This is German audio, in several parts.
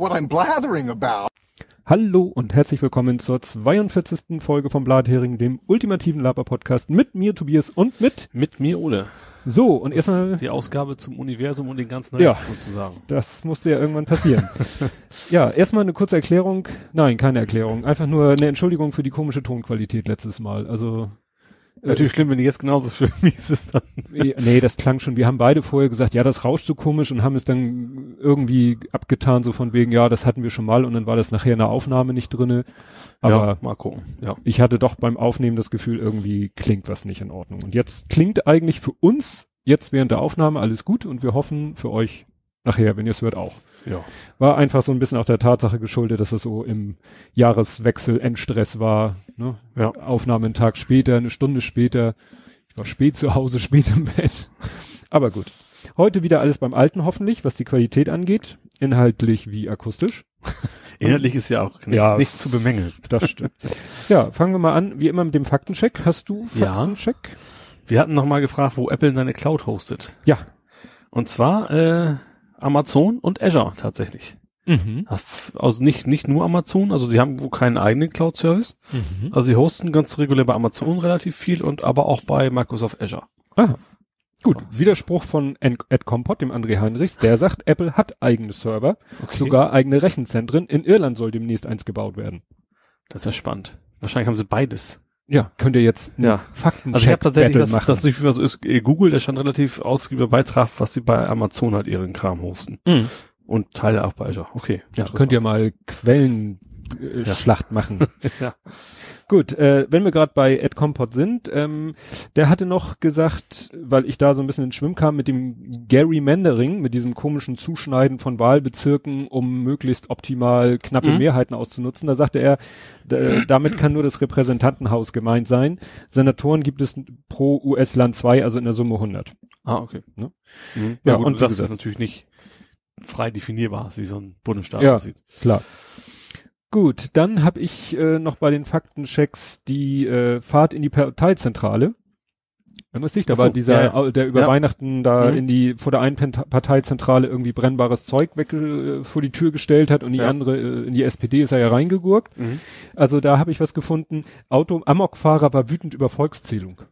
what I'm blathering about. Hallo und herzlich willkommen zur 42. Folge vom Blathering, dem ultimativen Laber-Podcast mit mir, Tobias, und mit Mit mir, Ole. so und Das ist erstmal, die Ausgabe zum Universum und den ganzen Ja. Rest sozusagen. das musste ja irgendwann passieren. ja, erstmal eine kurze Erklärung, nein, keine Erklärung, einfach nur eine Entschuldigung für die komische Tonqualität letztes Mal. Also Natürlich schlimm, wenn die jetzt genauso schön wie es ist dann. nee, das klang schon. Wir haben beide vorher gesagt, ja, das rauscht so komisch und haben es dann irgendwie abgetan, so von wegen, ja, das hatten wir schon mal und dann war das nachher in der Aufnahme nicht drinne. Aber ja, mal gucken. Ja. ich hatte doch beim Aufnehmen das Gefühl, irgendwie klingt was nicht in Ordnung. Und jetzt klingt eigentlich für uns jetzt während der Aufnahme alles gut und wir hoffen für euch nachher, wenn ihr es hört, auch. Ja. War einfach so ein bisschen auch der Tatsache geschuldet, dass es so im Jahreswechsel Endstress war. Ne? Ja. Aufnahme einen Tag später, eine Stunde später. Ich war spät zu Hause, spät im Bett. Aber gut. Heute wieder alles beim Alten hoffentlich, was die Qualität angeht. Inhaltlich wie akustisch. Inhaltlich ist ja auch nicht, Ja. nichts zu bemängeln. Das stimmt. ja, fangen wir mal an, wie immer mit dem Faktencheck. Hast du Ja. Faktencheck? Wir hatten noch mal gefragt, wo Apple seine Cloud hostet. Ja. Und zwar äh, Amazon und Azure tatsächlich. Mhm. Also nicht nicht nur Amazon, also sie haben wohl keinen eigenen Cloud-Service. Mhm. Also sie hosten ganz regulär bei Amazon relativ viel und aber auch bei Microsoft Azure. Ah. Gut, Widerspruch von Ed Kompott, dem André Heinrichs, der sagt, Apple hat eigene Server, Okay. sogar eigene Rechenzentren. In Irland soll demnächst eins gebaut werden. Das ist ja spannend. Wahrscheinlich haben sie beides. Ja, könnt ihr jetzt Ja. Faktencheck Also ich habe tatsächlich, Battle das, machen. das nicht wie so ist, äh, Google, da stand relativ ausgiebiger Beitrag, was sie bei Amazon halt ihren Kram hosten. Mhm. Und Teile auch bei Azure. Okay. Ja, könnt ihr mal Quellenschlacht äh, Ja. Schlacht machen. Ja. Gut, äh, wenn wir gerade bei Ed Kompott sind, ähm, der hatte noch gesagt, weil ich da so ein bisschen ins Schwimmen kam mit dem Gerrymandering, mit diesem komischen Zuschneiden von Wahlbezirken, um möglichst optimal knappe Mhm. Mehrheiten auszunutzen, da sagte er, damit kann nur das Repräsentantenhaus gemeint sein. Senatoren gibt es pro US-Land zwei, also in der Summe 100. Ah, okay. Ne? Mhm. Ja, Ja, gut, und das ist natürlich nicht frei definierbar, wie so ein Bundesstaat Ja. aussieht. Klar. Gut, dann habe ich äh, noch bei den Faktenchecks die äh, Fahrt in die Parteizentrale. Erinnerst dich? Da Ach so, war dieser, ja, der über Ja. Weihnachten da Mhm. in die vor der einen Parteizentrale irgendwie brennbares Zeug weg äh, vor die Tür gestellt hat und die Ja. andere äh, in die SPD ist er ja reingegurkt. Also da habe ich was gefunden. Auto Amokfahrer war wütend über Volkszählung.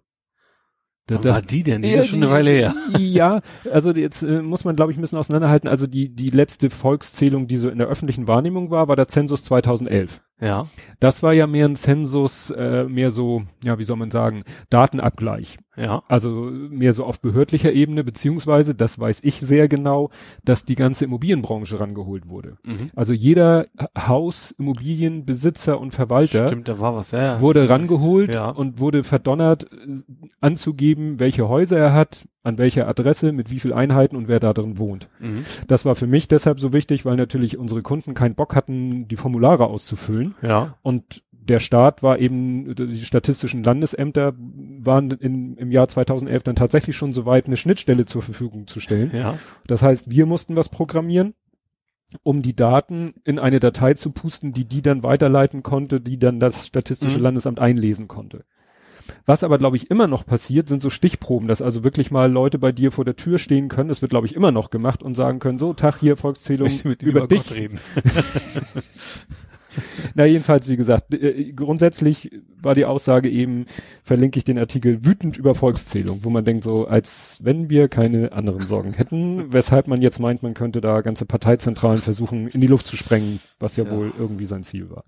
Wann war die denn? Die ist Ja, ja schon eine Weile her. Ja, also jetzt äh, muss man, glaube ich, ein bisschen auseinanderhalten. Also die, die letzte Volkszählung, die so in der öffentlichen Wahrnehmung war, war der Zensus 2011. Ja. Das war ja mehr ein Zensus, äh, mehr so, ja, wie soll man sagen, Datenabgleich. Ja. Also mehr so auf behördlicher Ebene, beziehungsweise, das weiß ich sehr genau, dass die ganze Immobilienbranche rangeholt wurde. Mhm. Also jeder Haus, Immobilienbesitzer und Verwalter Stimmt, da war was. Ja, ja. wurde rangeholt Ja. und wurde verdonnert, äh, anzugeben, welche Häuser er hat, an welcher Adresse, mit wie viel Einheiten und wer da drin wohnt. Mhm. Das war für mich deshalb so wichtig, weil natürlich unsere Kunden keinen Bock hatten, die Formulare auszufüllen. Ja. Und der Staat war eben, die statistischen Landesämter waren in, im Jahr 2011 dann tatsächlich schon so weit, eine Schnittstelle zur Verfügung zu stellen. Ja. Das heißt, wir mussten was programmieren, um die Daten in eine Datei zu pusten, die die dann weiterleiten konnte, die dann das Statistische Mhm. Landesamt einlesen konnte. Was aber, glaube ich, immer noch passiert, sind so Stichproben, dass also wirklich mal Leute bei dir vor der Tür stehen können. Das wird, glaube ich, immer noch gemacht und sagen können, so, Tag hier, Volkszählung mit über, dich. Gott reden. Na, jedenfalls, wie gesagt, äh, grundsätzlich war die Aussage eben, verlinke ich den Artikel wütend über Volkszählung, wo man denkt so, als wenn wir keine anderen Sorgen hätten, weshalb man jetzt meint, man könnte da ganze Parteizentralen versuchen, in die Luft zu sprengen, was ja, Ja. wohl irgendwie sein Ziel war.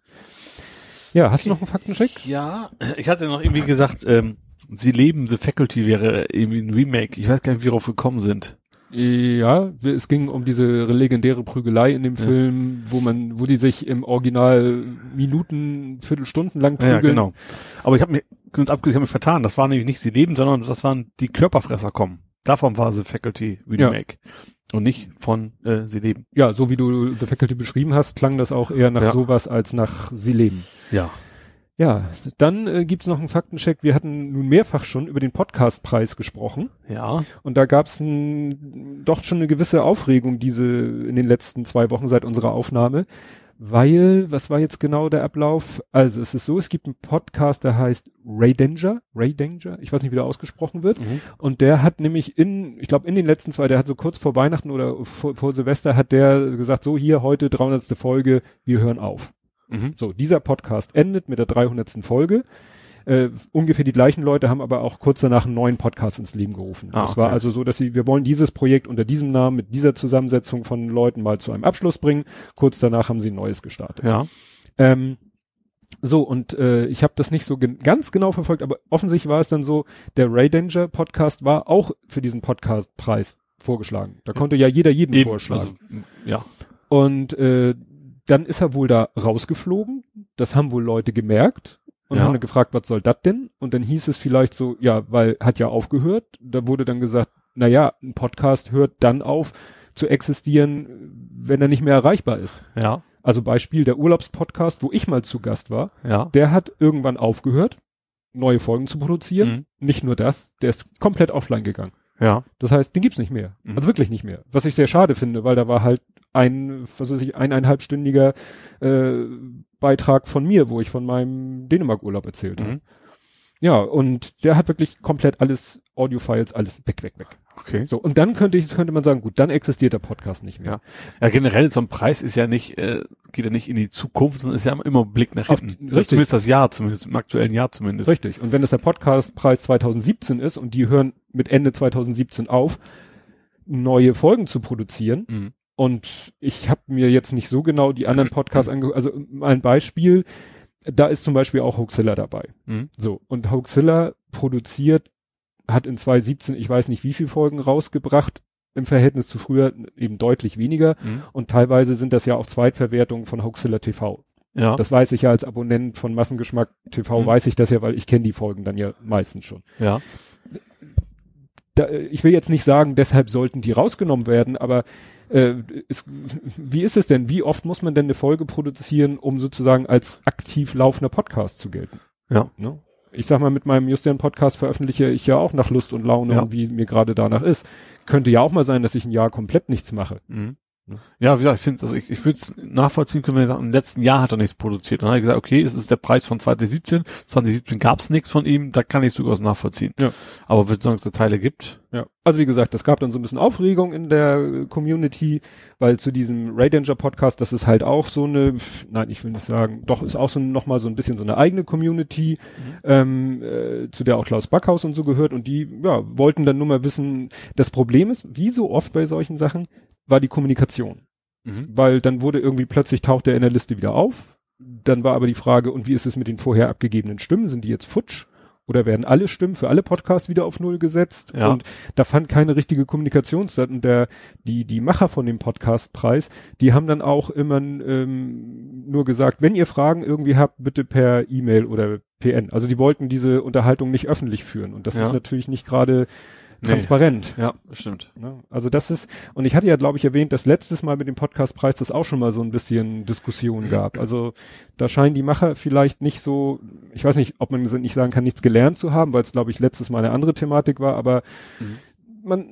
Ja, hast du noch einen Faktencheck? Ja, ich hatte noch irgendwie gesagt, ähm, Sie leben, The Faculty wäre irgendwie ein Remake. Ich weiß gar nicht, wie wir darauf gekommen sind. Ja, es ging um diese legendäre Prügelei in dem Ja. Film, wo man, wo die sich im Original Minuten, Viertelstunden lang Ja, prügeln. genau. Aber ich habe mir, ganz abgesehen, ich habe mich vertan. Das war nämlich nicht Sie leben, sondern das waren die Körperfresser kommen. Davon war The Faculty Remake. Und nicht von äh, Sie leben. Ja, so wie du The Faculty beschrieben hast, klang das auch eher nach Ja. sowas als nach Sie leben. Ja. Ja, dann äh, gibt's noch einen Faktencheck. Wir hatten nun mehrfach schon über den Podcastpreis gesprochen Ja. und da gab's ein, doch schon eine gewisse Aufregung diese in den letzten zwei Wochen seit unserer Aufnahme, Weil, was war jetzt genau der Ablauf? Also es ist so, es gibt einen Podcast, der heißt Ray Danger, Ray Danger, ich weiß nicht, wie der ausgesprochen wird. Mhm. Und der hat nämlich in, ich glaube in den letzten zwei, der hat so kurz vor Weihnachten oder vor, vor Silvester hat der gesagt, so hier heute 300. Folge, wir hören auf. Mhm. So, dieser Podcast endet mit der 300. Folge. Äh, ungefähr die gleichen Leute haben aber auch kurz danach einen neuen Podcast ins Leben gerufen. Ah, das war okay. also so, dass sie, wir wollen dieses Projekt unter diesem Namen mit dieser Zusammensetzung von Leuten mal zu einem Abschluss bringen. Kurz danach haben sie ein neues gestartet. Ja. Ähm, so, und äh, ich habe das nicht so gen ganz genau verfolgt, aber offensichtlich war es dann so, der Ray Danger Podcast war auch für diesen Podcast-Preis vorgeschlagen. Da konnte ja jeder jeden Eben, vorschlagen. also, ja. Und äh, dann ist er wohl da rausgeflogen. Das haben wohl Leute gemerkt und Ja. haben dann gefragt, was soll das denn? Und dann hieß es vielleicht so, ja, weil hat ja aufgehört. Da wurde dann gesagt, na ja, ein Podcast hört dann auf zu existieren, wenn er nicht mehr erreichbar ist. Ja. Also Beispiel der Urlaubspodcast, wo ich mal zu Gast war, Ja. der hat irgendwann aufgehört, neue Folgen zu produzieren. Mhm. Nicht nur das, der ist komplett offline gegangen. Ja. Das heißt, den gibt's nicht mehr. Mhm. Also wirklich nicht mehr. Was ich sehr schade finde, weil da war halt ein, was weiß ich, eineinhalbstündiger äh, Beitrag von mir, wo ich von meinem Dänemark-Urlaub erzählt habe. Mhm. Ja, und der hat wirklich komplett alles, Audio-Files, alles weg, weg, weg. Okay. So, und dann könnte ich, könnte man sagen, gut, dann existiert der Podcast nicht mehr. Ja. Ja, generell so ein Preis ist ja nicht, äh, geht ja nicht in die Zukunft, sondern ist ja immer ein Blick nach Auf- hinten. richtig. Zumindest das Jahr, zumindest im aktuellen Jahr zumindest. Richtig. Und wenn es der Podcastpreis 2017 ist und die hören mit Ende 2017 auf, neue Folgen zu produzieren, Mhm. Und ich habe mir jetzt nicht so genau die anderen Podcasts angehört. Also mal ein Beispiel, da ist zum Beispiel auch Hoaxilla dabei. Mhm. So, und Hoaxilla produziert, hat in 2017, ich weiß nicht wie viele Folgen rausgebracht, im Verhältnis zu früher eben deutlich weniger. Mhm. Und teilweise sind das ja auch Zweitverwertungen von Hoaxilla TV. Ja. Das weiß ich ja als Abonnent von Massengeschmack TV, Mhm. weiß ich das ja, weil ich kenne die Folgen dann ja meistens schon. ja. da, ich will jetzt nicht sagen, deshalb sollten die rausgenommen werden, aber äh, ist, wie ist es denn? Wie oft muss man denn eine Folge produzieren, um sozusagen als aktiv laufender Podcast zu gelten? Ja. Ne? Ich sag mal, mit meinem Justian Podcast veröffentliche ich ja auch nach Lust und Laune Ja. und wie mir gerade danach ist. Könnte ja auch mal sein, dass ich ein Jahr komplett nichts mache. Mhm. Ne? Ja, wie gesagt, ich finde, also ich, ich würde es nachvollziehen können, wenn er sagt, im letzten Jahr hat er nichts produziert. Dann hat er gesagt, okay, es ist der Preis von 2017. 2017 gab es nichts von ihm, da kann ich durchaus nachvollziehen. Ja. Aber wenn es sonst Teile gibt, Ja, also wie gesagt, das gab dann so ein bisschen Aufregung in der Community, weil zu diesem Ray Danger Podcast, das ist halt auch so eine, nein, ich will nicht sagen, doch ist auch so nochmal so ein bisschen so eine eigene Community, ähm, äh, zu der auch Klaus Backhaus und so gehört und die, ja, wollten dann nur mal wissen, das Problem ist, wie so oft bei solchen Sachen, war die Kommunikation, weil dann wurde irgendwie plötzlich taucht er in der Liste wieder auf, dann war aber die Frage, und wie ist es mit den vorher abgegebenen Stimmen, sind die jetzt futsch? Oder werden alle Stimmen für alle Podcasts wieder auf Null gesetzt? Ja. Und da fand keine richtige Kommunikation statt. Und der, die, die Macher von dem Podcastpreis, die haben dann auch immer ähm, nur gesagt, wenn ihr Fragen irgendwie habt, bitte per E-Mail oder PN. Also die wollten diese Unterhaltung nicht öffentlich führen. Und das Ja. ist natürlich nicht gerade Nee. transparent. ja, stimmt. Ne? Also das ist, und ich hatte ja, glaube ich, erwähnt, dass letztes Mal mit dem Podcastpreis das auch schon mal so ein bisschen Diskussion gab. Also da scheinen die Macher vielleicht nicht so, ich weiß nicht, ob man nicht sagen kann, nichts gelernt zu haben, weil es, glaube ich, letztes Mal eine andere Thematik war, aber Mhm. man,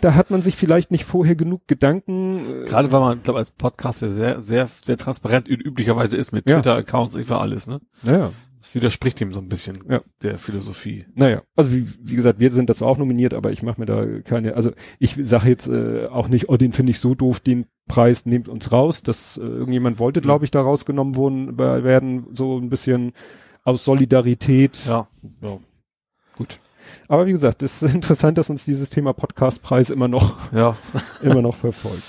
da hat man sich vielleicht nicht vorher genug Gedanken. äh, Gerade weil man, glaube als Podcast ja sehr, sehr, sehr transparent üblicherweise ist mit Ja. Twitter-Accounts, ich war alles, ne? Naja, Das widerspricht dem so ein bisschen Ja. der Philosophie. naja. Also wie, wie gesagt, wir sind dazu auch nominiert, aber ich mache mir da keine, also ich sage jetzt äh, auch nicht, oh, den finde ich so doof, den Preis nehmt uns raus. Das äh, irgendjemand wollte, glaube ich, da rausgenommen wurden, äh, werden, so ein bisschen aus Solidarität. Ja. Ja, gut. Aber wie gesagt, es ist interessant, dass uns dieses Thema Podcastpreis immer noch, Ja. immer noch verfolgt.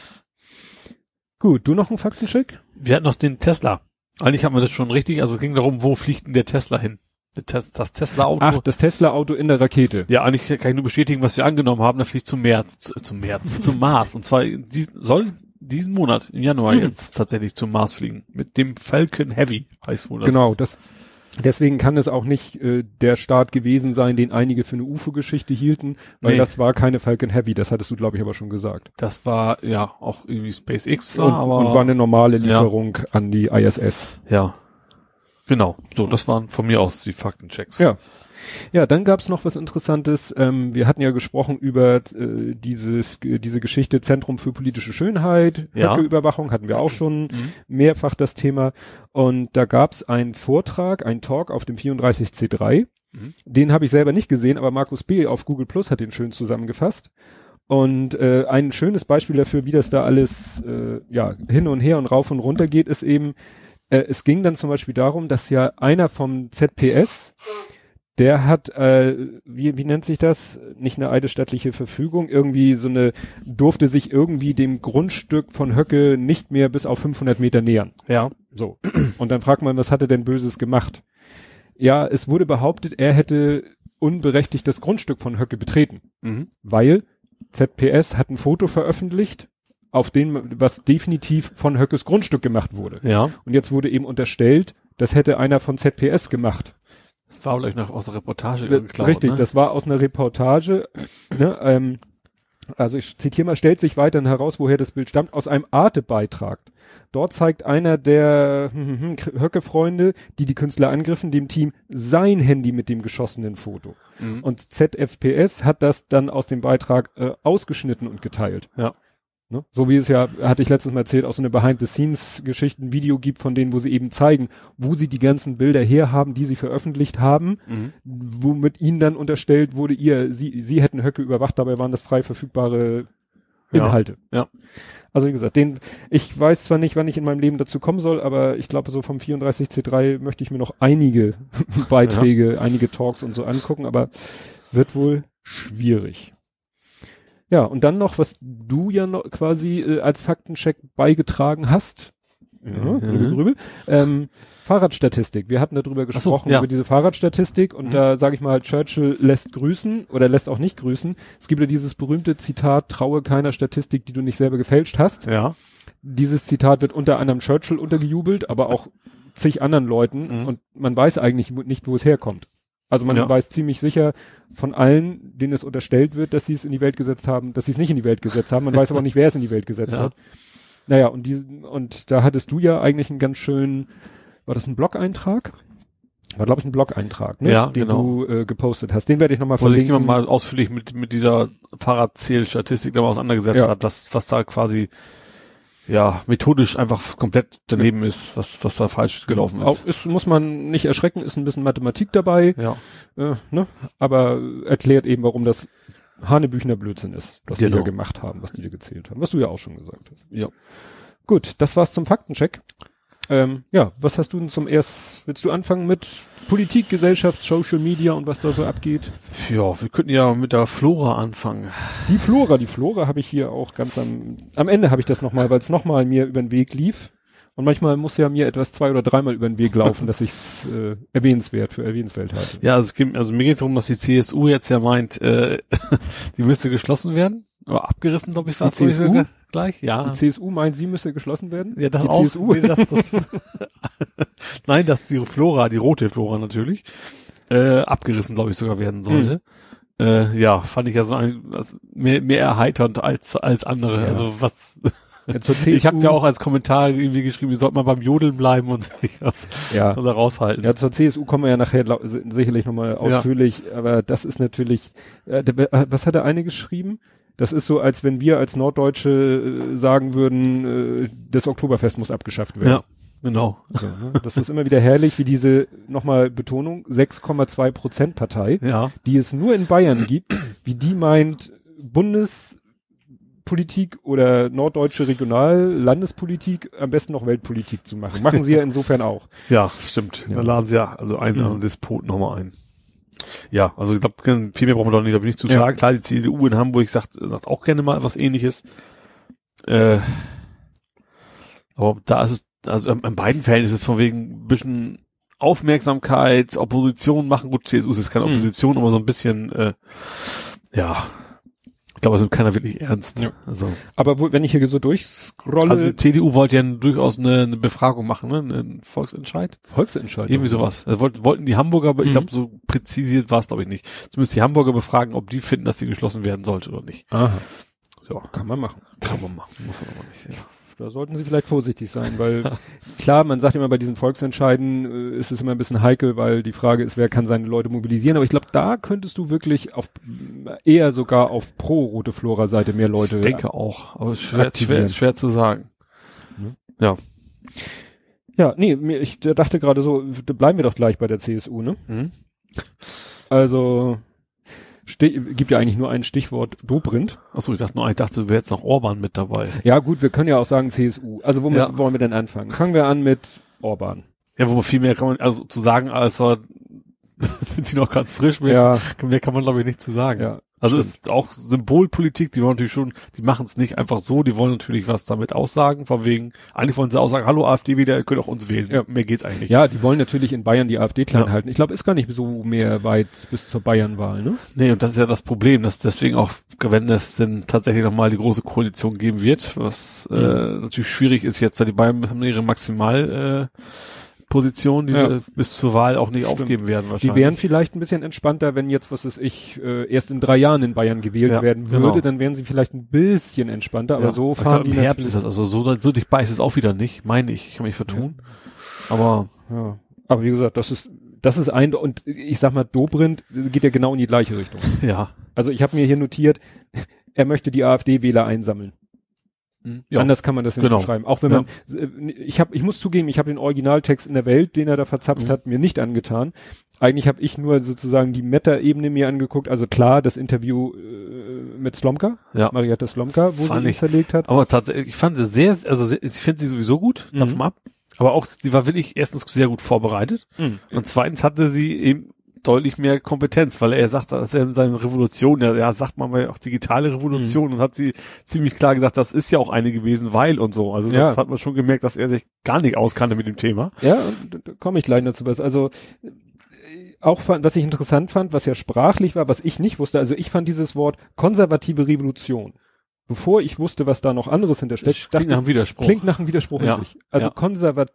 Gut, du noch einen Faktencheck? Wir hatten noch den Tesla. Eigentlich haben wir das schon richtig. Also es ging darum, wo fliegt denn der Tesla hin? Das Tesla-Auto. Ach, das Tesla-Auto in der Rakete. Ja, eigentlich kann ich nur bestätigen, was wir angenommen haben. Der fliegt zum März, zu- zum März, zum Mars. Und zwar dies, soll diesen Monat, im Januar Mhm. jetzt tatsächlich zum Mars fliegen. Mit dem Falcon Heavy heißt wohl das. Genau, das, deswegen kann es auch nicht äh, der Start gewesen sein, den einige für eine UFO-Geschichte hielten, weil Nee. das war keine Falcon Heavy, das hattest du, glaube ich, aber schon gesagt. Das war ja auch irgendwie SpaceX, Und, war, aber und war eine normale Ja. Lieferung an die ISS. ja. Genau. So, das waren von mir aus die Faktenchecks. Ja. Ja, dann gab's noch was Interessantes. Ähm, wir hatten ja gesprochen über äh, dieses, diese Geschichte Zentrum für politische Schönheit, Ja. Überwachung hatten wir auch schon Mhm. mehrfach das Thema. Und da gab's einen Vortrag, einen Talk auf dem 34C3. Mhm. Den habe ich selber nicht gesehen, aber Markus B. auf Google Plus hat den schön zusammengefasst. Und äh, ein schönes Beispiel dafür, wie das da alles äh, ja hin und her und rauf und runter geht, ist eben, äh, es ging dann zum Beispiel darum, dass ja einer vom ZPS, der hat, äh, wie, wie nennt sich das? Nicht eine eidesstattliche Verfügung, irgendwie so eine, durfte sich irgendwie dem Grundstück von Höcke nicht mehr bis auf 500 Meter nähern. Ja. So. Und dann fragt man, was hat er denn Böses gemacht? Ja, es wurde behauptet, er hätte unberechtigt das Grundstück von Höcke betreten, Mhm. weil ZPS hat ein Foto veröffentlicht, auf dem, was definitiv von Höckes Grundstück gemacht wurde. Ja. Und jetzt wurde eben unterstellt, das hätte einer von ZPS gemacht. Das war vielleicht noch aus der Reportage Äh, geklaut, Richtig, ne? das war aus einer Reportage. Ne, ähm, also ich zitiere mal, stellt sich weiterhin heraus, woher das Bild stammt, aus einem Arte-Beitrag. Dort zeigt einer der hm, hm, hm, Höcke-Freunde, die die Künstler angriffen, dem Team sein Handy mit dem geschossenen Foto. Mhm. Und ZFPS hat das dann aus dem Beitrag äh, ausgeschnitten und geteilt. Ja. Ne? So wie es ja, hatte ich letztens mal erzählt, auch so eine Behind-the-Scenes-Geschichte, ein Video gibt von denen, wo sie eben zeigen, wo sie die ganzen Bilder herhaben, die sie veröffentlicht haben, Mhm. womit ihnen dann unterstellt wurde, ihr, sie, sie hätten Höcke überwacht, dabei waren das frei verfügbare Ja. Inhalte. Ja. Also wie gesagt, den, ich weiß zwar nicht, wann ich in meinem Leben dazu kommen soll, aber ich glaube, so vom 34C3 möchte ich mir noch einige Beiträge, einige Talks und so angucken, aber wird wohl schwierig. Ja, und dann noch, was du ja noch quasi äh, als Faktencheck beigetragen hast. Ja, Mhm. grübel, grübel. Ähm, Fahrradstatistik. Wir hatten darüber so, gesprochen, ja. über diese Fahrradstatistik und Mhm. da sage ich mal, Churchill lässt grüßen oder lässt auch nicht grüßen. Es gibt ja dieses berühmte Zitat, traue keiner Statistik, die du nicht selber gefälscht hast. Ja. Dieses Zitat wird unter anderem Churchill untergejubelt, aber auch zig anderen Leuten Mhm. und man weiß eigentlich nicht, wo es herkommt. Also man Ja. weiß ziemlich sicher von allen, denen es unterstellt wird, dass sie es in die Welt gesetzt haben, dass sie es nicht in die Welt gesetzt haben. Man weiß aber nicht, wer es in die Welt gesetzt Ja. hat. Naja, und diesen, und da hattest du ja eigentlich einen ganz schönen, war das ein Blog-Eintrag? War, glaube ich, ein Blog-Eintrag, ne? Ja, den genau. du äh, gepostet hast. Den werde ich nochmal Wo sich verlinken. mal ausführlich mit, mit dieser Fahrradzählstatistik da mal auseinandergesetzt Ja. hat, was, was da quasi, ja, methodisch einfach komplett daneben ist, was, was da falsch gelaufen Auch ist. ist, muss man nicht erschrecken, ist ein bisschen Mathematik dabei, Ja. äh, ne? aber erklärt eben, warum das Hanebüchner Blödsinn ist, was die Genau. da gemacht haben, was die da gezählt haben, was du ja auch schon gesagt hast. Ja. Gut, das war's zum Faktencheck. Ähm, ja, was hast du denn zum erst, willst du anfangen mit Politik, Gesellschaft, Social Media und was da so abgeht? Ja, wir könnten ja mit der Flora anfangen. Die Flora, die Flora habe ich hier auch ganz am, am Ende habe ich das nochmal, weil es nochmal mir über den Weg lief. Und manchmal muss ja mir etwas zwei oder dreimal über den Weg laufen, dass ich es äh, erwähnenswert für erwähnenswert halte. Ja, also, es geht, also mir geht es darum, dass die CSU jetzt ja meint, äh, die müsste geschlossen werden. Oder abgerissen, glaube ich, Die fast. ich, CSU? sogar Gleich, ja. Die CSU meint, sie müsse geschlossen werden? Ja, das die auch. CSU? Nee, das, das, Nein, dass die Flora, die rote Flora natürlich, äh, abgerissen, glaube ich, sogar werden sollte. Äh, ja, fand ich ja so ein, das mehr, mehr erheiternd als, als andere. Ja. Also was, Ja, ich habe ja auch als Kommentar irgendwie geschrieben, wie sollte man beim Jodeln bleiben und sich aus, ja. aus raushalten. Ja, zur CSU kommen wir ja nachher sicherlich nochmal ausführlich, aber das ist natürlich, äh, der, was hat der eine geschrieben? Das ist so, als wenn wir als Norddeutsche äh, sagen würden, äh, das Oktoberfest muss abgeschafft werden. Ja, genau. So, ne? Das ist immer wieder herrlich, wie diese, nochmal Betonung, 6,2 Prozent Partei, Ja, die es nur in Bayern gibt, wie die meint, Bundespolitik oder norddeutsche Regional-, Landespolitik, am besten noch Weltpolitik zu machen. Machen sie ja insofern auch. ja, stimmt. Ja. Da laden sie ja also einen Mhm. Despot nochmal ein. Ja, also ich glaube, viel mehr brauchen wir doch nicht, da bin ich zu Ja. sagen. Klar, die CDU in Hamburg sagt, sagt auch gerne mal was ähnliches. Äh, aber da ist es, also in beiden Fällen ist es von wegen ein bisschen Aufmerksamkeit, Opposition machen. Gut, CSU ist jetzt keine Mhm. Opposition, aber so ein bisschen, äh, ja, ich glaube, es nimmt keiner wirklich ernst. Ja. Also, Aber wo, wenn ich hier so durchscrolle, also die CDU wollte ja durchaus eine, eine Befragung machen, ne? einen Volksentscheid. Volksentscheidung. Irgendwie sowas. Also wollten, wollten die Hamburger, aber ich Mhm. glaube, so präzisiert war es, glaube ich, nicht. Zumindest die Hamburger befragen, ob die finden, dass sie geschlossen werden sollte oder nicht. Aha, Ja, kann man machen. kann man machen. Muss man aber nicht. Ja. Da sollten Sie vielleicht vorsichtig sein, weil klar, man sagt immer bei diesen Volksentscheiden äh, ist es immer ein bisschen heikel, weil die Frage ist, wer kann seine Leute mobilisieren. Aber ich glaube, da könntest du wirklich auf eher sogar auf pro rote Flora Seite mehr Leute. Ich denke auch, aber schwer, schwer, schwer zu sagen. Mhm. Ja. Ja, nee, mir, ich dachte gerade so, bleiben wir doch gleich bei der CSU, ne? Mhm. Also gibt ja eigentlich nur ein Stichwort Dobrindt. Achso, ich dachte nur, ich dachte, wäre jetzt noch Orban mit dabei. Ja, gut, wir können ja auch sagen CSU. Also womit ja. wollen wir denn anfangen? Fangen wir an mit Orban. Ja, wo man viel mehr kann man, also zu sagen, als sind die noch ganz frisch, mehr, ja. mehr kann man glaube ich nicht zu sagen. Ja. Also Stimmt. ist auch Symbolpolitik, die wollen natürlich schon, die machen es nicht einfach so, die wollen natürlich was damit aussagen, von wegen, eigentlich wollen sie auch sagen, hallo AfD wieder, ihr könnt auch uns wählen. Ja. Mehr geht's eigentlich. Ja, die wollen natürlich in Bayern die AfD klein ja. halten. Ich glaube, ist gar nicht so mehr weit bis zur Bayernwahl, ne? Nee, und das ist ja das Problem, dass deswegen auch, wenn es denn tatsächlich nochmal die große Koalition geben wird, was mhm. äh, natürlich schwierig ist jetzt, weil die Bayern haben ihre Maximal äh, Position, die ja. sie bis zur Wahl auch nicht Stimmt. aufgeben werden wahrscheinlich. Die wären vielleicht ein bisschen entspannter, wenn jetzt, was weiß ich, äh, erst in drei Jahren in Bayern gewählt ja, werden würde, genau. dann wären sie vielleicht ein bisschen entspannter, aber ja. so fahren glaub, die. Im Herbst ist das, also so, so dicht bei ist es auch wieder nicht, meine ich, ich kann mich vertun. Aber, ja. Aber wie gesagt, das ist, das ist ein, und ich sag mal, Dobrindt geht ja genau in die gleiche Richtung. Ja. Also ich habe mir hier notiert, er möchte die AfD-Wähler einsammeln. Ja. Anders kann man das nicht genau. beschreiben. Auch wenn ja. man, ich habe, ich muss zugeben, ich habe den Originaltext in der Welt, den er da verzapft mhm. hat, mir nicht angetan. Eigentlich habe ich nur sozusagen die Meta-Ebene mir angeguckt. Also klar, das Interview äh, mit Slomka, ja. Marietta Slomka, wo fand sie ihn zerlegt hat. Aber tatsächlich, ich fand sie sehr, also ich finde sie sowieso gut, mhm. davon ab. Aber auch, sie war wirklich erstens sehr gut vorbereitet. Mhm. Und zweitens hatte sie eben deutlich mehr Kompetenz, weil er sagt, dass er in seiner Revolution, ja, ja sagt man mal auch digitale Revolution mhm. und hat sie ziemlich klar gesagt, das ist ja auch eine gewesen, weil und so. Also das ja. hat man schon gemerkt, dass er sich gar nicht auskannte mit dem Thema. Ja, da komme ich gleich dazu was. Also auch fand, was ich interessant fand, was ja sprachlich war, was ich nicht wusste, also ich fand dieses Wort konservative Revolution bevor ich wusste, was da noch anderes hintersteckt. Klingt nach einem Widerspruch. Klingt nach einem Widerspruch ja. in sich. Also ja. konservat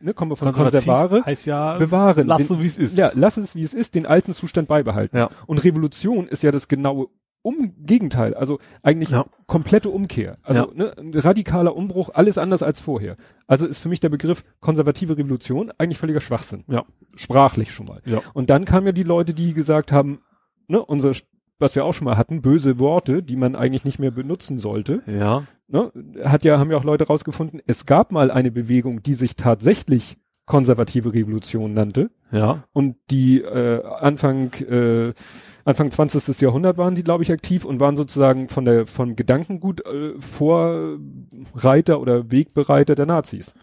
ne, kommen wir von Konservare, heißt ja, bewahren. Lass es, wie es ist. Ja, lass es, wie es ist, den alten Zustand beibehalten. Ja. Und Revolution ist ja das genaue um Gegenteil, also eigentlich ja. komplette Umkehr. Also ja. ne, ein radikaler Umbruch, alles anders als vorher. Also ist für mich der Begriff konservative Revolution eigentlich völliger Schwachsinn. Ja. Sprachlich schon mal. Ja. Und dann kamen ja die Leute, die gesagt haben, ne, unsere was wir auch schon mal hatten, böse Worte, die man eigentlich nicht mehr benutzen sollte. Ja. Ne, hat ja, haben ja auch Leute rausgefunden, es gab mal eine Bewegung, die sich tatsächlich konservative Revolution nannte. Ja. Und die äh, Anfang äh, Anfang 20. Jahrhundert waren die, glaube ich, aktiv und waren sozusagen von der von Gedankengut äh, Vorreiter oder Wegbereiter der Nazis.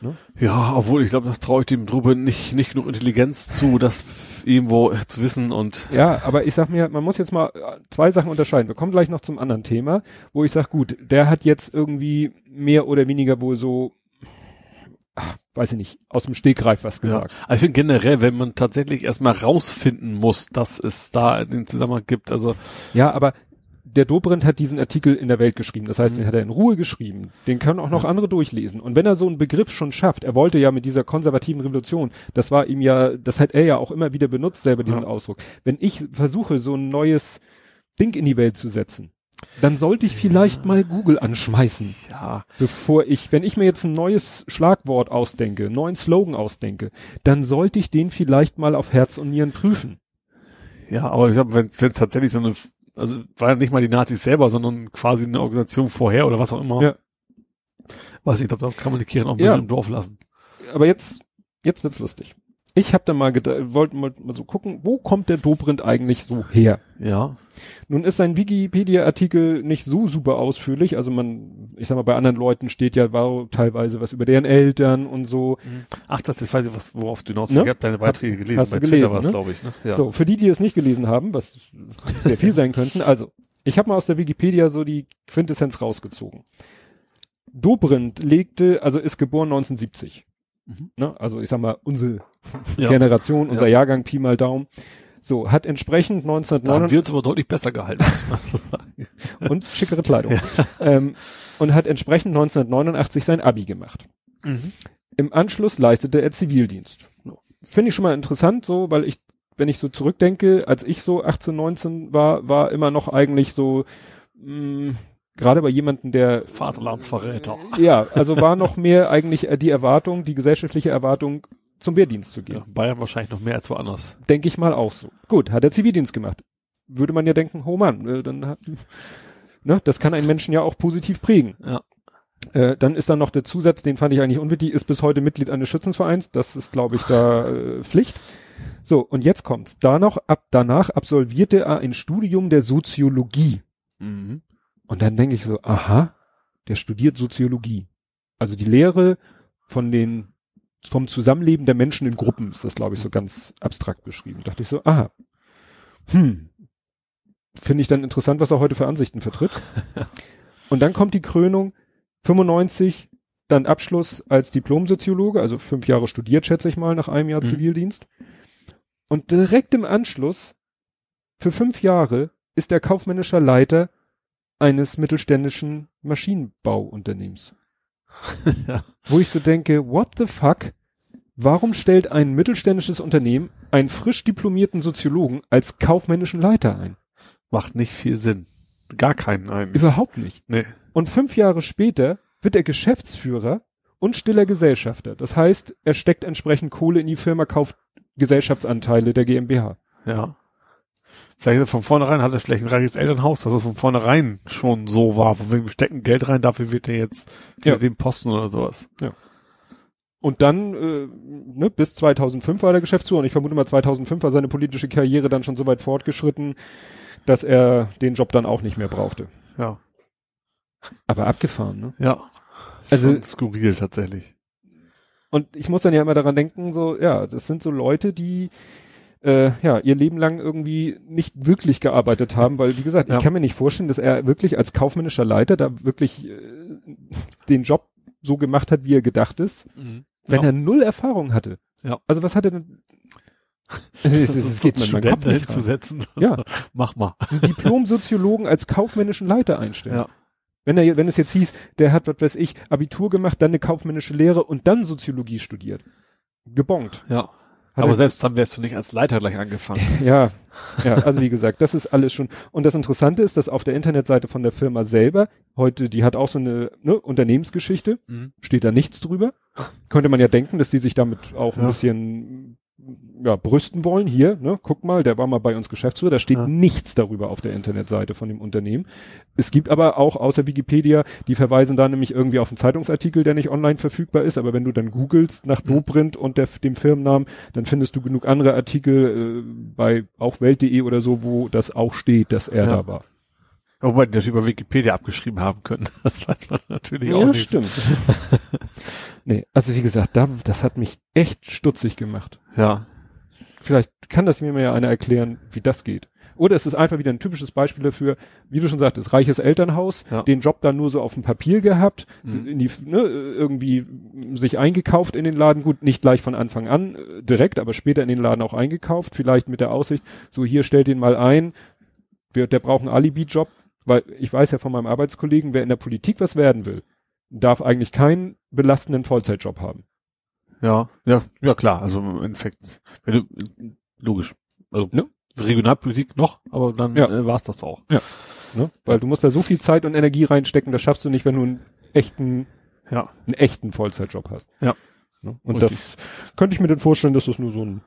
Ne? Ja, obwohl ich glaube, das traue ich dem Drube nicht, nicht genug Intelligenz zu, das irgendwo zu wissen und. Ja, aber ich sag mir, man muss jetzt mal äh, zwei Sachen unterscheiden. Wir kommen gleich noch zum anderen Thema, wo ich sag, gut, der hat jetzt irgendwie mehr oder weniger wohl so, ach, weiß ich nicht, aus dem Stegreif was gesagt. Ja, also ich finde generell, wenn man tatsächlich erstmal rausfinden muss, dass es da den Zusammenhang gibt, also. Ja, aber der Dobrindt hat diesen Artikel in der Welt geschrieben. Das heißt, mhm. den hat er in Ruhe geschrieben. Den können auch noch ja. andere durchlesen. Und wenn er so einen Begriff schon schafft, er wollte ja mit dieser konservativen Revolution, das war ihm ja, das hat er ja auch immer wieder benutzt, selber diesen ja. Ausdruck. Wenn ich versuche, so ein neues Ding in die Welt zu setzen, dann sollte ich vielleicht ja. mal Google anschmeißen. Ja. Bevor ich, wenn ich mir jetzt ein neues Schlagwort ausdenke, neuen Slogan ausdenke, dann sollte ich den vielleicht mal auf Herz und Nieren prüfen. Ja, aber ich glaube, wenn es tatsächlich so eine also war ja nicht mal die Nazis selber, sondern quasi eine Organisation vorher oder was auch immer. Ja. Weiß ich, glaube, da kann man die Kirchen auch ein bisschen ja. im Dorf lassen. Aber jetzt, jetzt wird's lustig. Ich habe da mal gedacht, wollte mal, mal so gucken, wo kommt der Dobrindt eigentlich so her? Ja. Nun ist sein Wikipedia-Artikel nicht so super ausführlich. Also man, ich sag mal, bei anderen Leuten steht ja war teilweise was über deren Eltern und so. Mhm. Ach, das ist, weiß ich, was, worauf du hinaus ne? Ich habe deine Beiträge gelesen. Hast bei gelesen, Twitter was, ne? glaube ich. Ne? Ja. So, für die, die es nicht gelesen haben, was sehr viel sein könnten. Also, ich habe mal aus der Wikipedia so die Quintessenz rausgezogen. Dobrindt legte, also ist geboren 1970. Mhm. Ne? Also ich sag mal, unsere ja. Generation, unser ja. Jahrgang Pi mal Daumen. So, hat entsprechend 1999. Da haben wir uns aber deutlich besser gehalten. und schickere Kleidung. Ja. Ähm, und hat entsprechend 1989 sein Abi gemacht. Mhm. Im Anschluss leistete er Zivildienst. Finde ich schon mal interessant, so, weil ich, wenn ich so zurückdenke, als ich so 18, 19 war, war immer noch eigentlich so, mh, mm, gerade bei jemanden, der Vaterlandsverräter. ja, also war noch mehr eigentlich äh, die Erwartung, die gesellschaftliche Erwartung, zum Wehrdienst zu gehen. Ja, Bayern wahrscheinlich noch mehr als woanders. Denke ich mal auch so. Gut, hat er Zivildienst gemacht. Würde man ja denken, oh Mann, äh, dann hat, ne, das kann einen Menschen ja auch positiv prägen. Ja. Äh, dann ist dann noch der Zusatz, den fand ich eigentlich unwichtig, ist bis heute Mitglied eines Schützenvereins. Das ist, glaube ich, da äh, Pflicht. So, und jetzt kommt's. Da noch, ab, danach absolvierte er ein Studium der Soziologie. Mhm. Und dann denke ich so, aha, der studiert Soziologie. Also die Lehre von den, vom Zusammenleben der Menschen in Gruppen ist das, glaube ich, so ganz abstrakt beschrieben. Dachte ich so, aha. Hm. Finde ich dann interessant, was er heute für Ansichten vertritt. Und dann kommt die Krönung, 95, dann Abschluss als Diplomsoziologe, also fünf Jahre studiert, schätze ich mal, nach einem Jahr Mhm. Zivildienst. Und direkt im Anschluss, für fünf Jahre, ist er kaufmännischer Leiter eines mittelständischen Maschinenbauunternehmens. ja. Wo ich so denke, what the fuck? Warum stellt ein mittelständisches Unternehmen einen frisch diplomierten Soziologen als kaufmännischen Leiter ein? Macht nicht viel Sinn. Gar keinen eigentlich. Überhaupt nicht. Nee. Und fünf Jahre später wird er Geschäftsführer und stiller Gesellschafter. Das heißt, er steckt entsprechend Kohle in die Firma, kauft Gesellschaftsanteile der GmbH. Ja. Vielleicht von vornherein hat er vielleicht ein reiches Elternhaus, dass es von vornherein schon so war. Von wegen, wir stecken Geld rein, dafür wird er jetzt für Ja. den Posten oder sowas. Und dann, äh, ne, bis 2005 war er Geschäftsführer und ich vermute mal 2005 war seine politische Karriere dann schon so weit fortgeschritten, dass er den Job dann auch nicht mehr brauchte. Ja. Aber abgefahren, ne? Ja. Also- Schon skurril tatsächlich. Und ich muss dann ja immer daran denken, so, ja, das sind so Leute, die äh, ja ihr Leben lang irgendwie nicht wirklich gearbeitet haben, weil wie gesagt, Ja. ich kann mir nicht vorstellen, dass er wirklich als kaufmännischer Leiter da wirklich äh, den Job so gemacht hat, wie er gedacht ist, wenn ja. er null Erfahrung hatte. Ja. Also was hat er denn? es, es, es geht in meinen Kopf nicht hinzusetzen. Ja. Mach mal. Einen Diplom-Soziologen als kaufmännischen Leiter einstellen. Ja. Wenn er, wenn es jetzt hieß, der hat, was weiß ich, Abitur gemacht, dann eine kaufmännische Lehre und dann Soziologie studiert. Gebongt. Ja. Aber er- selbst dann wärst du nicht als Leiter gleich angefangen. Ja, ja, also wie gesagt, das ist alles schon. Und das Interessante ist, dass auf der Internetseite von der Firma selber, heute, die hat auch so eine ne, Unternehmensgeschichte, Mhm. steht da nichts drüber. Könnte man ja denken, dass die sich damit auch ein Ja. bisschen ja, brüsten wollen. Hier, ne, guck mal, der war mal bei uns Geschäftsführer, da steht Ja. nichts darüber auf der Internetseite von dem Unternehmen. Es gibt aber auch außer Wikipedia, die verweisen da nämlich irgendwie auf einen Zeitungsartikel, der nicht online verfügbar ist, aber wenn du dann googelst nach. Dobrindt und der, dem Firmennamen, dann findest du genug andere Artikel äh, bei auch Welt.de oder so, wo das auch steht, dass er Ja. da war. Wobei die das über Wikipedia abgeschrieben haben können. Das weiß man natürlich auch Ja, nicht. stimmt. nee, also wie gesagt, da, das hat mich echt stutzig gemacht. Ja. Vielleicht kann das mir mal ja einer erklären, wie das geht. Oder es ist einfach wieder ein typisches Beispiel dafür, wie du schon sagtest, reiches Elternhaus, Ja. den Job dann nur so auf dem Papier gehabt, Mhm. die, ne, irgendwie sich eingekauft in den Laden, gut, nicht gleich von Anfang an äh, direkt, aber später in den Laden auch eingekauft, vielleicht mit der Aussicht, so hier stellt den mal ein, wir, der braucht einen Alibi-Job, weil ich weiß ja von meinem Arbeitskollegen, wer in der Politik was werden will, darf eigentlich keinen belastenden Vollzeitjob haben. Ja. Ja, ja klar. Also im Endeffekt, wenn du, logisch. Also Ne? Regionalpolitik noch, aber dann Ja. äh, war's das auch. Ne? Weil du musst da so viel Zeit und Energie reinstecken, das schaffst du nicht, wenn du einen echten, Ja. einen echten Vollzeitjob hast. Ja. Ne? Und Richtig. das könnte ich mir dann vorstellen, dass das nur so ein,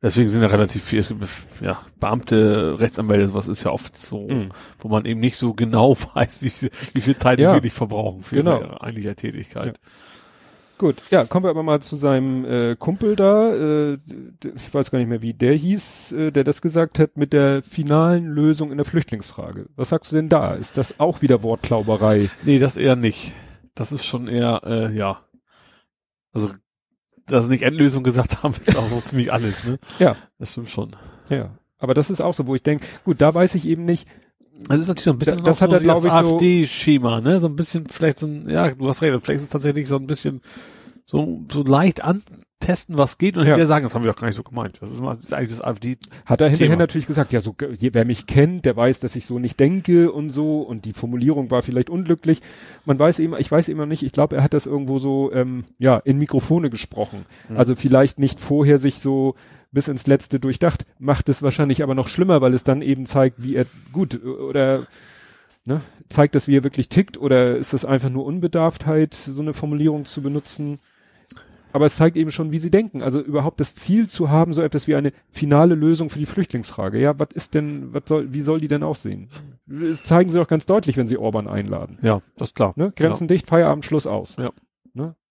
Deswegen sind ja relativ viele, es gibt ja, Beamte, Rechtsanwälte, sowas ist ja oft so, Mhm. wo man eben nicht so genau weiß, wie, viel- wie viel Zeit Ja. sie wirklich verbrauchen für Genau. ihre eigentliche Tätigkeit. Gut, ja, kommen wir aber mal zu seinem äh, Kumpel da, äh, ich weiß gar nicht mehr, wie der hieß, äh, der das gesagt hat mit der finalen Lösung in der Flüchtlingsfrage. Was sagst du denn da? Ist das auch wieder Wortklauberei? Nee, das eher nicht. Das ist schon eher, äh, ja. Also, dass sie nicht Endlösung gesagt haben, ist auch so ziemlich alles, ne? Ja. Das stimmt schon. Ja, aber das ist auch so, wo ich denke, gut, da weiß ich eben nicht, Das ist natürlich so ein bisschen Da- das hat so er, das ich, AfD-Schema, ne? So ein bisschen, vielleicht so ein, ja, du hast recht, vielleicht ist es tatsächlich so ein bisschen so, so leicht antesten, was geht und Ja. hinterher sagen, das haben wir doch gar nicht so gemeint. Das ist, immer, das ist eigentlich das AfD. Hat er hinterher natürlich gesagt, ja, so, wer mich kennt, der weiß, dass ich so nicht denke und so und die Formulierung war vielleicht unglücklich. Man weiß eben, ich weiß immer nicht, ich glaube, er hat das irgendwo so, ähm, ja, in Mikrofone gesprochen. Mhm. Also vielleicht nicht vorher sich so bis ins Letzte durchdacht, macht es wahrscheinlich aber noch schlimmer, weil es dann eben zeigt, wie er, gut, oder, Ne? Zeigt das, wie er wirklich tickt, oder ist das einfach nur Unbedarftheit, so eine Formulierung zu benutzen? Aber es zeigt eben schon, wie sie denken. Also überhaupt das Ziel zu haben, so etwas wie eine finale Lösung für die Flüchtlingsfrage. Ja, was ist denn, was soll, wie soll die denn aussehen? Das zeigen sie auch ganz deutlich, wenn sie Orban einladen. Ja, das ist klar. Ne? Grenzen dicht, Feierabend, Schluss aus. Ja.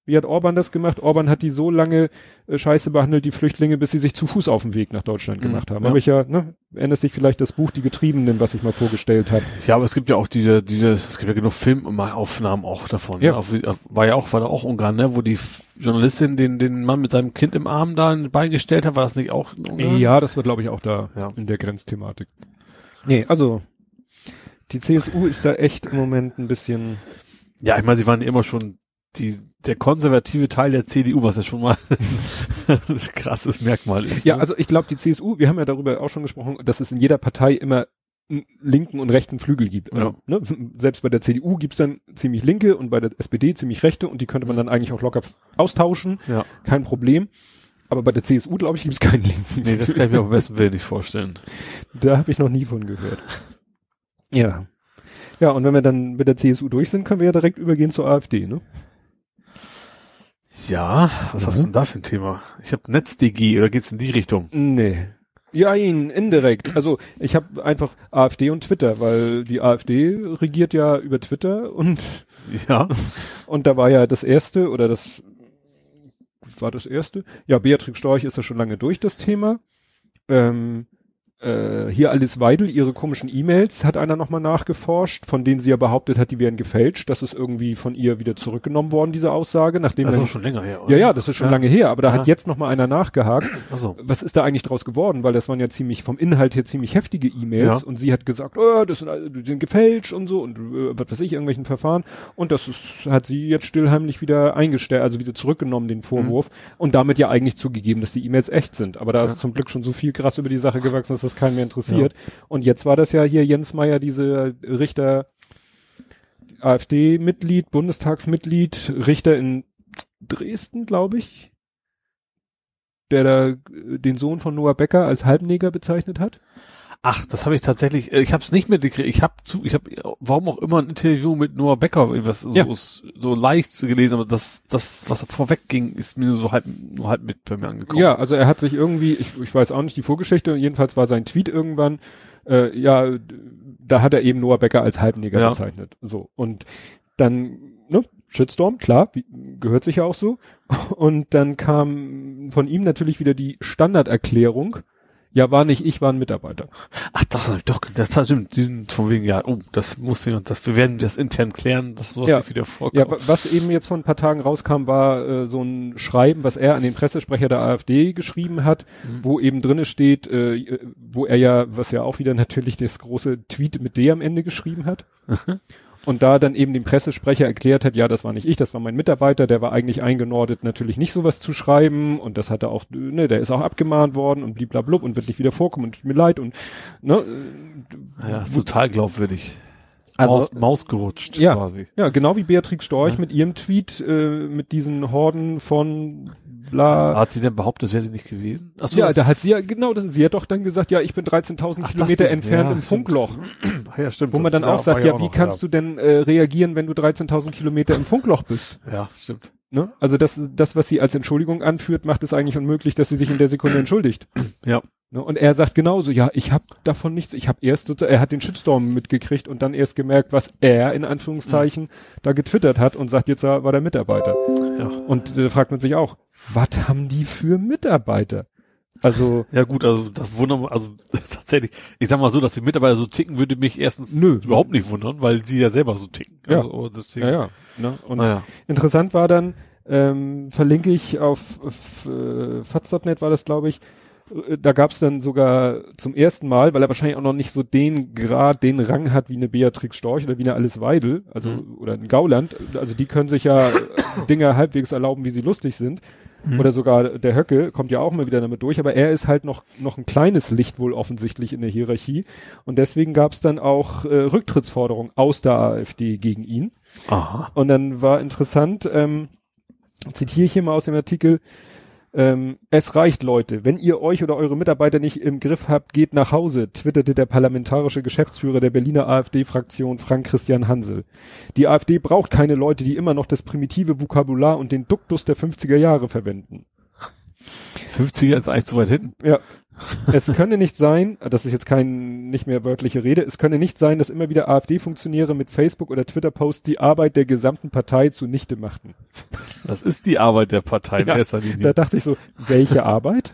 Ne? Wie hat Orban das gemacht? Orban hat die so lange äh, scheiße behandelt, die Flüchtlinge, bis sie sich zu Fuß auf den Weg nach Deutschland Mhm, gemacht haben. ja. Habe ich ja, ne? Erinnert sich vielleicht das Buch Die Getriebenen, was ich mal vorgestellt habe. Ja, aber es gibt ja auch diese, diese, es gibt ja genug Filmaufnahmen auch davon. Ja. Ne? Wie- war ja auch, war da auch Ungarn, ne? Wo die Journalistin den, den Mann mit seinem Kind im Arm da ein Bein gestellt hat, war das nicht auch Ungarn? Ja, das war, glaube ich, auch da Ja. in der Grenzthematik. Nee, also die CSU ist da echt im Moment ein bisschen. Ja, ich meine, sie waren immer schon die, der konservative Teil der CDU, was ja schon mal ein krasses Merkmal ist. Ja, ne? also ich glaube, die CSU, wir haben ja darüber auch schon gesprochen, dass es in jeder Partei immer einen linken und rechten Flügel gibt. Also, ne, selbst bei der CDU gibt's dann ziemlich linke und bei der SPD ziemlich rechte und die könnte man dann eigentlich auch locker austauschen, ja. kein Problem. Aber bei der CSU, glaube ich, gibt's keinen linken. Nee, das kann ich mir am besten Willen nicht vorstellen. Da habe ich noch nie von gehört. Ja. Ja, und wenn wir dann mit der CSU durch sind, können wir ja direkt übergehen zur AfD, ne? Ja, was Mhm. hast du denn da für ein Thema? Ich habe NetzDG, oder geht's in die Richtung? Nee. Ja, ihn, indirekt. Also ich habe einfach AfD und Twitter, weil die AfD regiert ja über Twitter und Ja. und da war ja das erste oder das war das erste. Ja, Beatrix Storch ist ja schon lange durch das Thema. Ähm, äh, hier Alice Weidel, ihre komischen E-Mails, hat einer nochmal nachgeforscht, von denen sie ja behauptet hat, die wären gefälscht. Das ist irgendwie von ihr wieder zurückgenommen worden, diese Aussage, nachdem Das ist auch schon länger her, oder? ja, ja, das ist schon Ja. lange her, aber da Ja. hat jetzt nochmal einer nachgehakt Achso. was ist da eigentlich draus geworden? Weil das waren ja ziemlich, vom Inhalt her ziemlich heftige E-Mails Ja. und sie hat gesagt, oh, das sind, die sind gefälscht und so und äh, was weiß ich, irgendwelchen Verfahren und das ist, hat sie jetzt stillheimlich wieder eingestellt, also wieder zurückgenommen, den Vorwurf und damit ja eigentlich zugegeben, dass die E-Mails echt sind. Aber da ist zum Glück schon so viel krass über die Sache gewachsen, dass das keinen mehr interessiert. Und jetzt war das ja hier Jens Meyer, diese Richter, AfD-Mitglied, Bundestagsmitglied, Richter in Dresden, glaube ich, der da äh, den Sohn von Noah Becker als Halbneger bezeichnet hat. Ach, das habe ich tatsächlich, äh, ich habe es nicht mitgekriegt. Ich habe zu, ich habe, warum auch immer ein Interview mit Noah Becker, was Ja. so, so leicht gelesen, aber das, das, was vorweg ging, ist mir so halb, nur halb mit bei mir angekommen. Ja, also er hat sich irgendwie, ich, ich weiß auch nicht die Vorgeschichte, jedenfalls war sein Tweet irgendwann, äh, ja, da hat er eben Noah Becker als Halbneger Ja. bezeichnet. So. Und dann, ne, Shitstorm, klar, wie, gehört sich ja auch so. Und dann kam von ihm natürlich wieder die Standarderklärung. Ja, war nicht ich, war ein Mitarbeiter. Ach, ich doch, das hat stimmt, diesen von wegen, ja, oh, das muss jemand, das, wir werden das intern klären, dass sowas Ja. nicht wieder vorkommt. Ja, wa- was eben jetzt vor ein paar Tagen rauskam, war äh, so ein Schreiben, was er an den Pressesprecher der AfD geschrieben hat, Mhm. wo eben drinne steht, äh, wo er ja, was ja auch wieder natürlich das große Tweet mit D am Ende geschrieben hat. Und da dann eben dem Pressesprecher erklärt hat, ja, das war nicht ich, das war mein Mitarbeiter, der war eigentlich eingenordet, natürlich nicht sowas zu schreiben und das hat er auch, ne, der ist auch abgemahnt worden und bliblablub und wird nicht wieder vorkommen und tut mir leid und, ne, ja, ist total glaubwürdig. Also- Maus, Maus gerutscht, Ja. quasi. Ja, genau wie Beatrix Storch Ja. mit ihrem Tweet äh, mit diesen Horden von bla. Hat sie denn behauptet, das wäre sie nicht gewesen? Ach so, ja, da hat sie ja, genau, das, sie hat doch dann gesagt, ja, ich bin 13.000 Ach, das Kilometer entfernt ja, im. Funkloch. Ja, stimmt. Wo man dann auch sagt, ja, auch wie noch, kannst du denn äh, reagieren, wenn du 13.000 Kilometer im Funkloch bist? Ja, stimmt. Ne? Also das, das, was sie als Entschuldigung anführt, macht es eigentlich unmöglich, dass sie sich in der Sekunde entschuldigt. Ja. Ne? Und er sagt genauso, ja, ich habe davon nichts, ich habe erst, sozusagen- er hat den Shitstorm mitgekriegt und dann erst gemerkt, was er in Anführungszeichen da getwittert hat und sagt, jetzt war der Mitarbeiter. Ja. Und da fragt man sich auch, was haben die für Mitarbeiter? Also, Ja gut, also das wundert also tatsächlich, ich sag mal so, dass die Mitarbeiter so ticken, würde mich erstens Nö. überhaupt nicht wundern, weil sie ja selber so ticken. Ja. Also deswegen. ja, ja. Ne? Und Naja. interessant war dann, ähm, verlinke ich auf, auf äh, faz.net war das, glaube ich, da gab es dann sogar zum ersten Mal, weil er wahrscheinlich auch noch nicht so den Grad, den Rang hat wie eine Beatrix Storch oder wie eine Alice Weidel, also Mhm. oder ein Gauland, also die können sich ja Dinge halbwegs erlauben, wie sie lustig sind. Oder sogar der Höcke kommt ja auch mal wieder damit durch, aber er ist halt noch, noch ein kleines Licht wohl offensichtlich in der Hierarchie. Und deswegen gab es dann auch äh, Rücktrittsforderungen aus der AfD gegen ihn. Aha. Und dann war interessant, ähm, zitiere ich hier mal aus dem Artikel, Ähm, es reicht, Leute. Wenn ihr euch oder eure Mitarbeiter nicht im Griff habt, geht nach Hause, twitterte der parlamentarische Geschäftsführer der Berliner AfD-Fraktion Frank Christian Hansel. Die AfD braucht keine Leute, die immer noch das primitive Vokabular und den Duktus der 50er Jahre verwenden. 50er ist eigentlich zu weit hinten. Ja. Es könne nicht sein, das ist jetzt kein, nicht mehr wörtliche Rede, es könne nicht sein, dass immer wieder AfD-Funktionäre mit Facebook- oder Twitter-Posts die Arbeit der gesamten Partei zunichte machten. Das ist die Arbeit der Partei in Ja, erster Linie. Da dachte ich so, welche Arbeit?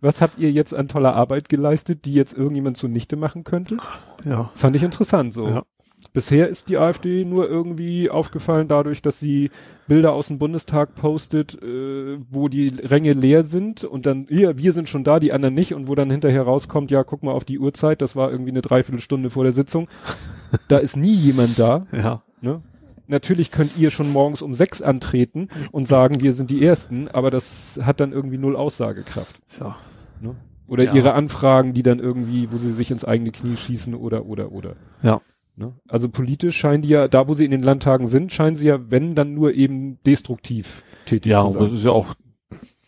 Was habt ihr jetzt an toller Arbeit geleistet, die jetzt irgendjemand zunichte machen könnte? ja. Fand ich interessant so. Ja. Bisher ist die AfD nur irgendwie aufgefallen dadurch, dass sie Bilder aus dem Bundestag postet, äh, wo die Ränge leer sind und dann, hier, wir sind schon da, die anderen nicht und wo dann hinterher rauskommt, ja, guck mal auf die Uhrzeit, das war irgendwie eine Dreiviertelstunde vor der Sitzung. da ist nie jemand da. Ja. Ne? Natürlich könnt ihr schon morgens um sechs antreten und sagen, wir sind die Ersten, aber das hat dann irgendwie null Aussagekraft. So. Ne? Oder Ja. ihre Anfragen, die dann irgendwie, wo sie sich ins eigene Knie schießen oder, oder, oder. Ja. Ne? Also politisch scheinen die ja, da wo sie in den Landtagen sind, scheinen sie ja, wenn, dann nur eben destruktiv tätig Ja, zu sein. das ist ja auch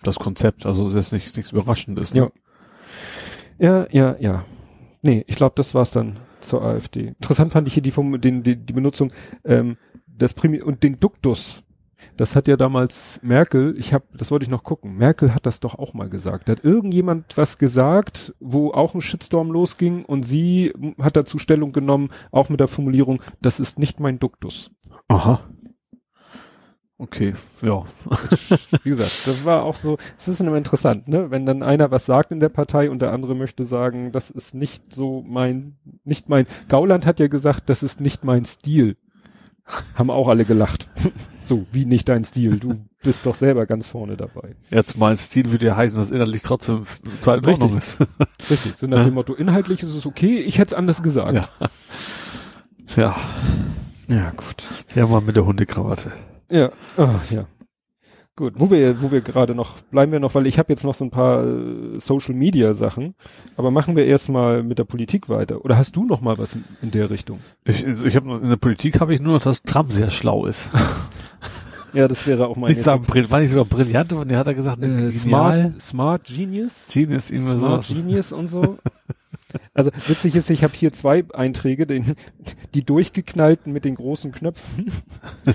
das Konzept. Also es ist nichts, nichts Überraschendes. Ne? Ja. Ja, ja, ja. Nee, ich glaube, das war's dann zur AfD. Interessant fand ich hier die, vom, den, die, die Benutzung ähm, das Primi und den Duktus. Das hat ja damals Merkel, ich habe, das wollte ich noch gucken. Merkel hat das doch auch mal gesagt. Da hat irgendjemand was gesagt, wo auch ein Shitstorm losging und sie hat dazu Stellung genommen, auch mit der Formulierung, das ist nicht mein Duktus. Aha. Okay, ja. Wie gesagt, das war auch so, es ist immer interessant, ne? Wenn dann einer was sagt in der Partei und der andere möchte sagen, das ist nicht so mein, nicht mein, Gauland hat ja gesagt, das ist nicht mein Stil. Haben auch alle gelacht. so, wie nicht dein Stil? Du bist doch selber ganz vorne dabei. Jetzt mein Stil würde ja heißen, dass inhaltlich trotzdem total in Ordnung ist. Richtig. So nach dem Motto, inhaltlich ist es okay, ich hätte es anders gesagt. Ja. ja. ja gut. Der mal mit der Hundekrawatte. Ja, ah, ja. Gut, wo wir, wo wir gerade noch, bleiben wir noch, weil ich habe jetzt noch so ein paar äh, Social Media Sachen, aber machen wir erstmal mit der Politik weiter. Oder hast du noch mal was in, in der Richtung? Ich, also ich habe in der Politik habe ich nur noch, dass Trump sehr schlau ist. Ja, das wäre auch mein Nicht sagen, brill- war nicht sogar brillant, aber der hat er gesagt, äh. Smart, Smart Genius, Genius, irgendwie Smart sowas. Genius und so. Also witzig ist, ich habe hier zwei Einträge, den, die durchgeknallten mit den großen Knöpfen.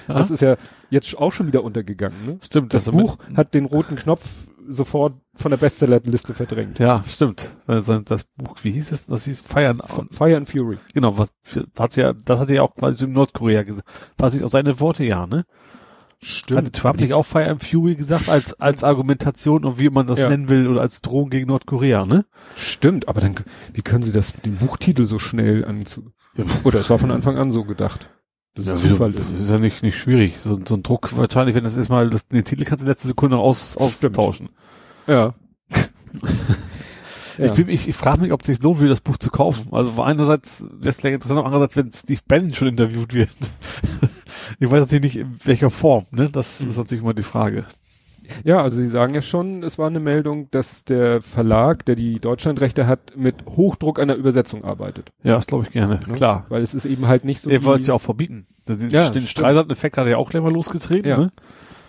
Das ist ja jetzt auch schon wieder untergegangen. Ne? Stimmt, Das mit- Buch hat den roten Knopf sofort von der Bestsellerliste verdrängt. Ja, stimmt. Also das Buch, wie hieß es? Das hieß Feiern. F- Fire and Fury. Genau, was hat ja, das hat er ja auch quasi in Nordkorea gesagt. War sich auch seine Worte ja, ne? Hatte Trump nicht auch Fire and Fury gesagt als als Argumentation und wie man das Ja. nennen will oder als Drohung gegen Nordkorea, ne? Stimmt, aber dann, wie können sie das, den Buchtitel so schnell anzu... Oder es war von Anfang an so gedacht. Das ist wie du- Zufall. das ist ja nicht nicht schwierig. So, so ein Druck wahrscheinlich, wenn das ist mal das, den Titel kannst du in letzter Sekunde noch aus, austauschen. Ja. ja. Ich, bin, ich, ich frage mich, ob es sich lohnt, will das Buch zu kaufen. Also einerseits wäre es gleich interessant, andererseits, wenn Steve Bannon schon interviewt wird. Ich weiß natürlich nicht, in welcher Form, ne? Das Hm. ist natürlich immer die Frage. ja, also sie sagen ja schon, es war eine Meldung, dass der Verlag, der die Deutschlandrechte hat, mit Hochdruck an der Übersetzung arbeitet. Ja, das glaube ich gerne. Ne? Klar. Weil es ist eben halt nicht so. Er wollte es ja auch verbieten. Den, Ja, den. Streisand-Effekt hat er ja auch gleich mal losgetreten, Ja. ne?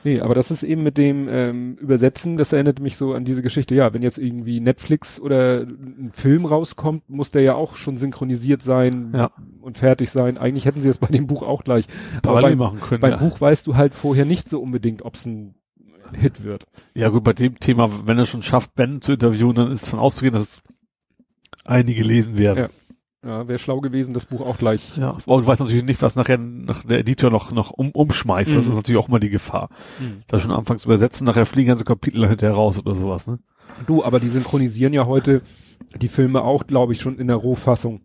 Nee, aber das ist eben mit dem ähm, Übersetzen, das erinnert mich so an diese Geschichte. Ja, wenn jetzt irgendwie Netflix oder ein Film rauskommt, muss der ja auch schon synchronisiert sein Ja. und fertig sein. Eigentlich hätten sie es bei dem Buch auch gleich. Aber Parallel beim, machen können. beim ja. Buch weißt du halt vorher nicht so unbedingt, ob es ein Hit wird. ja gut, bei dem Thema, wenn er schon schafft, Ben zu interviewen, dann ist von auszugehen, dass einige lesen werden. Ja. Ja, wäre schlau gewesen, das Buch auch gleich. Ja, du weißt natürlich nicht, was nachher nach der Editor noch, noch um, umschmeißt. Das Mhm. ist natürlich auch mal die Gefahr. Da schon anfangs übersetzen, nachher fliegen ganze Kapitel hinterher raus oder sowas, ne? Du, aber die synchronisieren ja heute die Filme auch, glaube ich, schon in der Rohfassung.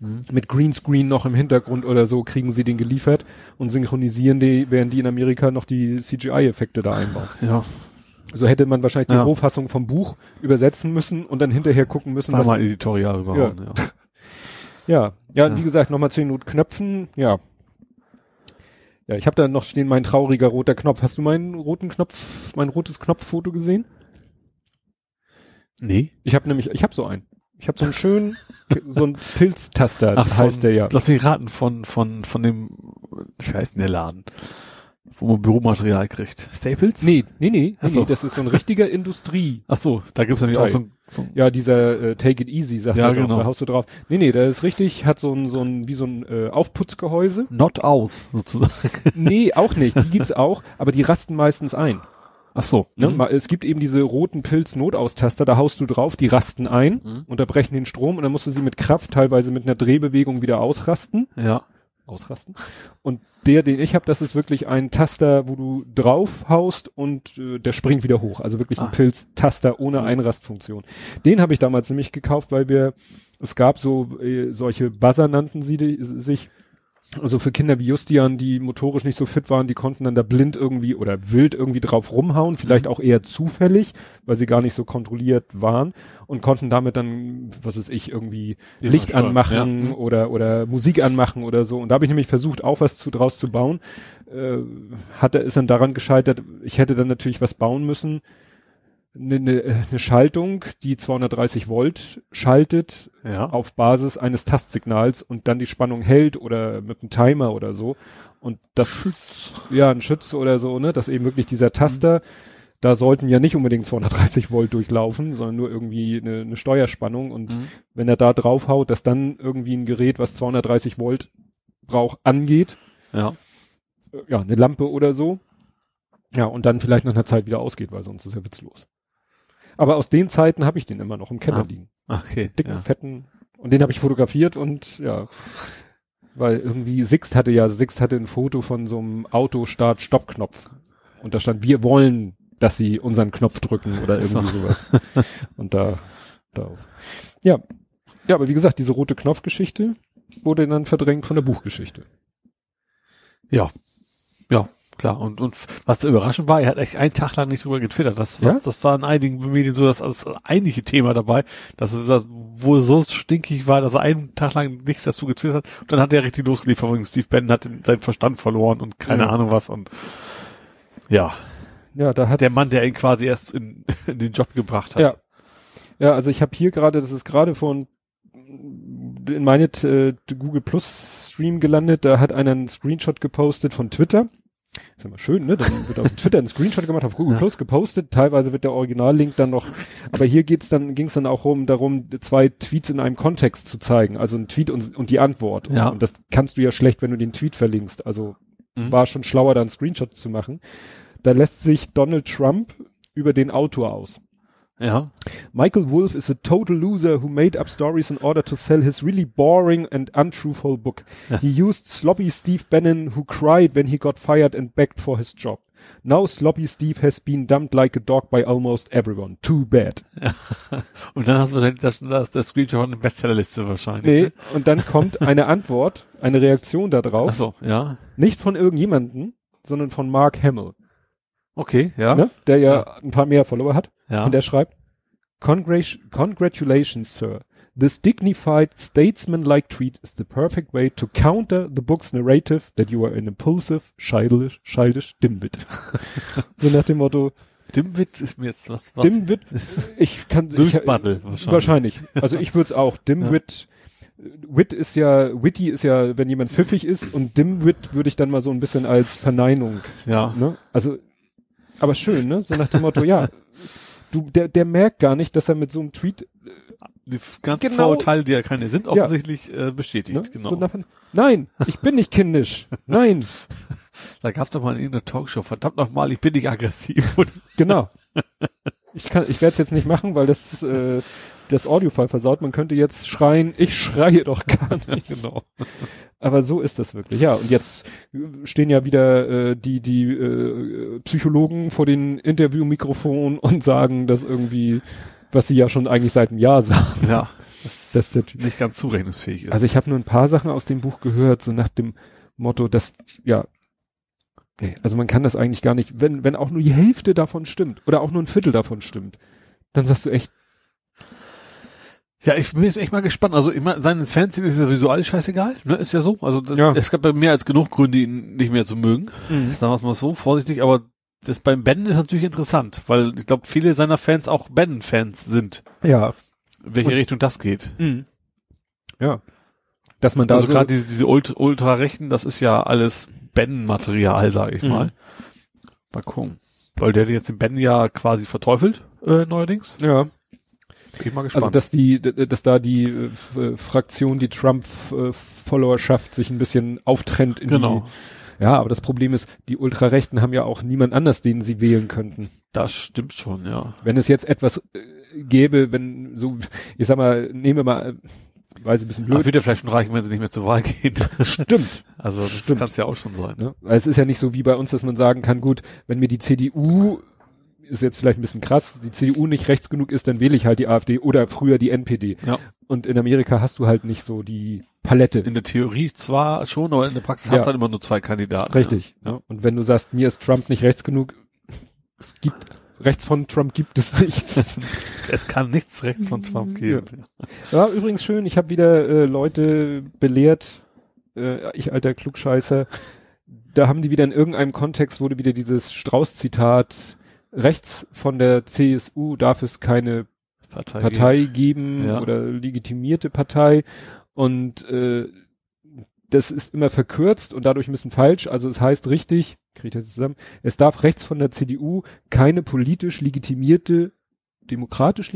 Mhm. Mit Greenscreen noch im Hintergrund oder so kriegen sie den geliefert und synchronisieren die, während die in Amerika noch die CGI-Effekte da einbauen. Ja. So hätte man wahrscheinlich die Ja. Rohfassung vom Buch übersetzen müssen und dann hinterher gucken müssen, Da was, mal editorial überhauen, ja. ja, ja, und Ja. wie gesagt, nochmal zu den Knöpfen, ja. Ja, ich habe da noch stehen, mein trauriger roter Knopf. Hast du meinen roten Knopf, mein rotes Knopffoto gesehen? Nee. Ich habe nämlich, ich habe so einen. Ich habe so einen schönen, so einen Pilztaster, Ach, heißt von, der ja. Lass mich raten, von, von, von dem, wie heißt denn der Laden? Wo man Büromaterial kriegt. Staples? Nee, nee, nee, Ach nee, so. nee, das ist so ein richtiger Industrie. Ach so, da gibt's nämlich auch Teil. so ein, so ein Ja, dieser äh, Take It Easy, sagt Ja, er genau. da haust du drauf. Nee, nee, der ist richtig, hat so ein, so ein, wie so ein äh, Aufputzgehäuse. Not aus, sozusagen. nee, auch nicht, die gibt's auch, aber die rasten meistens ein. Ach so. Ne? Mhm. Es gibt eben diese roten Pilz-Notaustaster, da haust du drauf, die rasten ein, Mhm. unterbrechen den Strom und dann musst du sie mit Kraft, teilweise mit einer Drehbewegung wieder ausrasten. Ja. Ausrasten. Und der, den ich habe, das ist wirklich ein Taster, wo du drauf haust und äh, der springt wieder hoch. Also wirklich ein Ah. Pilz-Taster ohne Einrastfunktion. Den habe ich damals nämlich gekauft, weil wir, es gab so äh, solche Buzzer nannten sie die, sich, also für Kinder wie Justian, die motorisch nicht so fit waren, die konnten dann da blind irgendwie oder wild irgendwie drauf rumhauen, vielleicht auch eher zufällig, weil sie gar nicht so kontrolliert waren und konnten damit dann, was weiß ich, irgendwie Ja, Licht schon, anmachen ja. oder oder Musik anmachen oder so. Und da habe ich nämlich versucht, auch was zu, draus zu bauen. Äh, hatte ist dann daran gescheitert, ich hätte dann natürlich was bauen müssen. Eine ne, ne Schaltung, die 230 Volt schaltet, Ja. auf Basis eines Tastsignals und dann die Spannung hält oder mit einem Timer oder so. Und das, ja, ein Schütz oder so, ne, dass eben wirklich dieser Taster, da sollten ja nicht unbedingt 230 Volt durchlaufen, sondern nur irgendwie eine, eine Steuerspannung und Mhm. wenn er da draufhaut, dass dann irgendwie ein Gerät, was 230 Volt braucht, angeht, Ja. äh, ja, eine Lampe oder so. Ja, und dann vielleicht nach einer Zeit wieder ausgeht, weil sonst ist er witzlos. Aber aus den Zeiten habe ich den immer noch im Keller Ah. liegen Okay. dicken, Ja. fetten. Und den habe ich fotografiert und ja, weil irgendwie Sixt hatte ja, Sixt hatte ein Foto von so einem Auto-Start-Stopp-Knopf. Und da stand, wir wollen, dass sie unseren Knopf drücken oder irgendwie So. sowas. Und da, da aus. Ja. Ja, aber wie gesagt, diese rote Knopfgeschichte wurde dann verdrängt von der Buchgeschichte. Ja. Ja, klar. Und, und was überraschend war, er hat echt einen Tag lang nicht drüber getwittert. Das, was, Ja? das war in einigen Medien so das, das eigentliche Thema dabei, dass es das wohl so stinkig war, dass er einen Tag lang nichts dazu getwittert hat. Und dann hat er richtig losgeliefert. Übrigens, Steve Bannon hat seinen Verstand verloren und keine Ja. Ahnung was. Und ja, Ja, da hat der Mann, der ihn quasi erst in, in den Job gebracht hat. Ja. Ja, also ich habe hier gerade, das ist gerade von in meine äh, Google Plus Stream gelandet, da hat einer einen Screenshot gepostet von Twitter. Ist mal schön, ne? Dann wird auf Twitter ein Screenshot gemacht, auf Google Ja. Plus gepostet. Teilweise wird der Originallink dann noch, aber hier geht's dann, ging's dann auch um darum, zwei Tweets in einem Kontext zu zeigen. Also ein Tweet und, und die Antwort. Ja. Und das kannst du ja schlecht, wenn du den Tweet verlinkst. Also Mhm. war schon schlauer, da einen Screenshot zu machen. Da lässt sich Donald Trump über den Autor aus. Ja. Michael Wolff is a total loser who made up stories in order to sell his really boring and untruthful book. Ja. He used sloppy Steve Bannon who cried when he got fired and begged for his job. Now sloppy Steve has been dumped like a dog by almost everyone. Too bad. Und dann hast du wahrscheinlich das, das, das Screenshot der Bestsellerliste wahrscheinlich. Nee, Ne? und dann kommt eine Antwort, eine Reaktion darauf, Ach so, ja. nicht von irgendjemanden, sondern von Mark Hamill, Okay, ja. ne? der ja, ein paar mehr Follower hat. Ja. Und er schreibt, Congrat Congratulations, Sir. This dignified, statesman-like tweet is the perfect way to counter the book's narrative that you are an impulsive, childish, childish Dimwit. so nach dem Motto, Dimwit ist mir jetzt was, was Dimwit, ich kann, Durchspaddel wahrscheinlich. wahrscheinlich. Also ich würde es auch. Dimwit, Wit ist ja, witty ist ja, wenn jemand pfiffig ist und Dimwit würde ich dann mal so ein bisschen als Verneinung Ja. Ne? Also, aber schön, ne? So nach dem Motto, ja, du, der, der merkt gar nicht, dass er mit so einem Tweet, Die ganzen Genau. Vorurteile, die ja keine sind, offensichtlich äh, bestätigt. ne? Genau. So nach, nein, ich bin nicht kindisch. Nein, da gab's doch mal in irgendeiner Talkshow, verdammt nochmal, ich bin nicht aggressiv. Genau. Ich kann, ich werde es jetzt nicht machen, weil das, äh, das Audiofile versaut. Man könnte jetzt schreien, ich schreie doch gar nicht. genau. Aber so ist das wirklich, ja. Und jetzt stehen ja wieder äh, die, die äh, Psychologen vor den Interviewmikrofonen und sagen, dass irgendwie, was sie ja schon eigentlich seit einem Jahr sagen. Ja. Das, Das ist der Typ. nicht ganz zurechnungsfähig ist. Also ich habe nur ein paar Sachen aus dem Buch gehört, so nach dem Motto, dass, ja, nee, also man kann das eigentlich gar nicht, wenn, wenn auch nur die Hälfte davon stimmt oder auch nur ein Viertel davon stimmt, dann sagst du echt, ja, ich bin jetzt echt mal gespannt. Also ich meine, seinen Fans ist ja sowieso alles scheißegal, ne? Ist ja so. Also Ja. es gab ja mehr als genug Gründe, ihn nicht mehr zu mögen. Sagen wir es mal so, vorsichtig, aber das beim Ben ist natürlich interessant, weil ich glaube, viele seiner Fans auch Ben-Fans sind, ja, in welche Und- Richtung das geht. ja, dass man da also so, gerade diese, diese Ult Ultra-Rechten, das ist ja alles Ben-Material, sage ich Mhm. mal. Mal gucken. Weil der jetzt den Ben ja quasi verteufelt, äh, neuerdings. Ja, Bin mal gespannt. also dass die, dass da die äh, äh, Fraktion, die Trump-Followerschaft sich ein bisschen auftrennt in genau. die. Ja, aber das Problem ist, die Ultrarechten haben ja auch niemand anders, den sie wählen könnten. Das stimmt schon, ja. Wenn es jetzt etwas äh, gäbe, wenn so, ich sag mal, nehmen wir mal, äh, weiß ich ein bisschen Aber blöd. wird ja vielleicht schon reichen, wenn sie nicht mehr zur Wahl gehen. Stimmt. Also das kann es ja auch schon sein. Ne? Weil es ist ja nicht so wie bei uns, dass man sagen kann, gut, wenn mir die CDU, ist jetzt vielleicht ein bisschen krass, die CDU nicht rechts genug ist, dann wähle ich halt die AfD oder früher die NPD. Ja. Und in Amerika hast du halt nicht so die Palette. In der Theorie zwar schon, aber in der Praxis Ja. hast du halt immer nur zwei Kandidaten. Richtig. Ja. Ne? Und wenn du sagst, mir ist Trump nicht rechts genug, es gibt, rechts von Trump gibt es nichts. Es kann nichts rechts von Trump geben. ja, übrigens schön, ich habe wieder äh, Leute belehrt, äh, ich alter Klugscheißer, da haben die wieder in irgendeinem Kontext wurde wieder dieses Strauß-Zitat, rechts von der CSU darf es keine Partei. Partei geben Ja. oder legitimierte Partei und äh, das ist immer verkürzt und dadurch ein bisschen falsch. Also es heißt richtig, kriege ich das zusammen, es darf rechts von der CDU keine politisch legitimierte, demokratisch,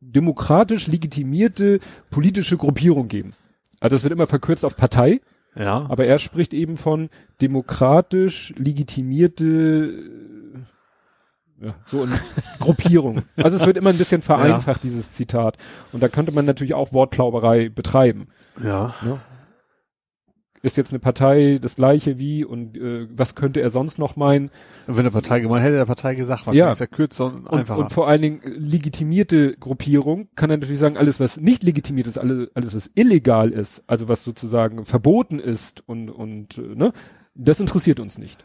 demokratisch legitimierte politische Gruppierung geben. Also es wird immer verkürzt auf Partei, Ja. aber er spricht eben von demokratisch legitimierte ja, so eine Gruppierung. Also es wird immer ein bisschen vereinfacht, dieses Zitat. Und da könnte man natürlich auch Wortklauberei betreiben. ja. Ne? Ist jetzt eine Partei das gleiche wie und äh, was könnte er sonst noch meinen? Wenn der Partei gemeint hätte, der Partei gesagt, wahrscheinlich Ja. ist er kürzer und Und, einfacher. und vor allen Dingen äh, legitimierte Gruppierung kann er natürlich sagen, alles was nicht legitimiert ist, alle, alles was illegal ist, also was sozusagen verboten ist und, und äh, ne, das interessiert uns nicht.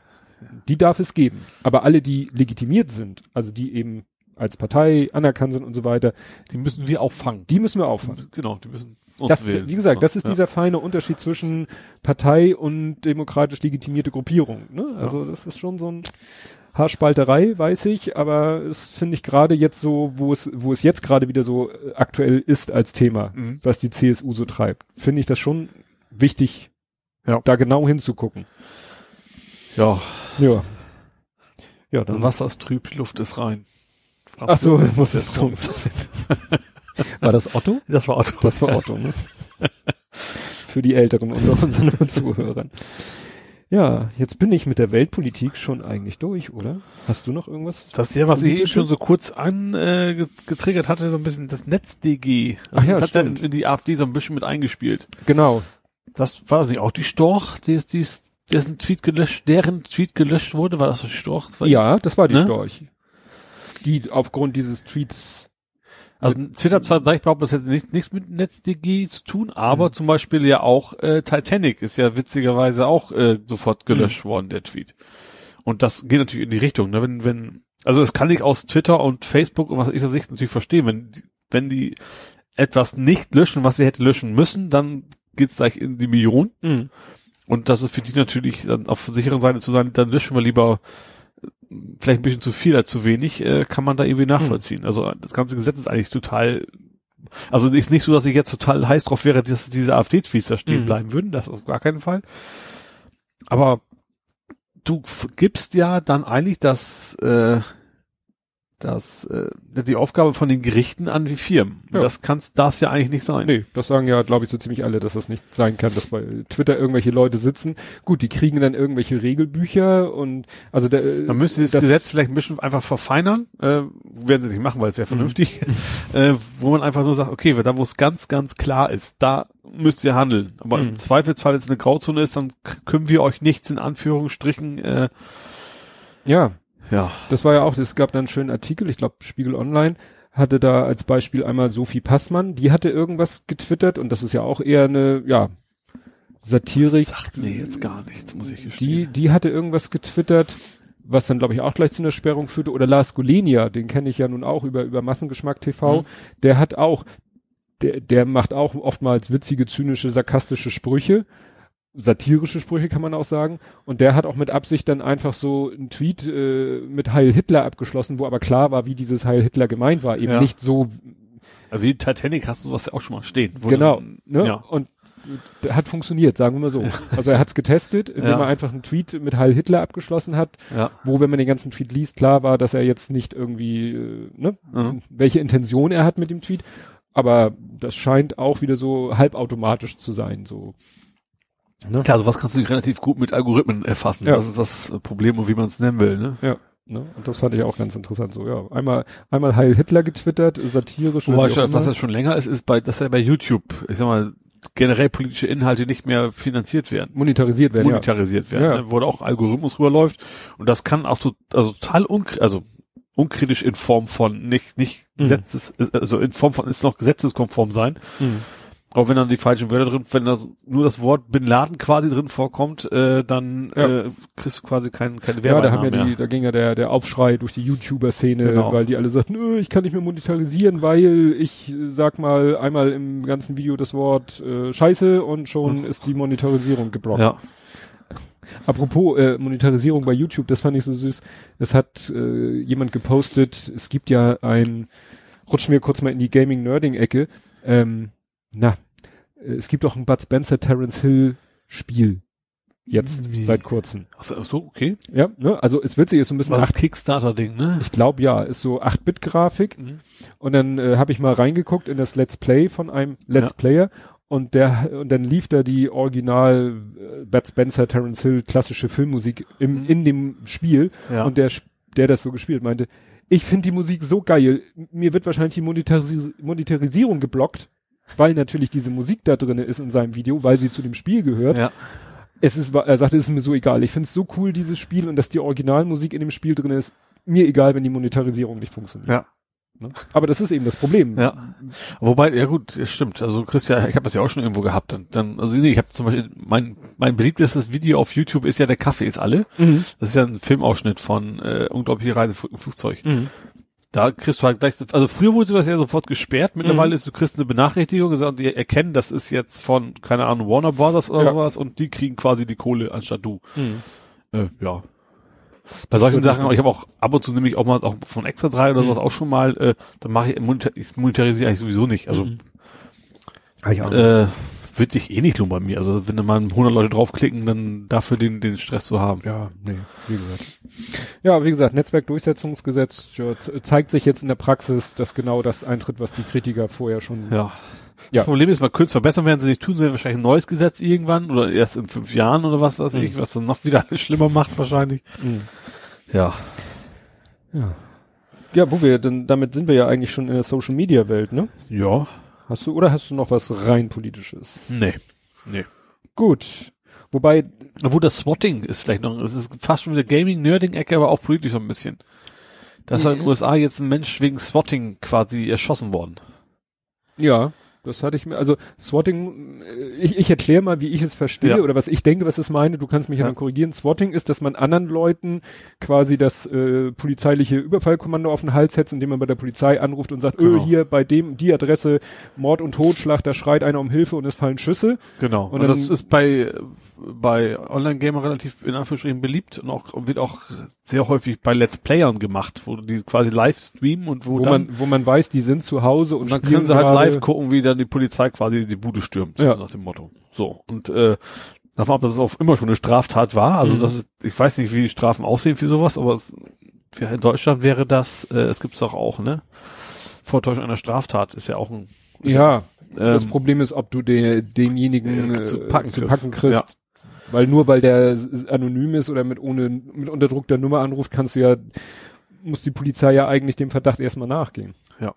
Die darf es geben. Aber alle, die legitimiert sind, also die eben als Partei anerkannt sind und so weiter, die müssen wir auffangen. die müssen wir auffangen. Genau, die müssen uns Das, wählen. wie gesagt, das ist ja. dieser feine Unterschied zwischen Partei und demokratisch legitimierte Gruppierung. Ne? Also das ist schon so ein Haarspalterei, weiß ich, aber es finde ich gerade jetzt so, wo es, wo es jetzt gerade wieder so äh, aktuell ist als Thema, Mhm. was die CSU so treibt, finde ich das schon wichtig, Ja. da genau hinzugucken. Ja, Ja. Ja, das dann Wasser ist trüb, Luft ist rein. Franz Ach so, Josef muss der es Song. war das Otto? Das war Otto. Das war Otto, ne? Für die Älteren unter unseren Zuhörern. Ja, jetzt bin ich mit der Weltpolitik schon eigentlich durch, oder? Hast du noch irgendwas? Das ist ja, was ich eben schon so kurz an äh, hatte, so ein bisschen das NetzDG. Also Ach ja, das hat ja stimmt. die AfD so ein bisschen mit eingespielt. Genau. Das war sie auch die Storch, die ist, die ist, dessen Tweet gelöscht, deren Tweet gelöscht wurde, war das die Storch? Das war Ja, das war die Ne? Storch. Die aufgrund dieses Tweets. Also Twitter zwar direkt behauptet, das hätte nicht, nichts mit NetzDG zu tun, aber Mhm. zum Beispiel ja auch äh, Titanic ist ja witzigerweise auch äh, sofort gelöscht Mhm. worden, der Tweet. Und das geht natürlich in die Richtung, ne? Wenn, wenn, also das kann ich aus Twitter und Facebook und was ich der Sicht natürlich verstehen, wenn, die- wenn die etwas nicht löschen, was sie hätte löschen müssen, dann geht's gleich in die Millionen. Mhm. Und das ist für die natürlich dann auf der sicheren Seite zu sein, dann löschen wir lieber äh, vielleicht ein bisschen zu viel als zu wenig, äh, kann man da irgendwie nachvollziehen. Also das ganze Gesetz ist eigentlich total, also ist nicht so, dass ich jetzt total heiß drauf wäre, dass diese AfD-Tweets da stehen Mhm. bleiben würden, das auf gar keinen Fall. Aber du gibst ja dann eigentlich das, äh, das, äh, die Aufgabe von den Gerichten an die Firmen. Ja. Das kannst, darf ja eigentlich nicht sein. Nee, das sagen ja, glaube ich, so ziemlich alle, dass das nicht sein kann, dass bei Twitter irgendwelche Leute sitzen. Gut, die kriegen dann irgendwelche Regelbücher und also der, Man müsste das, Gesetz vielleicht ein bisschen einfach verfeinern, äh, werden sie nicht machen, weil es wäre vernünftig, äh, wo man einfach nur sagt, okay, da wo es ganz, ganz klar ist, da müsst ihr handeln. Aber Mhm. im Zweifelsfall, wenn es eine Grauzone ist, dann können wir euch nichts in Anführungsstrichen, äh, Ja, ja, das war ja auch, es gab da einen schönen Artikel, ich glaube Spiegel Online hatte da als Beispiel einmal Sophie Passmann, die hatte irgendwas getwittert und das ist ja auch eher eine, ja, Satirik. sagt mir jetzt gar nichts, muss ich Die, gestehen. die hatte irgendwas getwittert, was dann glaube ich auch gleich zu einer Sperrung führte. Oder Lars Gulenia, den kenne ich ja nun auch über, über Massengeschmack TV. Mhm. Der hat auch, der, der macht auch oftmals witzige, zynische, sarkastische Sprüche. Satirische Sprüche kann man auch sagen. Und der hat auch mit Absicht dann einfach so einen Tweet äh, mit Heil Hitler abgeschlossen, wo aber klar war, wie dieses Heil Hitler gemeint war. Eben Ja. nicht so, Also wie Titanic hast du sowas ja auch schon mal stehen. Genau, ne? Ja. Und hat funktioniert, sagen wir mal so. Also er hat es getestet, indem Ja. er einfach einen Tweet mit Heil Hitler abgeschlossen hat, Ja. wo, wenn man den ganzen Tweet liest, klar war, dass er jetzt nicht irgendwie, äh, ne, Mhm. welche Intention er hat mit dem Tweet. Aber das scheint auch wieder so halbautomatisch zu sein, so. Ne? Klar, sowas kannst du relativ gut mit Algorithmen erfassen. Ja. Das ist das Problem und wie man es nennen will, ne? Ja. Ne? Und das fand ich auch ganz interessant. So, ja, einmal, einmal Heil Hitler getwittert, satirisch. Wobei, auch was das schon länger ist, ist bei, dass ja bei YouTube, ich sag mal, generell politische Inhalte nicht mehr finanziert werden. monetarisiert werden. monetarisiert werden, Ja. ne, wo da auch Algorithmus rüberläuft. Und das kann auch so, also total unkr also unkritisch in Form von nicht, nicht Mhm. Gesetzes, also in Form von ist noch gesetzeskonform sein. Ja. Mhm. Auch wenn dann die falschen Wörter drin, wenn da nur das Wort Bin Laden quasi drin vorkommt, äh, dann Ja. äh, kriegst du quasi kein, keine Ja, da haben ja die, mehr. da ging ja der, der Aufschrei durch die YouTuber-Szene, Genau. weil die alle sagten, "Nö, ich kann nicht mehr monetarisieren, weil ich äh, sag mal einmal im ganzen Video das Wort äh, Scheiße und schon ist die Monetarisierung geblockt. Ja. Apropos äh, Monetarisierung bei YouTube, das fand ich so süß. Es hat äh, jemand gepostet, es gibt ja ein, rutschen wir kurz mal in die Gaming-Nerding-Ecke, ähm, na, es gibt auch ein Bud Spencer Terence Hill Spiel. Jetzt, Wie? seit kurzem. Ach so, ach okay. Ja, ne? Also es witzig ist so ein bisschen Was acht, Kickstarter-Ding, ne? ich glaube ja, ist so 8-Bit-Grafik. Mhm. Und dann äh, habe ich mal reingeguckt in das Let's Play von einem Let's Ja. Player und der und dann lief da die Original äh, Bud Spencer Terence Hill klassische Filmmusik im, Mhm. in dem Spiel Ja. und der der das so gespielt meinte, ich finde die Musik so geil, mir wird wahrscheinlich die Monetaris Monetarisierung geblockt, weil natürlich diese Musik da drinne ist in seinem Video, weil sie zu dem Spiel gehört. ja. Es ist, er sagte, es ist mir so egal. Ich finde es so cool, dieses Spiel und dass die Originalmusik in dem Spiel drin ist. Mir egal, wenn die Monetarisierung nicht funktioniert. Ja. Ne? Aber das ist eben das Problem. Ja. Wobei, ja gut, stimmt. Also Christian, ich habe das ja auch schon irgendwo gehabt. Und dann, also nee, ich habe zum Beispiel mein mein beliebtestes Video auf YouTube ist ja der Kaffee ist alle. Mhm. Das ist ja ein Filmausschnitt von äh, unglaubliche Reise im Flugzeug. Mhm. Da kriegst du halt gleich, also früher wurde sowas ja sofort gesperrt. Mittlerweile Mhm. ist du kriegst eine Benachrichtigung und die erkennen, das ist jetzt von keine Ahnung Warner Brothers oder Ja. sowas und die kriegen quasi die Kohle anstatt du. Mhm. Äh, ja. Bei solchen Sachen, aber ich habe auch ab und zu nehme ich auch mal auch von Extra 3 oder Mhm. sowas auch schon mal, äh, dann mache ich, ich monetarisiere eigentlich sowieso nicht. Also Mhm. Äh, wird sich eh nicht lohnen bei mir. Also wenn da mal 100 Leute draufklicken, dann dafür den, den Stress zu haben. ja, nee, wie gesagt. Ja, wie gesagt, Netzwerkdurchsetzungsgesetz ja, zeigt sich jetzt in der Praxis, dass genau das eintritt, was die Kritiker vorher schon. Ja. Ja. Das Problem ist, mal kurz verbessern werden sie nicht tun, sie werden wahrscheinlich ein neues Gesetz irgendwann oder erst in fünf Jahren oder was weiß ich, Mhm. was dann noch wieder alles schlimmer macht wahrscheinlich. Mhm. Ja. Ja. Ja, wo wir, denn damit sind wir ja eigentlich schon in der Social Media Welt, ne? Ja. Hast du, oder hast du noch was rein politisches? Nee. Nee. Gut. Wobei, Obwohl das Swatting ist vielleicht noch, es ist fast schon wieder Gaming-Nerding-Ecke, aber auch politisch so ein bisschen. Da ist halt in den USA jetzt ein Mensch wegen Swatting quasi erschossen worden. ja, das hatte ich mir, also Swatting, äh, ich, ich erkläre mal, wie ich es verstehe Ja. oder was ich denke, was es meine. Du kannst mich ja, Ja. dann korrigieren. Swatting ist, dass man anderen Leuten quasi das äh, polizeiliche Überfallkommando auf den Hals setzt, indem man bei der Polizei anruft und sagt, Genau. öh, hier bei dem, die Adresse, Mord und Totschlag, da schreit einer um Hilfe und es fallen Schüsse. Genau. Und Und, das ist bei, bei Online-Gamer relativ in Anführungsstrichen beliebt und auch, wird auch sehr häufig bei Let's Playern gemacht, wo die quasi live streamen und wo, Wo, dann, man, wo man weiß, die sind zu Hause und, dann können sie halt live gucken, wie dann die Polizei quasi die Bude stürmt, Ja. nach dem Motto. So. Und, äh, davon ab, dass es auch immer schon eine Straftat war. Also Mhm. das ist, ich weiß nicht, wie die Strafen aussehen für sowas, aber es, in Deutschland wäre das, äh, es gibt's doch auch, ne? Vortäuschung einer Straftat ist ja auch ein, ist Ja, das ähm, Problem ist, ob du den, denjenigen äh, zu packen zu kriegst. packen kriegst. Ja. Weil nur weil der anonym ist oder mit ohne mit unterdruckter Nummer anruft, kannst du ja muss die Polizei ja eigentlich dem Verdacht erstmal nachgehen. Ja,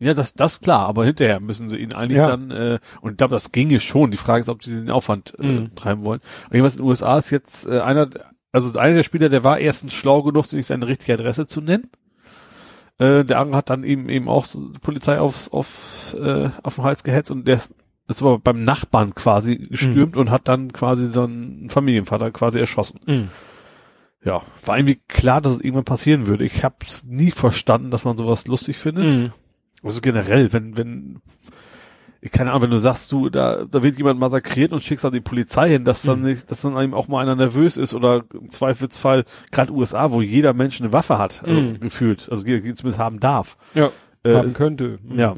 das, das klar, aber hinterher müssen sie ihn eigentlich Ja. dann, äh, und ich glaube, das ginge schon. Die Frage ist, ob sie den Aufwand äh, Mhm. treiben wollen. Und jedenfalls in den USA ist jetzt äh, einer, also einer der Spieler, der war erstens schlau genug, sich seine richtige Adresse zu nennen. Äh, der andere hat dann eben eben auch die Polizei aufs, auf, äh, auf den Hals gehetzt und der ist, ist aber beim Nachbarn quasi gestürmt Mhm. und hat dann quasi so einen Familienvater quasi erschossen. Ja, war irgendwie klar, dass es irgendwann passieren würde. Ich habe es nie verstanden, dass man sowas lustig findet. Mhm. Also generell, wenn, wenn, ich keine Ahnung, wenn du sagst, du, da, da wird jemand massakriert und schickst dann die Polizei hin, dass dann Mhm. nicht, dass dann eben auch mal einer nervös ist oder im Zweifelsfall, gerade USA, wo jeder Mensch eine Waffe hat, also Mhm. gefühlt, also zumindest haben darf. Ja, Äh, haben könnte. Mhm. ja.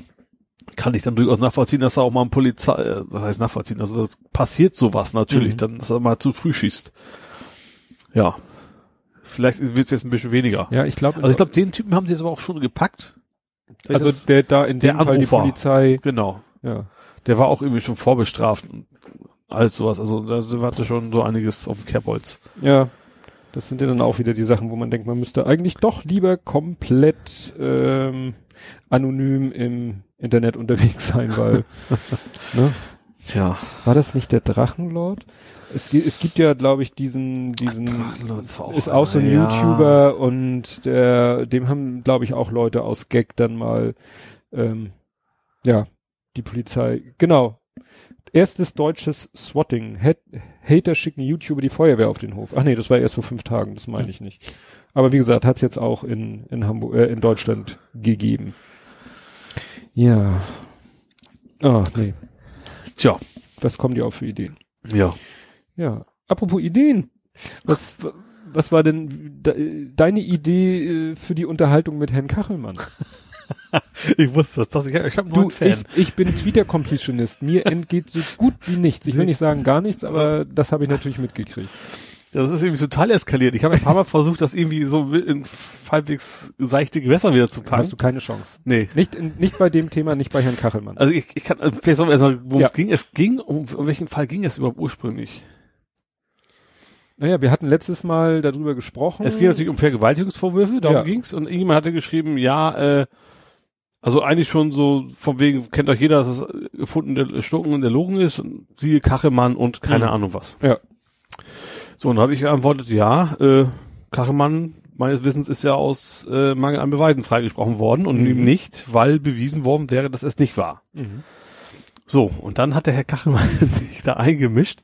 kann ich dann durchaus nachvollziehen, dass er auch mal ein Polizei, äh, was heißt nachvollziehen, also das passiert sowas natürlich, Mhm. dann, dass er mal zu früh schießt. Ja. Vielleicht wird es jetzt ein bisschen weniger. Ja, ich glaube, Also ich glaube, den Typen haben sie jetzt aber auch schon gepackt. Wenn also der da in der dem Fall die Anrufer. Polizei, genau. ja. Der war auch irgendwie schon vorbestraft und alles sowas. Also da hatte schon so einiges auf dem Kerbholz. Ja, das sind ja dann auch wieder die Sachen, wo man denkt, man müsste eigentlich doch lieber komplett ähm, anonym im Internet unterwegs sein, weil ne? Tja. war das nicht der Drachenlord? Es, es gibt ja, glaube ich, diesen, diesen Drachenlord ist auch ist auch so ein ja. YouTuber und der, dem haben, glaube ich, auch Leute aus Gag dann mal, ähm, ja, die Polizei, genau. Erstes deutsches Swatting. Hat, Hater schicken YouTuber die Feuerwehr auf den Hof. Ach nee, das war erst vor fünf Tagen, das meine ich nicht. Aber wie gesagt, hat's jetzt auch in, in Hamburg, äh, in Deutschland gegeben. Ja. Ah, nee. Tja. Was kommen die auf für Ideen? Ja. Ja, apropos Ideen. Was, was war denn de, deine Idee äh, für die Unterhaltung mit Herrn Kachelmann? Ich wusste das. ich ich habe einen Fan. ich, ich bin Twitter-Completionist. Mir entgeht so gut wie nichts. Ich will nicht sagen gar nichts, aber das habe ich natürlich mitgekriegt. Das ist irgendwie total eskaliert. Ich habe ein paar Mal versucht, das irgendwie so in halbwegs seichte Gewässer wieder zu Da hast packen. du keine Chance. Nee. Nicht, in, nicht bei dem Thema, nicht bei Herrn Kachelmann. Also ich, ich kann, äh, vielleicht sollen wir erstmal, worum Ja. es ging. Es ging, um, um welchen Fall ging es überhaupt ursprünglich? Naja, wir hatten letztes Mal darüber gesprochen. Es ging natürlich um Vergewaltigungsvorwürfe, darum Ja. ging's. Und irgendjemand hatte geschrieben, ja, äh, also eigentlich schon so, von wegen, kennt euch jeder, dass es gefunden der Stucken und der Logen ist, und siehe Kachelmann und keine Mhm. Ahnung was. Ja. So, und da habe ich geantwortet, ja, äh, Kachelmann meines Wissens ist ja aus äh, Mangel an Beweisen freigesprochen worden und Mhm. ihm nicht, weil bewiesen worden wäre, dass es nicht war. Mhm. So, und dann hat der Herr Kachelmann sich da eingemischt.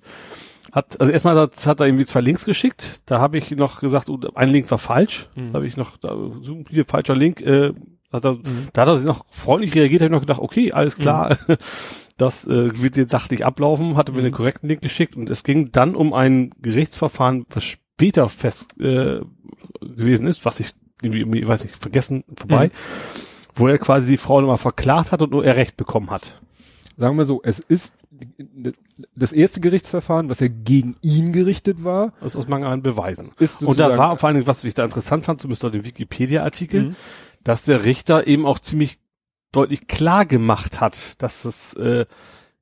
Hat, also erstmal hat, hat er irgendwie zwei Links geschickt. Da habe ich noch gesagt, oh, ein Link war falsch. Mhm. Da habe ich noch, da, so, hier falscher Link. Äh, hat er, Mhm. Da hat er sich noch freundlich reagiert. Habe ich noch gedacht, okay, alles klar. Das äh, wird jetzt sachlich ablaufen. Hatte mir Mhm. den korrekten Link geschickt. Und es ging dann um ein Gerichtsverfahren, was später fest äh, gewesen ist, was ich irgendwie, ich weiß nicht, vergessen, vorbei. Mhm. Wo er quasi die Frau nochmal verklagt hat und nur er Recht bekommen hat. Sagen wir so, es ist das erste Gerichtsverfahren, was ja gegen ihn gerichtet war, Das ist aus Mangel an Beweisen. ist Und da war vor allen Dingen, was ich da interessant fand, zumindest auf dem Wikipedia-Artikel, Mhm. dass der Richter eben auch ziemlich deutlich klar gemacht hat, dass es äh,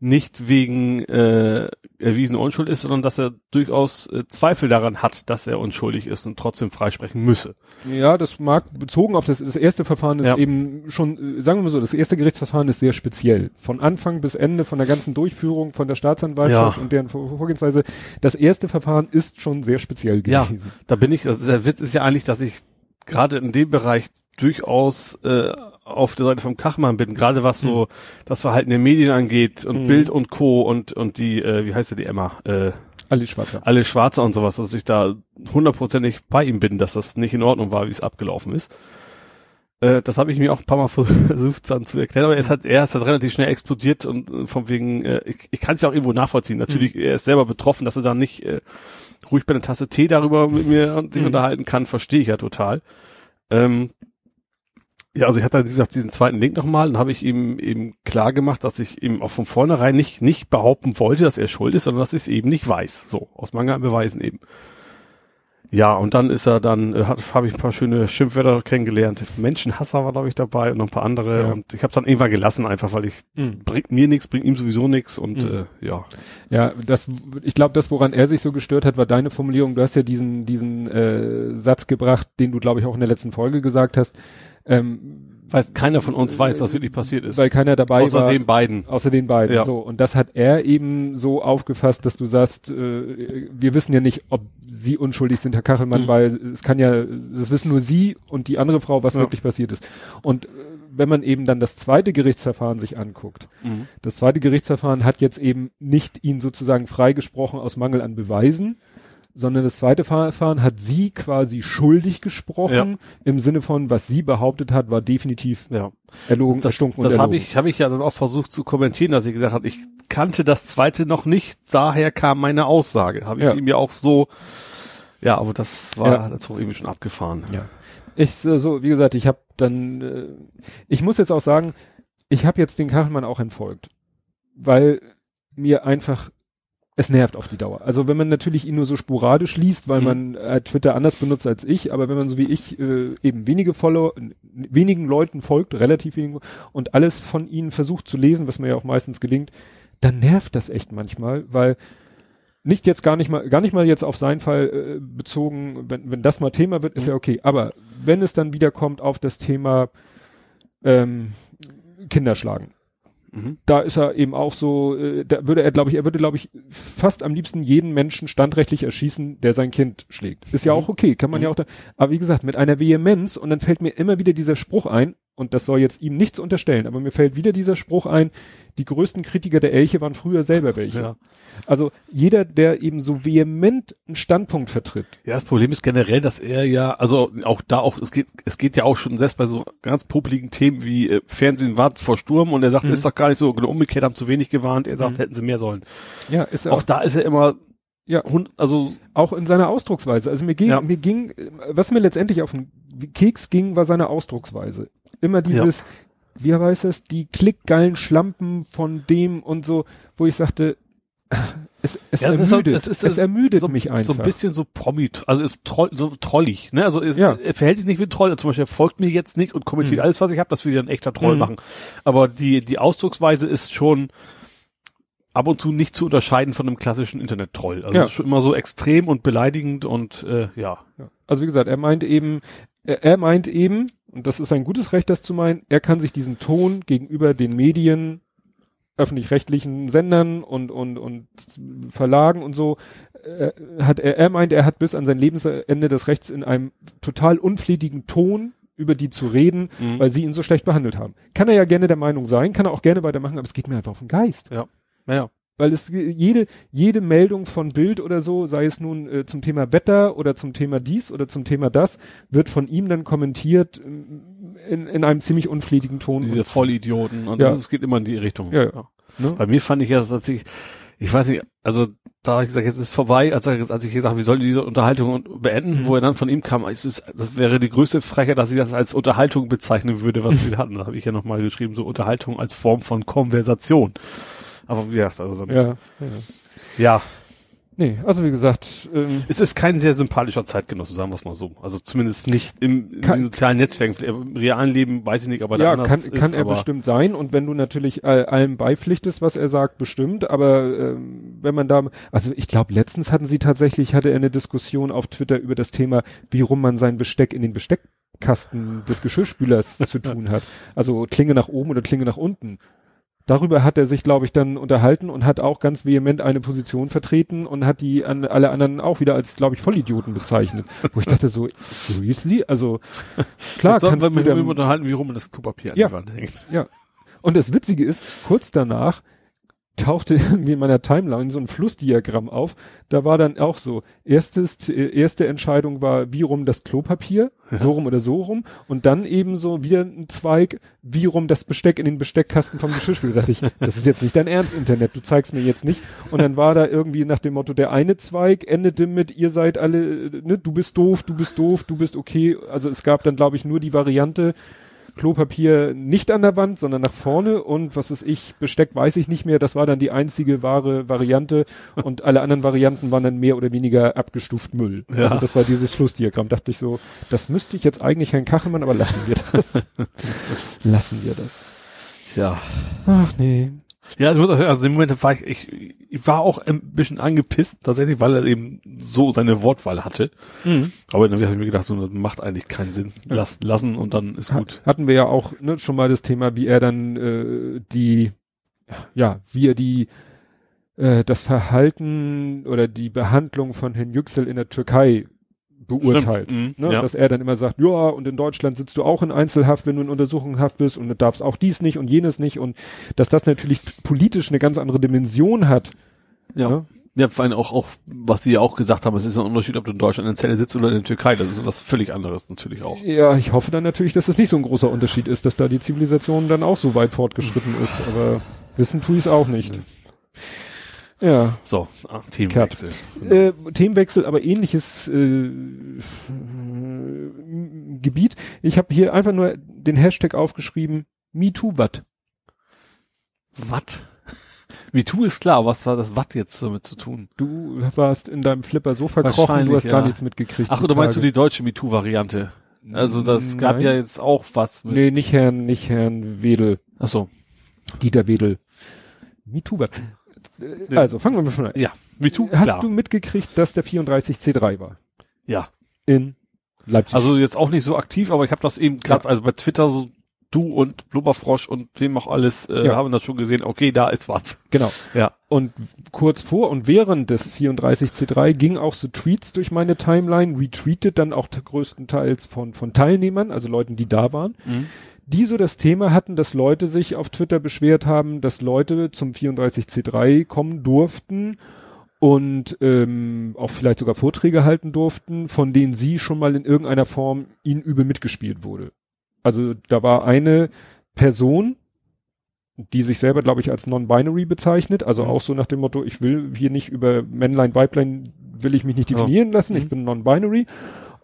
nicht wegen äh, erwiesene Unschuld ist, sondern dass er durchaus äh, Zweifel daran hat, dass er unschuldig ist und trotzdem freisprechen müsse. Ja, das mag bezogen auf das, das erste Verfahren ist Ja. eben schon, äh, sagen wir mal so, das erste Gerichtsverfahren ist sehr speziell. Von Anfang bis Ende, von der ganzen Durchführung, von der Staatsanwaltschaft Ja. und deren Vor Vorgehensweise. Das erste Verfahren ist schon sehr speziell Ja. gewesen. Da bin ich, also der Witz ist ja eigentlich, dass ich gerade in dem Bereich durchaus äh, auf der Seite vom Kachmann bin, gerade was so das Verhalten der Medien angeht und Mhm. Bild und Co. und und die, äh, wie heißt sie, die Emma, äh, Alles Schwarzer. alle Schwarze und sowas, dass ich da hundertprozentig bei ihm bin, dass das nicht in Ordnung war, wie es abgelaufen ist. Äh, das habe ich mir auch ein paar Mal versucht dann zu erklären, aber er ist halt, er ist halt relativ schnell explodiert und äh, von wegen, äh, ich, ich kann es ja auch irgendwo nachvollziehen. Natürlich, er ist selber betroffen, dass er dann nicht äh, ruhig bei einer Tasse Tee darüber mit mir sich Mhm. unterhalten kann, verstehe ich ja total. Ähm, ja, also ich hatte, wie gesagt, diesen zweiten Link nochmal und habe ich ihm eben klar gemacht, dass ich ihm auch von vornherein nicht, nicht behaupten wollte, dass er schuld ist, sondern dass ich es eben nicht weiß. So, aus Mangel an Beweisen eben. Ja, und dann ist er dann, äh, habe ich ein paar schöne Schimpfwörter kennengelernt. Menschenhasser war, glaube ich, dabei und noch ein paar andere. Ja. Und ich habe es dann irgendwann gelassen, einfach weil ich, Mhm. bringt mir nichts, bringt ihm sowieso nichts und Mhm. äh, ja. Ja, das, ich glaube, das, woran er sich so gestört hat, war deine Formulierung. Du hast ja diesen, diesen äh, Satz gebracht, den du, glaube ich, auch in der letzten Folge gesagt hast. Ähm, Weil keiner von uns weiß, was wirklich passiert ist. weil keiner dabei Außer war. den beiden. Außer den beiden. Ja. So. Und das hat er eben so aufgefasst, dass du sagst, äh, wir wissen ja nicht, ob sie unschuldig sind, Herr Kachelmann, Mhm. weil es kann ja, das wissen nur sie und die andere Frau, was Ja. wirklich passiert ist. Und äh, wenn man eben dann das zweite Gerichtsverfahren sich anguckt, Mhm. das zweite Gerichtsverfahren hat jetzt eben nicht ihn sozusagen freigesprochen aus Mangel an Beweisen, sondern das zweite Verfahren hat sie quasi schuldig gesprochen, Ja. im Sinne von, was sie behauptet hat, war definitiv Ja. erlogen, Das, erstunken und das habe erlogen. ich, habe ich ja dann auch versucht zu kommentieren, dass ich gesagt habe, ich kannte das zweite noch nicht, daher kam meine Aussage. Habe ich Ja. ihm ja auch so, ja, aber das war, Ja. das war irgendwie schon abgefahren. Ja. Ich äh, so, wie gesagt, ich habe dann, äh, ich muss jetzt auch sagen, ich habe jetzt den Kachelmann auch entfolgt, weil mir einfach es nervt auf die Dauer. Also wenn man natürlich ihn nur so sporadisch liest, weil Mhm. man äh, Twitter anders benutzt als ich, aber wenn man so wie ich äh, eben wenige Follower, wenigen Leuten folgt, relativ wenigen und alles von ihnen versucht zu lesen, was mir ja auch meistens gelingt, dann nervt das echt manchmal, weil nicht jetzt gar nicht mal, gar nicht mal jetzt auf seinen Fall äh, bezogen, wenn, wenn das mal Thema wird, ist Mhm. ja okay. Aber wenn es dann wieder kommt auf das Thema ähm, Kinderschlagen, Mhm. da ist er eben auch so, äh, da würde er, glaube ich, er würde, glaube ich, fast am liebsten jeden Menschen standrechtlich erschießen, der sein Kind schlägt. Ist ja Mhm. auch okay, kann man Mhm. ja auch da, aber wie gesagt, mit einer Vehemenz und dann fällt mir immer wieder dieser Spruch ein, und das soll jetzt ihm nichts unterstellen, aber mir fällt wieder dieser Spruch ein, die größten Kritiker der Elche waren früher selber welche. Ja. Also jeder, der eben so vehement einen Standpunkt vertritt, Ja, das Problem ist generell, dass er ja, also auch da auch, es geht, es geht ja auch schon selbst bei so ganz popeligen Themen wie äh, Fernsehen wartet vor Sturm und er sagt, Mhm. ist doch gar nicht so, genau umgekehrt haben zu wenig gewarnt, er sagt, Mhm. hätten sie mehr sollen. ja, ist er Auch da ist er immer, Ja. hund, also, auch in seiner Ausdrucksweise. Also mir ging, Ja. mir ging, was mir letztendlich auf den Keks ging, war seine Ausdrucksweise. Immer dieses, wie heißt es, die klickgeilen Schlampen von dem und so, wo ich sagte, es, es Ja, es ist ermüdet, es ist es so- ermüdet so, mich einfach. so ein bisschen so Promi, also troll, so trollig, ne? Also ist, Ja. er verhält sich nicht wie ein Troll. Zum Beispiel, er folgt mir jetzt nicht und kommentiert Mhm. alles, was ich habe, das ja ein echter Troll Mhm. machen. Aber die, die Ausdrucksweise ist schon ab und zu nicht zu unterscheiden von einem klassischen Internet-Troll. Also Ja. ist schon immer so extrem und beleidigend und äh, ja. Ja. Also wie gesagt, er meint eben, er, er meint eben, und das ist ein gutes Recht, das zu meinen, er kann sich diesen Ton gegenüber den Medien, öffentlich-rechtlichen Sendern und, und, und Verlagen und so, äh, hat er, er meint, er hat bis an sein Lebensende des Rechts in einem total unflätigen Ton über die zu reden, Mhm. weil sie ihn so schlecht behandelt haben. Kann er ja gerne der Meinung sein, kann er auch gerne weitermachen, aber es geht mir einfach auf den Geist. Naja. Weil es jede, jede Meldung von Bild oder so, sei es nun äh, zum Thema Wetter oder zum Thema dies oder zum Thema das, wird von ihm dann kommentiert ähm, in, in einem ziemlich unflätigen Ton. Diese Vollidioten und Ja. es geht immer in die Richtung. Ja, ja. Ne? Bei mir fand ich ja tatsächlich, ich weiß nicht, also da hab ich gesagt, jetzt ist vorbei, als, als ich gesagt, wir sollen diese Unterhaltung beenden, Mhm. wo er dann von ihm kam, es ist, das wäre die größte Frechheit, dass ich das als Unterhaltung bezeichnen würde, was wir hatten. Da habe ich ja nochmal geschrieben, so Unterhaltung als Form von Konversation. Aber wie gesagt, also dann, ja. Ja, ja. Nee, also wie gesagt, ähm, es ist kein sehr sympathischer Zeitgenosse, sagen wir es mal so. Also zumindest nicht im, in Kann- den sozialen Netzwerken. Im realen Leben weiß ich nicht, aber da ja, anders kann, ist, kann er aber, bestimmt sein. Und wenn du natürlich all, allem beipflichtest, was er sagt, bestimmt. Aber ähm, wenn man da, also ich glaube, letztens hatten sie tatsächlich, hatte er eine Diskussion auf Twitter über das Thema, wie rum man sein Besteck in den Besteckkasten des Geschirrspülers zu tun hat. Also Klinge nach oben oder Klinge nach unten. Darüber hat er sich, glaube ich, dann unterhalten und hat auch ganz vehement eine Position vertreten und hat die an alle anderen auch wieder als, glaube ich, Vollidioten bezeichnet. Wo ich dachte so, seriously? Also klar, Jetzt kannst wir du mit der, ihm unterhalten, wie rum das Klopapier an Ja. die Wand hängt. ja. Und das Witzige ist, kurz danach tauchte irgendwie in meiner Timeline so ein Flussdiagramm auf. Da war dann auch so, erstes, erste Entscheidung war, wie rum das Klopapier, so rum oder so rum. Und dann eben so wieder ein Zweig, wie rum das Besteck in den Besteckkasten vom Geschirrspüler. Da dachte ich, das ist jetzt nicht dein Ernst, Internet, du zeigst mir jetzt nicht. Und dann war da irgendwie nach dem Motto, der eine Zweig endete mit, ihr seid alle, ne, du bist doof, du bist doof, du bist okay. Also es gab dann, glaube ich, nur die Variante, Klopapier nicht an der Wand, sondern nach vorne und was ist ich, Besteck weiß ich nicht mehr, das war dann die einzige wahre Variante und alle anderen Varianten waren dann mehr oder weniger abgestuft Müll. Ja. Also das war dieses Schlussdiagramm, dachte ich so, das müsste ich jetzt eigentlich Herrn Kachelmann, aber lassen wir das. lassen wir das. Ja. Ach nee. Ja, also, also im Moment war ich, ich, ich war auch ein bisschen angepisst, tatsächlich, weil er eben so seine Wortwahl hatte. Aber dann habe ich mir gedacht, so, das macht eigentlich keinen Sinn. Lass, lassen und dann ist gut. Ha- Hatten wir ja auch ne, schon mal das Thema, wie er dann äh, die, ja, wie er die äh, das Verhalten oder die Behandlung von Herrn Yüksel in der Türkei beurteilt. Mhm, Ne, ja. Dass er dann immer sagt, ja, und in Deutschland sitzt du auch in Einzelhaft, wenn du in Untersuchungshaft bist und du darfst auch dies nicht und jenes nicht und dass das natürlich politisch eine ganz andere Dimension hat. Ja. ne? Ja, vor allem auch, auch, was wir ja auch gesagt haben, es ist ein Unterschied, ob du in Deutschland in der Zelle sitzt oder in der Türkei. Das ist was völlig anderes natürlich auch. Ja, ich hoffe dann natürlich, dass es nicht so ein großer Unterschied ist, dass da die Zivilisation dann auch so weit fortgeschritten ist, aber wissen tue ich es auch nicht. Ja. So, ah, Themenwechsel. Äh, Themenwechsel, aber ähnliches äh, Gebiet. Ich habe hier einfach nur den Hashtag aufgeschrieben, MeToo wat. Watt. MeToo ist klar, was war das Watt jetzt damit zu tun? Du warst in deinem Flipper so verkrochen, du hast gar ja. nichts mitgekriegt. Ach, oder meinst du die deutsche MeToo-Variante? Also das gab Nein. ja jetzt auch was mit. Nee, nicht Herrn, nicht Herrn Wedel, Ach so. Dieter Wedel. MeToo war. Äh, Also, fangen wir mal von an. Ja, MeToo, Hast klar. du mitgekriegt, dass der 34C3 war? ja. In Leipzig. Also jetzt auch nicht so aktiv, aber ich habe das eben gerade, also bei Twitter so du und Blubberfrosch und wem auch alles äh, Ja. haben das schon gesehen. Okay, da ist was. genau. Ja. Und kurz vor und während des 34C3 ging auch so Tweets durch meine Timeline, retweetet dann auch größtenteils von, von Teilnehmern, also Leuten, die da waren, die so das Thema hatten, dass Leute sich auf Twitter beschwert haben, dass Leute zum 34C3 kommen durften und ähm, auch vielleicht sogar Vorträge halten durften, von denen sie schon mal in irgendeiner Form ihnen übel mitgespielt wurde. Also da war eine Person, die sich selber, glaube ich, als non-binary bezeichnet, also Mhm. auch so nach dem Motto, ich will hier nicht über Männlein, Weiblein, will ich mich nicht definieren lassen, ich Mhm. bin non-binary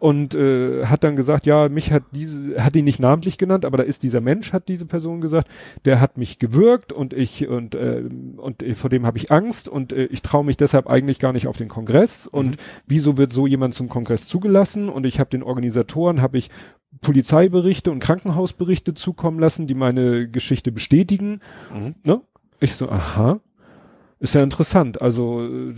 und äh, hat dann gesagt, ja, mich hat diese, hat ihn nicht namentlich genannt, aber da ist dieser Mensch, hat diese Person gesagt, der hat mich gewürgt und ich und äh, und äh, vor dem habe ich Angst und äh, ich traue mich deshalb eigentlich gar nicht auf den Kongress und wieso wird so jemand zum Kongress zugelassen und ich habe den Organisatoren habe ich Polizeiberichte und Krankenhausberichte zukommen lassen, die meine Geschichte bestätigen. Mhm. Ne? Ich so, aha, ist ja interessant. Also äh,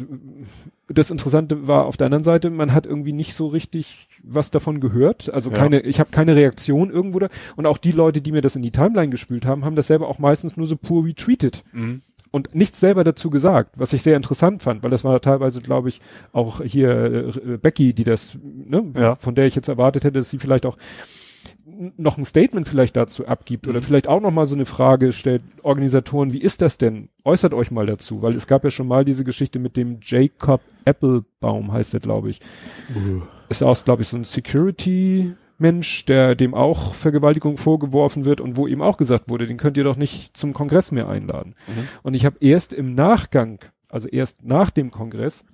das Interessante war auf der anderen Seite, man hat irgendwie nicht so richtig was davon gehört. Also Ja. keine, ich habe keine Reaktion irgendwo da. Und auch die Leute, die mir das in die Timeline gespült haben, haben das selber auch meistens nur so pur retweetet Mhm. und nichts selber dazu gesagt, was ich sehr interessant fand, weil das war teilweise, glaube ich, auch hier äh, Becky, die das, ne, Ja. von der ich jetzt erwartet hätte, dass sie vielleicht auch noch ein Statement vielleicht dazu abgibt oder Mhm. vielleicht auch noch mal so eine Frage stellt, Organisatoren, wie ist das denn? Äußert euch mal dazu, weil es gab ja schon mal diese Geschichte mit dem Jacob Applebaum, heißt der, glaube ich. Ist auch, glaube ich, so ein Security Mensch, der dem auch Vergewaltigung vorgeworfen wird und wo ihm auch gesagt wurde, den könnt ihr doch nicht zum Kongress mehr einladen. Mhm. Und ich habe erst im Nachgang, also erst nach dem Kongress,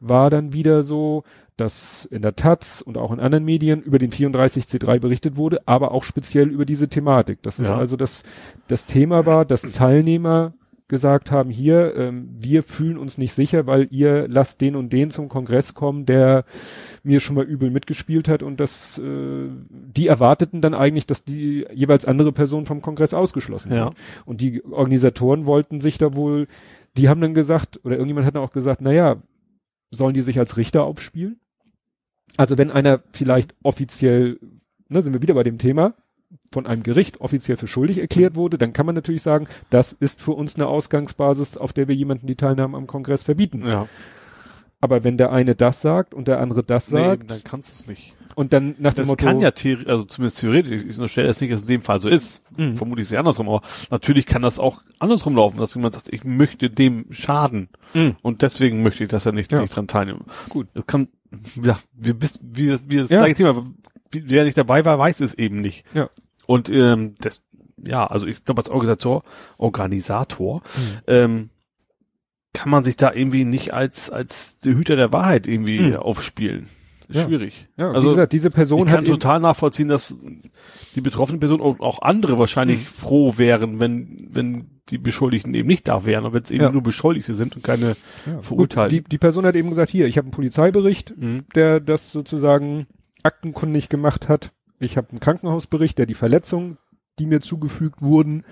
war dann wieder so, dass in der Taz und auch in anderen Medien über den 34C3 berichtet wurde, aber auch speziell über diese Thematik. Das ist Ja. also das, das Thema war, dass Teilnehmer gesagt haben, hier, ähm, wir fühlen uns nicht sicher, weil ihr lasst den und den zum Kongress kommen, der mir schon mal übel mitgespielt hat und das, äh, die erwarteten dann eigentlich, dass die jeweils andere Person vom Kongress ausgeschlossen Ja. wird. Und die Organisatoren wollten sich da wohl, die haben dann gesagt, oder irgendjemand hat dann auch gesagt, naja, sollen die sich als Richter aufspielen? Also wenn einer vielleicht offiziell, ne, sind wir wieder bei dem Thema, von einem Gericht offiziell für schuldig erklärt wurde, dann kann man natürlich sagen, das ist für uns eine Ausgangsbasis, auf der wir jemanden die Teilnahme am Kongress verbieten. Ja. Aber wenn der eine das sagt und der andere das Nee, sagt dann kannst du es nicht. und dann nach dem Das Motto, kann ja theoretisch, also zumindest theoretisch, ich unterstelle jetzt nicht, dass es in dem Fall so ist. Mhm. Vermutlich sehr andersrum, aber natürlich kann das auch andersrum laufen, dass jemand sagt, ich möchte dem schaden Mhm. und deswegen möchte ich, dass er nicht, Ja. nicht dran teilnimmt. Gut. Das kann, ja, wir wissen, wie das, wie das Ja. gleiche Thema, wie- wer nicht dabei war, weiß es eben nicht. Ja. Und ähm, das, ja, also ich glaube als Organisator, Organisator, Mhm. ähm, kann man sich da irgendwie nicht als als der Hüter der Wahrheit irgendwie Mhm. aufspielen. Ja. schwierig. ja, also wie gesagt, diese Person ich kann total nachvollziehen, dass die betroffene Person und auch andere wahrscheinlich Mhm. froh wären, wenn wenn die Beschuldigten eben nicht da wären und wenn es eben Ja. nur Beschuldigte sind und keine ja, gut, verurteilen. die, die Person hat eben gesagt, hier, ich habe einen Polizeibericht, Mhm. der das sozusagen aktenkundig gemacht hat. Ich habe einen Krankenhausbericht, der die Verletzungen, die mir zugefügt wurden.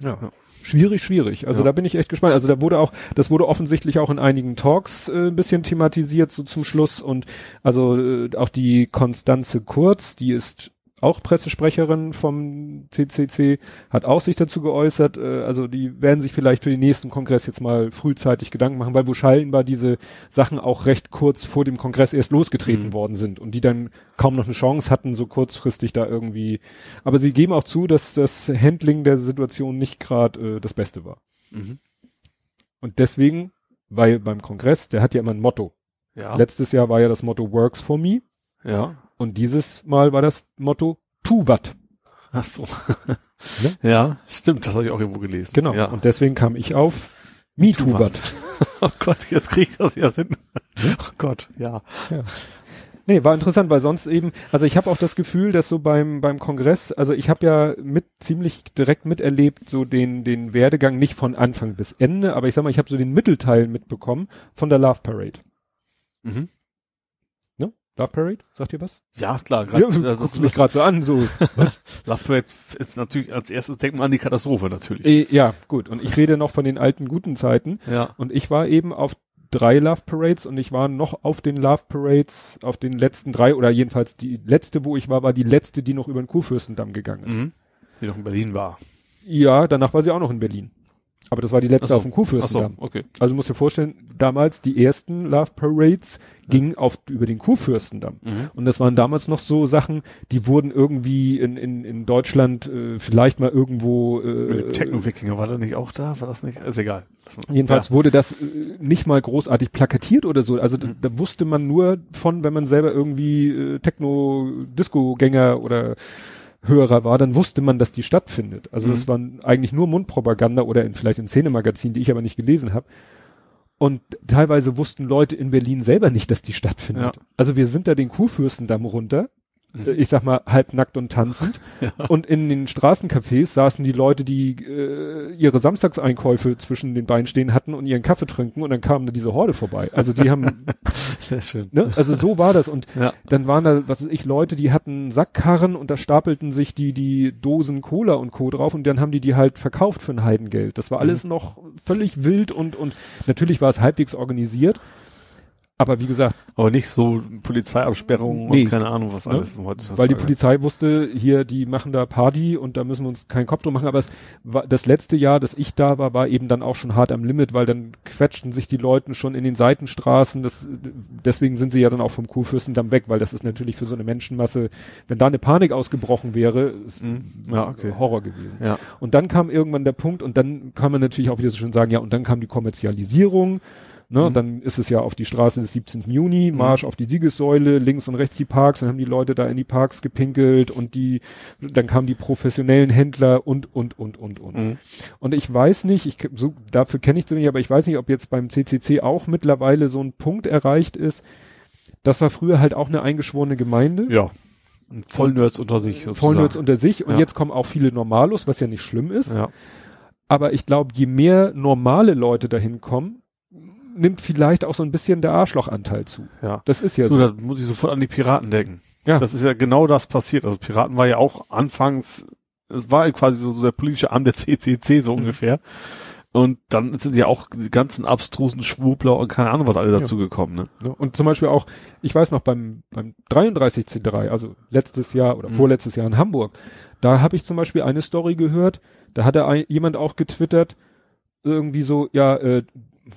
Ja. Schwierig, schwierig. Also Ja. da bin ich echt gespannt. Also da wurde auch, das wurde offensichtlich auch in einigen Talks äh, ein bisschen thematisiert so zum Schluss und also äh, auch die Konstanze Kurz, die ist auch Pressesprecherin vom CCC, hat auch sich dazu geäußert. Äh, also die werden sich vielleicht für den nächsten Kongress jetzt mal frühzeitig Gedanken machen, weil wo scheinbar diese Sachen auch recht kurz vor dem Kongress erst losgetreten Mhm. worden sind und die dann kaum noch eine Chance hatten, so kurzfristig da irgendwie. Aber sie geben auch zu, dass das Handling der Situation nicht gerade äh, das Beste war. Mhm. Und deswegen, weil beim Kongress, der hat ja immer ein Motto. Ja. Letztes Jahr war ja das Motto Works for Me ja. Und dieses Mal war das Motto Tu wat. Ach so. Ja. ja, stimmt, das habe ich auch irgendwo gelesen. Genau. Ja. Und deswegen kam ich auf Me Tu wat. oh Gott, jetzt krieg ich das ja Sinn. Oh Gott, ja. Nee, war interessant, weil sonst eben, also ich habe auch das Gefühl, dass so beim beim Kongress, also ich habe ja mit ziemlich direkt miterlebt so den den Werdegang nicht von Anfang bis Ende, aber ich sag mal, ich habe so den Mittelteil mitbekommen von der Love Parade. Mhm. Love Parade, sagt ihr was? Ja, klar. Ja, Grad, du guckst mich gerade so an, so. Love Parade ist natürlich, als erstes denkt man an die Katastrophe natürlich. äh, ja, gut. Und ich rede noch von den alten guten Zeiten. Ja. Und ich war eben auf drei Love Parades und ich war noch auf den Love Parades, auf den letzten drei oder jedenfalls die letzte, wo ich war, war die letzte, die noch über den Kurfürstendamm gegangen ist. Mhm. Die noch in Berlin war. Ja, danach war sie auch noch in Berlin. Aber das war die letzte so. auf dem Ach so, Kurfürstendamm. okay. Also musst dir vorstellen, damals die ersten Love Parades gingen auf über den Kurfürstendamm. Mhm. Und das waren damals noch so Sachen, die wurden irgendwie in, in, in Deutschland äh, vielleicht mal irgendwo äh, Techno-Wikinger, war der nicht auch da? War das nicht? Ist egal. Das, Jedenfalls wurde das äh, nicht mal großartig plakatiert oder so. Also da, Mhm. da wusste man nur von, wenn man selber irgendwie äh, Techno-Disco-Gänger oder Hörer war, dann wusste man, dass die stattfindet. Also Mhm. das waren eigentlich nur Mundpropaganda oder in, vielleicht in Szenemagazinen, die ich aber nicht gelesen habe. Und teilweise wussten Leute in Berlin selber nicht, dass die stattfindet. Ja. Also wir sind da den Kurfürstendamm runter, ich sag mal halbnackt und tanzend. Und in den Straßencafés saßen die Leute, die äh, ihre Samstagseinkäufe zwischen den Beinen stehen hatten und ihren Kaffee trinken und dann kam da diese Horde vorbei. Also die haben, Sehr schön. ne, also so war das und Ja. dann waren da, was weiß ich, Leute, die hatten Sackkarren und da stapelten sich die, die Dosen Cola und Co. drauf und dann haben die die halt verkauft für ein Heidengeld. Das war alles noch völlig wild und, und natürlich war es halbwegs organisiert. Aber wie gesagt, Aber nicht so Polizeiabsperrungen Nee. und keine Ahnung, was Ne? alles heute ist. weil die Polizei wusste, hier, die machen da Party und da müssen wir uns keinen Kopf drum machen. Aber es war, das letzte Jahr, dass ich da war, war eben dann auch schon hart am Limit, weil dann quetschten sich die Leute schon in den Seitenstraßen. Das, deswegen sind sie ja dann auch vom Kurfürstendamm weg, weil das ist natürlich für so eine Menschenmasse, wenn da eine Panik ausgebrochen wäre, ist Mhm. Ja, okay. Horror gewesen. Ja. Und dann kam irgendwann der Punkt und dann kann man natürlich auch wieder so schön sagen, ja, und dann kam die Kommerzialisierung. Ne, Mhm. Dann ist es ja auf die Straße des 17. Juni, Marsch auf die Siegessäule, links und rechts die Parks, dann haben die Leute da in die Parks gepinkelt und die, dann kamen die professionellen Händler und, und, und, und, und. Mhm. Und ich weiß nicht, ich, so, dafür kenne ich zu wenig, aber ich weiß nicht, ob jetzt beim CCC auch mittlerweile so ein Punkt erreicht ist. Das war früher halt auch eine eingeschworene Gemeinde. Ja. Vollnerds unter sich sozusagen. Vollnerds unter sich und Ja. jetzt kommen auch viele Normalos, was ja nicht schlimm ist. Ja. Aber ich glaube, je mehr normale Leute dahin kommen, nimmt vielleicht auch so ein bisschen der Arschlochanteil zu. Ja. Das ist ja So, so. da muss ich sofort an die Piraten denken. Ja. Das ist ja genau das passiert. Also Piraten war ja auch anfangs, es war ja quasi so, so der politische Arm der CCC Mhm. so ungefähr. Und dann sind ja auch die ganzen abstrusen Schwurbler und keine Ahnung was alle dazu gekommen, ne? Und zum Beispiel auch, ich weiß noch beim, beim 33C3, also letztes Jahr oder Mhm. vorletztes Jahr in Hamburg, da habe ich zum Beispiel eine Story gehört, da hatte ein, jemand auch getwittert, irgendwie so, ja, äh,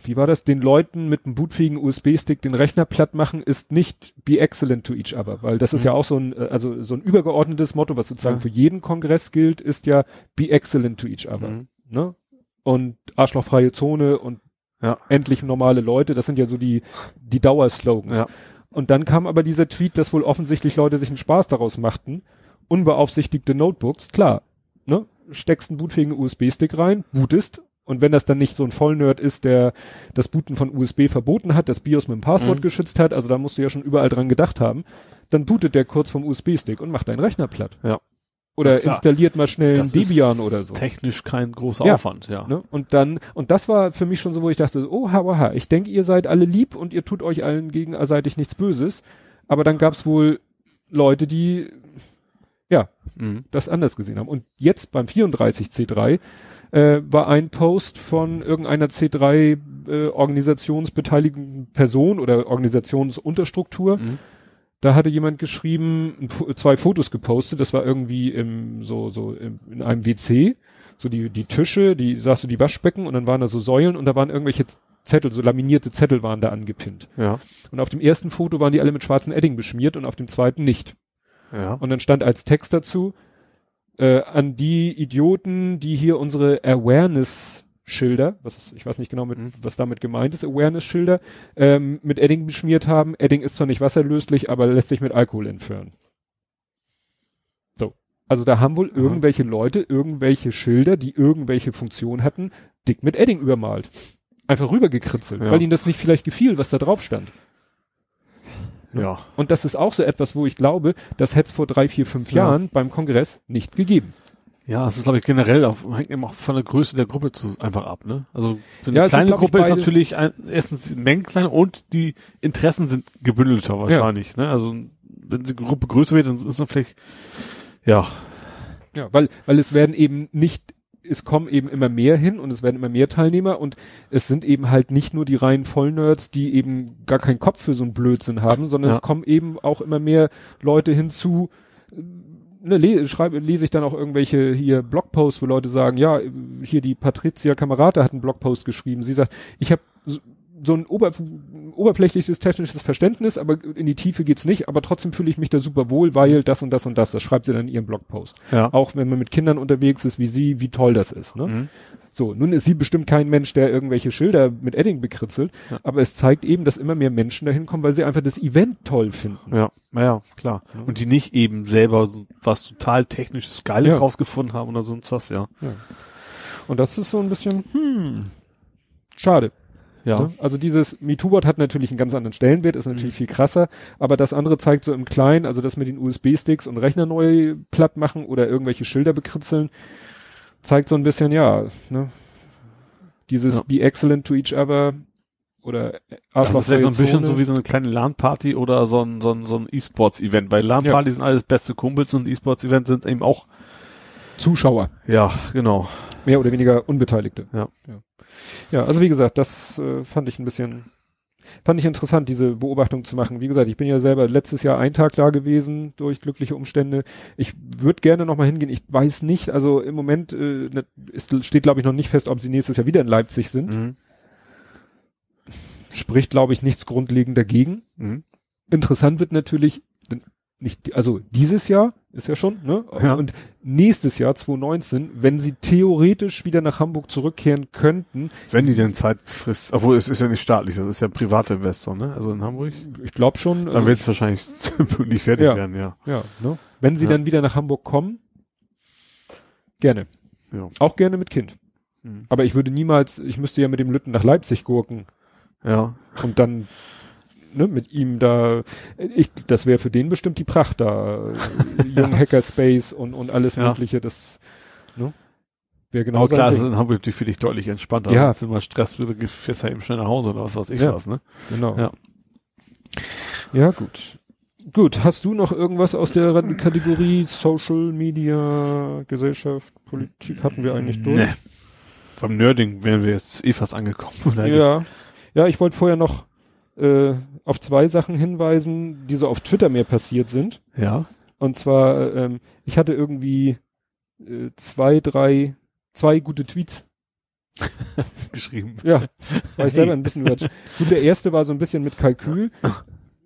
wie war das, den Leuten mit einem bootfähigen USB-Stick den Rechner platt machen, ist nicht be excellent to each other, weil das ist Mhm. ja auch so ein, äh, also so ein übergeordnetes Motto, was sozusagen Ja. für jeden Kongress gilt, ist ja be excellent to each other, Mhm. ne? Und arschlochfreie Zone und Ja. endlich normale Leute, das sind ja so die, die Dauerslogans. Ja. Und dann kam aber dieser Tweet, dass wohl offensichtlich Leute sich einen Spaß daraus machten. Unbeaufsichtigte Notebooks, klar, ne? Steckst einen bootfähigen USB-Stick rein, bootest. Und wenn das dann nicht so ein Vollnerd ist, der das Booten von USB verboten hat, das BIOS mit dem Passwort Mhm. geschützt hat, also da musst du ja schon überall dran gedacht haben, dann bootet der kurz vom USB-Stick und macht deinen Rechner platt. Ja. Oder Ja, installiert mal schnell einen Das Debian ist oder so. Technisch kein großer Ja. Aufwand, ja. Ne? Und dann, und das war für mich schon so, wo ich dachte, oh, ha, ich denke, ihr seid alle lieb und ihr tut euch allen gegenseitig nichts Böses. Aber dann gab's wohl Leute, die, ja, Mhm. das anders gesehen haben. Und jetzt beim 34C3 äh, war ein Post von irgendeiner C3 äh, organisationsbeteiligten Person oder Organisationsunterstruktur. Mhm. Da hatte jemand geschrieben, zwei Fotos gepostet, das war irgendwie im, so, so im, in einem WC, so die, die Tische, die, sagst du, die Waschbecken und dann waren da so Säulen und da waren irgendwelche Zettel, so laminierte Zettel waren da angepinnt. Ja. Und auf dem ersten Foto waren die alle mit schwarzen Edding beschmiert und auf dem zweiten nicht. Ja. Und dann stand als Text dazu, äh, an die Idioten, die hier unsere Awareness-Schilder, was ist, ich weiß nicht genau, mit, Mhm. was damit gemeint ist, Awareness-Schilder, ähm, mit Edding beschmiert haben. Edding ist zwar nicht wasserlöslich, aber lässt sich mit Alkohol entfernen. So. Also da haben wohl Aha. irgendwelche Leute irgendwelche Schilder, die irgendwelche Funktion hatten, dick mit Edding übermalt. Einfach rübergekritzelt, Ja. weil ihnen das nicht vielleicht gefiel, was da drauf stand. Ja. Und das ist auch so etwas, wo ich glaube, das hätte es vor drei, vier, fünf Ja. Jahren beim Kongress nicht gegeben. Ja, es ist, glaube ich, generell auf, hängt eben auch von der Größe der Gruppe zu, einfach ab, ne? Also, für eine Ja, es ist, kleine ich, Gruppe ist natürlich ein, erstens die Mengen kleiner und die Interessen sind gebündelter wahrscheinlich, ne? Also, wenn die Gruppe größer wird, dann ist dann vielleicht, ja, Ja, weil, weil es werden eben nicht, es kommen eben immer mehr hin und es werden immer mehr Teilnehmer und es sind eben halt nicht nur die reinen Vollnerds, die eben gar keinen Kopf für so einen Blödsinn haben, sondern Ja. es kommen eben auch immer mehr Leute hinzu, ne, le schreibe, lese ich dann auch irgendwelche hier Blogposts, wo Leute sagen, ja, hier die Patricia Kamerate hat einen Blogpost geschrieben. Sie sagt, ich habe so, ein ober, oberflächliches technisches Verständnis, aber in die Tiefe geht's nicht, aber trotzdem fühle ich mich da super wohl, weil das und das und das. Das schreibt sie dann in ihrem Blogpost. ja. Auch wenn man mit Kindern unterwegs ist, wie sie, wie toll das ist. Ne? Mhm. So, nun ist sie bestimmt kein Mensch, der irgendwelche Schilder mit Edding bekritzelt, Ja. aber es zeigt eben, dass immer mehr Menschen dahin kommen, weil sie einfach das Event toll finden. Ja, naja, klar. Und die nicht eben selber so was total technisches Geiles Ja. rausgefunden haben oder sonst was, ja. Und das ist so ein bisschen, hm, schade. Ja. Ne? Also dieses MeToo-Wort hat natürlich einen ganz anderen Stellenwert, ist Mhm. natürlich viel krasser, aber das andere zeigt so im Kleinen, also das mit den USB-Sticks und Rechner neu platt machen oder irgendwelche Schilder bekritzeln, zeigt so ein bisschen, ja, ne, dieses Ja. be excellent to each other oder Also vielleicht so ein bisschen Zone. so wie so eine kleine LAN-Party oder so ein, so ein, so ein E-Sports-Event. Bei LAN-Party sind alles beste Kumpels und E-Sports-Events sind eben auch, Zuschauer, ja, genau. mehr oder weniger Unbeteiligte. Ja. Ja, ja also wie gesagt, das äh, fand ich ein bisschen, fand ich interessant, diese Beobachtung zu machen. Wie gesagt, ich bin ja selber letztes Jahr ein Tag da gewesen durch glückliche Umstände. Ich würde gerne noch mal hingehen. Ich weiß nicht, also im Moment äh, ne, es steht, glaube ich, noch nicht fest, ob sie nächstes Jahr wieder in Leipzig sind. Mhm. Spricht, glaube ich, nichts grundlegend dagegen. Mhm. Interessant wird natürlich, nicht, also dieses Jahr ist ja schon, ne? Ja. Und nächstes Jahr, 2019, wenn sie theoretisch wieder nach Hamburg zurückkehren könnten, Wenn die denn Zeitfrist, obwohl es ist ja nicht staatlich, das ist ja privater Investor, ne? Also in Hamburg. ich glaube schon, Dann also wird es wahrscheinlich pünktlich fertig Ja. werden, ja. ja, ne? Wenn sie Ja. dann wieder nach Hamburg kommen, gerne. Ja. Auch gerne mit Kind. Mhm. Aber ich würde niemals, ich müsste ja mit dem Lütten nach Leipzig gurken Ja. und dann ne, mit ihm da, ich, das wäre für den bestimmt die Pracht da, Young Hackerspace und, und alles Ja. mögliche, das, ne, wäre genau Aber klar, es ist in Hamburg natürlich für dich deutlich entspannter. Ja. Wenn du mal Stress, fährst ja eben schnell nach Hause oder was weiß ich Ja. was, ne? Genau. Ja. Ja, gut. Gut, hast du noch irgendwas aus der Kategorie Social Media, Gesellschaft, Politik hatten wir eigentlich durch? Nee. Beim Nerding wären wir jetzt eh fast angekommen. Leider. Ja. Ja, ich wollte vorher noch äh, auf zwei Sachen hinweisen, die so auf Twitter mir passiert sind. Ja. Und zwar, ähm, ich hatte irgendwie äh, zwei, drei, zwei gute Tweets. Geschrieben. Ja, war ich Hey. selber ein bisschen überrascht. Gut, der erste war so ein bisschen mit Kalkül.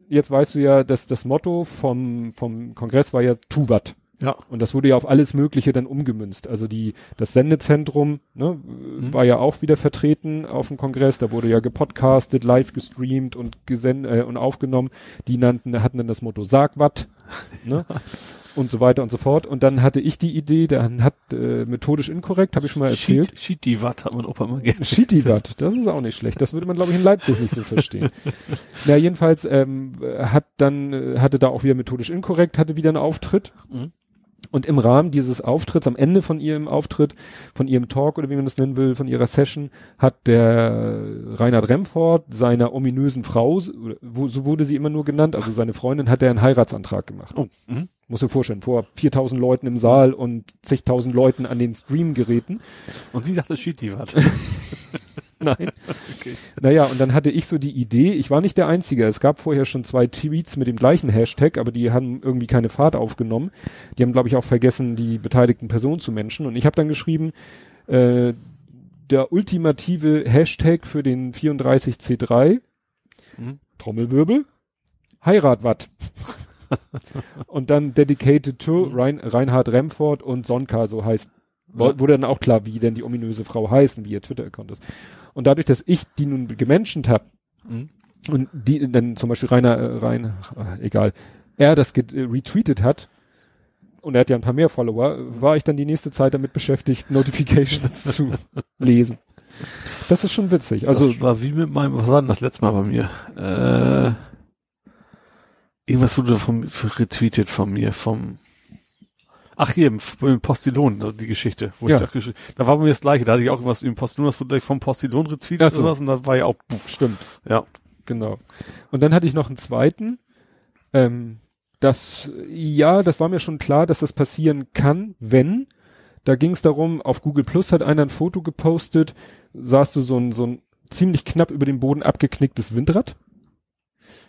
Jetzt weißt du ja, dass das Motto vom, vom Kongress war ja Tu wat. Ja. Und das wurde ja auf alles Mögliche dann umgemünzt. Also die, das Sendezentrum, ne, Mhm. war ja auch wieder vertreten auf dem Kongress. Da wurde ja gepodcastet, live gestreamt und gesen äh, und aufgenommen. Die nannten, hatten dann das Motto Sag wat, ne? und so weiter und so fort. Und dann hatte ich die Idee, dann hat äh, methodisch inkorrekt, habe ich schon mal erzählt. Shit, shit die Watt hat mein Opa immer gerne. Shitty-Watt, das ist auch nicht schlecht. Das würde man, glaube ich, in Leipzig nicht so verstehen. Na, jedenfalls ähm, hat dann, äh, hatte da auch wieder methodisch inkorrekt, hatte wieder einen Auftritt. Mhm. Und im Rahmen dieses Auftritts, am Ende von ihrem Auftritt, von ihrem Talk oder wie man das nennen will, von ihrer Session, hat der Reinhard Remford seiner ominösen Frau, so wurde sie immer nur genannt, also seine Freundin, hat er einen Heiratsantrag gemacht. Oh. Mhm. Muss dir vorstellen, vor 4000 Leuten im Saal und zigtausend Leuten an den Streamgeräten. Und sie sagte shit die Watt. Nein. Okay. Naja, und dann hatte ich so die Idee, ich war nicht der Einzige, es gab vorher schon zwei Tweets mit dem gleichen Hashtag, aber die haben irgendwie keine Fahrt aufgenommen. Die haben, glaube ich, auch vergessen, die beteiligten Personen zu menschen. Und ich habe dann geschrieben, äh, der ultimative Hashtag für den 34C3, Mhm. Trommelwirbel, Heirat wat. und dann dedicated to Rein, Reinhard Remford und Sonka, so heißt. Wurde dann auch klar, wie denn die ominöse Frau heißt und wie ihr Twitter-Account ist. Und dadurch, dass ich die nun gemenschent habe Mhm. und die dann zum Beispiel Rainer, äh, Rein, äh, egal, er das äh, retweetet hat und er hat ja ein paar mehr Follower, war ich dann die nächste Zeit damit beschäftigt, Notifications zu lesen. Das ist schon witzig. Also das war wie mit meinem, was war denn das letzte Mal bei mir? Äh, Irgendwas wurde vom, retweetet von mir, vom, ach hier, im, im Postilon, die Geschichte, wo Ja. ich da, da war bei mir das gleiche, da hatte ich auch irgendwas im Postilon, das wurde gleich vom Postilon retweetet so. oder was, und das war ja auch, puff, Stimmt. ja. Genau. Und dann hatte ich noch einen zweiten. Ähm, das, ja, das war mir schon klar, dass das passieren kann, wenn. Da ging es darum, auf Google Plus hat einer ein Foto gepostet, sahst du so ein, so ein ziemlich knapp über dem Boden abgeknicktes Windrad.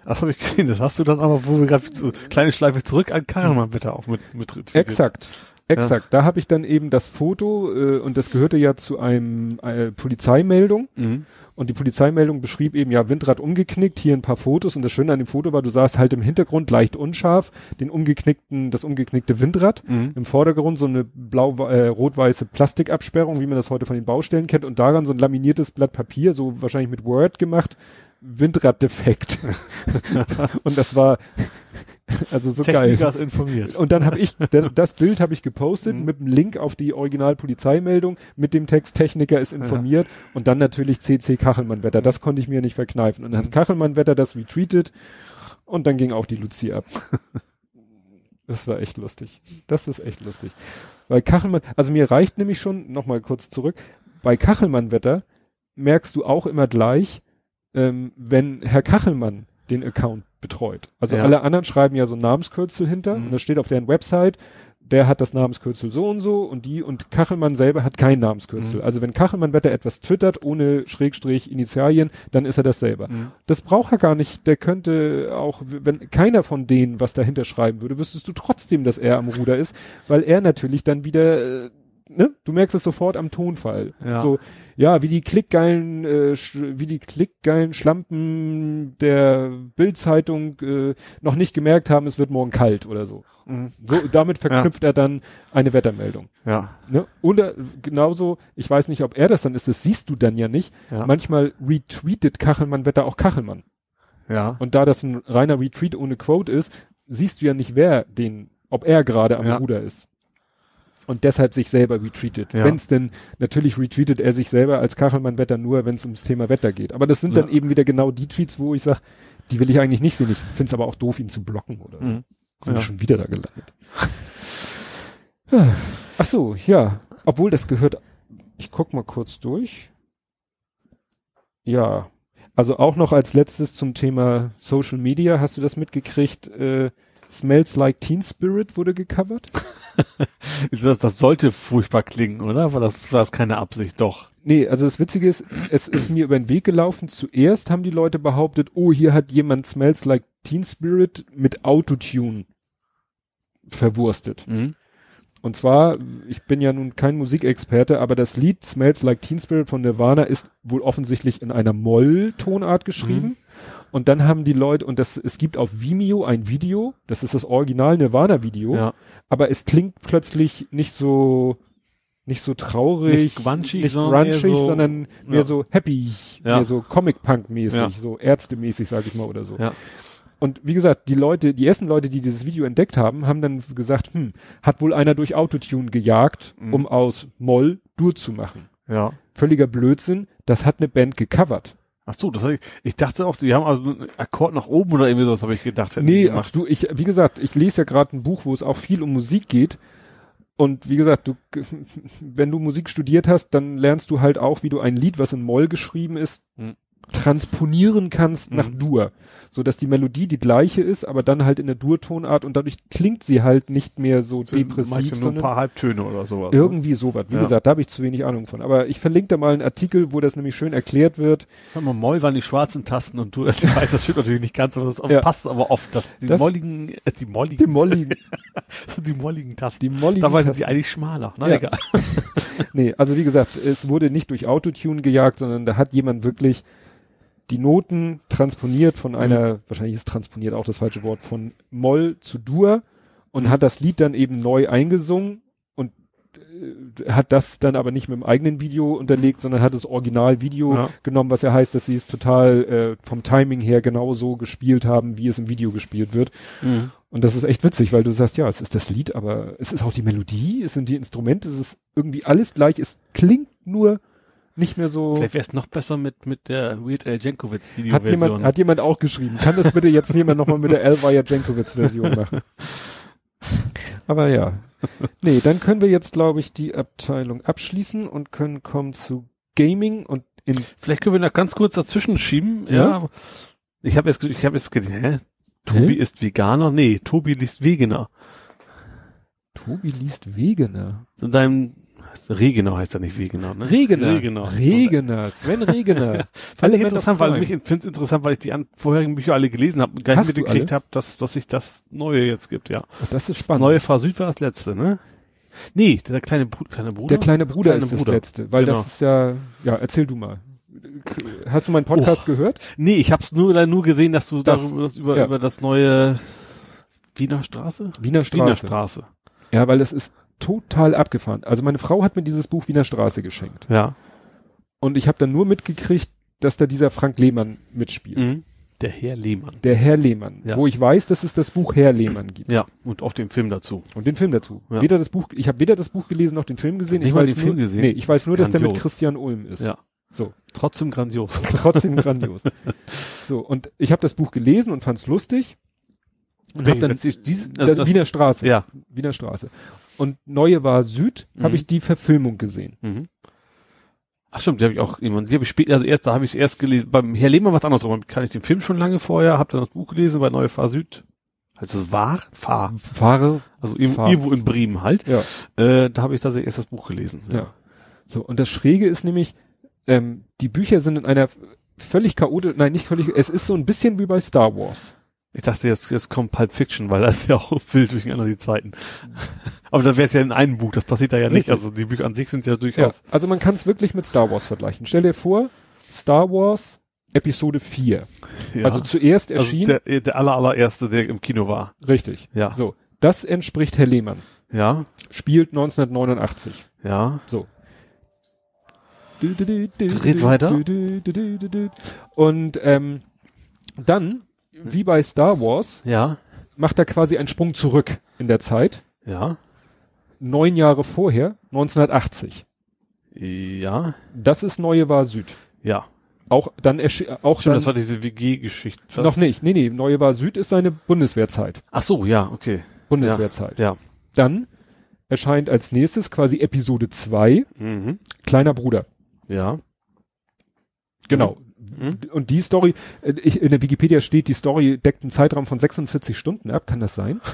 Das habe ich gesehen, das hast du dann aber, wo wir gerade so kleine Schleife zurück an Karlmann bitte auch mit, mit retweetet. Exakt. Exakt. Da habe ich dann eben das Foto, äh, und das gehörte ja zu einem äh, Polizeimeldung. Mhm. Und die Polizeimeldung beschrieb eben, ja, Windrad umgeknickt, hier ein paar Fotos. Und das Schöne an dem Foto war, du sahst halt im Hintergrund leicht unscharf den umgeknickten, das umgeknickte Windrad. Mhm. Im Vordergrund so eine blau, äh, rot-weiße Plastikabsperrung, wie man das heute von den Baustellen kennt. Und daran so ein laminiertes Blatt Papier, so wahrscheinlich mit Word gemacht. Windraddefekt. und das war, also so geil. Techniker ist informiert. Und dann habe ich, das Bild habe ich gepostet Mhm. mit einem Link auf die Original-Polizeimeldung mit dem Text Techniker ist informiert und dann natürlich CC Kachelmann-Wetter. Das konnte ich mir nicht verkneifen. Und dann hat Kachelmann-Wetter das retweetet und dann ging auch die Luzi ab. Das war echt lustig. Das ist echt lustig. Weil Kachelmann, also mir reicht nämlich schon, nochmal kurz zurück, bei Kachelmann-Wetter merkst du auch immer gleich, ähm, wenn Herr Kachelmann den Account betreut. Also Ja. alle anderen schreiben ja so ein Namenskürzel hinter Mhm. und das steht auf deren Website, der hat das Namenskürzel so und so und die und Kachelmann selber hat kein Namenskürzel. Mhm. Also wenn Kachelmann Wetter etwas twittert ohne Schrägstrich Initialien, dann ist er das selber. Mhm. Das braucht er gar nicht. Der könnte auch, wenn keiner von denen was dahinter schreiben würde, wüsstest du trotzdem, dass er am Ruder ist, weil er natürlich dann wieder, äh, ne, du merkst es sofort am Tonfall. Ja. So, ja, wie die klickgeilen, äh, wie die klickgeilen Schlampen der Bildzeitung äh, noch nicht gemerkt haben, es wird morgen kalt oder so. Mhm. So, damit verknüpft er dann eine Wettermeldung. Ja. Ne? Oder genauso, ich weiß nicht, ob er das dann ist, das siehst du dann ja nicht. Ja. Manchmal retweetet Kachelmann Wetter auch Kachelmann. ja. Und da das ein reiner Retweet ohne Quote ist, siehst du ja nicht, wer den, ob er gerade am Ja. Ruder ist. Und deshalb sich selber retweetet. Ja. Wenn es denn, natürlich retweetet er sich selber als Kachelmann-Wetter nur, wenn es ums Thema Wetter geht. Aber das sind dann Ja. eben wieder genau die Tweets, wo ich sage, die will ich eigentlich nicht sehen. Ich finde es aber auch doof, ihn zu blocken oder so. Mhm. Sind wir Ja. schon wieder da gelandet. Ach so, ja. Obwohl das gehört, ich guck mal kurz durch. Ja. Also auch noch als letztes zum Thema Social Media. Hast du das mitgekriegt? Äh, Smells Like Teen Spirit wurde gecovert? Das, das sollte furchtbar klingen, oder? Weil das war das keine Absicht, doch. Nee, also das Witzige ist, es ist mir über den Weg gelaufen. Zuerst haben die Leute behauptet, oh, hier hat jemand Smells Like Teen Spirit mit Autotune verwurstet. Mhm. Und zwar, ich bin ja nun kein Musikexperte, aber das Lied Smells Like Teen Spirit von Nirvana ist wohl offensichtlich in einer Moll-Tonart geschrieben. Und dann haben die Leute, und das, es gibt auf Vimeo ein Video, das ist das Original Nirvana-Video, Ja. aber es klingt plötzlich nicht so, nicht so traurig, Nicht grungy, nicht sondern eher grungy, so- sondern mehr ja. so happy, Ja. mehr so Comic-Punk-mäßig, Ja. so Ärzte-mäßig, sag ich mal, oder so. Ja. Und wie gesagt, die Leute, die ersten Leute, die dieses Video entdeckt haben, haben dann gesagt, hm, hat wohl einer durch Autotune gejagt, Mhm. um aus Moll Dur zu machen. Ja. Völliger Blödsinn, das hat eine Band gecovert. Ach so, das ich, ich dachte auch, die haben also einen Akkord nach oben oder irgendwie sowas, habe ich gedacht. Nee, ach du, ich, wie gesagt, ich lese ja gerade ein Buch, wo es auch viel um Musik geht. Und wie gesagt, du, wenn du Musik studiert hast, dann lernst du halt auch, wie du ein Lied, was in Moll geschrieben ist, Hm. Transponieren kannst Mhm. nach Dur. So dass die Melodie die gleiche ist, aber dann halt in der Dur-Tonart und dadurch klingt sie halt nicht mehr so Sind depressiv, nur ein paar Halbtöne oder sowas. ne? irgendwie sowas. Wie Ja. gesagt, da habe ich zu wenig Ahnung von. Aber ich verlinke da mal einen Artikel, wo das nämlich schön erklärt wird. Sag mal, Moll waren die schwarzen Tasten und du, ich weiß, das stimmt natürlich nicht ganz, aber das Ja. passt aber oft, dass die Das- molligen, äh, die molligen, Die molligen, die molligen Tasten. die molligen Dabei sind Tasten. die eigentlich schmaler. Na Ja. egal. Nee, also wie gesagt, es wurde nicht durch Autotune gejagt, sondern da hat jemand wirklich die Noten transponiert von einer, wahrscheinlich ist transponiert auch das falsche Wort, von Moll zu Dur und Mhm. hat das Lied dann eben neu eingesungen und äh, hat das dann aber nicht mit dem eigenen Video unterlegt, sondern hat das Originalvideo Ja. genommen, was ja heißt, dass sie es total äh, vom Timing her genauso gespielt haben, wie es im Video gespielt wird. Und das ist echt witzig, weil du sagst, ja, es ist das Lied, aber es ist auch die Melodie, es sind die Instrumente, es ist irgendwie alles gleich, es klingt nur nicht mehr so. Vielleicht wäre es noch besser mit, mit der Weird Al Jankovic Hat Videoversion. jemand, hat jemand auch geschrieben. Kann das bitte jetzt jemand nochmal mit der Elvira Jankovic Version machen? Aber ja. Nee, dann können wir jetzt, glaube ich, die Abteilung abschließen und können kommen zu Gaming und in, Vielleicht können wir noch ganz kurz dazwischen schieben. Ja. Ja. Ich habe jetzt, ich habe jetzt gedacht, hä? Tobi Hä? ist Veganer? Nee, Tobi liest Wegener. Tobi liest Wegener. In deinem Regener heißt er nicht Wegener, ne? Regener. Regener. Regener. Sven Regener. Fand ich interessant, weil mich finde es interessant, weil ich die an, vorherigen Bücher alle gelesen habe und gar nicht mitgekriegt habe, dass, dass sich das Neue jetzt gibt, ja. Oh, das ist spannend. Neue Fahr Süd war das letzte, ne? Nee, der kleine, Bru kleine Bruder. Der kleine Bruder Kleine ist Bruder. das letzte, weil Genau. das ist ja, ja, erzähl du mal. Hast du meinen Podcast gehört? Nee, ich hab's nur nur gesehen, dass du Das- darüber, über, ja. über das neue Wiener Straße? Wiener Straße. Wiener Straße. Ja, weil das ist total abgefahren. Also meine Frau hat mir dieses Buch Wiener Straße geschenkt. Ja. Und ich habe dann nur mitgekriegt, dass da dieser Frank Lehmann mitspielt. Mhm. Der Herr Lehmann. Der Herr Lehmann. Ja. Wo ich weiß, dass es das Buch Herr Lehmann gibt. Ja, und auch den Film dazu. Und den Film dazu. Ja. Weder das Buch, ich habe weder das Buch gelesen noch den Film gesehen. Nicht ich mal weiß den nur, Film gesehen? Nee, ich weiß nur, dass der mit. Christian Ulm ist. Ja. So. Trotzdem grandios. Trotzdem grandios. So, und ich habe das Buch gelesen und fand's lustig. Und habe dann das, diese, das, also das, Wiener Straße. ja. Wiener Straße. Und Neue war Süd, Mhm. habe ich die Verfilmung gesehen. Mhm. Ach stimmt, die habe ich auch irgendwann, die habe ich später, also erst, da habe ich es erst gelesen. Beim Herr Lehmann war es andersrum. Kann ich den Film schon lange vorher, habe dann das Buch gelesen bei Neue Fahr Süd. Heißt es War? Fahr. Fahre. Also irgendwo, Fahr. irgendwo in Bremen halt. Ja. Äh, da habe ich tatsächlich erst das Buch gelesen. Ja. So, und das Schräge ist nämlich, ähm, die Bücher sind in einer völlig chaotisch, nein, nicht völlig, es ist so ein bisschen wie bei Star Wars. Ich dachte, jetzt, jetzt kommt Pulp Fiction, weil das ist ja auch wild durcheinander die Zeiten. Aber da wäre es ja in einem Buch, das passiert da ja nicht. Richtig. Also die Bücher an sich sind ja Ja, durchaus. also man kann es wirklich mit Star Wars vergleichen. Stell dir vor, Star Wars Episode 4. Ja. Also zuerst Also erschien, der, der aller, allererste, der im Kino war. richtig. Ja. So, das entspricht Herr Lehmann. Ja. Spielt 1989. Ja. So. Red weiter. Und ähm, dann, wie bei Star Wars, Ja. macht er quasi einen Sprung zurück in der Zeit. Ja. Neun Jahre vorher, 1980. Ja. Das ist Neue war Süd. Ja. Auch dann auch Stimmt, dann, das war diese WG-Geschichte. noch nicht. Nee, nee, Neue war Süd ist seine Bundeswehrzeit. Ach so, ja, okay. Bundeswehrzeit. Ja. Dann erscheint als nächstes quasi Episode 2, Mhm. kleiner Bruder. Ja. Genau. Mhm. Und die Story, äh, ich, in der Wikipedia steht, die Story deckt einen Zeitraum von 46 Stunden ab. Kann das sein?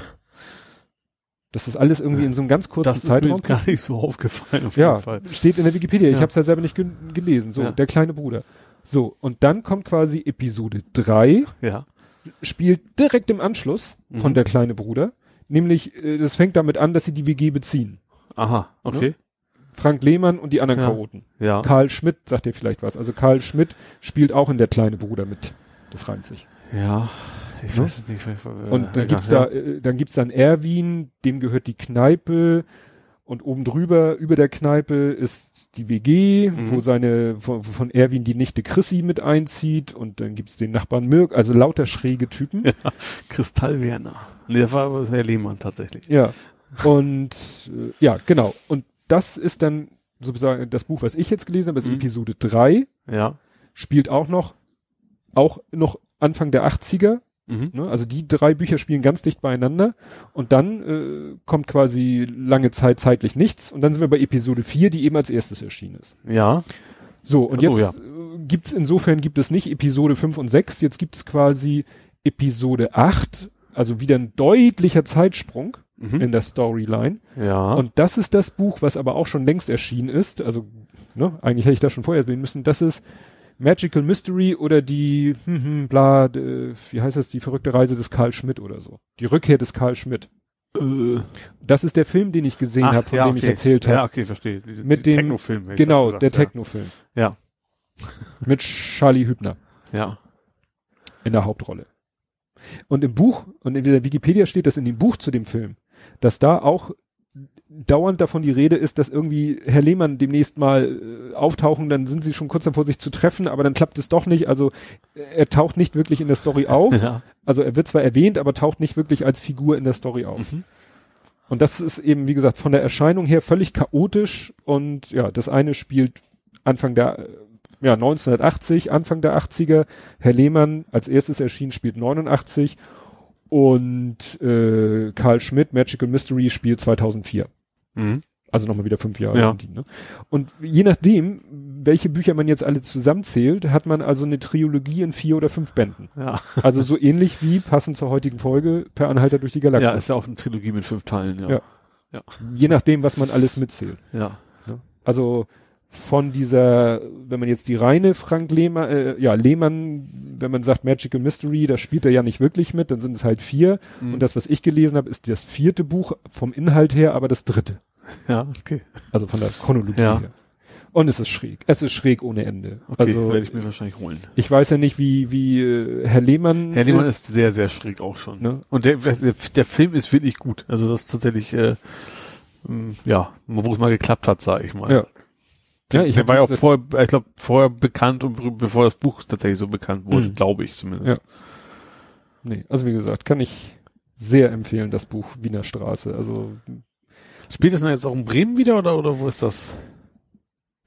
Das ist alles irgendwie in so einem ganz kurzen Das ist mir Zeitraum. gar nicht so aufgefallen, auf ja, steht in der Wikipedia. Ich Ja. habe es ja selber nicht ge gelesen. So, Ja. der kleine Bruder. So, und dann kommt quasi Episode 3, Ja. spielt direkt im Anschluss von Mhm. der kleine Bruder. Nämlich, äh, das fängt damit an, dass sie die WG beziehen. Aha, okay. Frank Lehmann und die anderen Ja. Chaoten. Ja. Karl Schmidt, sagt dir vielleicht was. Also Karl Schmidt spielt auch in der kleine Bruder mit. Das reimt sich. Ja. Ich Ne? weiß es nicht. äh, Und dann ja, gibt's ja. da, äh, dann gibt's dann Erwin, dem gehört die Kneipe und oben drüber, über der Kneipe ist die WG, Mhm. wo seine, von, von Erwin die Nichte Chrissy mit einzieht und dann gibt's den Nachbarn Mirk, also lauter schräge Typen. Kristall Werner. Nee, das war aber Herr Lehmann tatsächlich. Ja. Und äh, ja, genau. Und das ist dann sozusagen das Buch, was ich jetzt gelesen habe, ist Mhm. Episode 3, Ja. spielt auch noch, auch noch Anfang der 80er. Mhm. Ne? Also die drei Bücher spielen ganz dicht beieinander und dann äh, kommt quasi lange Zeit zeitlich nichts und dann sind wir bei Episode 4, die eben als erstes erschienen ist. Ja. So, und so, jetzt äh, gibt's insofern gibt es nicht Episode 5 und 6, jetzt gibt es quasi Episode 8, also wieder ein deutlicher Zeitsprung Mhm. in der Storyline. ja. Und das ist das Buch, was aber auch schon längst erschienen ist. Also, ne, eigentlich hätte ich das schon vorher erwähnen müssen. Das ist Magical Mystery oder die, hm, hm, bla, äh, wie heißt das, die verrückte Reise des Karl Schmidt oder so. Die Rückkehr des Karl Schmidt. äh, Das ist der Film, den ich gesehen habe, von ja, dem ich okay. erzählt habe. Ja, okay, verstehe. Diese, Mit dem- Techno-Film. ich genau, gesagt, der ja. Techno-Film. Ja. Mit Charlie Hübner Ja. in der Hauptrolle. Und im Buch, und in der Wikipedia steht das in dem Buch zu dem Film, dass da auch dauernd davon die Rede ist, dass irgendwie Herr Lehmann demnächst mal äh, auftauchen, dann sind sie schon kurz davor, sich zu treffen, aber dann klappt es doch nicht. Also äh, er taucht nicht wirklich in der Story auf. Ja. Also er wird zwar erwähnt, aber taucht nicht wirklich als Figur in der Story auf. Mhm. Und das ist eben, wie gesagt, von der Erscheinung her völlig chaotisch und ja, das eine spielt Anfang der, äh, ja, 1980, Anfang der 80er. Herr Lehmann als erstes erschienen, spielt 89 und äh, Karl Schmidt, Magical Mystery, spielt 2004. Mhm. Also nochmal wieder fünf Jahre. Ja. Die, ne? Und je nachdem, welche Bücher man jetzt alle zusammenzählt, hat man also eine Trilogie in vier oder fünf Bänden. Ja. Also so ähnlich wie, passend zur heutigen Folge, Per Anhalter durch die Galaxie. ja, ist ja auch eine Trilogie mit fünf Teilen, ja. Ja. Ja. Je nachdem, was man alles mitzählt. ja. Also von dieser, wenn man jetzt die reine Frank Lehmann, äh, ja, Lehmann, wenn man sagt Magical Mystery, da spielt er ja nicht wirklich mit, dann sind es halt vier. Mhm. Und das, was ich gelesen habe, ist das vierte Buch vom Inhalt her, aber das dritte. Ja, okay. Also von der Chronologie Ja. her. Und es ist schräg. Es ist schräg ohne Ende. Okay, also werde ich mir wahrscheinlich holen. ich weiß ja nicht, wie, wie äh, Herr Lehmann. Herr Lehmann ist sehr, sehr schräg auch schon. Ne? Und der, der, der Film ist wirklich gut. Also das ist tatsächlich, äh, ja, wo es mal geklappt hat, sage ich mal. Ja. Der, Ja, ich der war ja auch vorher, ich glaube, vorher bekannt und be- bevor das Buch tatsächlich so bekannt wurde, Mhm. glaube ich zumindest. Nee, also wie gesagt, kann ich sehr empfehlen, das Buch Wiener Straße. Also Spielt das denn jetzt auch in Bremen wieder oder, oder wo ist das?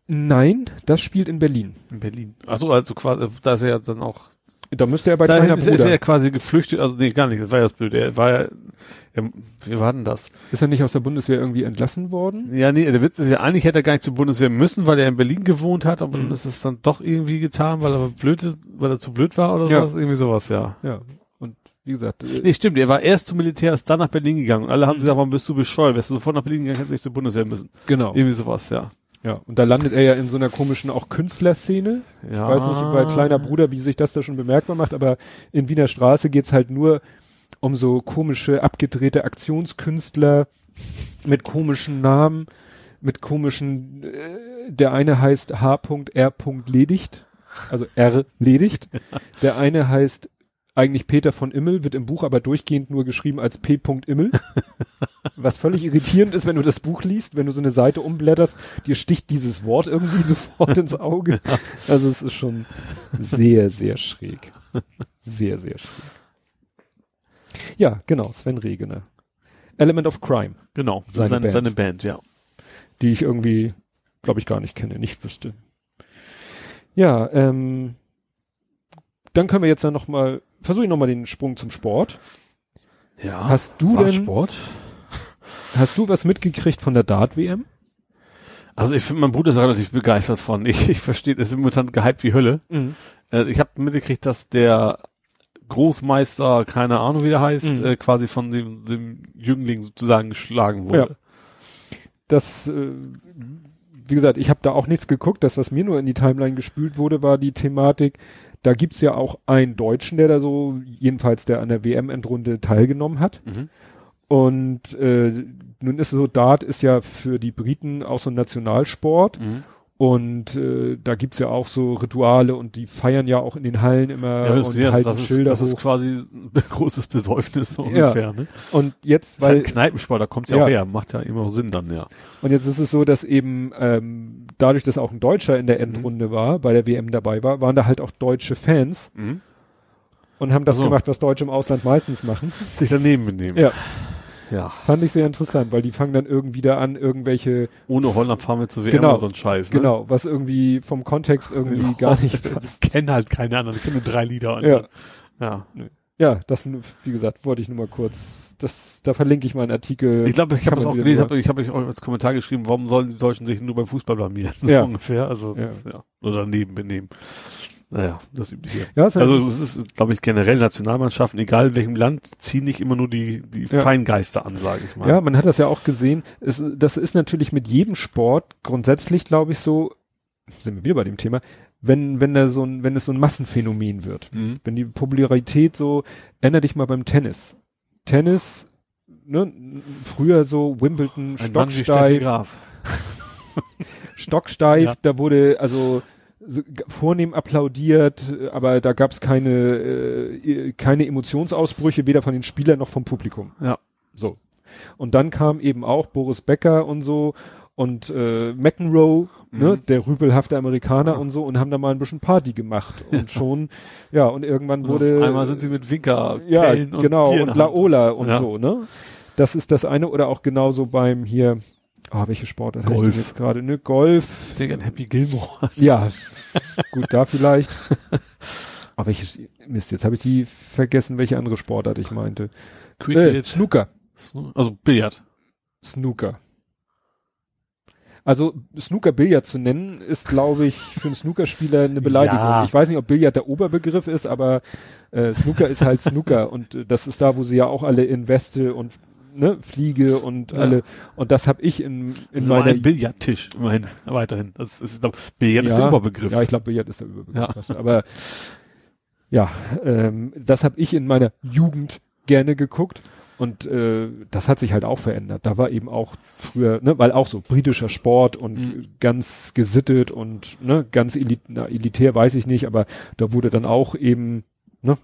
nein, das spielt in Berlin. In Berlin. Achso, also quasi, da ist ja dann auch, Da müsste er bei da kleiner ist, er- ist er Bruder. quasi geflüchtet, also nee, gar nicht, das war ja das Blöde. Er war ja, er, wie war denn das? Ist er nicht aus der Bundeswehr irgendwie entlassen worden? Ja, nee, der Witz ist ja, eigentlich hätte er gar nicht zur Bundeswehr müssen, weil er in Berlin gewohnt hat, aber Mhm. dann ist es dann doch irgendwie getan, weil er blöd weil er zu blöd war oder Ja. sowas, irgendwie sowas, ja. Ja. Und wie gesagt, äh, Nee, stimmt, er war erst zum Militär, ist dann nach Berlin gegangen und alle haben gesagt, warum bist du bescheuert? Wärst du sofort nach Berlin gegangen, hättest du nicht zur Bundeswehr müssen. genau. Irgendwie sowas, ja. Ja. Und da landet er ja in so einer komischen auch Künstlerszene. ja. Ich weiß nicht, bei kleiner Bruder, wie sich das da schon bemerkbar macht, aber in Wiener Straße geht's halt nur um so komische, abgedrehte Aktionskünstler mit komischen Namen, mit komischen, äh, der eine heißt H.R. Ledigt, also R. Ledigt. Der eine heißt eigentlich Peter von Immel, wird im Buch aber durchgehend nur geschrieben als P. Immel. Was völlig irritierend ist, wenn du das Buch liest, wenn du so eine Seite umblätterst, dir sticht dieses Wort irgendwie sofort ins Auge. Also es ist schon sehr, sehr schräg. Sehr, sehr schräg. Ja, genau, Sven Regener. Element of Crime, Genau, Seine seine, Band. seine Band, ja. die ich irgendwie, glaube ich, gar nicht kenne, nicht wüsste. Ja, ähm, dann können wir jetzt dann noch mal, versuche ich noch mal den Sprung zum Sport. Ja. Hast du denn, Sport? hast du was mitgekriegt von der Dart-WM? Also ich finde, mein Bruder ist relativ begeistert von. Ich, ich verstehe, es ist momentan gehypt wie Hölle. Äh, ich habe mitgekriegt, dass der Großmeister, keine Ahnung wie der heißt, Mhm. äh, quasi von dem, dem Jüngling sozusagen geschlagen wurde. das, äh, wie gesagt, ich habe da auch nichts geguckt. Das, was mir nur in die Timeline gespült wurde, war die Thematik. Da gibt's ja auch einen Deutschen, der da so, jedenfalls der an der WM-Endrunde teilgenommen hat. Mhm. Und äh, nun ist es so, Dart ist ja für die Briten auch so ein Nationalsport. Mhm. Und äh, da gibt's ja auch so Rituale und die feiern ja auch in den Hallen immer Ja, das, und das, halten das, ist, Schilder das ist hoch. quasi ein großes Besäufnis so Ja. ungefähr. Ne? Und jetzt, Das ist halt weil Kneipensport, da kommt's ja, Ja. auch her. Macht ja immer Sinn dann, ja. Und jetzt ist es so, dass eben ähm, dadurch, dass auch ein Deutscher in der Endrunde war, bei der WM dabei war, waren da halt auch deutsche Fans Mhm. und haben das Ach so. gemacht, was Deutsche im Ausland meistens machen. Sich daneben benehmen. Ja. Ja. Fand ich sehr interessant, weil die fangen dann irgendwie da an, irgendwelche, Ohne Holland fahren wir zu WM Genau. oder so ein Scheiß. Ne? genau, was irgendwie vom Kontext irgendwie gar nicht Ich kenne halt keine anderen. Ich kenne nur drei Lieder. und Ja. dann- ja. Ja, das, wie gesagt, wollte ich nur mal kurz, das, da verlinke ich mal einen Artikel. Ich glaube, ich habe das auch gelesen, hab, ich habe euch auch als Kommentar geschrieben, warum sollen die Deutschen sich nur beim Fußball blamieren? So Ja. ungefähr. Also, Ja. das, ja. Oder daneben benehmen. Naja, das übliche. ja, ist halt Also, es ist, glaube ich, generell Nationalmannschaften, egal in welchem Land, ziehen nicht immer nur die, die Ja. Feingeister an, sage ich mal. Ja, man hat das ja auch gesehen. Es, das ist natürlich mit jedem Sport grundsätzlich, glaube ich, so, sind wir wieder bei dem Thema, wenn, wenn da so ein, wenn es so ein Massenphänomen wird. Mhm. Wenn die Popularität so, erinner dich mal beim Tennis. Tennis, ne, früher so Wimbledon, Ein stocksteif, Graf. stocksteif, Ja. da wurde also so, vornehm applaudiert, äh, aber da gab es keine, äh, keine Emotionsausbrüche, weder von den Spielern noch vom Publikum. Ja. So. Und dann kam eben auch Boris Becker und so und äh, McEnroe, ne, Mhm. der rüpelhafte Amerikaner und so und haben da mal ein bisschen Party gemacht und schon, ja, und irgendwann Und wurde einmal sind sie mit Winker, ja, Kellen und genau, Bier und. Laola und Ja. so, ne? Das ist das eine oder auch genauso beim hier Ah, welche Sportart Golf. jetzt gerade? Ne, Golf. An Happy Gilmore. Ja, gut, da vielleicht. Aber welches, Mist, jetzt habe ich die vergessen, welche andere Sportart ich meinte. Äh, Cricket. Snooker. Sno- also Billard. Snooker. Also Snooker Billard zu nennen, ist, glaube ich, für einen Snookerspieler eine Beleidigung. Ja. Ich weiß nicht, ob Billard der Oberbegriff ist, aber äh, Snooker ist halt Snooker und äh, das ist da, wo sie ja auch alle in Weste und ne, Fliege und Ja. alle und das habe ich in, in Nur meiner ein Billardtisch, immerhin, weiterhin. Das ist, glaub, Billard ist Ja. der Oberbegriff. Ja, ich glaube, Billard ist der Überbegriff. Ja. Aber ja, ähm, das habe ich in meiner Jugend gerne geguckt und äh, das hat sich halt auch verändert. Da war eben auch früher, ne, weil auch so britischer Sport und Mhm. ganz gesittet und ne, ganz elit na, elitär weiß ich nicht, aber da wurde dann auch eben ne,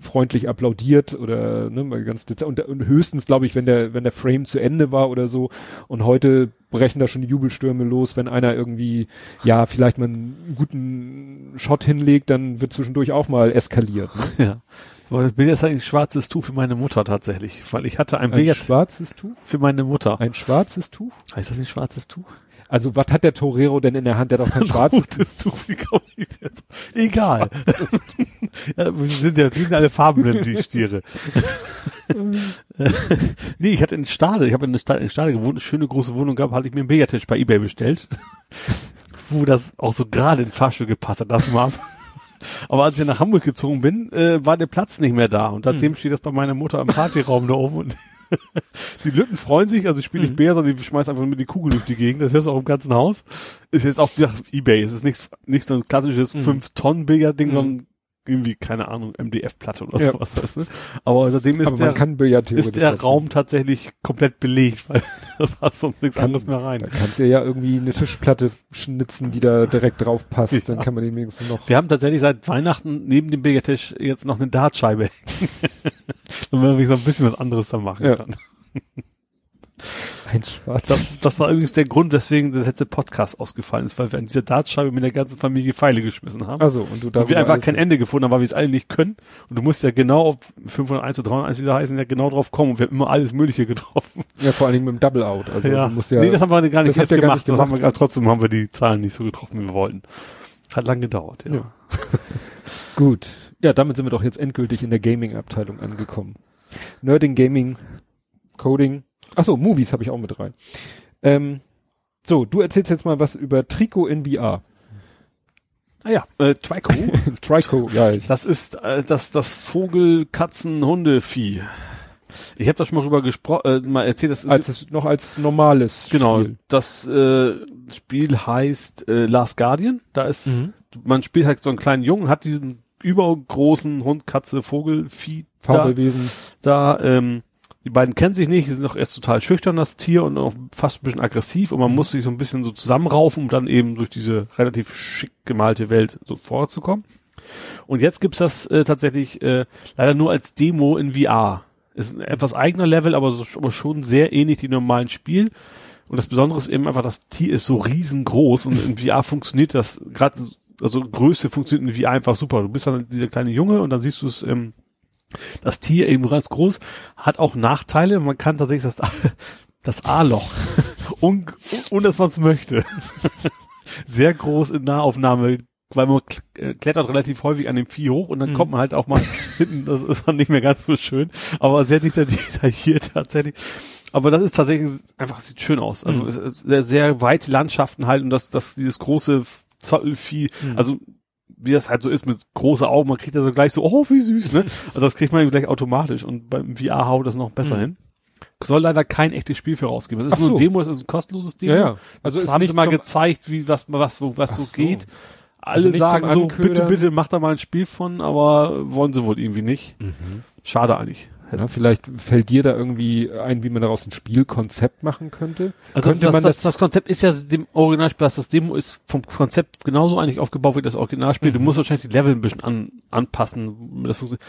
freundlich applaudiert oder ne, mal ganz dezent. und, und höchstens glaube ich, wenn der wenn der Frame zu Ende war oder so und heute brechen da schon die Jubelstürme los, wenn einer irgendwie ja vielleicht mal einen guten Shot hinlegt, dann wird zwischendurch auch mal eskaliert. Ne? Ja. Aber das Billard ist eigentlich ein schwarzes Tuch für meine Mutter tatsächlich, weil ich hatte ein Ein Billard schwarzes Tuch? für meine Mutter. Ein schwarzes Tuch? Heißt das nicht schwarzes Tuch? Also was hat der Torero denn in der Hand? Der hat doch kein schwarzes Tuch? Egal. ja, wir sind ja, sind alle farbenblind, die Stiere. nee, ich hatte in Stade, ich habe in Stade, in Stade gewohnt, eine schöne große Wohnung gehabt, hatte ich mir einen Billardtisch bei Ebay bestellt, wo das auch so gerade in Fahrstuhl gepasst hat, darf mal ab. Aber als ich nach Hamburg gezogen bin, äh, war der Platz nicht mehr da. Und seitdem steht das bei meiner Mutter im Partyraum da oben. Und die Lütten freuen sich, also ich spiele nicht Bär, sondern die schmeißen einfach mit die Kugel durch die Gegend. Das hörst du auch im ganzen Haus. Ist jetzt auch wie gesagt, Ebay. Es ist nicht, nicht so ein klassisches 5-Tonnen-Billard-Ding, Mhm. sondern irgendwie, keine Ahnung, MDF-Platte oder Ja. sowas. Weißt du? Aber seitdem ist Aber der, ist der. Raum tatsächlich komplett belegt, weil da passt sonst nichts Kann- anderes mehr rein. Da kannst du ja irgendwie eine Tischplatte schnitzen, die da direkt drauf passt. Dann Ja. kann man den wenigstens noch. Wir haben tatsächlich seit Weihnachten neben dem Billardtisch jetzt noch eine Dartscheibe hängen. Damit man wirklich so ein bisschen was anderes da machen Ja. kann. Ein schwarzes. Das, das war übrigens der Grund, weswegen das letzte Podcast ausgefallen ist, weil wir an dieser Dartscheibe mit der ganzen Familie Pfeile geschmissen haben. Also, und du da und wir einfach kein Ende gefunden haben, weil wir es alle nicht können. Und du musst ja genau auf 501 oder 301 wieder heißen, ja genau drauf kommen. Und wir haben immer alles Mögliche getroffen. Ja, vor allen Dingen mit dem Double Out. Also ja. du musst ja. nee, das haben wir gar nicht erst gemacht. nicht das haben wir, gemacht. trotzdem haben wir die Zahlen nicht so getroffen, wie wir wollten. Hat lang gedauert, ja. Ja. Gut. Ja, damit sind wir doch jetzt endgültig in der Gaming-Abteilung angekommen. Nerding, Gaming, Coding. Ach so, Movies habe ich auch mit rein. Ähm, so, du erzählst jetzt mal was über Trikot in VR. Ah ja, äh, Trico. Trico, ja. Das ist äh, das, das Vogel, Katzen, Hunde-Vieh. Ich habe da schon mal rüber gesprochen, äh, mal erzählt, das als es noch als normales Genau, Spiel. das äh, Spiel heißt äh, Last Guardian. Da ist, Mhm. man spielt halt so einen kleinen Jungen, hat diesen übergroßen Hund, Katze, Vogel, Vieh da. Fabelwesen. da ähm, die beiden kennen sich nicht, sie sind auch erst total schüchtern, das Tier, und auch fast ein bisschen aggressiv und man muss sich so ein bisschen so zusammenraufen, um dann eben durch diese relativ schick gemalte Welt so vorzukommen. Und jetzt gibt's das äh, tatsächlich äh, leider nur als Demo in VR. Ist ein etwas eigener Level, aber, so, aber schon sehr ähnlich die normalen Spiel. Und das Besondere ist eben einfach, das Tier ist so riesengroß und in VR funktioniert das gerade, also Größe funktioniert in VR einfach super. Du bist dann dieser kleine Junge und dann siehst du es, ähm, das Tier eben ganz groß, hat auch Nachteile. Man kann tatsächlich das, das A-Loch, un, ohne dass man es möchte, sehr groß in Nahaufnahme weil man äh, klettert relativ häufig an dem Vieh hoch und dann Mhm. kommt man halt auch mal hinten, das ist dann nicht mehr ganz so schön, aber sehr deta- detailliert tatsächlich. Aber das ist tatsächlich einfach, sieht schön aus. Also Mhm. sehr, sehr weite Landschaften halt und das, das, dieses große Zollvieh, Mhm. also wie das halt so ist mit große Augen, man kriegt ja so gleich so, oh, wie süß, ne? Also das kriegt man gleich automatisch und beim VR haut das noch besser Mhm. hin. Soll leider kein echtes Spiel für rausgeben. Das ist Ach nur ein so. Demo, das ist ein kostenloses Demo. Ja, ja. Also Also das haben sie mal gezeigt, wie was was so was so so. geht. Also Alle nicht sagen so, bitte, bitte, macht da mal ein Spiel von, aber wollen sie wohl irgendwie nicht. Schade eigentlich. Ja, vielleicht fällt dir da irgendwie ein, wie man daraus ein Spielkonzept machen könnte. Also das, Könnte das, man das, das Konzept ist ja dem Originalspiel, das Demo ist vom Konzept genauso eigentlich aufgebaut wie das Originalspiel. Du Mhm. musst wahrscheinlich die Level ein bisschen an, anpassen, das funktioniert.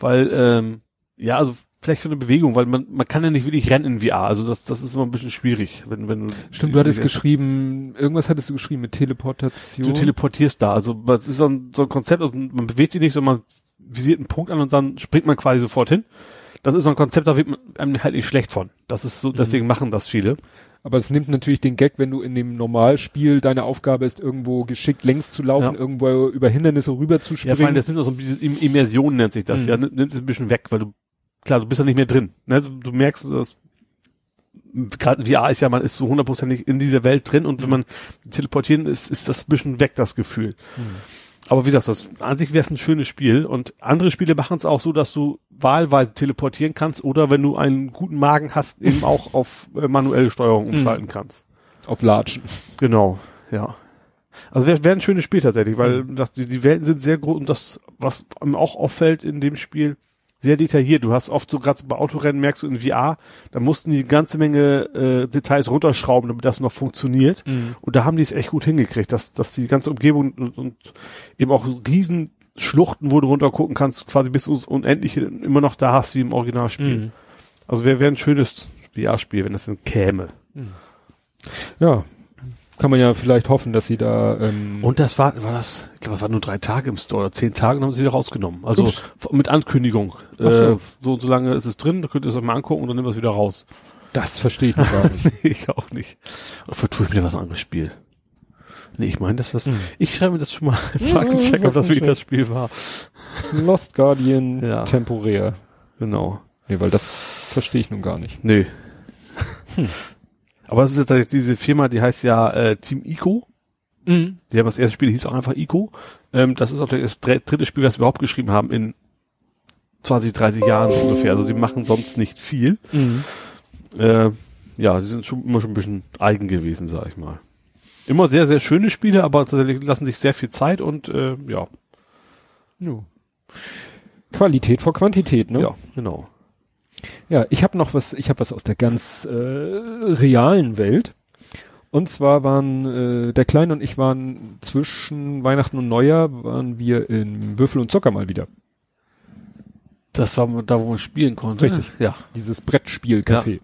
Weil, ähm, ja, also vielleicht für eine Bewegung, weil man, man kann ja nicht wirklich rennen in VR. Also das, das ist immer ein bisschen schwierig, wenn, wenn du. Stimmt, du hattest geschrieben, irgendwas hattest du geschrieben mit Teleportation. Du teleportierst da. Also das ist so ein, so ein Konzept, also man bewegt sich nicht, sondern man visiert einen Punkt an und dann springt man quasi sofort hin. Das ist so ein Konzept, da wird man einem halt nicht schlecht von. Das ist so, deswegen Mhm. machen das viele. Aber es nimmt natürlich den Gag, wenn du in dem Normalspiel deine Aufgabe ist, irgendwo geschickt längs zu laufen, Ja. irgendwo über Hindernisse rüber zu Ja, springen. vor allem, das nimmt auch so ein bisschen Im- Immersion nennt sich das. Mhm. Ja, nimmt es ein bisschen weg, weil du, klar, du bist ja nicht mehr drin. Ne? Also, du merkst, dass gerade VR ist ja, man ist so hundertprozentig in dieser Welt drin und wenn man teleportieren ist, ist das ein bisschen weg, das Gefühl. Aber wie gesagt, das, an sich wäre es ein schönes Spiel und andere Spiele machen es auch so, dass du wahlweise teleportieren kannst oder wenn du einen guten Magen hast, eben auch auf äh, manuelle Steuerung umschalten kannst. auf Latschen. Genau, ja. Also wäre wär ein schönes Spiel tatsächlich, weil gesagt, die, die Welten sind sehr groß und das, was einem auch auffällt in dem Spiel, sehr detailliert. Du hast oft so gerade bei Autorennen merkst du in VR, da mussten die ganze Menge äh, Details runterschrauben, damit das noch funktioniert. Und da haben die es echt gut hingekriegt, dass, dass die ganze Umgebung und, und eben auch riesen Schluchten, wo du runter gucken kannst, quasi bis ins Unendliche immer noch da hast wie im Originalspiel. Mhm. Also wäre wär ein schönes VR-Spiel, wenn das dann käme. Ja. Kann man ja vielleicht hoffen, dass sie da ähm, Und das war, war das, ich glaube, das war nur drei Tage im Store oder zehn Tage und haben sie wieder rausgenommen. Also Ups. mit Ankündigung. Ach so. Äh, so und so lange ist es drin, da könnt ihr es euch mal angucken und dann nehmen wir es wieder raus. das verstehe ich noch gar nicht. ich auch nicht. Und vertue ich mir was anderes Spiel. Nee, ich meine, das was, Hm. ich schreibe mir das schon mal als Faktencheck, ob das wirklich das Spiel war. Lost Guardian Ja. temporär. Genau. Nee, weil das verstehe ich nun gar nicht. Nee. Aber es ist jetzt diese Firma, die heißt ja äh, Team Ico. Die haben das erste Spiel, hieß auch einfach Ico. Ähm, das ist auch das dr- dritte Spiel, was wir überhaupt geschrieben haben in 20, 30 Jahren ungefähr. Also die machen sonst nicht viel. Mhm. Äh, ja, sie sind schon immer schon ein bisschen eigen gewesen, sag ich mal. Immer sehr, sehr schöne Spiele, aber tatsächlich lassen sich sehr viel Zeit und äh, ja, Jo. Qualität vor Quantität, ne? ja, genau. Ja, ich habe noch was, ich habe was aus der ganz äh, realen Welt. Und zwar waren äh, der Kleine und ich waren zwischen Weihnachten und Neujahr waren wir in Würfel und Zucker mal wieder. Das war da, wo man spielen konnte. Richtig. Ja. Dieses Brettspiel-Café.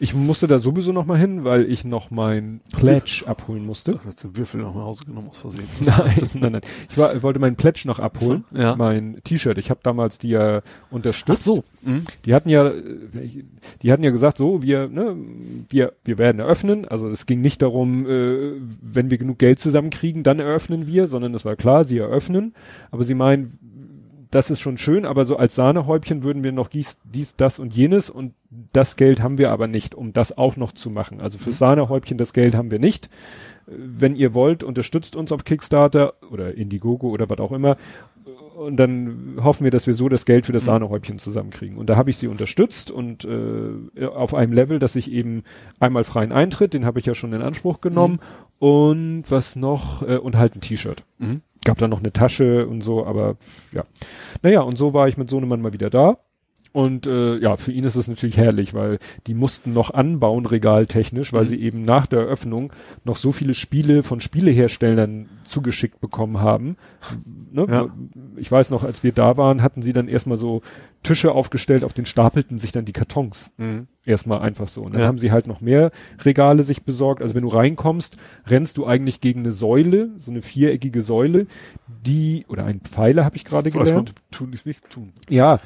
Ich musste da sowieso noch mal hin, weil ich noch mein Pledge abholen musste. Du hast den Würfel noch nach Hause genommen aus Versehen. Nein, nein, nein. Ich war, wollte mein Pledge noch abholen. Ja. Mein T-Shirt. Ich habe damals die ja unterstützt. Mhm. Die hatten ja, die hatten ja gesagt, so, wir, ne, wir, wir werden eröffnen. Also es ging nicht darum, äh, wenn wir genug Geld zusammenkriegen, dann eröffnen wir, sondern es war klar, sie eröffnen. Aber sie meinen, das ist schon schön, aber so als Sahnehäubchen würden wir noch dies, dies, das und jenes und das Geld haben wir aber nicht, um das auch noch zu machen. Also für Sahnehäubchen das Geld haben wir nicht. Wenn ihr wollt, unterstützt uns auf Kickstarter oder Indiegogo oder was auch immer. Und dann hoffen wir, dass wir so das Geld für das Sahnehäubchen zusammenkriegen. Und da habe ich sie unterstützt und äh, auf einem Level, dass ich eben einmal freien Eintritt, den habe ich ja schon in Anspruch genommen. Und was noch? Äh, und halt ein T-Shirt. Mhm. Gab da noch eine Tasche und so, aber ja. Naja, und so war ich mit Sohnemann mal wieder da. Und äh, ja, für ihn ist es natürlich herrlich, weil die mussten noch anbauen, regaltechnisch, weil Mhm. sie eben nach der Eröffnung noch so viele Spiele von Spieleherstellern zugeschickt bekommen haben. Ne? Ja. Ich weiß noch, als wir da waren, hatten sie dann erstmal so Tische aufgestellt, auf den stapelten sich dann die Kartons. Mhm. Erstmal einfach so. Und dann Ja. haben sie halt noch mehr Regale sich besorgt. Also wenn du reinkommst, rennst du eigentlich gegen eine Säule, so eine viereckige Säule, die, oder ein Pfeiler habe ich gerade So, gelernt. tun, dies nicht tun. Ja.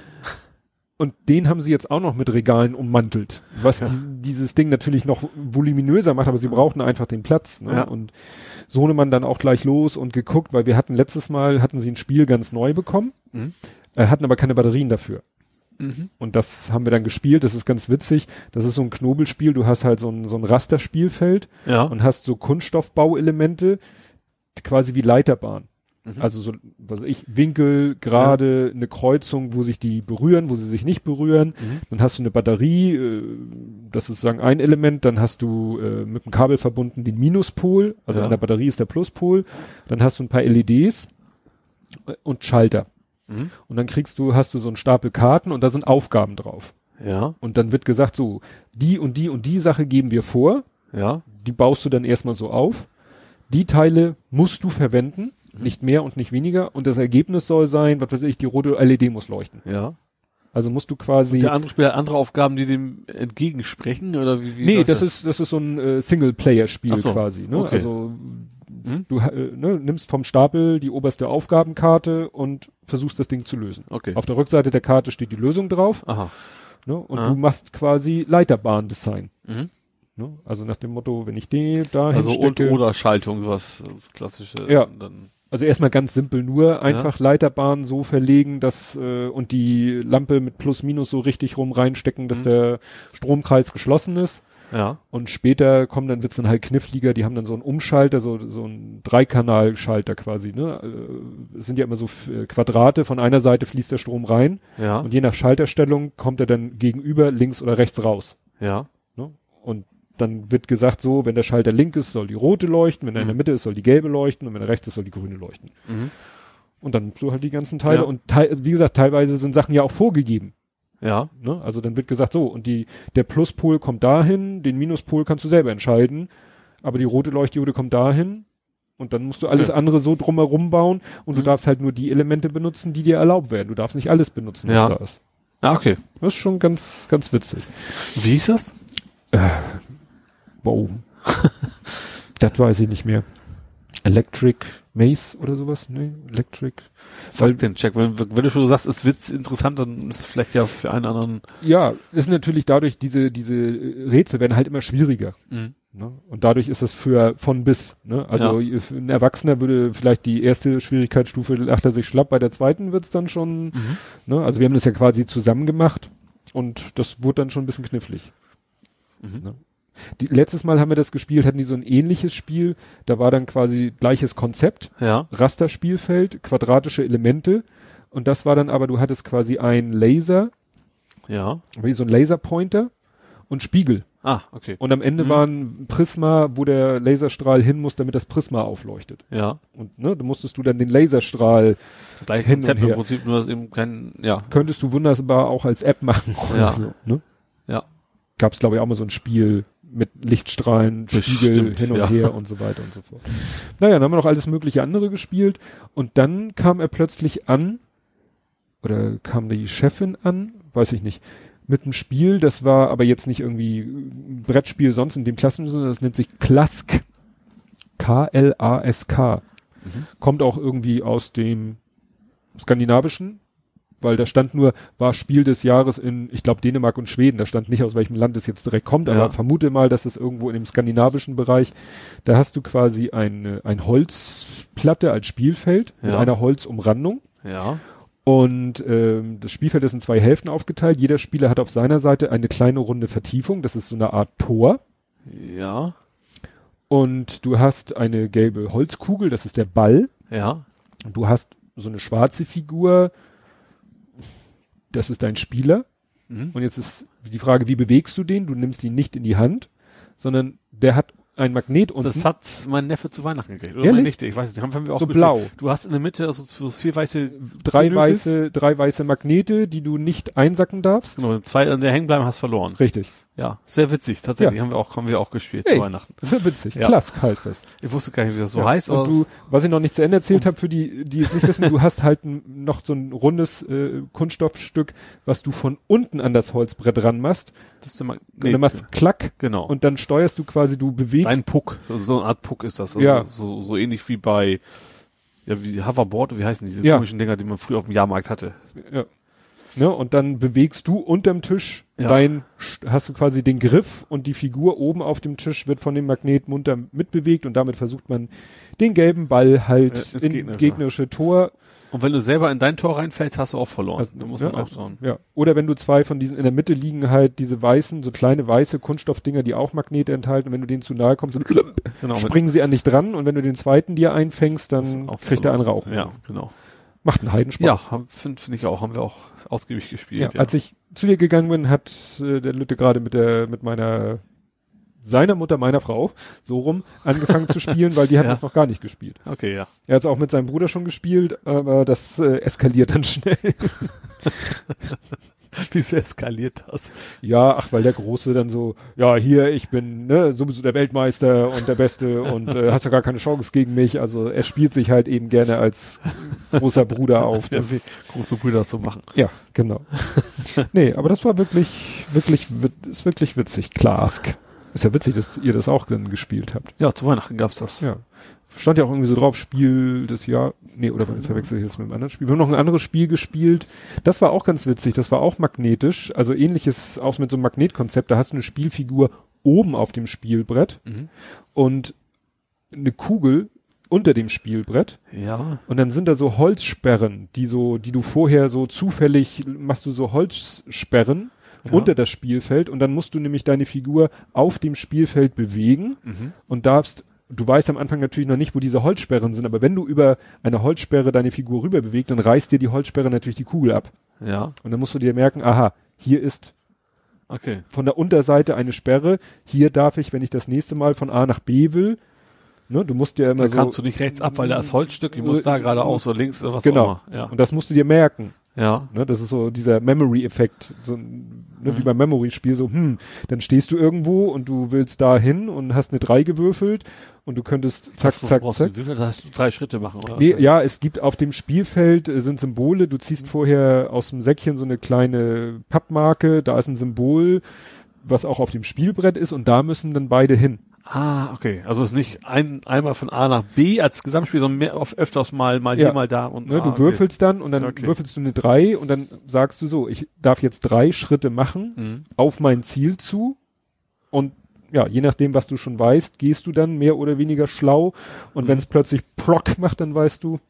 Und den haben sie jetzt auch noch mit Regalen ummantelt, was Ja. dies, dieses Ding natürlich noch voluminöser macht, aber sie brauchten einfach den Platz. Ne? Ja. Und Sohnemann dann auch gleich los und geguckt, weil wir hatten letztes Mal, hatten sie ein Spiel ganz neu bekommen, Mhm. äh, hatten aber keine Batterien dafür. Mhm. Und das haben wir dann gespielt, das ist ganz witzig. Das ist so ein Knobelspiel, du hast halt so ein, so ein Rasterspielfeld Ja. und hast so Kunststoffbauelemente, quasi wie Leiterbahn. Mhm. Also so, was weiß ich, Winkel, gerade, eine Kreuzung, wo sich die berühren, wo sie sich nicht berühren. Mhm. Dann hast du eine Batterie, äh, das ist sozusagen ein Element. Dann hast du äh, mit dem Kabel verbunden den Minuspol, also Ja. an der Batterie ist der Pluspol. Dann hast du ein paar LEDs und Schalter. Mhm. Und dann kriegst du, hast du so einen Stapel Karten und da sind Aufgaben drauf. Ja. Und dann wird gesagt, so, die und die und die Sache geben wir vor. Ja. Die baust du dann erstmal so auf. Die Teile musst du verwenden. Nicht mehr und nicht weniger. Und das Ergebnis soll sein, was weiß ich, die rote LED muss leuchten. Ja. Also musst du quasi. Der andere Spieler hat andere Aufgaben, die dem entgegensprechen oder wie? wie nee, läuft das ist, das ist so ein äh, Singleplayer-Spiel so, quasi. Ne? okay. Also Hm? Du äh, ne, nimmst vom Stapel die oberste Aufgabenkarte und versuchst das Ding zu lösen. Okay. Auf der Rückseite der Karte steht die Lösung drauf Aha. ne, und Ah. du machst quasi Leiterbahn-Design. Mhm. Ne? Also nach dem Motto, wenn ich den da Also und oder Schaltung, sowas das klassische. Ja. Dann, Also erstmal ganz simpel nur einfach Leiterbahn so verlegen, dass äh, und die Lampe mit Plus Minus so richtig rum reinstecken, dass Mhm. der Stromkreis geschlossen ist. ja. Und später kommen dann wird's dann halt kniffliger, die haben dann so einen Umschalter, so so einen Dreikanalschalter quasi, ne? Äh, Es sind ja immer so äh, Quadrate, von einer Seite fließt der Strom rein Ja. und je nach Schalterstellung kommt er dann gegenüber links oder rechts raus. ja. Ne? Und dann wird gesagt, so, wenn der Schalter link ist, soll die rote leuchten, wenn er in der Mhm. Mitte ist, soll die gelbe leuchten und wenn er rechts ist, soll die grüne leuchten. Mhm. Und dann so halt die ganzen Teile. Ja. Und teil, wie gesagt, teilweise sind Sachen ja auch vorgegeben. Ja. Ne? Also dann wird gesagt, so, und die, der Pluspol kommt dahin, den Minuspol kannst du selber entscheiden, aber die rote Leuchtdiode kommt dahin. Und dann musst du alles Ja. andere so drumherum bauen und du Mhm. darfst halt nur die Elemente benutzen, die dir erlaubt werden. Du darfst nicht alles benutzen, was Ja. da ist. Ah, okay. Das ist schon ganz, ganz witzig. Wie hieß das? Wow. das weiß ich nicht mehr. Electric Maze oder sowas? Nee, Electric. Weil den Check. Wenn, wenn du schon sagst, es wird interessant, dann ist es vielleicht ja für einen anderen. Ja, ist natürlich dadurch, diese, diese Rätsel werden halt immer schwieriger. Mhm. Ne? Und dadurch ist das für von bis. Ne? Also für ein Erwachsener würde vielleicht die erste Schwierigkeitsstufe lacht er sich schlapp, bei der zweiten wird's dann schon, Mhm. ne? Also wir haben das ja quasi zusammen gemacht und das wurde dann schon ein bisschen knifflig. Mhm. Die, letztes Mal haben wir das gespielt, hatten die so ein ähnliches Spiel, da war dann quasi gleiches Konzept, Ja. Rasterspielfeld, quadratische Elemente und das war dann aber, du hattest quasi ein Laser, Ja. wie so ein Laserpointer und Spiegel. Ah, okay. Und am Ende Mhm. war ein Prisma, wo der Laserstrahl hin muss, damit das Prisma aufleuchtet. Ja. Und ne, da musstest du dann den Laserstrahl, Gleich Hin und Konzept im her. Prinzip, nur dass eben kein, ja. könntest du wunderbar auch als App machen. Ja. So, ne? Ja. Gab es, glaube ich, auch mal so ein Spiel mit Lichtstrahlen, Spiegel Bestimmt, hin und ja. her und so weiter und so fort. Naja, dann haben wir noch alles mögliche andere gespielt. Und dann kam er plötzlich an, oder kam die Chefin an, weiß ich nicht, mit einem Spiel, das war aber jetzt nicht irgendwie ein Brettspiel sonst in dem klassischen Sinne, das nennt sich Klask. K-L-A-S-K. Mhm. Kommt auch irgendwie aus dem skandinavischen, weil da stand nur, war Spiel des Jahres in, ich glaube, Dänemark und Schweden. Da stand nicht, aus welchem Land es jetzt direkt kommt, aber Ja. vermute mal, dass es irgendwo in dem skandinavischen Bereich, da hast du quasi eine, ein Holzplatte als Spielfeld mit Ja. einer Holzumrandung. Ja. Und ähm, das Spielfeld ist in zwei Hälften aufgeteilt. Jeder Spieler hat auf seiner Seite eine kleine runde Vertiefung. Das ist so eine Art Tor. Ja. Und du hast eine gelbe Holzkugel, das ist der Ball. Ja. Und du hast so eine schwarze Figur, das ist dein Spieler. Mhm. Und jetzt ist die Frage, wie bewegst du den? Du nimmst ihn nicht in die Hand, sondern der hat ein Magnet unten. Das hat mein Neffe zu Weihnachten gekriegt. Oder Ehrlich? meine Nichte, ich weiß nicht. Haben, haben wir auch So blau. Du hast in der Mitte also so vier weiße drei Knöpels. weiße, drei weiße Magnete, die du nicht einsacken darfst. Genau, zwei an der hängen bleiben, hast verloren. Richtig. Ja, sehr witzig. Tatsächlich Ja. haben wir auch, haben wir auch gespielt Hey. zu Weihnachten. Ja witzig. Ja. Klask heißt das. Ich wusste gar nicht, wie das so Ja. heißt, Und du, was ich noch nicht zu Ende erzählt habe, für die, die es nicht wissen, du hast halt ein, noch so ein rundes äh, Kunststoffstück, was du von unten an das Holzbrett ranmachst. das ist immer, und dann machst klack genau. und dann steuerst du quasi, du bewegst. Ein Puck, also so eine Art Puck ist das. Also Ja. So, so ähnlich wie bei, ja, wie Hoverboard, wie heißen diese Ja. komischen Dinger, die man früher auf dem Jahrmarkt hatte. Ja. Ne, und dann bewegst du unterm Tisch Ja. dein, hast du quasi den Griff und die Figur oben auf dem Tisch wird von dem Magnet munter mitbewegt und damit versucht man den gelben Ball halt Äh, ins in gegnerische. gegnerische Tor. Und wenn du selber in dein Tor reinfällst, hast du auch verloren. Also, da muss ja, man auch also, schauen. Ja. Oder wenn du zwei von diesen in der Mitte liegen halt diese weißen, so kleine weiße Kunststoffdinger, die auch Magnete enthalten, und wenn du denen zu nahe kommst, dann Genau. springen sie an dich dran und wenn du den zweiten dir einfängst, dann auch kriegt der andere auch. Ja, genau. Macht einen Heidenspaß. Ja, finde find ich auch. Haben wir auch ausgiebig Ja, gespielt. Ja, Als ich zu dir gegangen bin, hat äh, der Lütte gerade mit der mit meiner seiner Mutter, meiner Frau, so rum, angefangen zu spielen, weil die hatten Ja. das noch gar nicht gespielt. Okay, ja. Er hat es auch mit seinem Bruder schon gespielt, aber das äh, eskaliert dann schnell. Wieso eskaliert das? ja, ach, weil der Große dann so, ja, hier, ich bin ne, sowieso der Weltmeister und der Beste und äh, hast ja gar keine Chance gegen mich. Also er spielt sich halt eben gerne als großer Bruder auf. Ja, Das, wie große Brüder so machen. ja, genau. nee, aber das war wirklich, wirklich, ist wirklich witzig. Klask. Ist ja witzig, dass ihr das auch gespielt habt. Ja, zu Weihnachten gab's das. Ja. Stand ja auch irgendwie so drauf, Spiel des Jahr, nee, oder verwechsel ich jetzt mit einem anderen Spiel. Wir haben noch ein anderes Spiel gespielt. Das war auch ganz witzig. Das war auch magnetisch. Also ähnliches, auch mit so einem Magnetkonzept. Da hast du eine Spielfigur oben auf dem Spielbrett Mhm. und eine Kugel unter dem Spielbrett. Ja. Und dann sind da so Holzsperren, die so, die du vorher so zufällig machst du so Holzsperren Ja. unter das Spielfeld und dann musst du nämlich deine Figur auf dem Spielfeld bewegen Mhm. und darfst, du weißt am Anfang natürlich noch nicht, wo diese Holzsperren sind, aber wenn du über eine Holzsperre deine Figur rüber bewegst, dann reißt dir die Holzsperre natürlich die Kugel ab. Ja. Und dann musst du dir merken, aha, hier ist Okay. von der Unterseite eine Sperre, hier darf ich, wenn ich das nächste Mal von A nach B will, ne, du musst ja immer Da so, kannst du nicht rechts ab, weil da ist Holzstück, ich muss da geradeaus oder links oder was Genau. auch immer. Ja. und das musst du dir merken. Ja. Ne, das ist so dieser Memory-Effekt, so, ein- ne, wie Mhm. beim Memory-Spiel, so, hm, dann stehst du irgendwo und du willst da hin und hast eine 3 gewürfelt und du könntest zack, Was zack, zack. Du, wie viel, da hast du drei Schritte machen, oder? was Nee, das? ja, es gibt auf dem Spielfeld äh, sind Symbole, du ziehst vorher aus dem Säckchen so eine kleine Pappmarke, da ist ein Symbol, was auch auf dem Spielbrett ist und da müssen dann beide hin. Ah, okay. Also es ist nicht ein, einmal von A nach B als Gesamtspiel, sondern mehr auf öfters mal, mal Ja. hier, mal da und Ne, ah, du okay. würfelst dann und dann Okay. würfelst du eine 3 und dann sagst du so, ich darf jetzt drei Schritte machen Mhm. auf mein Ziel zu und ja, je nachdem, was du schon weißt, gehst du dann mehr oder weniger schlau und Mhm. wenn es plötzlich Prock macht, dann weißt du,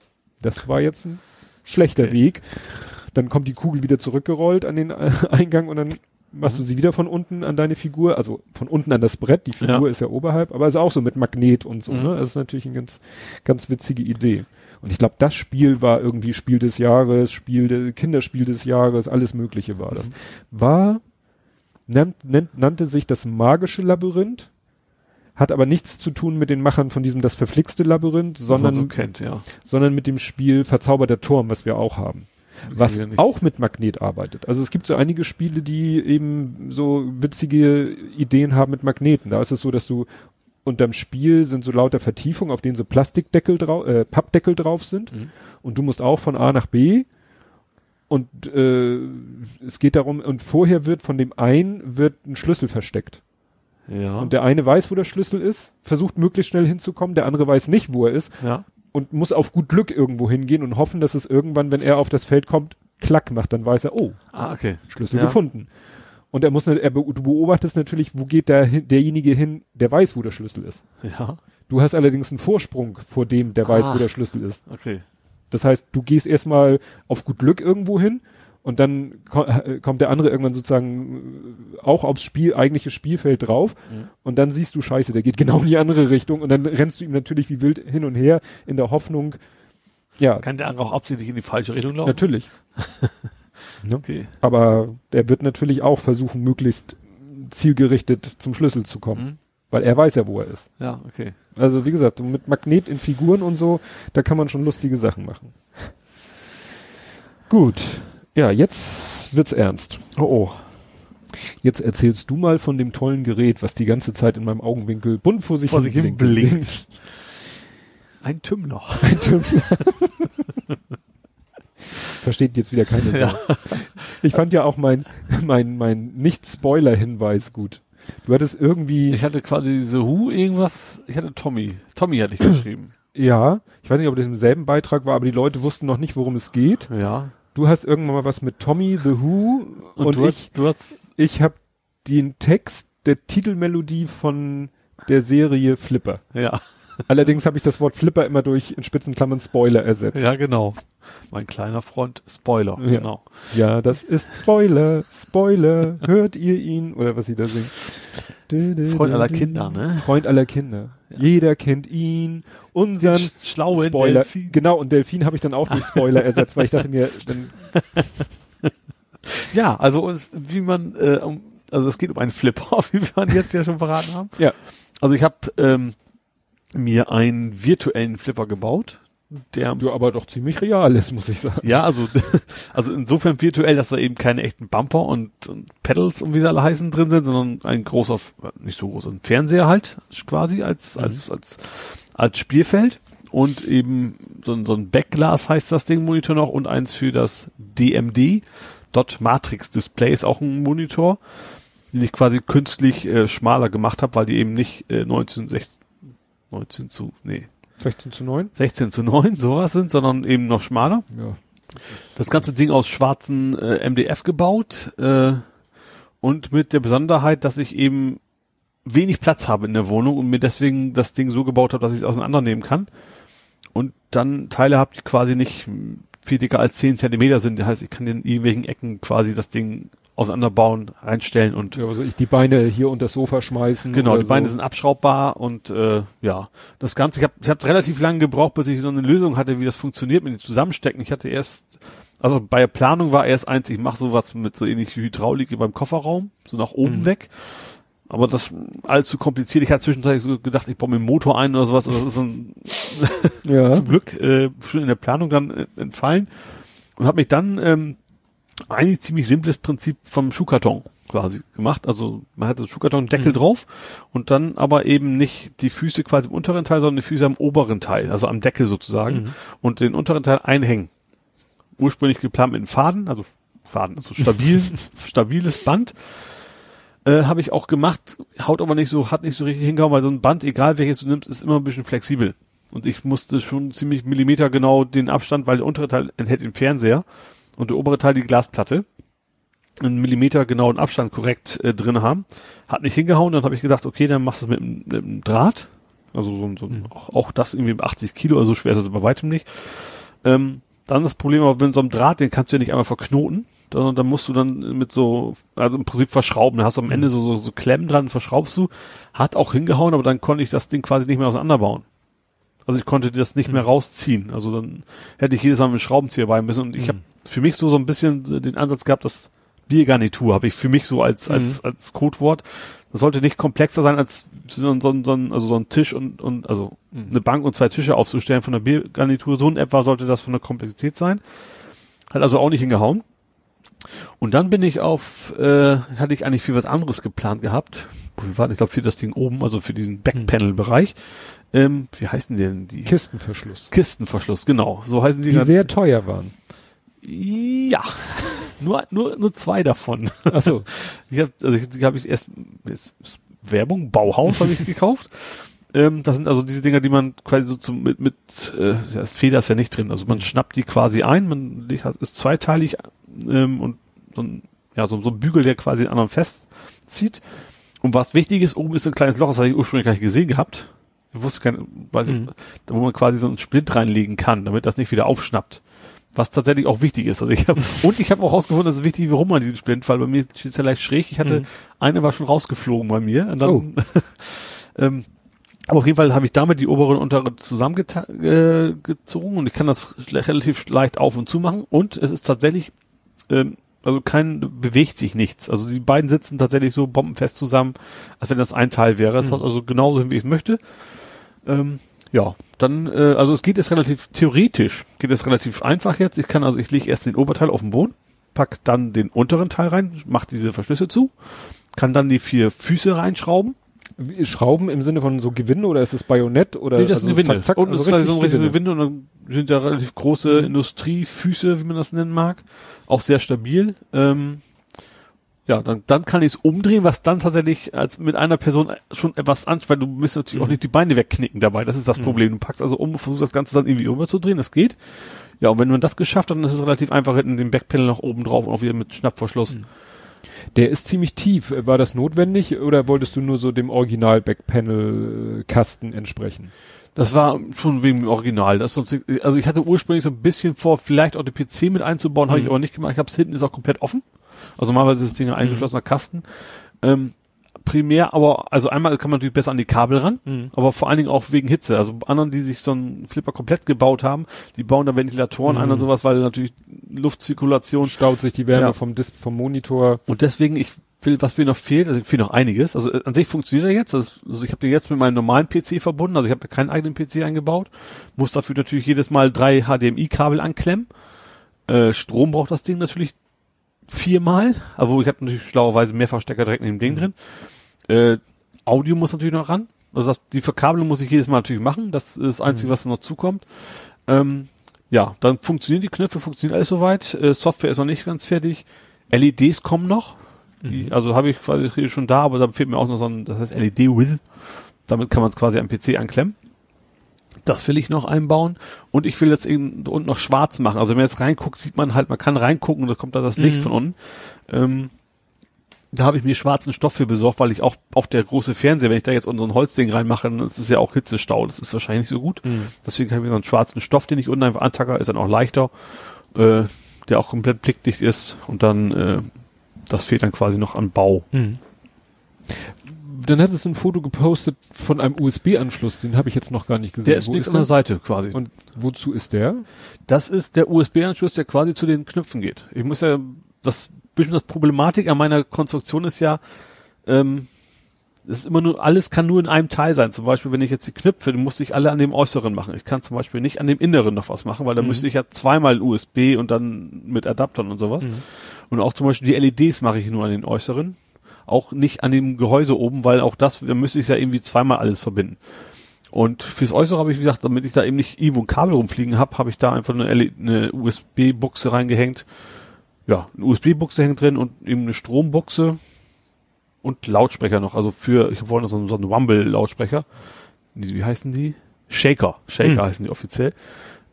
das war jetzt ein schlechter Okay. Weg. Dann kommt die Kugel wieder zurückgerollt an den äh, Eingang und dann machst Mhm. du sie wieder von unten an deine Figur, also von unten an das Brett, die Figur Ja. ist ja oberhalb, aber ist auch so mit Magnet und so, Mhm. ne? Das ist natürlich eine ganz, ganz witzige Idee. Und ich glaube, das Spiel war irgendwie Spiel des Jahres, Spiel de, Kinderspiel des Jahres, alles Mögliche war das. Mhm. War, nannt, nennt, nannte sich das magische Labyrinth, hat aber nichts zu tun mit den Machern von diesem das verflixte Labyrinth, sondern, so kennt, ja. sondern mit dem Spiel Verzauberter Turm, was wir auch haben. Was auch mit Magnet arbeitet. Also es gibt so einige Spiele, die eben so witzige Ideen haben mit Magneten. Da ist es so, dass du unterm Spiel sind so lauter Vertiefungen, auf denen so Plastikdeckel drauf, äh, Pappdeckel drauf sind. Mhm. Und du musst auch von A nach B. Und äh, es geht darum, und vorher wird von dem einen wird ein Schlüssel versteckt. Ja. Und der eine weiß, wo der Schlüssel ist, versucht möglichst schnell hinzukommen, der andere weiß nicht, wo er ist ja. Und muss auf gut Glück irgendwo hingehen und hoffen, dass es irgendwann, wenn er auf das Feld kommt, klack macht, dann weiß er, oh, Ah, okay. Schlüssel Ja. gefunden. Und er muss, nicht- er, du beobachtest natürlich, wo geht der, derjenige hin, der weiß, wo der Schlüssel ist. Ja. Du hast allerdings einen Vorsprung vor dem, der weiß, Ah. wo der Schlüssel ist. Okay. Das heißt, du gehst erstmal auf gut Glück irgendwo hin und dann ko äh, kommt der andere irgendwann sozusagen äh, auch aufs Spiel, eigentliche Spielfeld drauf Mhm. und dann siehst du, scheiße, der geht genau in die andere Richtung und dann rennst du ihm natürlich wie wild hin und her in der Hoffnung, ja, Kann der andere auch absichtlich in die falsche Richtung laufen? natürlich. ne? Okay. Aber der wird natürlich auch versuchen, möglichst zielgerichtet zum Schlüssel zu kommen, Mhm. weil er weiß ja, wo er ist. Ja, okay. Also wie gesagt, mit Magnet in Figuren und so, da kann man schon lustige Sachen machen. Gut. Ja, jetzt wird's ernst. Oh, oh. Jetzt erzählst du mal von dem tollen Gerät, was die ganze Zeit in meinem Augenwinkel bunt vor sich, Vor sich hin hin blinkt. Ein Tümmler. Ein Tümmler. Versteht jetzt wieder keine Ja. Sau. Ich fand ja auch mein, mein, mein Nicht-Spoiler-Hinweis gut. Du hattest irgendwie, Ich hatte quasi diese Who irgendwas, ich hatte Tommy. Tommy hatte ich geschrieben. ja, ich weiß nicht, ob das im selben Beitrag war, aber die Leute wussten noch nicht, worum es geht. Ja. Du hast irgendwann mal was mit Tommy, The Who Und, und, du, ich, hast, du hast, ich habe den Text der Titelmelodie von der Serie Flipper. ja, Allerdings habe ich das Wort Flipper immer durch in Spitzenklammern Spoiler ersetzt. ja, genau. Mein kleiner Freund, Spoiler, Ja. genau. Ja, das ist Spoiler, Spoiler, hört ihr ihn? Oder was sie da singen. Freund aller. Kinder, ne? Freund aller Kinder. Jeder kennt ihn, unseren Den schlauen Spoiler. Delfin. Genau, und Delfin habe ich dann auch durch Spoiler ersetzt, weil ich dachte mir, dann, Ja, also uns, wie man, äh, um, also es geht um einen Flipper, wie wir jetzt ja schon verraten haben. ja, Also ich habe ähm, mir einen virtuellen Flipper gebaut, der du aber doch ziemlich real ist, muss ich sagen. ja, also also insofern virtuell, dass da eben keine echten Bumper und, und Pedals und wie sie alle heißen drin sind, sondern ein großer, nicht so groß, ein Fernseher halt quasi als Mhm. als als als Spielfeld und eben so ein, so ein Backglas heißt das Ding Monitor noch und eins für das DMD Dot Matrix Display ist auch ein Monitor, den ich quasi künstlich äh, schmaler gemacht habe, weil die eben nicht äh, 19, 16, 19 zu nee 16 zu 9? 16 zu 9, sowas sind, sondern eben noch schmaler. Ja. Das ganze Ding aus schwarzen äh, MDF gebaut äh, und mit der Besonderheit, dass ich eben wenig Platz habe in der Wohnung und mir deswegen das Ding so gebaut habe, dass ich es auseinandernehmen kann. Und dann Teile habe, die quasi nicht viel dicker als 10 Zentimeter sind. Das heißt, ich kann in irgendwelchen Ecken quasi das Ding auseinanderbauen, reinstellen und Ja, also ich die Beine hier unter das Sofa schmeißen. Genau, die Beine so. sind abschraubbar und äh, ja, das Ganze, ich habe ich hab relativ lange gebraucht, bis ich so eine Lösung hatte, wie das funktioniert mit dem Zusammenstecken. Ich hatte erst, also bei der Planung war erst eins, ich mache sowas mit so ähnlich wie Hydraulik wie beim Kofferraum, so nach oben Mhm. weg. Aber das allzu kompliziert. Ich hatte zwischenzeitlich so gedacht, ich baue mir einen Motor ein oder sowas. Und das ist ein, Ja. zum Glück äh, schon in der Planung dann äh, entfallen und habe mich dann ähm, eigentlich ziemlich simples Prinzip vom Schuhkarton quasi gemacht. Also man hat das Schuhkarton-Deckel Mhm. drauf und dann aber eben nicht die Füße quasi im unteren Teil, sondern die Füße am oberen Teil, also am Deckel sozusagen Mhm. und den unteren Teil einhängen. Ursprünglich geplant mit einem Faden, also Faden, also stabil, stabiles Band. Äh, habe ich auch gemacht, haut aber nicht so, hat nicht so richtig hingehauen, weil so ein Band, egal welches du nimmst, ist immer ein bisschen flexibel. Und ich musste schon ziemlich Millimeter genau den Abstand, weil der untere Teil enthält den Fernseher und der obere Teil die Glasplatte. Einen Millimeter genauen Abstand korrekt äh, drin haben. Hat nicht hingehauen, dann habe ich gedacht, okay, dann machst du es mit, einem- mit einem Draht. Also so, so, Mhm. auch, auch das irgendwie mit 80 Kilo, also so schwer ist es bei weitem nicht. Ähm, dann das Problem, aber wenn so ein Draht, den kannst du ja nicht einmal verknoten, sondern dann musst du dann mit so, also im Prinzip verschrauben. Da hast du am Ende so, so, so Klemmen dran, verschraubst du. Hat auch hingehauen, aber dann konnte ich das Ding quasi nicht mehr auseinanderbauen. Also ich konnte das nicht mehr rausziehen. Also dann hätte ich jedes Mal mit dem Schraubenzieher bei müssen. Und ich habe für mich so so ein bisschen den Ansatz gehabt, das Biergarnitur habe ich für mich so als als als Codewort. Das sollte nicht komplexer sein als so ein, so ein, so ein also so ein Tisch und und also Mhm. eine Bank und zwei Tische aufzustellen von der Biergarnitur. So in etwa sollte das von der Komplexität sein. Hat also auch nicht hingehauen. Und dann bin ich auf, äh, hatte ich eigentlich für was anderes geplant gehabt. Ich glaube für das Ding oben, also für diesen Backpanel-Bereich. Ähm, wie heißen die denn die? Kistenverschluss. Kistenverschluss, genau. So heißen die. Die sehr teuer waren. ja, nur nur nur zwei davon. Achso. Ich habe also ich, die habe ich erst ist Werbung Bauhaus habe ich gekauft. Ähm, das sind also diese Dinger, die man quasi so zum, mit mit äh, das Feder ist ja nicht drin. Also man schnappt die quasi ein, man die ist zweiteilig ähm, und so ein ja so, so ein Bügel, der quasi den anderen festzieht. Und was wichtig ist, oben ist so ein kleines Loch, das hatte ich ursprünglich gar nicht gesehen gehabt. Ich wusste kein, weil Mhm. wo man quasi so einen Splint reinlegen kann, damit das nicht wieder aufschnappt. Was tatsächlich auch wichtig ist. Also ich hab, und ich habe auch rausgefunden, dass es wichtig ist, warum man diesen Splint, weil bei mir steht es ja leicht schräg. Ich hatte, Mhm. eine war schon rausgeflogen bei mir. Und dann, Oh. ähm, aber auf jeden Fall habe ich damit die obere und untere zusammengezogen äh, und ich kann das relativ leicht auf und zu machen. Und es ist tatsächlich, ähm, also kein, bewegt sich nichts. Also die beiden sitzen tatsächlich so bombenfest zusammen, als wenn das ein Teil wäre. Es Mhm. hat also genauso wie ich es möchte. Ähm, ja, dann, äh, also es geht jetzt relativ theoretisch, geht es relativ einfach jetzt. Ich kann also, ich lege erst den Oberteil auf den Boden, pack dann den unteren Teil rein, mach diese Verschlüsse zu, kann dann die vier Füße reinschrauben. Wie- Schrauben im Sinne von so Gewinde oder ist es Bajonett oder Nee, das ist ein Gewinde. zack, zack, Unten also ist quasi so ein richtig richtiges Gewinde. Gewinde und dann sind da relativ große Mhm. Industriefüße, wie man das nennen mag. Auch sehr stabil. Ähm, ja, dann, dann kann ich es umdrehen, was dann tatsächlich als mit einer Person schon etwas an, weil du musst natürlich Mhm. auch nicht die Beine wegknicken dabei. Das ist das Problem. Du packst also um, versuchst das Ganze dann irgendwie rüberzudrehen. Das geht. Ja, und wenn man das geschafft hat, dann ist es relativ einfach hinten den Backpanel nach oben drauf und auch wieder mit Schnappverschluss. Mhm. Der ist ziemlich tief. War das notwendig oder wolltest du nur so dem Original Backpanel Kasten entsprechen? Das war schon wegen dem Original. Das sonst, also ich hatte ursprünglich so ein bisschen vor, vielleicht auch den PC mit einzubauen, habe ich Mhm. aber nicht gemacht. Ich habe es hinten ist auch komplett offen. Also normalerweise ist das Ding ein eingeschlossener Kasten. Ähm, primär, aber also einmal kann man natürlich besser an die Kabel ran, Mhm. aber vor allen Dingen auch wegen Hitze. Also anderen, die sich so einen Flipper komplett gebaut haben, die bauen da Ventilatoren ein Mhm. und sowas, weil natürlich Luftzirkulation Staut sich die Wärme Ja. vom Dis vom Monitor. und deswegen, ich will, was mir noch fehlt, also fehlt noch einiges. Also äh, an sich funktioniert er jetzt. Also, also ich habe den jetzt mit meinem normalen PC verbunden. Also ich habe keinen eigenen PC eingebaut. Muss dafür natürlich jedes Mal drei HDMI-Kabel anklemmen. Äh, Strom braucht das Ding natürlich viermal. Aber ich habe natürlich schlauerweise Mehrfachstecker direkt neben dem Mhm. drin. Äh, Audio muss natürlich noch ran. Also das, die Verkabelung muss ich jedes Mal natürlich machen. Das ist das Einzige, Mhm. was noch zukommt. Ähm, ja, dann funktionieren die Knöpfe, funktioniert alles soweit. Äh, Software ist noch nicht ganz fertig. LEDs kommen noch. Die, Mhm. also habe ich quasi schon da, aber da fehlt mir auch noch so ein, das heißt LED with. Damit kann man es quasi am PC anklemmen. Das will ich noch einbauen und ich will jetzt eben unten noch schwarz machen. Also wenn man jetzt reinguckt, sieht man halt, man kann reingucken und da kommt da das Licht Mhm. von unten. Ähm, da habe ich mir schwarzen Stoff für besorgt, weil ich auch auf der große Fernseher, wenn ich da jetzt so ein Holzding reinmache, das ist ja auch Hitzestau, das ist wahrscheinlich nicht so gut. Mhm. Deswegen habe ich mir so einen schwarzen Stoff, den ich unten einfach antacker, ist dann auch leichter, äh, der auch komplett blickdicht ist und dann, äh, das fehlt dann quasi noch an Bau. Mhm. Dann hattest du ein Foto gepostet von einem USB-Anschluss, den habe ich jetzt noch gar nicht gesehen. Der ist Wo links ist an der? Seite quasi. Und wozu ist der? Das ist der USB-Anschluss, der quasi zu den Knöpfen geht. Ich muss ja, das bisschen das Problematik an meiner Konstruktion ist ja, ähm, das ist immer nur, alles kann nur in einem Teil sein. Zum Beispiel, wenn ich jetzt die Knöpfe, dann musste ich alle an dem Äußeren machen. Ich kann zum Beispiel nicht an dem Inneren noch was machen, weil dann Mhm. müsste ich ja zweimal USB und dann mit Adaptern und sowas. Und auch zum Beispiel die LEDs mache ich nur an den Äußeren. Auch nicht an dem Gehäuse oben, weil auch das, da müsste ich ja irgendwie zweimal alles verbinden. Und fürs Äußere habe ich, wie gesagt, damit ich da eben nicht irgendwo ein Kabel rumfliegen habe, habe ich da einfach eine, LED eine USB-Buchse reingehängt. Ja, eine USB-Buchse hängt drin und eben eine Strombuchse und Lautsprecher noch. Also für, ich wollte so, einen- so einen Rumble-Lautsprecher. Wie wie heißen die? Shaker. Shaker Hm. heißen die offiziell.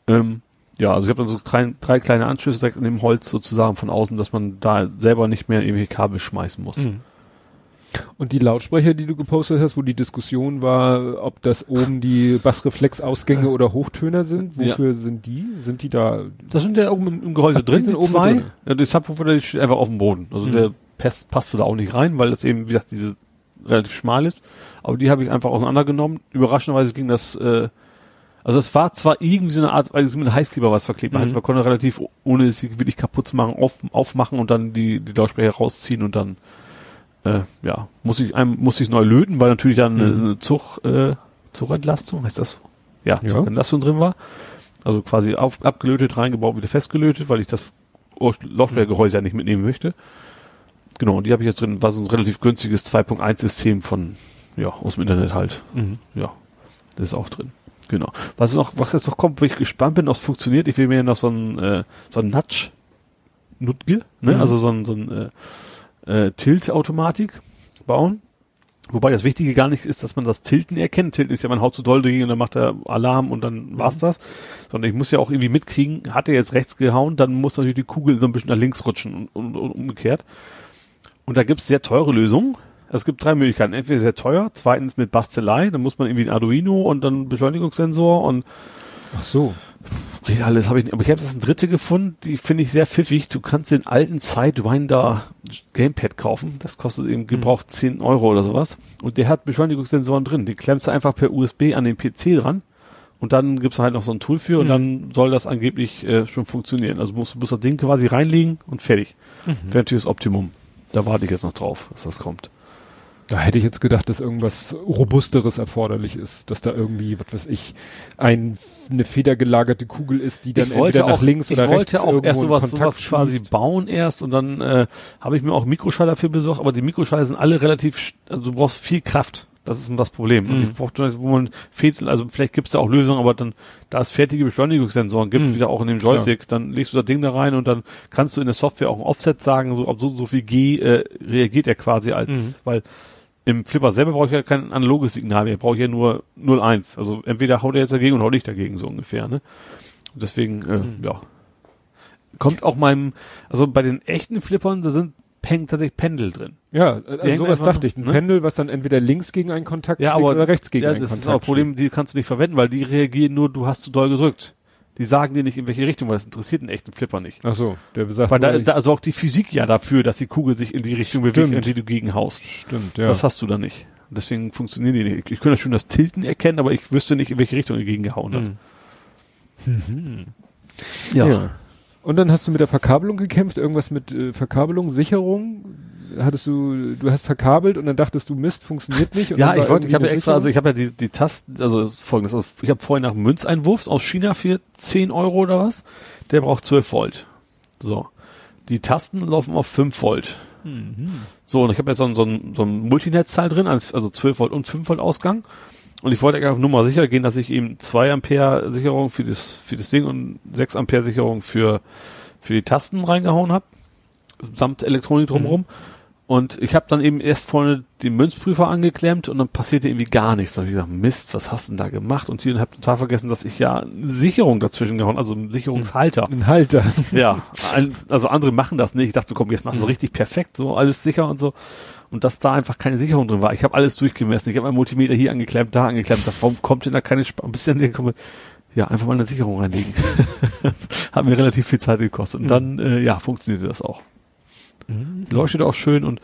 Ähm, ja, also ich habe dann so drei, drei kleine Anschlüsse direkt in dem Holz sozusagen von außen, dass man da selber nicht mehr irgendwelche Kabel schmeißen muss. Mhm. Und die Lautsprecher, die du gepostet hast, wo die Diskussion war, ob das oben die Bassreflexausgänge oder Hochtöner sind, Ja. wofür sind die? Sind die da? Das sind ja oben im, im Gehäuse Ach, die drin, sind die oben zwei. drin. Ja, die Subwoofer, der steht einfach auf dem Boden. Also Mhm. der passt, passte da auch nicht rein, weil das eben, wie gesagt, diese relativ schmal ist. Aber die habe ich einfach auseinandergenommen. Überraschenderweise ging das, äh, also es war zwar irgendwie so eine Art, weil es mit Heißkleber was verklebt Mhm. heißt, man konnte relativ, ohne es wirklich kaputt zu machen, auf, aufmachen und dann die, die Lautsprecher rausziehen und dann, äh, ja, muss ich einem, muss ich neu löten, weil natürlich dann eine, Mhm. eine Zug, äh, Zugentlastung, heißt das? Ja, Ja. Zugentlastung drin war. Also quasi auf, abgelötet, reingebaut, wieder festgelötet, weil ich das Lautsprechergehäuse ja nicht mitnehmen möchte. Genau, und die habe ich jetzt drin, war so ein relativ günstiges 2.1 System von, ja, aus dem Internet halt. Ja, das ist auch drin. Genau. Was noch, was jetzt noch kommt, wo ich gespannt bin, ob es funktioniert, ich will mir noch so ein, äh, so ein Nudge, Nutge, ne? Mhm. Also so ein, so ein äh, äh, Tilt-Automatik bauen. Wobei das Wichtige gar nicht ist, dass man das Tilten erkennt. Tilten ist ja, man haut zu doll dagegen und dann macht er Alarm und dann war's das. Sondern ich muss ja auch irgendwie mitkriegen, hat er jetzt rechts gehauen, dann muss natürlich die Kugel so ein bisschen nach links rutschen und, und, und umgekehrt. Und da gibt's sehr teure Lösungen. Es gibt drei Möglichkeiten. Entweder sehr teuer, zweitens mit Bastelei, dann muss man irgendwie ein Arduino und dann Beschleunigungssensor und Ach so. Geht alles habe ich nicht. Aber ich habe das eine dritte gefunden, die finde ich sehr pfiffig. Du kannst den alten Sidewinder Gamepad kaufen. Das kostet eben gebraucht 10 Euro oder sowas. Und der hat Beschleunigungssensoren drin. Die klemmst du einfach per USB an den PC dran. Und dann gibt's halt noch so ein Tool für und Mhm. dann soll das angeblich äh, schon funktionieren. Also musst du musst das Ding quasi reinlegen und fertig. Mhm. Wäre natürlich das Optimum. Da warte ich jetzt noch drauf, dass das kommt. Da hätte ich jetzt gedacht, dass irgendwas Robusteres erforderlich ist, dass da irgendwie, was weiß ich, ein, eine federgelagerte Kugel ist, die dann ich entweder nach auch, links oder ich rechts wollte auch erst sowas, sowas quasi bauen erst und dann äh, habe ich mir auch Mikroschalter für besorgt, aber die Mikroschalter sind alle relativ, also du brauchst viel Kraft. Das ist das Problem. Und Mhm. ich brauchte, wo man fehlt, also vielleicht gibt es da auch Lösungen, aber dann, da es fertige Beschleunigungssensoren gibt, Mhm. wieder auch in dem Joystick, dann legst du das Ding da rein und dann kannst du in der Software auch ein Offset sagen, so ab so, so viel G äh, reagiert er quasi als, Mhm. weil im Flipper selber brauche ich ja kein analoges Signal mehr, brauche ich ja nur 0,1. Also entweder haut er jetzt dagegen oder haut ich dagegen, so ungefähr, ne? Deswegen, äh, Mhm. ja. Kommt auch meinem, also bei den echten Flippern, da sind hängen tatsächlich Pendel drin. Ja, hängen sowas dachte ich. Ein ne? Pendel, was dann entweder links gegen einen Kontakt Ja, aber oder rechts gegen ja, einen das Kontakt ist auch ein Problem, die kannst du nicht verwenden, weil die reagieren nur, du hast zu doll gedrückt. Die sagen dir nicht, in welche Richtung, weil das interessiert einen echten Flipper nicht. Ach so, der besagt Weil da, da sorgt die Physik ja dafür, dass die Kugel sich in die Richtung bewegt, Stimmt. in die du gegenhaust. stimmt, ja. Das hast du da nicht. Und Deswegen funktionieren die nicht. Ich, könnte schon das Tilten erkennen, aber ich wüsste nicht, in welche Richtung er gegengehauen hat. Mhm. Ja. Und dann hast du mit der Verkabelung gekämpft, irgendwas mit äh, Verkabelung, Sicherung. Hattest du, du hast verkabelt und dann dachtest du, Mist, funktioniert nicht. Und Ja, ich wollte, ich habe ja extra, also ich habe ja die, die Tasten, also das ist folgendes, also ich habe vorhin nach einem Münzeinwurf aus China für 10 Euro oder was, der braucht 12 Volt. So. Die Tasten laufen auf 5 Volt. Mhm. So, und ich habe jetzt so ein, so ein, so ein Multinetzteil drin, also 12 Volt und 5 Volt Ausgang. Und ich wollte eigentlich auf Nummer sicher gehen, dass ich eben 2 Ampere Sicherung für das, für das Ding und 6 Ampere Sicherung für, für die Tasten reingehauen habe. Samt Elektronik drumherum. Und ich habe dann eben erst vorne den Münzprüfer angeklemmt und dann passierte irgendwie gar nichts. Dann habe ich gesagt, Mist, was hast du denn da gemacht? Und hier habe total vergessen, dass ich ja eine Sicherung dazwischen gehauen, also einen Sicherungshalter. Ein Halter. Ja, ein, also andere machen das nicht. Ich dachte, komm, jetzt machen sie richtig perfekt, so alles sicher und so. Und dass da einfach keine Sicherung drin war. Ich habe alles durchgemessen. Ich habe mein Multimeter hier angeklemmt, da angeklemmt. Warum kommt denn da keine Sp ein bisschen gekommen? Ja, einfach mal eine Sicherung reinlegen. Hat mir relativ viel Zeit gekostet. Und Mhm. dann, äh, ja, funktionierte das auch. Leuchtet auch schön und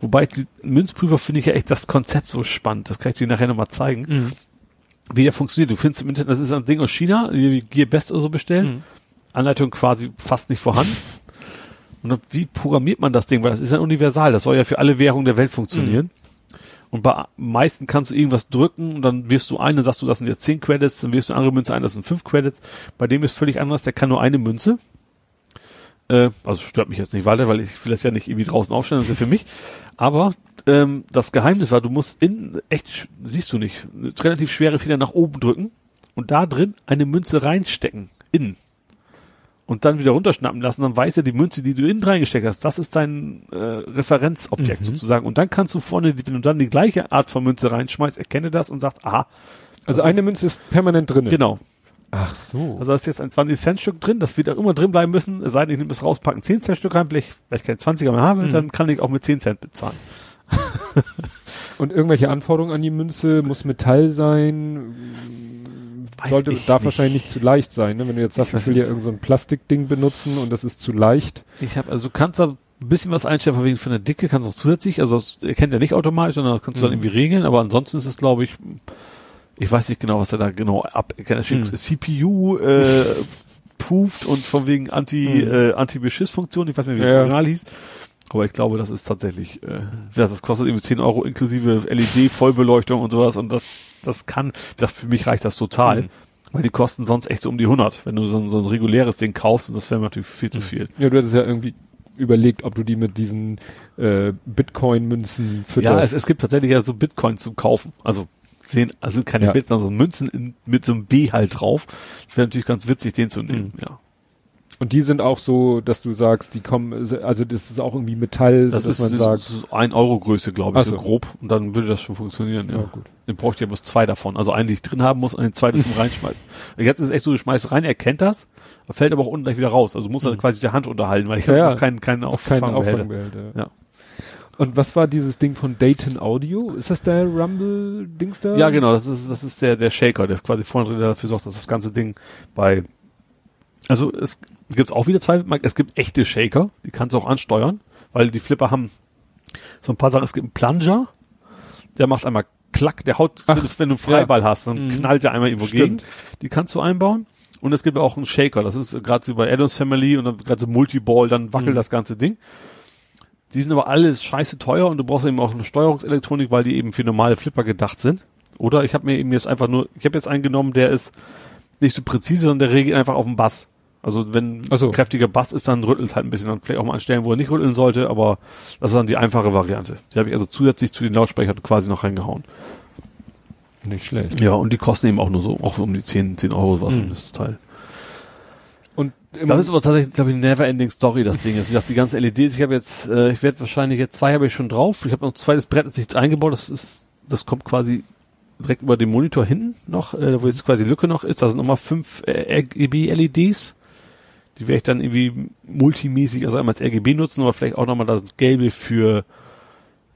wobei die Münzprüfer finde ich ja echt das Konzept so spannend. Das kann ich dir nachher nochmal zeigen. Mhm. Wie der funktioniert. Du findest im Internet, das ist ein Ding aus China, wie Gearbest oder so bestellt. Mhm. Anleitung quasi fast nicht vorhanden. Und dann, wie programmiert man das Ding? Weil das ist ja universal. Das soll ja für alle Währungen der Welt funktionieren. Und bei meisten kannst du irgendwas drücken und dann wirst du ein, dann sagst du, das sind jetzt 10 Credits, dann wirst du eine andere Münze ein, das sind 5 Credits. Bei dem ist völlig anders, der kann nur eine Münze. Äh, also stört mich jetzt nicht weiter, weil ich will das ja nicht irgendwie draußen aufstellen, das ist ja für mich. Aber ähm, das Geheimnis war, du musst in, echt, siehst du nicht, relativ schwere Finger nach oben drücken und da drin eine Münze reinstecken, innen. Und dann wieder runterschnappen lassen, dann weiß er die Münze, die du innen reingesteckt hast, das ist dein äh, Referenzobjekt Mhm. sozusagen. Und dann kannst du vorne, wenn du dann die gleiche Art von Münze reinschmeißt, erkenne das und sagt, aha, Also eine Münze ist permanent drin. genau. Ach so. Also da ist jetzt ein 20-Cent-Stück drin, das wird auch immer drin bleiben müssen, es sei denn, ich nehme es raus, packen 10-Cent-Stück rein, vielleicht, weil ich keine 20er mehr habe, Mhm. dann kann ich auch mit 10 Cent bezahlen. Und irgendwelche Anforderungen an die Münze muss Metall sein. Weiß Sollte, darf nicht. wahrscheinlich nicht zu leicht sein, ne? Wenn du jetzt sagst, Ich ich will ja es. irgend so ein Plastikding benutzen und das ist zu leicht. Ich habe, also du kannst da ein bisschen was einstellen, von wegen von der Dicke, kannst auch zusätzlich, also das erkennt er nicht automatisch, sondern das kannst du dann Mhm. irgendwie regeln, aber ansonsten ist es, glaube ich, ich weiß nicht genau, was er da genau ab, Mhm. CPU, äh, proofed und von wegen Anti, Mhm. äh, Anti-Beschiss-Funktion, ich weiß nicht, wie das Ja. Original hieß. Aber ich glaube, das ist tatsächlich, äh, ja, das kostet irgendwie 10 Euro inklusive LED-Vollbeleuchtung und sowas und das, das kann, das für mich reicht das total. Mhm. Weil die kosten sonst echt so um die 100, wenn du so ein, so ein reguläres Ding kaufst und das wäre natürlich viel zu viel. Ja, du hattest ja irgendwie überlegt, ob du die mit diesen äh, Bitcoin-Münzen Ja, fütterst. es, es gibt tatsächlich ja so Bitcoins zum Kaufen. Also sehen, also keine Ja. Bits, sondern so Münzen in, mit so einem B halt drauf. Das wäre natürlich ganz witzig, den zu nehmen. Mhm. Ja. und die sind auch so, dass du sagst, die kommen, also das ist auch irgendwie Metall, Das so dass ist, man sagt, das ist ein Euro Größe, glaube ich, so so. grob. Und dann würde das schon funktionieren. Ja. ja gut. Den braucht ihr bloß zwei davon. Also einen, den ich drin haben muss, und den zweiten zum Reinschmeißen. Jetzt ist es echt so, du schmeißt rein, er kennt das, fällt aber auch unten gleich wieder raus. Also muss er Mhm. quasi die Hand unterhalten, weil ich Ja, habe ja. keinen, keinen Auch kein Auffangbehälter. Auffangbehälter. Ja. Und was war dieses Ding von Dayton Audio? Ist das der Rumble-Dings da? Ja, genau, das ist, das ist der, der Shaker, der quasi vorne drin dafür sorgt, dass das ganze Ding bei, also es gibt auch wieder zwei, es gibt echte Shaker, die kannst du auch ansteuern, weil die Flipper haben so ein paar Sachen, es gibt einen Plunger, der macht einmal klack, der haut, Ach, wenn, du, einen Freiball hast, dann Mhm. knallt der einmal irgendwo Stimmt. gegen, die kannst du einbauen. Und es gibt auch einen Shaker, das ist gerade so bei Adams Family und dann gerade so Multiball, dann wackelt Mhm. das ganze Ding. Die sind aber alle scheiße teuer und du brauchst eben auch eine Steuerungselektronik, weil die eben für normale Flipper gedacht sind. Oder ich habe mir eben jetzt einfach nur, ich habe jetzt einen genommen, der ist nicht so präzise, sondern der regelt einfach auf den Bass. Also wenn so. ein kräftiger Bass ist, dann rüttelt halt ein bisschen, dann vielleicht auch mal an Stellen, wo er nicht rütteln sollte, aber das ist dann die einfache Variante. Die habe ich also zusätzlich zu den Lautsprechern quasi noch reingehauen. Nicht schlecht. Ja, und die kosten eben auch nur so, auch um die 10, 10 Euro was Mhm. das Teil. Und Das ist aber tatsächlich, glaube ich, eine never-ending Story, das Ding. Jetzt, wie gesagt, die ganzen LEDs, ich habe jetzt, äh, ich werde wahrscheinlich jetzt zwei habe ich schon drauf. Ich habe noch ein zweites Brett ist nichts eingebaut. Das ist, das kommt quasi direkt über den Monitor hin noch, äh, wo jetzt quasi Lücke noch ist. Da sind nochmal fünf äh, RGB-LEDs. Die werde ich dann irgendwie multimäßig, also einmal als RGB nutzen, aber vielleicht auch nochmal das Gelbe für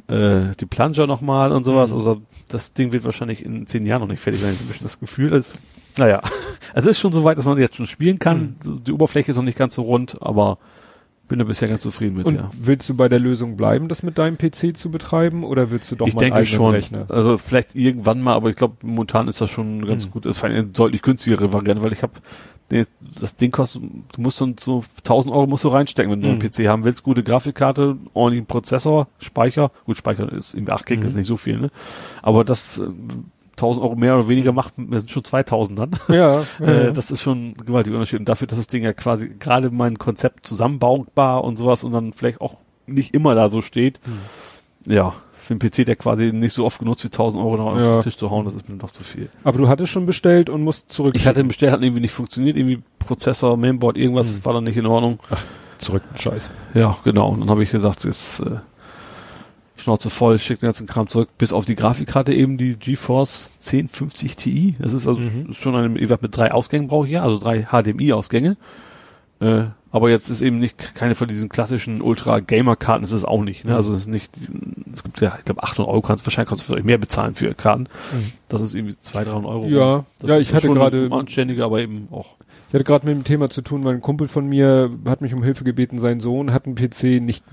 äh, die Plunger nochmal und sowas. Mhm. Also das Ding wird wahrscheinlich in zehn Jahren noch nicht fertig sein. Ich habe ein bisschen das Gefühl. Also, naja, also es ist schon so weit, dass man jetzt schon spielen kann. Die Oberfläche ist noch nicht ganz so rund, aber bin da bisher ganz zufrieden mit, Und ja. willst du bei der Lösung bleiben, das mit deinem PC zu betreiben, oder willst du doch ich mal einen denke eigenen schon. Rechner? Also vielleicht irgendwann mal, aber ich glaube, momentan ist das schon ganz Mhm. gut. Das ist eine deutlich günstigere Variante, weil ich habe das Ding kostet, du musst dann so 1000 Euro musst du reinstecken, wenn du einen Mhm. PC haben willst. Gute Grafikkarte, ordentlichen Prozessor, Speicher. Gut, Speicher ist irgendwie 8 Gig, das ist Mhm. nicht so viel, ne? Aber das äh, 1000 Euro mehr oder weniger macht, wir sind schon 2000 dann. Ja, ja, Äh, das ist schon ein gewaltiger Unterschied. Und dafür, dass das Ding ja quasi gerade mein Konzept zusammenbaubar und sowas und dann vielleicht auch nicht immer da so steht. Hm. Ja, für einen PC, der quasi nicht so oft genutzt wie 1000 Euro noch auf Ja. den Tisch zu hauen, das ist mir doch zu viel. Aber du hattest schon bestellt und musst zurück. Ich hatte bestellt, hat irgendwie nicht funktioniert, irgendwie Prozessor, Mainboard, irgendwas Hm. war dann nicht in Ordnung. zurück, Scheiß. Ja, genau. Und dann habe ich gesagt, jetzt äh, Schnauze voll, schickt den ganzen Kram zurück, bis auf die Grafikkarte eben die GeForce 1050 Ti. Das ist also Mhm. schon eine, ich sag, mit drei Ausgängen brauche ich ja, also drei HDMI-Ausgänge. Äh, aber jetzt ist eben nicht keine von diesen klassischen Ultra-Gamer-Karten, ist es auch nicht. Ne? Mhm. Also es ist nicht, es gibt ja, ich glaube 800 Euro kannst wahrscheinlich kannst du vielleicht mehr bezahlen für Karten. Das ist irgendwie 200, 300 Euro. Ja, das ja, ist ich hatte gerade- anständiger, aber eben auch. Ich hatte gerade mit dem Thema zu tun, weil ein Kumpel von mir hat mich um Hilfe gebeten, sein Sohn hat einen PC, nicht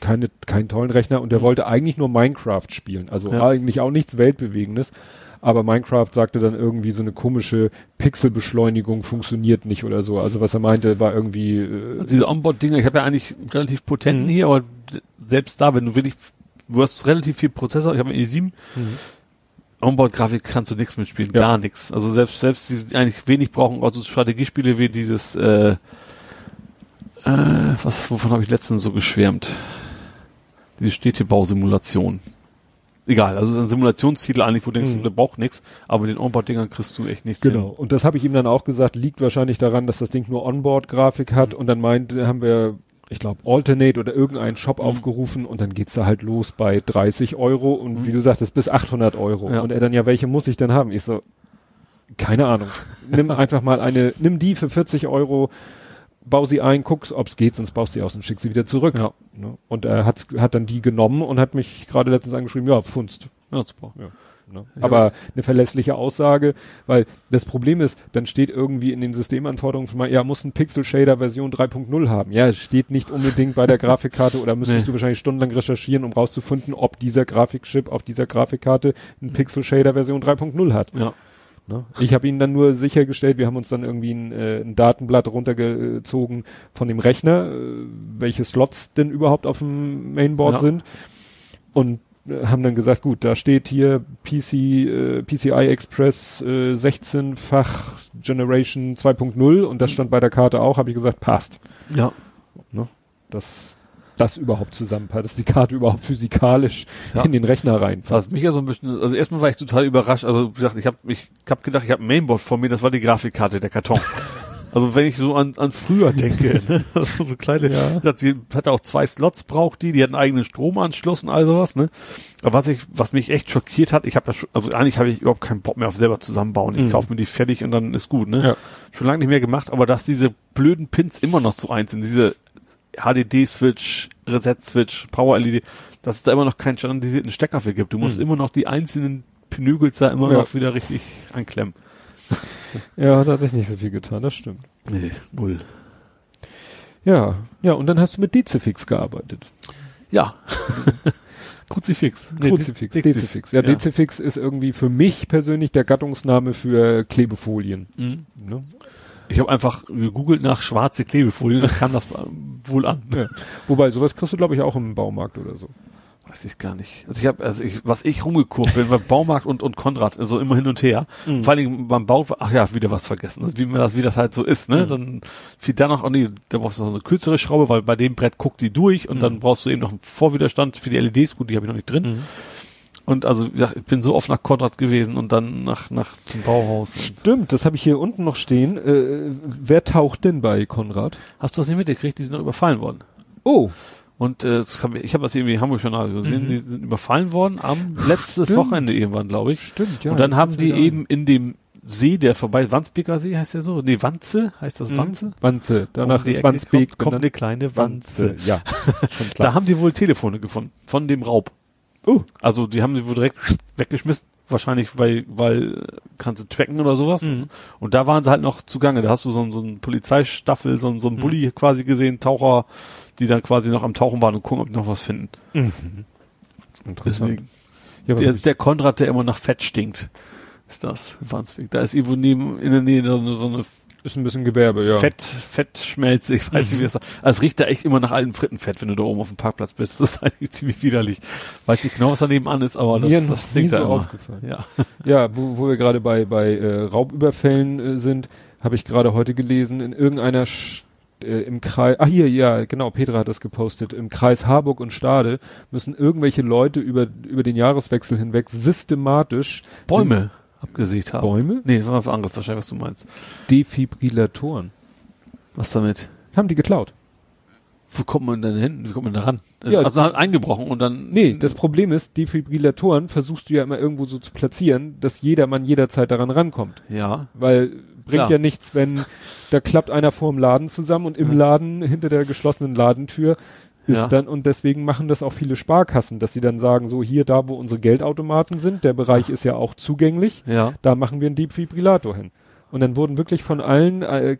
keine, keinen tollen Rechner und der wollte eigentlich nur Minecraft spielen. Also Ja. eigentlich auch nichts Weltbewegendes. Aber Minecraft sagte dann irgendwie so eine komische Pixelbeschleunigung funktioniert nicht oder so. Also was er meinte, war irgendwie äh, Also diese Onboard-Dinger, ich habe ja eigentlich relativ potenten Mhm. hier, aber selbst da, wenn du wirklich, du hast relativ viel Prozessor, ich habe einen i7, Onboard-Grafik kannst du nichts mitspielen, Ja. gar nichts. Also selbst, selbst die eigentlich wenig brauchen, also Strategiespiele wie dieses, äh, äh, was, wovon habe ich letztens so geschwärmt? Diese Städtebausimulation. Egal, also es ist ein Simulationstitel eigentlich, wo du denkst, Mhm. der braucht nichts, aber mit den Onboard-Dingern kriegst du echt nichts Genau. Und das habe ich ihm dann auch gesagt, liegt wahrscheinlich daran, dass das Ding nur Onboard-Grafik hat und dann meinte, haben wir, ich glaube, Alternate oder irgendeinen Shop Mhm. aufgerufen und dann geht's da halt los bei 30 Euro und wie du sagtest, bis 800 Euro. Mhm. Ja. Und er dann, ja, welche muss ich denn haben? Ich so, keine Ahnung. nimm einfach mal eine, nimm die für 40 Euro, bau sie ein, guck's, ob's geht, sonst baust sie aus und schick sie wieder zurück. Ja. Ne? Und er hat, hat dann die genommen und hat mich gerade letztens angeschrieben, ja, Funst. Ja, super. Ja, ne? Ja. Aber eine verlässliche Aussage, weil das Problem ist, dann steht irgendwie in den Systemanforderungen, mal, ja, muss ein Pixel Shader Version 3.0 haben. Ja, es steht nicht unbedingt bei der Grafikkarte oder müsstest Nee. du wahrscheinlich stundenlang recherchieren, um rauszufinden, ob dieser Grafikchip auf dieser Grafikkarte ein Pixel Shader Version 3.0 hat. Ja. Ne? Ich habe ihnen dann nur sichergestellt, wir haben uns dann irgendwie ein, äh, ein Datenblatt runtergezogen von dem Rechner, äh, welche Slots denn überhaupt auf dem Mainboard Ja. sind und äh, haben dann gesagt, gut, da steht hier PC, äh, PCI Express äh, 16-fach Generation 2.0 und das stand bei der Karte auch, habe ich gesagt, passt. Ja. Dass das überhaupt zusammenpasst, dass die Karte überhaupt physikalisch Ja. in den Rechner reinpasst. Was mich ja so ein bisschen, also erstmal war ich total überrascht. Also wie gesagt, ich habe ich hab gedacht, ich habe ein Mainboard vor mir, das war die Grafikkarte, der Karton. also wenn ich so an, an früher denke, ne? also so kleine, Ja. hat sie hatte auch zwei Slots braucht die, die hat einen eigenen Stromanschluss und all sowas, ne? Aber was ich, was mich echt schockiert hat, ich habe das, schon- also eigentlich habe ich überhaupt keinen Bock mehr auf selber zusammenbauen. Ich Mhm. kaufe mir die fertig und dann ist gut, ne? Ja. Schon lange nicht mehr gemacht, aber dass diese blöden Pins immer noch so eins sind, diese HDD-Switch, Reset-Switch, Power-LED, dass es da immer noch keinen standardisierten Stecker für gibt. Du musst Hm. immer noch die einzelnen Pinügels da immer Ja. noch wieder richtig anklemmen. ja, da hat sich nicht so viel getan, das stimmt. Nee, null. Ja, ja, und dann hast du mit Dezifix gearbeitet. Ja. Kruzifix. Nee, Kruzifix, Dezif- Dezifix. Ja, Dezifix ist irgendwie für mich persönlich der Gattungsname für Klebefolien. Mhm. Ne? Ich habe einfach gegoogelt nach schwarze Klebefolie und dann kam das wohl an. Ja. Wobei, sowas kriegst du, glaube ich, auch im Baumarkt oder so. Weiß ich gar nicht. Also ich habe, also ich, was ich rumgeguckt bin beim Baumarkt und, und Konrad, also immer hin und her. Mhm. Vor allen Dingen beim Bau, ach ja, wieder was vergessen. Also wie man das, wie das halt so ist, ne? Mhm. Dann fiel da noch, oh nee, da brauchst du noch eine kürzere Schraube, weil bei dem Brett guckt die durch und Mhm. dann brauchst du eben noch einen Vorwiderstand für die LEDs, gut, die habe ich noch nicht drin. Und also, wie gesagt, ich bin so oft nach Konrad gewesen und dann nach, nach zum Bauhaus. Stimmt, das habe ich hier unten noch stehen. Äh, wer taucht denn bei Konrad? hast du das nicht mitgekriegt? Die sind noch überfallen worden. Oh, Und äh, hab, ich ich habe das irgendwie im Hamburg Journal gesehen. Mhm. Die sind überfallen worden am letztes Stimmt. Wochenende irgendwann, glaube ich. stimmt, ja. und dann haben die eben in dem See, der vorbei, Wandsbeker See heißt der so? Nee, Wanze, heißt das ein. Wanze? Mhm. Wanze. Danach Um die ist Wandsbek kommt, kommt eine kleine Wanze. Ja, schon Da haben die wohl Telefone gefunden von dem Raub. Oh. Also die haben sie wohl direkt weggeschmissen. Wahrscheinlich, weil, weil kannst du tracken oder sowas. Mhm. Und da waren sie halt noch zugange. Da hast du so, ein- so ein Polizeistaffel, so, so ein Mhm. Bulli quasi gesehen, Taucher, die dann quasi noch am Tauchen waren und gucken, ob die noch was finden. Mhm. Interessant. Deswegen. Ja, Der, der Konrad, der immer nach Fett stinkt, ist das, in Wandsbek. Da ist irgendwo neben, in der Nähe so eine, so eine ist ein bisschen Gewerbe, ja. Fett, Fettschmelze, ich weiß nicht, wie das sagt. Also es riecht da echt immer nach altem Frittenfett, wenn du da oben auf dem Parkplatz bist. Das ist eigentlich ziemlich widerlich. Weiß nicht genau, was da nebenan ist, aber das, Mir das stinkt so da immer. aufgefallen. Ja. Ja, wo, wo wir gerade bei, bei äh, Raubüberfällen äh, sind, habe ich gerade heute gelesen, in irgendeiner Sch äh, im Kreis, ah hier, ja, genau, Petra hat das gepostet, im Kreis Harburg und Stade müssen irgendwelche Leute über, über den Jahreswechsel hinweg systematisch Bäume abgesägt haben. Bäume? Nee, das war was anderes wahrscheinlich, was du meinst. Defibrillatoren. Was damit? Haben die geklaut. Wo kommt man denn hin? Wie kommt man da ran? Also, Ja, also halt eingebrochen und dann. Nee, das Problem ist, Defibrillatoren versuchst du ja immer irgendwo so zu platzieren, dass jedermann jederzeit daran rankommt. Ja. Weil bringt Klar. ja nichts, wenn da klappt einer vor dem Laden zusammen und im Ja. Laden hinter der geschlossenen Ladentür ist Ja. dann, und deswegen machen das auch viele Sparkassen, dass sie dann sagen, so hier, da wo unsere Geldautomaten sind, der Bereich ist ja auch zugänglich, Ja. da machen wir einen Defibrillator hin. Und dann wurden wirklich von allen, äh,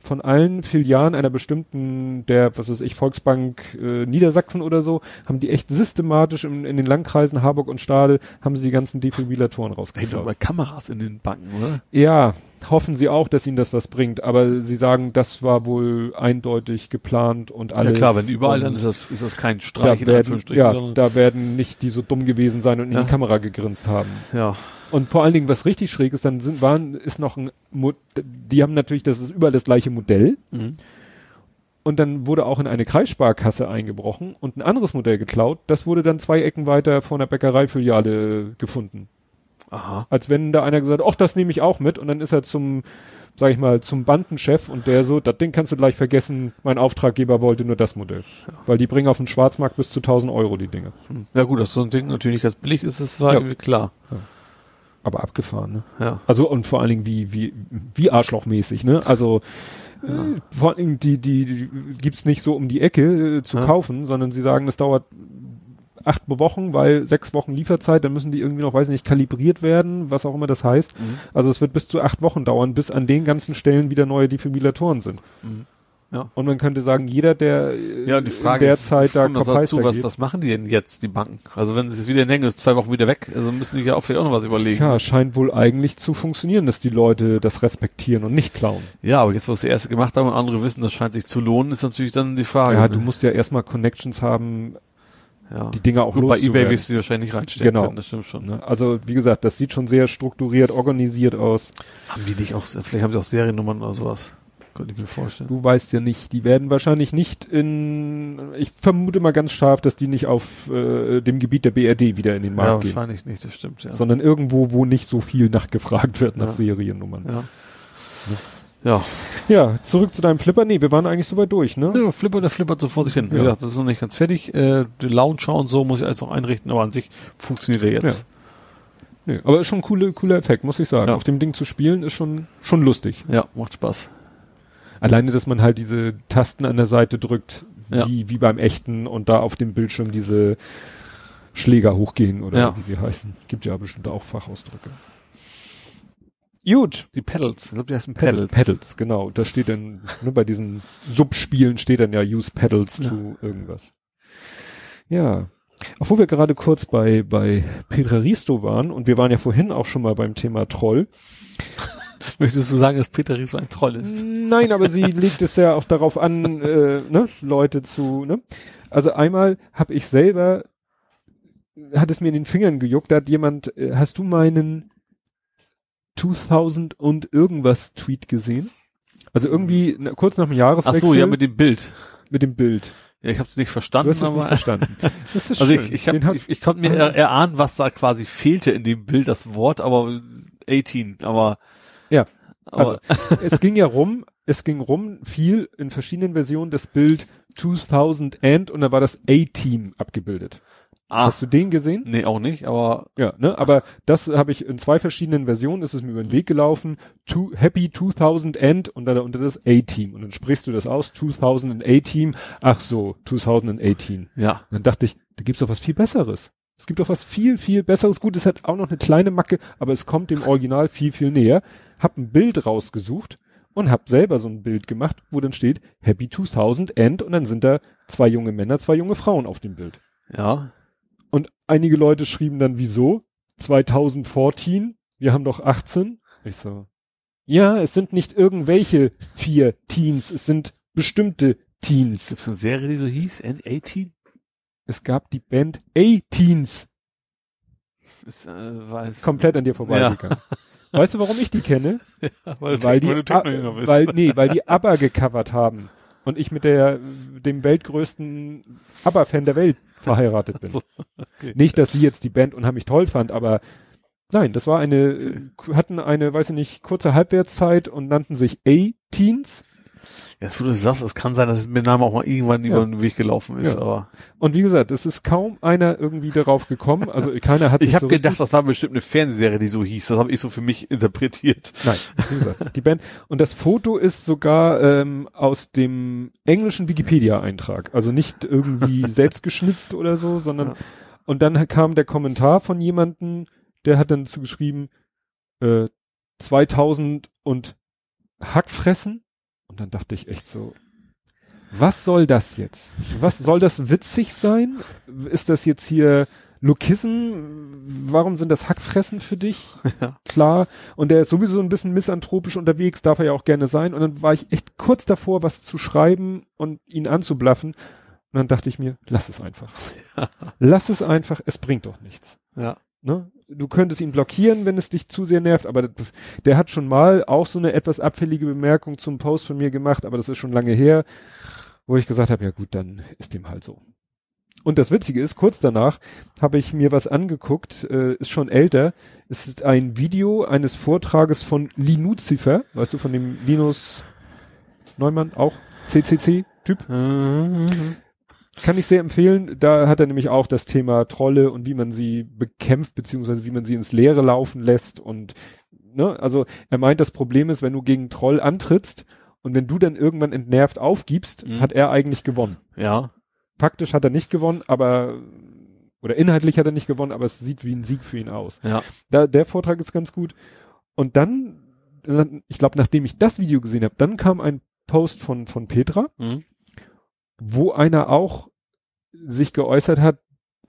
von allen Filialen einer bestimmten, der, was weiß ich, Volksbank äh, Niedersachsen oder so, haben die echt systematisch in, in den Landkreisen Harburg und Stade, haben sie die ganzen Defibrillatoren Hey, rausgeklaut. bei Kameras in den Banken, oder? Ja, hoffen sie auch, dass ihnen das was bringt, aber sie sagen, das war wohl eindeutig geplant und alles. ja klar, wenn überall, dann ist das, ist das kein da Streich in werden, ja, da werden nicht die so dumm gewesen sein und in Ja. die Kamera gegrinst haben. ja. Und vor allen Dingen, was richtig schräg ist, dann sind, waren, ist noch ein, Mo die haben natürlich, das ist überall das gleiche Modell. Mhm. Und dann wurde auch in eine Kreissparkasse eingebrochen und ein anderes Modell geklaut. Das wurde dann zwei Ecken weiter vor einer Bäckereifiliale gefunden. Aha. Als wenn da einer gesagt hat, ach, das nehme ich auch mit. Und dann ist er zum, sag ich mal, zum Bandenchef und der so, das Ding kannst du gleich vergessen, mein Auftraggeber wollte nur das Modell. Weil die bringen auf den Schwarzmarkt bis zu 1000 Euro die Dinge. Hm. Ja gut, dass so ein Ding natürlich ganz billig ist, das war Ja. klar. Aber abgefahren, ne? Ja. Also und vor allen Dingen wie, wie, wie arschlochmäßig, ne? Also äh, vor allen Dingen die, die, die gibt's nicht so um die Ecke äh, zu Ja. kaufen, sondern sie sagen, es dauert acht Wochen, weil sechs Wochen Lieferzeit, dann müssen die irgendwie noch, weiß nicht, kalibriert werden, was auch immer das heißt. Mhm. Also es wird bis zu acht Wochen dauern, bis an den ganzen Stellen wieder neue Defibrillatoren sind. Mhm. Ja. Und man könnte sagen, jeder, der Ja, die Frage in der ist, Zeit da kommt dazu, was, was machen die denn jetzt, die Banken? Also wenn sie es wieder denken, ist zwei Wochen wieder weg, also müssen die ja auch vielleicht auch noch was überlegen. ja, scheint wohl eigentlich zu funktionieren, dass die Leute das respektieren und nicht klauen. Ja, aber jetzt, was die erste gemacht haben und andere wissen, das scheint sich zu lohnen, ist natürlich dann die Frage. Ja, ne? du musst ja erstmal Connections haben, ja. die Dinger auch Gut, bei eBay wirst du die wahrscheinlich reinstellen Genau. können, das stimmt schon. Ne? Also wie gesagt, das sieht schon sehr strukturiert, organisiert aus. Haben die nicht auch, vielleicht haben sie auch Seriennummern oder sowas. Könnte ich mir vorstellen. Du weißt ja nicht, die werden wahrscheinlich nicht in, ich vermute mal ganz scharf, dass die nicht auf äh, dem Gebiet der BRD wieder in den Ja, Markt gehen, wahrscheinlich nicht, das stimmt, ja. sondern irgendwo, wo nicht so viel nachgefragt wird nach Ja. Seriennummern. ja. Ja. Ja, zurück zu deinem Flipper. Nee, wir waren eigentlich soweit durch, ne? ja, Flipper, der flippert so vor sich hin. Wie Ja. gesagt, das ist noch nicht ganz fertig. Äh, die Launcher und so muss ich alles noch einrichten, aber an sich funktioniert er jetzt. Nee, aber ist schon ein cooler, cooler Effekt, muss ich sagen. Ja. Auf dem Ding zu spielen ist schon, schon lustig. Ja, macht Spaß. Alleine, dass man halt diese Tasten an der Seite drückt, Ja. wie, wie beim echten und da auf dem Bildschirm diese Schläger hochgehen oder Ja. wie sie heißen. Gibt ja bestimmt auch Fachausdrücke. Gut. Die Pedals. Ich glaube, die heißen Pedals. Pedals. Genau. Da steht dann, ne, bei diesen Subspielen steht dann ja Use Pedals Ja. zu irgendwas. Ja. Obwohl wir gerade kurz bei, bei Petra Risto waren und wir waren ja vorhin auch schon mal beim Thema Troll. Möchtest du sagen, dass Peter Ries so ein Troll ist? Nein, aber sie legt es ja auch darauf an, äh, ne, Leute zu, ne? Also einmal habe ich selber, hat es mir in den Fingern gejuckt, da hat jemand, äh, hast du meinen 2000 und irgendwas Tweet gesehen? Also irgendwie na, kurz nach dem Ach Jahreswechsel so, ja, mit dem Bild. mit dem Bild. Ja, ich habe es nicht Du verstanden, hast es nicht verstanden. Das ist also schön. ich, ich, Den hab, ich, ich konnte mir er, erahnen, was da quasi fehlte in dem Bild, das Wort, aber 18, aber Ja, aber es ging ja rum, es ging rum viel in verschiedenen Versionen das Bild 2000 and und da war das A-Team abgebildet. Ah, Hast du den gesehen? nee, auch nicht, aber Ja, ne, aber das habe ich in zwei verschiedenen Versionen, ist es mir über den Weg gelaufen. To, Happy 2000 and und dann unter das A-Team. Und dann sprichst du das aus, 2018. Ach so, 2018. ja, Und dann dachte ich, da gibt's doch was viel Besseres. Es gibt doch was viel, viel Besseres. Gut, es hat auch noch eine kleine Macke, aber es kommt dem Original viel, viel näher. Hab ein Bild rausgesucht und hab selber so ein Bild gemacht, wo dann steht Happy 2000 and und dann sind da zwei junge Männer, zwei junge Frauen auf dem Bild. ja, einige Leute schrieben dann, wieso? 2014? Wir haben doch 18. Ich so, ja, es sind nicht irgendwelche vier Teens, es sind bestimmte Teens. gibt's eine Serie, die so hieß, 18? Es gab die Band A-Teens. Äh. Komplett an dir vorbeigegangen. Weißt du, warum ich die kenne? weil, weil die, weil du weil, nee, weil die ABBA gecovert haben. Und ich mit der, dem weltgrößten ABBA-Fan der Welt verheiratet bin. So, okay. Nicht, dass sie jetzt die Band unheimlich toll fand, aber nein, das war eine, hatten eine, weiß ich nicht, kurze Halbwertszeit und nannten sich A-Teens. Jetzt, wo du sagst, es kann sein, dass mir Name auch mal irgendwann Ja. über den Weg gelaufen ist, Ja. aber Und wie gesagt, es ist kaum einer irgendwie darauf gekommen. Also keiner hat ich habe so gedacht, das war bestimmt eine Fernsehserie, die so hieß. Das habe ich so für mich interpretiert. Nein, wie gesagt, die Band. Und das Foto ist sogar ähm, aus dem englischen Wikipedia-Eintrag. Also nicht irgendwie selbst geschnitzt oder so, sondern Ja. und dann kam der Kommentar von jemandem, der hat dann zugeschrieben, äh, 2000 und Hackfressen. Und dann dachte ich echt so, was soll das jetzt? Was soll das witzig sein? Ist das jetzt hier Lokism? Warum sind das Hackfressen für dich? Ja. Klar. Und der ist sowieso ein bisschen misanthropisch unterwegs, darf er ja auch gerne sein. Und dann war ich echt kurz davor, was zu schreiben und ihn anzublaffen. Und dann dachte ich mir, lass es einfach. Lass es einfach, es bringt doch nichts. Ja. Ne? Du könntest ihn blockieren, wenn es dich zu sehr nervt, aber der hat schon mal auch so eine etwas abfällige Bemerkung zum Post von mir gemacht, aber das ist schon lange her, wo ich gesagt habe, ja gut, dann ist dem halt so. Und das Witzige ist, kurz danach habe ich mir was angeguckt, äh, ist schon älter. Es ist ein Video eines Vortrages von Linuzifer, weißt du, von dem Linus Neumann, auch CCC-Typ. Mhm. Kann ich sehr empfehlen. Da hat er nämlich auch das Thema Trolle und wie man sie bekämpft, beziehungsweise wie man sie ins Leere laufen lässt. Und ne, also er meint, das Problem ist, wenn du gegen Troll antrittst und wenn du dann irgendwann entnervt aufgibst, Mhm. hat er eigentlich gewonnen. Ja. Faktisch hat er nicht gewonnen, aber oder inhaltlich hat er nicht gewonnen, aber es sieht wie ein Sieg für ihn aus. Ja. Da, der Vortrag ist ganz gut. Und dann, dann ich glaube, nachdem ich das Video gesehen habe, dann kam ein Post von, von Petra, Mhm. Wo einer auch sich geäußert hat,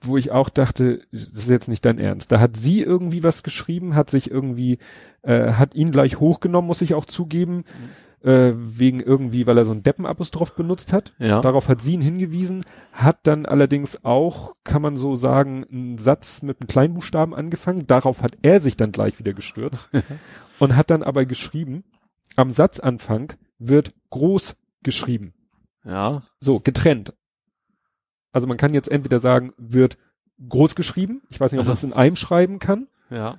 wo ich auch dachte, das ist jetzt nicht dein Ernst. Da hat sie irgendwie was geschrieben, hat sich irgendwie, äh, hat ihn gleich hochgenommen, muss ich auch zugeben, äh, wegen irgendwie, weil er so einen Deppenapostroph benutzt hat. Ja. Darauf hat sie ihn hingewiesen, hat dann allerdings auch, kann man so sagen, einen Satz mit einem Kleinbuchstaben angefangen. Darauf hat er sich dann gleich wieder gestürzt und hat dann aber geschrieben, am Satzanfang wird groß geschrieben. Ja. So, getrennt. Also man kann jetzt entweder sagen, wird groß geschrieben. Ich weiß nicht, ob man es in einem schreiben kann. Ja.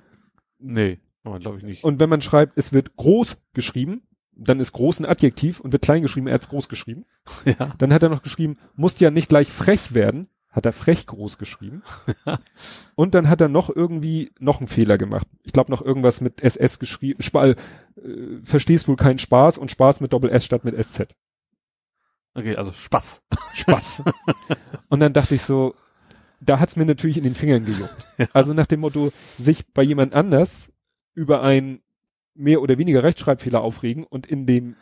Nee, aber glaube ich nicht. Und wenn man schreibt, es wird groß geschrieben, dann ist groß ein Adjektiv und wird klein geschrieben, er hat groß geschrieben. ja. Dann hat er noch geschrieben, muss ja nicht gleich frech werden, hat er frech groß geschrieben. und dann hat er noch irgendwie noch einen Fehler gemacht. Ich glaube noch irgendwas mit SS geschrieben. Äh, verstehst wohl keinen Spaß und Spaß mit Doppel S statt mit SZ. Okay, also Spaß. Spaß. und dann dachte ich so, da hat's mir natürlich in den Fingern gejuckt. Also nach dem Motto, sich bei jemand anders über einen mehr oder weniger Rechtschreibfehler aufregen und in dem,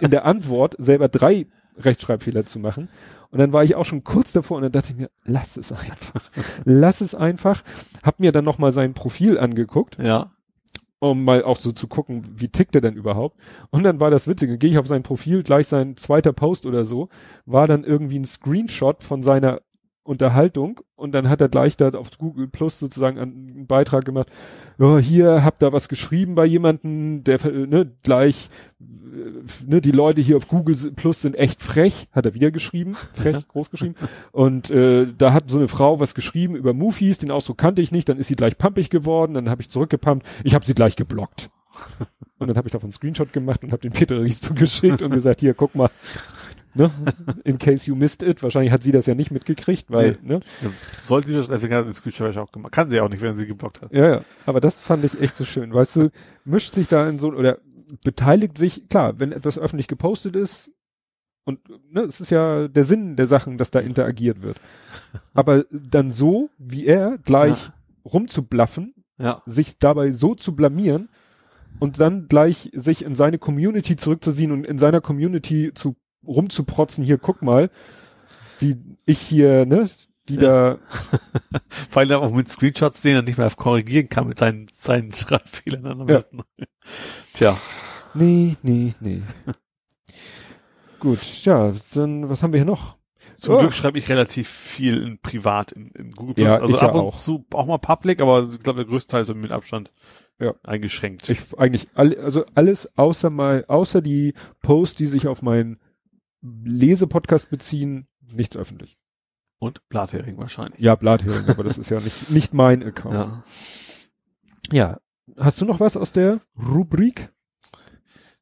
in der Antwort selber drei Rechtschreibfehler zu machen. Und dann war ich auch schon kurz davor und dann dachte ich mir, lass es einfach. lass es einfach. Hab mir dann nochmal sein Profil angeguckt Ja. Um mal auch so zu gucken, wie tickt er denn überhaupt. Und dann war das Witzige, gehe ich auf sein Profil, gleich sein zweiter Post oder so, war dann irgendwie ein Screenshot von seiner Unterhaltung und dann hat er gleich da auf Google Plus sozusagen einen Beitrag gemacht, ja, hier habt da was geschrieben bei jemanden, der ne, gleich äh, ne, die Leute hier auf Google Plus sind echt frech, hat er wieder geschrieben, frech, groß geschrieben. Und äh, da hat so eine Frau was geschrieben über Movies, den Ausdruck kannte ich nicht, dann ist sie gleich pumpig geworden, dann habe ich zurückgepumpt, ich habe sie gleich geblockt. Und dann habe ich davon einen Screenshot gemacht und habe den Peter Ries zugeschickt und gesagt, hier, guck mal, ne, in case you missed it. Wahrscheinlich hat sie das ja nicht mitgekriegt, weil, ne, Sollte sie das, deswegen hat sie den Screenshot auch gemacht. Kann sie auch nicht, wenn sie geblockt hat. ja, ja. Aber das fand ich echt so schön, weißt du, mischt sich da in so, oder beteiligt sich, klar, wenn etwas öffentlich gepostet ist, und ne, es ist ja der Sinn der Sachen, dass da interagiert wird. Aber dann so, wie er, gleich rumzublaffen, Ja. sich dabei so zu blamieren und dann gleich sich in seine Community zurückzuziehen und in seiner Community zu rumzuprotzen, hier guck mal, wie ich hier, ne, die da, Vor allem auch mit Screenshots, den er nicht mehr korrigieren kann mit seinen, seinen Schreibfehlern Ja. Tja. nee, nee, nee. Gut, ja, dann, was haben wir hier noch? Zum Oh. Glück schreibe ich relativ viel in privat in, in Google Plus. Ja, also ich ja ab und auch. zu auch mal public, aber ich glaube, der größte Teil ist mit Abstand Ja. eingeschränkt. Ich eigentlich alle, also alles außer mal, außer die Posts, die sich auf meinen Lesepodcast beziehen, nichts öffentlich. und Blathering wahrscheinlich. Ja, Blathering, aber das ist ja nicht, nicht mein Account. Ja. Ja. Hast du noch was aus der Rubrik?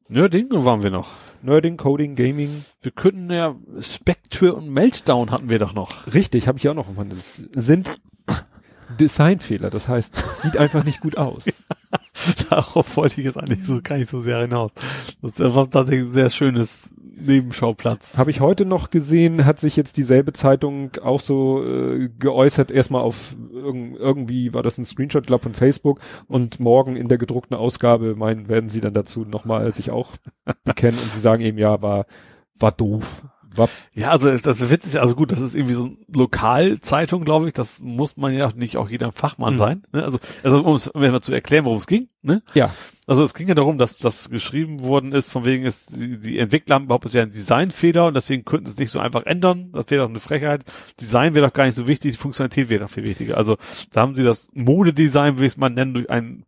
Nerding waren wir noch. Nerding, Coding, Gaming. Wir könnten ja Spectre und Meltdown hatten wir doch noch. Richtig, habe ich auch noch Liste. Sind Designfehler, das heißt, es sieht einfach nicht gut aus. Darauf wollte ich jetzt eigentlich so gar nicht so sehr hinaus. Das war tatsächlich ein sehr schönes Nebenschauplatz. Habe ich heute noch gesehen, hat sich jetzt dieselbe Zeitung auch so äh, geäußert, erstmal auf irg irgendwie war das ein Screenshot, glaube von Facebook und morgen in der gedruckten Ausgabe meinen, werden sie dann dazu nochmal sich auch bekennen und sie sagen eben, ja, war, war doof. War Ja, also das Witz ist ja, also gut, das ist irgendwie so eine Lokalzeitung, glaube ich, das muss man ja nicht auch jeder Fachmann Mhm. sein. Ne? Also, also um es um mal zu erklären, worum es ging, ne? ja, Also es ging ja darum, dass das geschrieben worden ist, von wegen ist, die, die Entwickler haben behauptet, es wäre ein Designfehler und deswegen könnten sie es nicht so einfach ändern. Das wäre doch eine Frechheit. Design wäre doch gar nicht so wichtig, die Funktionalität wäre doch viel wichtiger. Also da haben sie das Modedesign, wie es man nennen, durch ein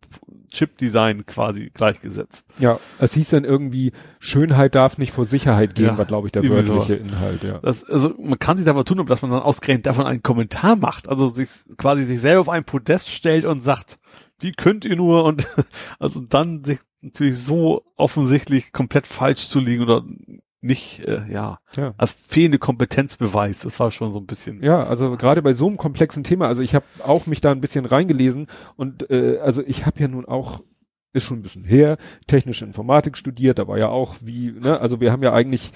Chip-Design quasi gleichgesetzt. ja, es hieß dann irgendwie, Schönheit darf nicht vor Sicherheit gehen, Ja, war glaube ich der wörtliche Inhalt, ja. Das, also man kann sich davon tun, dass man dann ausgerechnet davon einen Kommentar macht, also sich quasi sich selber auf ein Podest stellt und sagt, wie könnt ihr nur und also dann sich natürlich so offensichtlich komplett falsch zu liegen oder nicht, äh, ja, Ja. als fehlende Kompetenz beweist. Das war schon so ein bisschen. Ja, also gerade bei so einem komplexen Thema, also ich habe auch mich da ein bisschen reingelesen und äh, also ich habe ja nun auch ist schon ein bisschen her, technische Informatik studiert, da war ja auch wie, ne, also wir haben ja eigentlich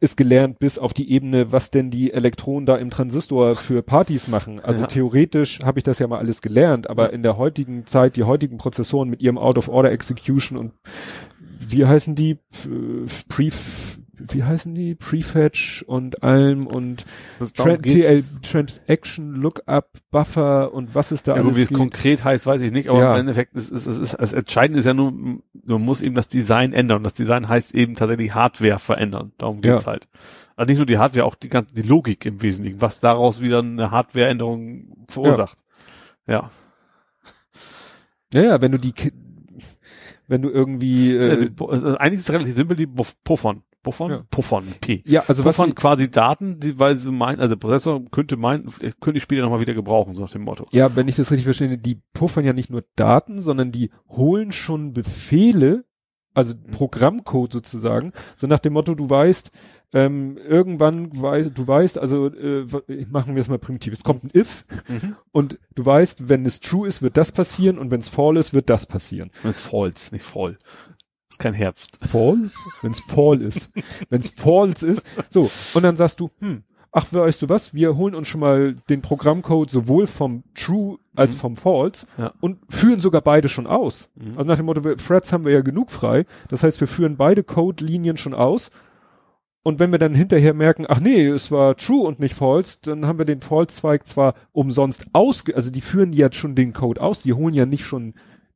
ist gelernt bis auf die Ebene, was denn die Elektronen da im Transistor für Partys machen. Also Ja. theoretisch habe ich das ja mal alles gelernt, aber in der heutigen Zeit, die heutigen Prozessoren mit ihrem Out-of-Order-Execution und wie heißen die? P- Pre, wie heißen die? Prefetch und allem und TL, Transaction Lookup Buffer und was ist da ja, gut, wie alles es konkret heißt, weiß ich nicht, aber Ja. im Endeffekt ist es ist, ist, ist, das Entscheidende ist ja nur, man muss eben das Design ändern. Das Design heißt eben tatsächlich Hardware verändern. Darum geht's Ja. halt. Also nicht nur die Hardware, auch die ganze die Logik im Wesentlichen, was daraus wieder eine Hardwareänderung verursacht. Ja. Ja, ja, wenn du die, wenn du irgendwie, äh, also eigentlich ist es relativ simpel, die Puffern. Puffern? Ja. Puffern, P. ja, also was, Puffern sie- quasi Daten, die, weil sie meinen, also der Prozessor könnte meinen, könnte ich später nochmal wieder gebrauchen, so nach dem Motto. ja, wenn ich das richtig verstehe, die puffern ja nicht nur Daten, sondern die holen schon Befehle, also. Programmcode sozusagen, so nach dem Motto, du weißt, ähm, irgendwann weißt, du weißt, also äh, machen wir es mal primitiv, es kommt ein if Mhm. und du weißt, wenn es true ist, wird das passieren und wenn es fall ist, wird das passieren. Wenn es falls, nicht voll. Ist kein Herbst. Fall? Wenn es Fall ist. Wenn es Falls ist. So, und dann sagst du, hm, ach, weißt du was, wir holen uns schon mal den Programmcode sowohl vom True als Mhm. vom False Ja. und führen sogar beide schon aus. Mhm. Also nach dem Motto, Threads haben wir ja genug frei. Das heißt, wir führen beide Code-Linien schon aus. Und wenn wir dann hinterher merken, ach nee, es war True und nicht False, dann haben wir den False-Zweig zwar umsonst ausge, also die führen jetzt schon den Code aus, die holen ja nicht schon,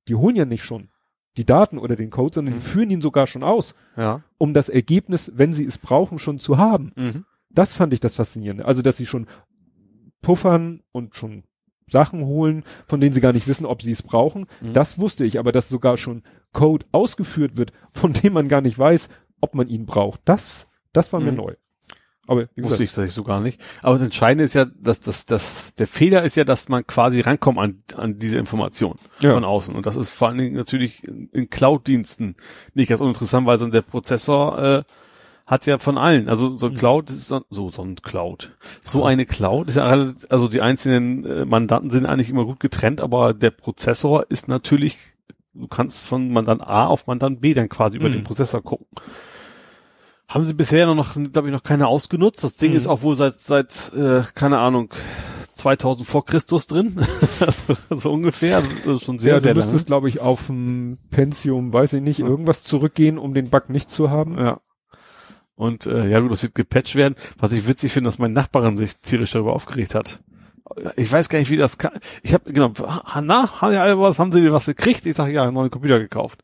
die holen ja nicht schon die Daten oder den Code, sondern Mhm. die führen ihn sogar schon aus Ja. um das Ergebnis, wenn sie es brauchen, schon zu haben. Mhm. Das fand ich das Faszinierende. Also, dass sie schon puffern und schon Sachen holen, von denen sie gar nicht wissen, ob sie es brauchen. Mhm. Das wusste ich, aber dass sogar schon Code ausgeführt wird, von dem man gar nicht weiß, ob man ihn braucht. Das, das war mir Mhm. neu. Aber wie Wusste gesagt, ich tatsächlich so gar nicht. Aber das Entscheidende ist ja, dass das, das, der Fehler ist ja, dass man quasi rankommt an, an diese Information Ja. von außen. Und das ist vor allen Dingen natürlich in, Cloud-Diensten nicht ganz uninteressant, weil so der Prozessor äh, hat ja von allen. Also so ein Mhm. Cloud ist so, so ein Cloud. So eine Cloud ist ja also die einzelnen äh, Mandanten sind eigentlich immer gut getrennt, aber der Prozessor ist natürlich, du kannst von Mandant A auf Mandant B dann quasi über Mhm. den Prozessor gucken. Haben sie bisher noch, glaube ich, noch keine ausgenutzt. Das Ding Mhm. ist auch wohl seit, seit, äh, keine Ahnung, 2000 vor Christus drin. also, so ungefähr. Das ist schon sehr, ja, du sehr lange. müsstest, glaube ich, auf dem Pentium, weiß ich nicht, Ja. irgendwas zurückgehen, um den Bug nicht zu haben. Ja. Und äh, ja gut, das wird gepatcht werden. Was ich witzig finde, dass meine Nachbarin sich tierisch darüber aufgeregt hat. Ich weiß gar nicht, wie das kann. Ich habe genau, na, haben ja was, haben sie was gekriegt? Ich sage ja, einen neuen Computer gekauft.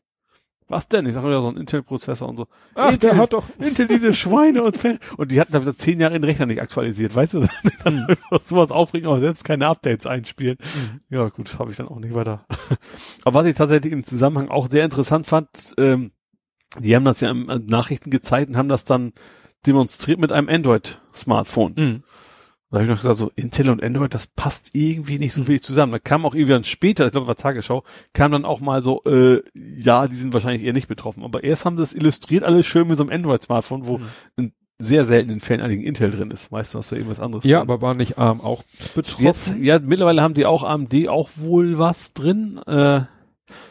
Was denn? Ich sage ja, so ein Intel-Prozessor und so. Ach, Intel, der hat doch, Intel, diese Schweine und Fer Und die hatten da zehn Jahre den Rechner nicht aktualisiert, weißt du? dann einfach sowas aufregen, aber selbst keine Updates einspielen. Ja, gut, habe ich dann auch nicht weiter. aber was ich tatsächlich im Zusammenhang auch sehr interessant fand, ähm, die haben das ja im äh, Nachrichten gezeigt und haben das dann demonstriert mit einem Android-Smartphone. Mhm. Da habe ich noch gesagt, so Intel und Android, das passt irgendwie nicht so wirklich zusammen. Da kam auch irgendwann später, ich glaube, war Tagesschau, kam dann auch mal so, äh, ja, die sind wahrscheinlich eher nicht betroffen. Aber erst haben sie es illustriert, alles schön mit so einem Android-Smartphone, wo Mhm. in sehr seltenen Fällen eigentlich Intel drin ist. Weißt du, hast da irgendwas anderes Ja, drin. aber war nicht ARM auch betroffen? Jetzt, ja, mittlerweile haben die auch AMD auch wohl was drin. Äh,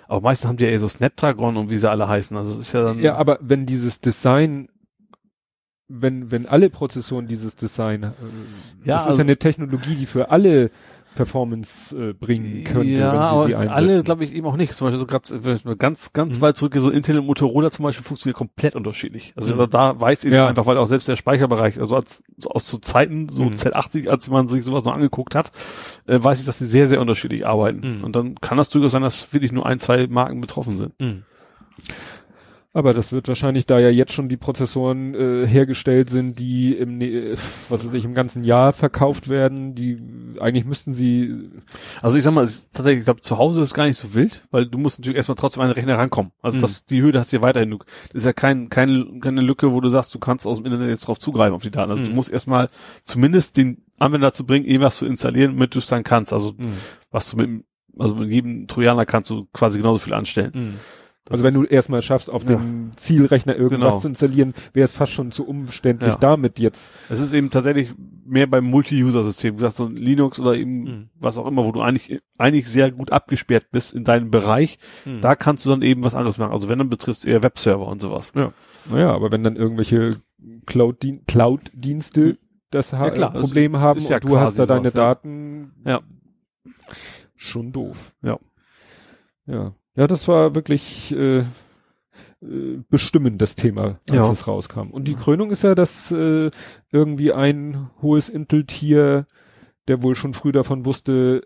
aber meistens haben die ja eher so Snapdragon und wie sie alle heißen. Also es ist ja dann. Ja, aber wenn dieses Design, wenn, wenn alle Prozessoren dieses Design, äh, Ja, das ist also- ja eine Technologie, die für alle Performance äh, bringen könnte, ja, wenn aber sie sie es- einsetzen. alle glaube ich eben auch nicht. Zum Beispiel so grad, mal ganz, ganz Mhm. weit zurück, so Intel und Motorola zum Beispiel funktioniert komplett unterschiedlich. Also Mhm. da weiß ich es Ja. einfach, weil auch selbst der Speicherbereich, also als, so aus so Zeiten, so Mhm. Z80, als man sich sowas noch angeguckt hat, äh, weiß ich, dass sie sehr, sehr unterschiedlich arbeiten. Mhm. Und dann kann das durchaus sein, dass wirklich nur ein, zwei Marken betroffen sind. Mhm. Aber das wird wahrscheinlich, da ja jetzt schon die Prozessoren äh, hergestellt sind, die im, ne- was weiß ich, im ganzen Jahr verkauft werden, die eigentlich müssten sie, Also ich sag mal, ist tatsächlich, ich glaube, zu Hause ist es gar nicht so wild, weil du musst natürlich erstmal trotzdem an den Rechner rankommen. Also Mhm. das, die Höhe hast du ja weiterhin. Das ist ja kein, kein, keine Lücke, wo du sagst, du kannst aus dem Internet jetzt drauf zugreifen auf die Daten. Also Mhm. du musst erstmal zumindest den Anwender dazu bringen, irgendwas zu installieren, damit du es dann kannst. Also was du mit, also mit jedem Trojaner kannst du quasi genauso viel anstellen. Das also wenn du erstmal schaffst, auf Ja. dem Zielrechner irgendwas Genau. zu installieren, wäre es fast schon zu umständlich Ja. damit jetzt. Es ist eben tatsächlich mehr beim Multi-User-System, gesagt, so ein Linux oder eben Mhm. was auch immer, wo du eigentlich, eigentlich sehr gut abgesperrt bist in deinem Bereich. Mhm. Da kannst du dann eben was anderes machen. Also wenn, dann betrifft es eher Webserver und sowas. Naja, aber wenn dann irgendwelche Cloud-Dien- Cloud-Dienste das ha Ja, klar, das Problem haben ja und du hast da deine sowas, ja. Daten, Ja. schon doof. Ja. Ja, ja, das war wirklich äh, äh, bestimmend das Thema, als Ja. es rauskam. Und die Krönung ist ja, dass äh, irgendwie ein hohes Intel-Tier, der wohl schon früh davon wusste,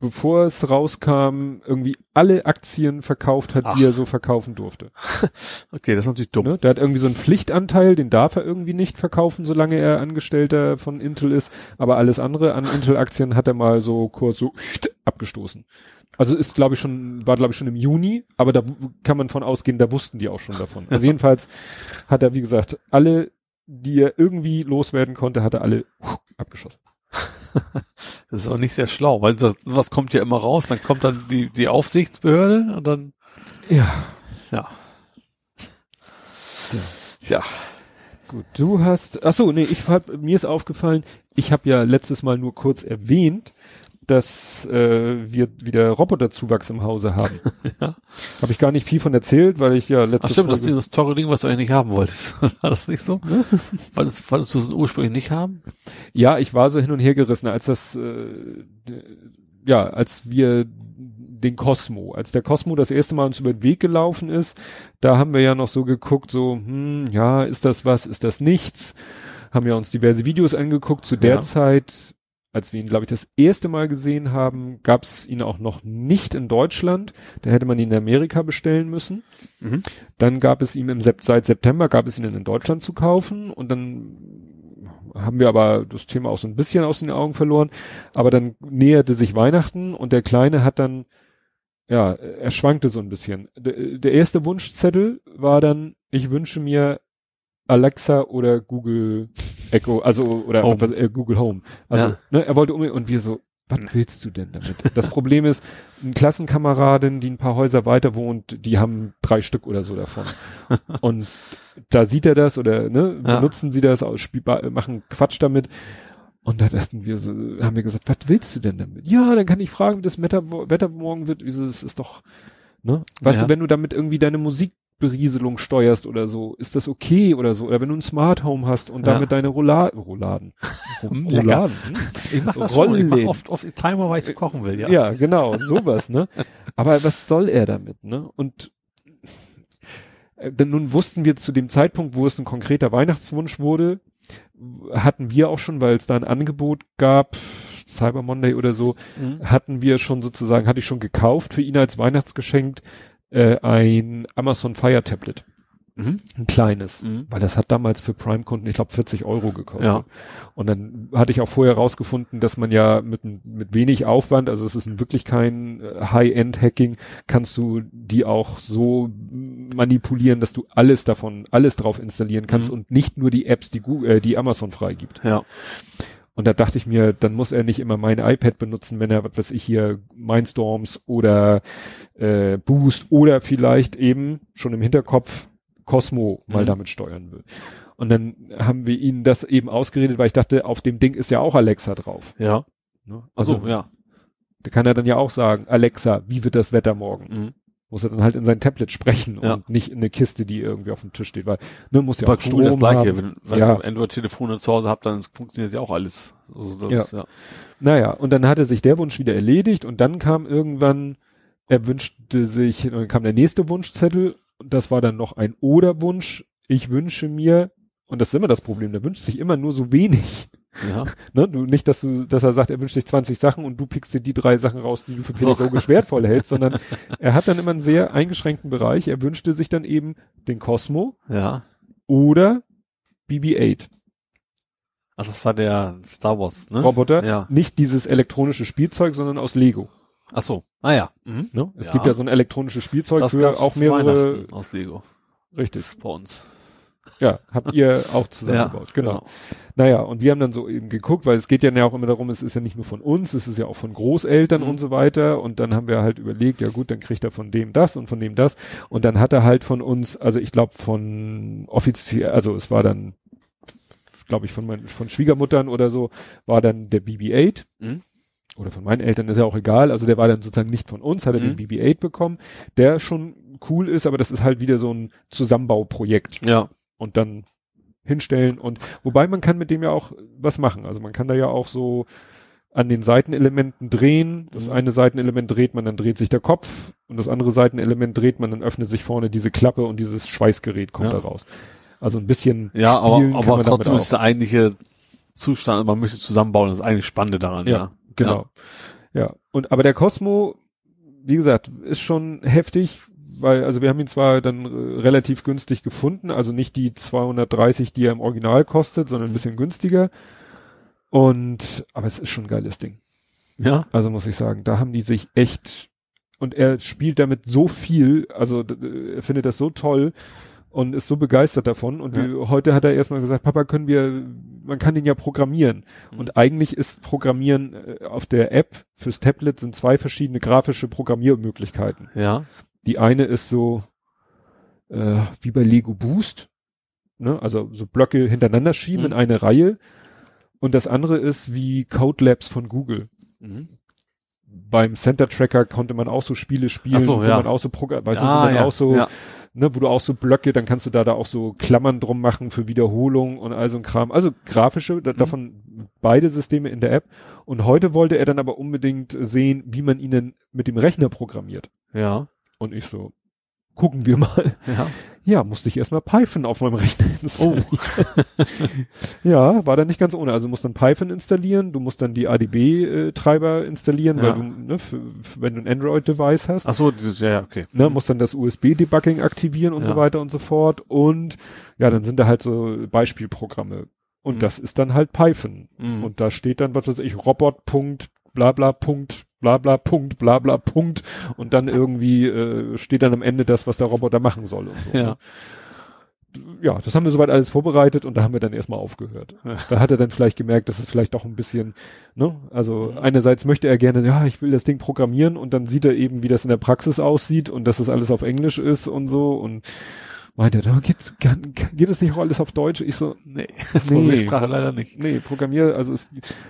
bevor es rauskam, irgendwie alle Aktien verkauft hat, die Ach. er so verkaufen durfte. Okay, das ist natürlich dumm. Ne? Der hat irgendwie so einen Pflichtanteil, den darf er irgendwie nicht verkaufen, solange er Angestellter von Intel ist. Aber alles andere an Intel-Aktien hat er mal so kurz so abgestoßen. Also ist, glaube ich, schon, war, glaube ich, schon im Juni, aber da kann man von ausgehen, da wussten die auch schon davon. Also jedenfalls hat er, wie gesagt, alle, die er irgendwie loswerden konnte, hat er alle abgeschossen. Das ist auch nicht sehr schlau, weil das, was kommt ja immer raus, dann kommt dann die, die Aufsichtsbehörde und dann, Ja. ja. Ja. Ja. Gut, du hast, ach so, nee, ich hab, mir ist aufgefallen, ich habe ja letztes Mal nur kurz erwähnt, dass äh, wir wieder Roboterzuwachs im Hause haben. Ja. Habe ich gar nicht viel von erzählt, weil ich ja letztes Ach stimmt, das ist das teure Ding, was du eigentlich nicht haben wolltest. War das nicht so? Wolltest, wolltest du es ursprünglich nicht haben? Ja, ich war so hin und her gerissen, als das, äh, ja, als wir den Cosmo, als der Cosmo das erste Mal uns über den Weg gelaufen ist, da haben wir ja noch so geguckt, so, hm, ja, ist das was, ist das nichts? Haben ja uns diverse Videos angeguckt. Zu der Ja. Zeit, als wir ihn, glaube ich, das erste Mal gesehen haben, gab es ihn auch noch nicht in Deutschland. Da hätte man ihn in Amerika bestellen müssen. Mhm. Dann gab es ihm im Sep seit September gab es ihn in Deutschland zu kaufen und dann haben wir aber das Thema auch so ein bisschen aus den Augen verloren. Aber dann näherte sich Weihnachten und der Kleine hat dann, ja, er schwankte so ein bisschen. Der, der erste Wunschzettel war dann, ich wünsche mir Alexa oder Google Echo, also oder Home. was, äh, Google Home. Also Ja. ne, er wollte unbedingt und wir so, was willst du denn damit? Das Problem ist, eine Klassenkameradin, die ein paar Häuser weiter wohnt, die haben drei Stück oder so davon. Und da sieht er das oder ne, Ja. benutzen sie das, machen Quatsch damit. Und da dachten wir so, haben wir gesagt, was willst du denn damit? Ja, dann kann ich fragen, wie das Wetter, Wetter morgen wird. Wieso, das ist doch, ne? Weißt Ja. du, wenn du damit irgendwie deine Musikberieselung steuerst oder so, ist das okay oder so? Oder wenn du ein Smart Home hast und Ja. damit deine lecker. Rolladen. hm? Ich mach das schon. Ich mach oft, oft Timer, weil ich so kochen will, ja. Ja. genau, sowas, ne? Aber was soll er damit, ne? Und äh, denn nun wussten wir zu dem Zeitpunkt, wo es ein konkreter Weihnachtswunsch wurde, hatten wir auch schon, weil es da ein Angebot gab, Cyber Monday oder so, Mhm. hatten wir schon sozusagen, hatte ich schon gekauft für ihn als Weihnachtsgeschenk äh, ein Amazon Fire Tablet. Mhm. Ein kleines. Mhm. Weil das hat damals für Prime-Kunden, ich glaube, 40 Euro gekostet. Ja. Und dann hatte ich auch vorher rausgefunden, dass man ja mit, mit wenig Aufwand, also es ist wirklich kein äh, High-End-Hacking, kannst du die auch so manipulieren, dass du alles davon, alles drauf installieren kannst Mhm. und nicht nur die Apps, die, Google, äh, die Amazon freigibt. Ja. Und da dachte ich mir, dann muss er nicht immer mein iPad benutzen, wenn er, was weiß ich hier, Mindstorms oder äh, Boost oder vielleicht eben schon im Hinterkopf Cosmo mal Mhm. damit steuern will. Und dann haben wir ihnen das eben ausgeredet, weil ich dachte, auf dem Ding ist ja auch Alexa drauf. Ja. Ne? Also, Also ja. da kann er dann ja auch sagen, Alexa, wie wird das Wetter morgen? Mhm. Muss er dann halt in sein Tablet sprechen Ja. und nicht in eine Kiste, die irgendwie auf dem Tisch steht, weil ne, muss ja Bei auch Strom das gleiche. haben. Wenn, Ja. ihr ein Android-Telefon zu Hause habt, dann funktioniert ja auch alles. Also das, ja. Naja, und dann hatte sich der Wunsch wieder erledigt und dann kam irgendwann, er wünschte sich, und dann kam der nächste Wunschzettel und das war dann noch ein Oder-Wunsch. Ich wünsche mir, und das ist immer das Problem, der wünscht sich immer nur so wenig. ja. Ne? Du, nicht, dass du, dass er sagt, er wünscht sich 20 Sachen und du pickst dir die drei Sachen raus, die du für So. pädagogisch wertvoll hältst, sondern er hat dann immer einen sehr eingeschränkten Bereich. Er wünschte sich dann eben den Cosmo Ja. oder BB-8 Ach, das war der Star Wars, ne? Roboter. Ja. Nicht dieses elektronische Spielzeug, sondern aus Lego. Ach so. Ah ja. Mhm. Ne? Es Ja. gibt ja so ein elektronisches Spielzeug Das für auch mehrere. Aus Lego Richtig. bei uns. Ja, habt ihr auch zusammengebaut. genau. Naja, und wir haben dann so eben geguckt, weil es geht ja auch immer darum, es ist ja nicht nur von uns, es ist ja auch von Großeltern Mhm. und so weiter. Und dann haben wir halt überlegt, ja gut, dann kriegt er von dem das und von dem das. Und dann hat er halt von uns, also ich glaube von offiziell, also es war dann, glaube ich, von meinen, von Schwiegermuttern oder so, war dann der BB-8. Mhm. Oder von meinen Eltern ist ja auch egal. Also der war dann sozusagen nicht von uns, hat er Mhm. den BB-8 bekommen, der schon cool ist, aber das ist halt wieder so ein Zusammenbauprojekt Ja. Und dann hinstellen und wobei man kann mit dem ja auch was machen. Also man kann da ja auch so an den Seitenelementen drehen. Das Mhm. eine Seitenelement dreht man, dann dreht sich der Kopf und das andere Seitenelement dreht man, dann öffnet sich vorne diese Klappe und dieses Schweißgerät kommt Ja. da raus. Also ein bisschen Ja, aber, aber trotzdem ist der eigentliche Zustand, man möchte zusammenbauen, das ist eigentlich Spannende daran, Ja, ja. Genau. Ja. Und aber der Cosmo, wie gesagt, ist schon heftig, weil, also wir haben ihn zwar dann äh, relativ günstig gefunden, also nicht die 230, die er im Original kostet, sondern ein Mhm. bisschen günstiger. Und, aber es ist schon ein geiles Ding. Ja. Also muss ich sagen, da haben die sich echt, und er spielt damit so viel, also er findet das so toll und ist so begeistert davon. Und Ja. wir, heute hat er erstmal gesagt, Papa, können wir, man kann den ja programmieren. Mhm. Und eigentlich ist Programmieren äh, auf der App fürs Tablet sind zwei verschiedene grafische Programmiermöglichkeiten. Ja. Die eine ist so äh, wie bei Lego Boost, ne? also so Blöcke hintereinander schieben Mhm. in eine Reihe. Und das andere ist wie Code Labs von Google Mhm. beim Center Tracker konnte man auch so Spiele spielen, so, wo ja. man auch so weißt du, Ah, dann ja, auch so, ja. ne, wo du auch so Blöcke, dann kannst du da da auch so Klammern drum machen für Wiederholung und all so ein Kram. Also grafische, da, Mhm. davon beide Systeme in der App. Und heute wollte er dann aber unbedingt sehen, wie man ihnen mit dem Rechner programmiert. Ja. Und ich so, gucken wir mal. Ja. Ja, musste ich erstmal Python auf meinem Rechner Oh. installieren. ja, war dann nicht ganz ohne. Also musst dann Python installieren, du musst dann die ADB-Treiber installieren, Ja. weil du, ne, wenn du ein Android-Device hast, Ach so, dieses, ja, ja, okay. ne, musst dann das USB-Debugging aktivieren und Ja. so weiter und so fort. Und ja, dann sind da halt so Beispielprogramme. Und Mhm. das ist dann halt Python. Mhm. Und da steht dann, was weiß ich, Robot, Punkt, bla bla, Punkt, bla bla, Punkt, bla bla, Punkt. Und dann irgendwie äh, steht dann am Ende das, was der Roboter machen soll und so. Ja. ne? Ja, das haben wir soweit alles vorbereitet und da haben wir dann erstmal aufgehört. Ja. Da hat er dann vielleicht gemerkt, dass es vielleicht doch ein bisschen, ne, also Mhm. einerseits möchte er gerne, ja, ich will das Ding programmieren und dann sieht er eben, wie das in der Praxis aussieht und dass das alles auf Englisch ist und so und meint er, da geht's, geht es nicht auch alles auf Deutsch? Ich so, Nee, Nee. Sprache leider nicht. Nee, Programmier, also es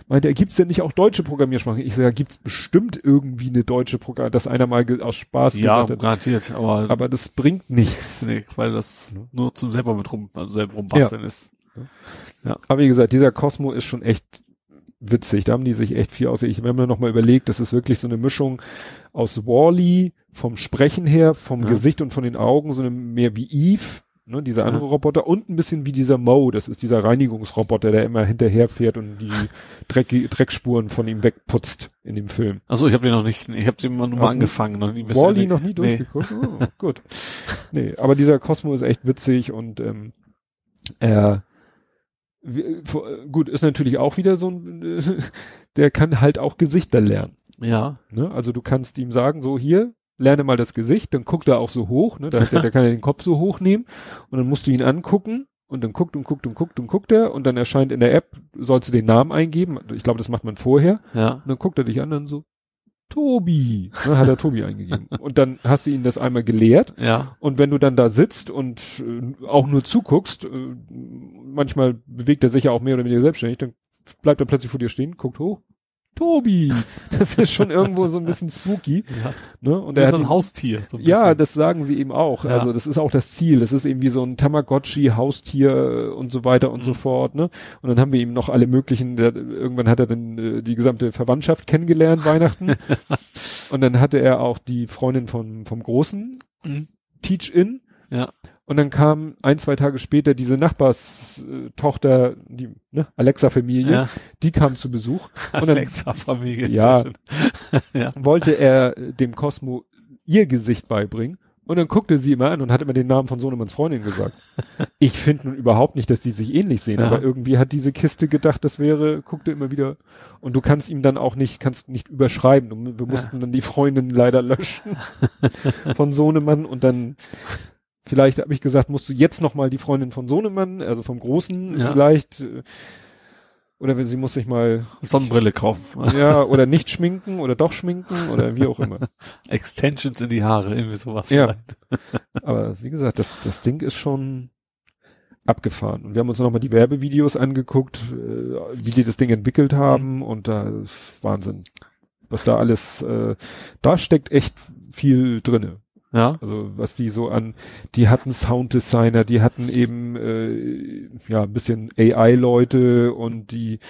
meinte er, gibt's denn nicht auch deutsche Programmiersprachen? Ich so, ja, gibt's bestimmt irgendwie eine deutsche Programm, dass einer mal aus Spaß Ja, gesagt hat. garantiert, aber, Aber das bringt nichts. nee, weil das nur zum selber mit rum, also selber rumbasteln ist. Aber wie gesagt, dieser Cosmo ist schon echt witzig. Da haben die sich echt viel aus. Ich habe mir noch mal überlegt, das ist wirklich so eine Mischung aus Wally vom Sprechen her, vom Ja. Gesicht und von den Augen, so eine mehr wie Eve, ne, dieser andere Ja. Roboter und ein bisschen wie dieser Mo, das ist dieser Reinigungsroboter, der immer hinterherfährt und die Dreck, Dreckspuren von ihm wegputzt in dem Film. Achso, ich habe den noch nicht, ich habe den mal nur mal du angefangen, noch nie Wally noch nie Nee. durchgeguckt? Oh, gut. Nee, aber dieser Cosmo ist echt witzig und ähm, er gut, ist natürlich auch wieder so ein, äh, der kann halt auch Gesichter lernen. Ja, Ne? Also du kannst ihm sagen, so hier, lerne mal das Gesicht, dann guckt er auch so hoch, ne? Da, der, der kann er den Kopf so hoch nehmen und dann musst du ihn angucken und dann guckt und guckt und guckt und guckt er und dann erscheint in der App, sollst du den Namen eingeben. Ich glaube, das macht man vorher. Ja. Und dann guckt er dich an und so, Tobi. Dann hat er Tobi eingegeben. Und dann hast du ihn das einmal gelehrt. Ja. Und wenn du dann da sitzt und äh, auch nur zuguckst, äh, manchmal bewegt er sich ja auch mehr oder weniger selbstständig, dann bleibt er plötzlich vor dir stehen, guckt hoch. Tobi. Das ist schon irgendwo so ein bisschen spooky. ja. Ne? Und Der er ist so ein Haustier. So ein ja, das sagen sie eben auch. Ja. Also das ist auch das Ziel. Das ist irgendwie so ein Tamagotchi, Haustier und so weiter und so Mhm. fort. Ne? Und dann haben wir ihm noch alle möglichen. Der, irgendwann hat er dann äh, die gesamte Verwandtschaft kennengelernt Weihnachten. und dann hatte er auch die Freundin von vom Großen Mhm. Teach-In. Ja. Und dann kam ein, zwei Tage später diese Nachbarstochter, die ne, Alexa-Familie, Ja. die kam zu Besuch. Alexa-Familie. Ja. schön. wollte er dem Cosmo ihr Gesicht beibringen. Und dann guckte sie immer an und hat immer den Namen von Sohnemanns Freundin gesagt. ich finde nun überhaupt nicht, dass die sich ähnlich sehen, Ja. aber irgendwie hat diese Kiste gedacht, das wäre, guckte immer wieder. Und du kannst ihm dann auch nicht, kannst nicht überschreiben. Und wir mussten dann die Freundin leider löschen von Sohnemann und dann vielleicht habe ich gesagt, musst du jetzt noch mal die Freundin von Sohnemann, also vom Großen, Ja. vielleicht äh, oder sie muss sich mal Sonnenbrille kaufen. ja oder nicht schminken oder doch schminken oder wie auch immer. Extensions in die Haare, irgendwie sowas. Ja. Aber wie gesagt, das, das Ding ist schon abgefahren. Und wir haben uns nochmal die Werbevideos angeguckt, äh, wie die das Ding entwickelt haben und da ist Wahnsinn. Was da alles, äh, da steckt echt viel drinne. Ja. Also was die so an, die hatten Sounddesigner, die hatten eben äh, ja ein bisschen AI-Leute und die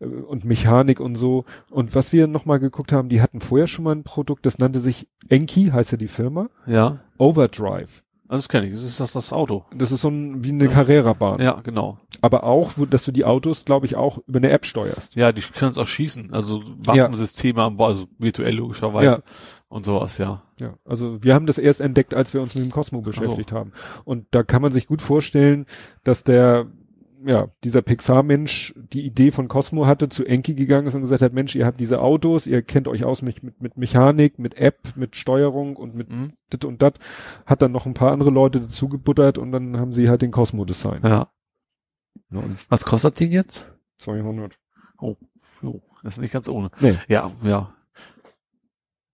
äh, und Mechanik und so. Und was wir nochmal geguckt haben, die hatten vorher schon mal ein Produkt, das nannte sich Enki, heißt ja die Firma, Ja. Overdrive. Ah, Das kenne ich. Das ist das, das Auto. Das ist so ein, wie eine Ja. Carrera-Bahn. Ja, genau. Aber auch, wo, dass du die Autos, glaube ich, auch über eine App steuerst. Ja, die können es auch schießen. Also Waffensysteme an Bord, also virtuell logischerweise. Ja. Und sowas, ja. Ja, also wir haben das erst entdeckt, als wir uns mit dem Cosmo beschäftigt haben. Und da kann man sich gut vorstellen, dass der, ja, dieser Pixar-Mensch die Idee von Cosmo hatte, zu Enki gegangen ist und gesagt hat, Mensch, ihr habt diese Autos, ihr kennt euch aus mit, mit, mit Mechanik, mit App, mit Steuerung und mit Mhm. dit und dat, hat dann noch ein paar andere Leute dazu gebuttert und dann haben sie halt den Cosmo designt. Ja. Und Was kostet Ding jetzt? 200. Oh, jo, das ist nicht ganz ohne. Nee. Ja, ja.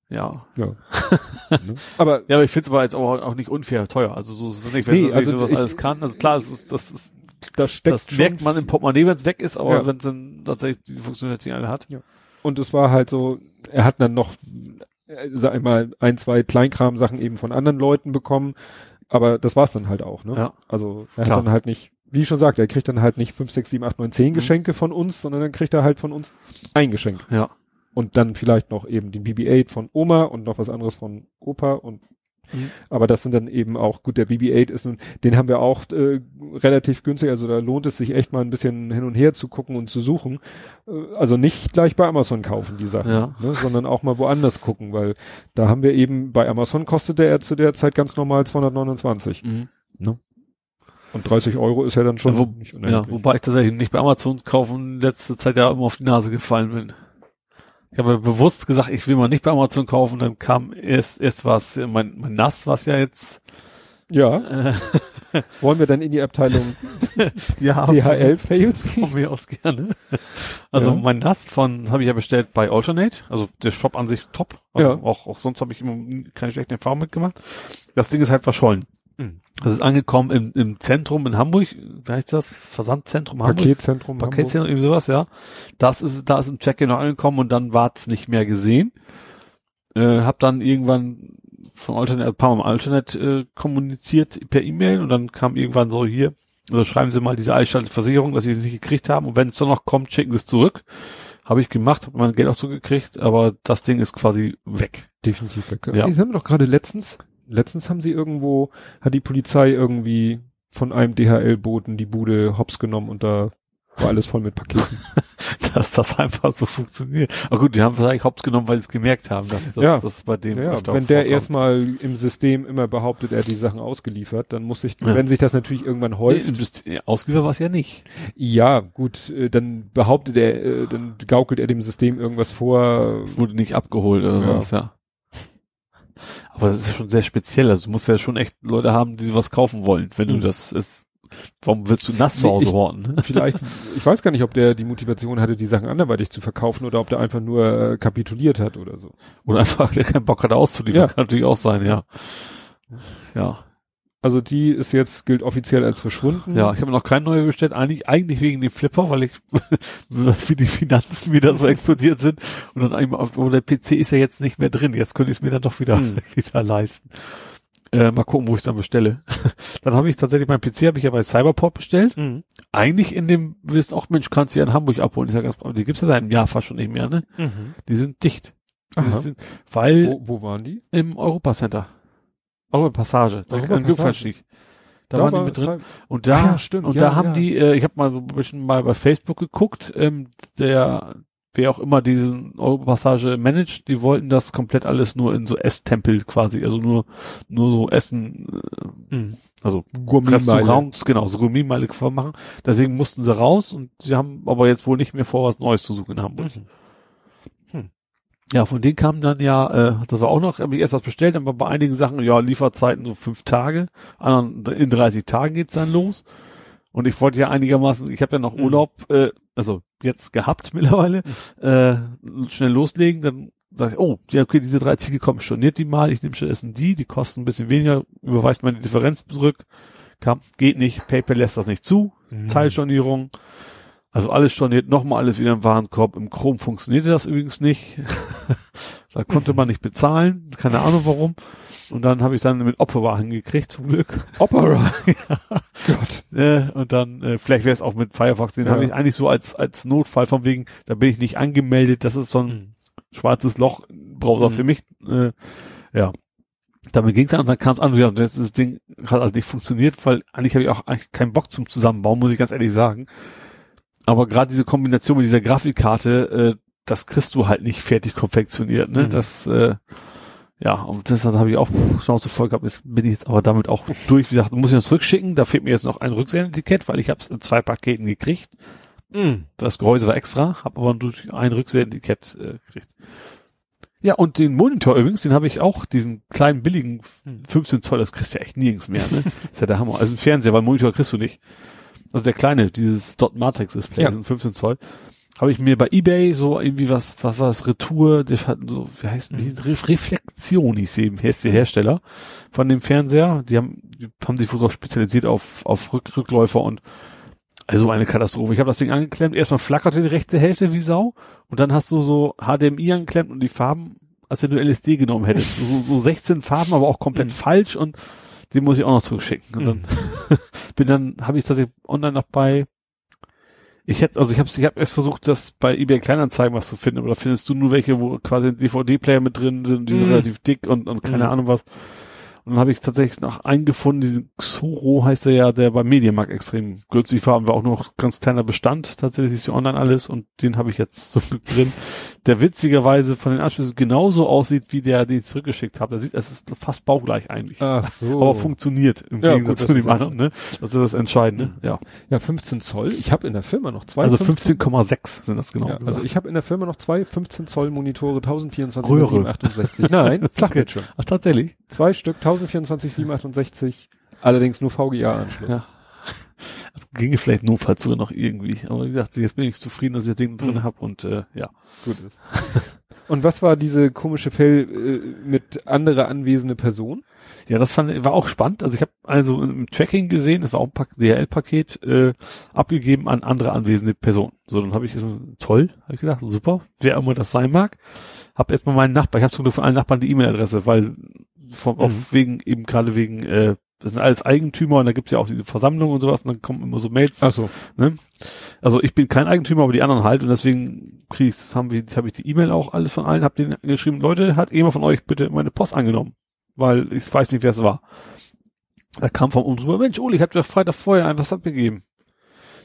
Ja. Ja. ne? Aber Ja, aber ich finde es aber jetzt auch, auch nicht unfair teuer. Also so ist es nicht, wenn Nee, also sowas ich- alles kann. Also klar, es ist, das ist, da steckt das merkt man im Portemonnaie, wenn es weg ist, aber Ja. wenn es dann tatsächlich die Funktionalität alle hat. Und es war halt so, er hat dann noch, äh, sag ich mal, ein, zwei Kleinkram-Sachen eben von anderen Leuten bekommen, aber das war's dann halt auch, ne? Ja. Also er Klar. hat dann halt nicht, wie ich schon sagte, er kriegt dann halt nicht fünf, sechs, sieben, acht, neun, zehn Mhm. Geschenke von uns, sondern dann kriegt er halt von uns ein Geschenk. Ja. Und dann vielleicht noch eben den BB-8 von Oma und noch was anderes von Opa und Mhm. aber das sind dann eben auch, gut, der BB-8 ist nun, den haben wir auch äh, relativ günstig, also da lohnt es sich echt mal ein bisschen hin und her zu gucken und zu suchen. Äh, also nicht gleich bei Amazon kaufen, die Sachen, Ja. ne, sondern auch mal woanders gucken, weil da haben wir eben, bei Amazon kostete er zu der Zeit ganz normal 229. Mhm. Und 30 Euro ist ja dann schon Ja, wo- nicht Ja, unerheblich. wobei ich tatsächlich nicht bei Amazon kaufen letzte Zeit ja immer auf die Nase gefallen bin. Ich habe bewusst gesagt, ich will mal nicht bei Amazon kaufen, dann kam erst, erst was, mein, mein NAS, was ja jetzt, ja, äh, wollen wir dann in die Abteilung ja, DHL-Fails gehen? von mir aus gerne. Also Ja. mein NAS von, habe ich ja bestellt bei Alternate, also der Shop an sich ist top. Also Ja. auch, auch sonst habe ich immer keine schlechten Erfahrungen mitgemacht. Das Ding ist halt verschollen. Mhm. Das ist angekommen im, im Zentrum in Hamburg, wie heißt das? Versandzentrum Hamburg? Paketzentrum Paketzentrum, irgendwie sowas, ja. Das ist, da ist im Check-in noch angekommen und dann war es nicht mehr gesehen. Äh, hab dann irgendwann von Alternate, ein paar Mal im Alternate äh, kommuniziert per E-Mail und dann kam irgendwann so hier, also schreiben Sie mal diese Eisschaltversicherung, dass Sie es nicht gekriegt haben und wenn es dann noch kommt, schicken Sie es zurück. Habe ich gemacht, habe mein Geld auch zurückgekriegt, aber das Ding ist quasi weg. Definitiv weg. Ja. Die haben wir doch gerade letztens, letztens haben sie irgendwo, hat die Polizei irgendwie von einem DHL-Boten die Bude hops genommen und da war alles voll mit Paketen. Dass das einfach so funktioniert. Aber gut, die haben wahrscheinlich Hops genommen, weil sie es gemerkt haben, dass das, Ja. das bei dem ja, wenn der erstmal im System immer behauptet, er hat die Sachen ausgeliefert, dann muss sich, Ja. wenn sich das natürlich irgendwann häuft, Nee, ja, Ausgeliefert war es ja nicht. ja, gut, äh, dann behauptet er, äh, dann gaukelt er dem System irgendwas vor. Wurde nicht abgeholt oder Ja. was, ja. Aber das ist schon sehr speziell. Also du musst ja schon echt Leute haben, die was kaufen wollen, wenn Mhm. du das ist, warum willst du nass zu Hause ich- horten? Vielleicht, ich weiß gar nicht, ob der die Motivation hatte, die Sachen anderweitig zu verkaufen oder ob der einfach nur äh, kapituliert hat oder so. Oder einfach, der keinen Bock hat auszuliefern, Ja. kann natürlich auch sein, ja. Ja, Also die ist jetzt, gilt offiziell als verschwunden. ja, ich habe noch kein neuer bestellt, eigentlich, eigentlich wegen dem Flipper, weil ich, wie die Finanzen wieder so explodiert sind und dann einmal, auf- oh, der PC ist ja jetzt nicht mehr drin, jetzt könnte ich es mir dann doch wieder, Hm. wieder leisten. Äh, mal gucken, wo ich es dann bestelle. dann habe ich tatsächlich mein PC habe ich ja bei Cyberport bestellt. Mhm. Eigentlich in dem, du wirst auch, Mensch, kannst du ja in Hamburg abholen. Ist ja ganz, die gibt's ja seit einem Jahr fast schon nicht mehr, ne? Mhm. Die sind dicht. Die sind, weil Wo, wo waren die? im Europa Center. Europa Passage. Direkt Europa an Jungfernstieg. Da, Da waren die mit drin. Und da, Ah ja, stimmt, und ja, da haben ja. die, äh, ich habe mal so ein bisschen mal bei Facebook geguckt, ähm, der, wer auch immer diesen Europassage managt, die wollten das komplett alles nur in so Esstempel quasi, also nur, nur so Essen, äh, Mhm. also Gourmetmeile. Restaurants, genau, so Gourmetmeile machen. Deswegen mussten sie raus und sie haben aber jetzt wohl nicht mehr vor, was Neues zu suchen in Hamburg. Mhm. Ja, von denen kam dann ja, äh, das war auch noch, habe ich erst was bestellt, aber bei einigen Sachen, ja, Lieferzeiten so fünf Tage, anderen in 30 Tagen geht's dann los. Und ich wollte ja einigermaßen, ich habe ja noch Mhm. Urlaub, äh, also jetzt gehabt mittlerweile, äh, schnell loslegen, dann sag ich, oh, ja, okay, diese drei Ziegel kommen, storniert die mal, ich nehme stattdessen die, die kosten ein bisschen weniger, überweist meine Differenz zurück, kam, geht nicht, PayPal lässt das nicht zu, Mhm. Teilstornierung. Also alles storniert, nochmal alles wieder im Warenkorb. Im Chrome funktionierte das übrigens nicht. da konnte man nicht bezahlen, keine Ahnung warum. Und dann habe ich dann mit Opera hingekriegt, zum Glück. Opera. Gott. Äh, und dann, äh, vielleicht wäre es auch mit Firefox, den Ja. habe ich eigentlich so als, als Notfall von wegen, da bin ich nicht angemeldet, das ist so ein Mhm. schwarzes Loch Browser Mhm. für mich. Äh, ja. Damit ging es an und dann kam es an, ja, das, das Ding hat also nicht funktioniert, weil eigentlich habe ich auch eigentlich keinen Bock zum Zusammenbauen, muss ich ganz ehrlich sagen. Aber gerade diese Kombination mit dieser Grafikkarte, äh, das kriegst du halt nicht fertig konfektioniert, ne? Mhm. Das, äh, ja, und das habe ich auch Schnauze voll gehabt. Jetzt bin ich jetzt aber damit auch durch. Wie gesagt, muss ich noch zurückschicken. Da fehlt mir jetzt noch ein Rücksendetikett, weil ich habe es in zwei Paketen gekriegt. Mhm. Das Gehäuse war extra, habe aber durch ein Rücksendetikett äh, gekriegt. Ja, und den Monitor übrigens, den habe ich auch, diesen kleinen billigen Hm. 15 Zoll, das kriegst du ja echt nirgends mehr, ne? ist ja der Hammer. Also ein Fernseher, weil Monitor kriegst du nicht. Also der kleine, dieses Dot Matrix Display, Ja. das sind 15 Zoll. Habe ich mir bei Ebay so irgendwie was, was war das, Retour, das hat so, wie heißt Mhm. mhm. Re Reflexion, ich sehe, hier ist der Hersteller von dem Fernseher. Die haben, die haben sich wohl drauf spezialisiert auf, auf Rück, Rückläufer und also eine Katastrophe. Ich habe das Ding angeklemmt, erstmal flackerte die rechte Hälfte wie Sau und dann hast du so HDMI angeklemmt und die Farben, als wenn du LSD genommen hättest. So, so 16 Farben, aber auch komplett Mhm. falsch und den muss ich auch noch zurückschicken. Und dann bin dann, habe ich tatsächlich online noch bei ich hätte, also ich habe ich hab erst versucht, das bei eBay Kleinanzeigen was zu finden, aber da findest du nur welche, wo quasi DVD-Player mit drin sind, die sind Mhm. relativ dick und, und keine Mhm. Ahnung was. Und dann habe ich tatsächlich noch einen gefunden, diesen Xoro heißt der ja, der beim Mediamarkt extrem günstig war, haben wir auch nur noch ganz kleiner Bestand, tatsächlich ist ja online alles und den habe ich jetzt zum Glück drin, der witzigerweise von den Anschlüssen genauso aussieht, wie der, den ich zurückgeschickt habe. Es ist fast baugleich eigentlich. Ach so. Aber funktioniert im Ja, Gegensatz gut, zu dem anderen, ne? Das ist das Entscheidende, Mhm. ja. ja, 15 Zoll. Ich habe in der Firma noch zwei. Also 15 15,6 sind das genau. Ja, also ich habe in der Firma noch zwei 15 Zoll Monitore 1024 Röhre. 768. Nein, Flachbildschirm. Ach, tatsächlich? Zwei Stück 1024 768. Allerdings nur VGA-Anschluss. Ja. Das ginge vielleicht notfalls sogar noch irgendwie. Aber wie gesagt, jetzt bin ich zufrieden, dass ich das Ding drin Mhm. habe und äh, ja. Gut ist. Und was war diese komische Fell äh, mit anderer anwesende Person? Ja, das fand, war auch spannend. Also ich habe also im Tracking gesehen, das war auch ein Pak- DHL-Paket, äh, abgegeben an andere anwesende Personen. So, dann habe ich so, toll, habe ich gedacht, super, wer immer das sein mag. Hab erstmal meinen Nachbar, ich habe sogar von allen Nachbarn die E-Mail-Adresse, weil vom, Mhm. wegen, eben gerade wegen, äh, das sind alles Eigentümer und da gibt's ja auch diese Versammlungen und sowas und dann kommen immer so Mails. so. Ne? Also ich bin kein Eigentümer, aber die anderen halt und deswegen krieg ich, haben wir, habe ich die E-Mail auch alles von allen, hab denen geschrieben, Leute, hat jemand von euch bitte meine Post angenommen? Weil ich weiß nicht, wer es war. Da kam von oben drüber, Mensch, Uli, ich hab dir Freitag vorher ein was abgegeben.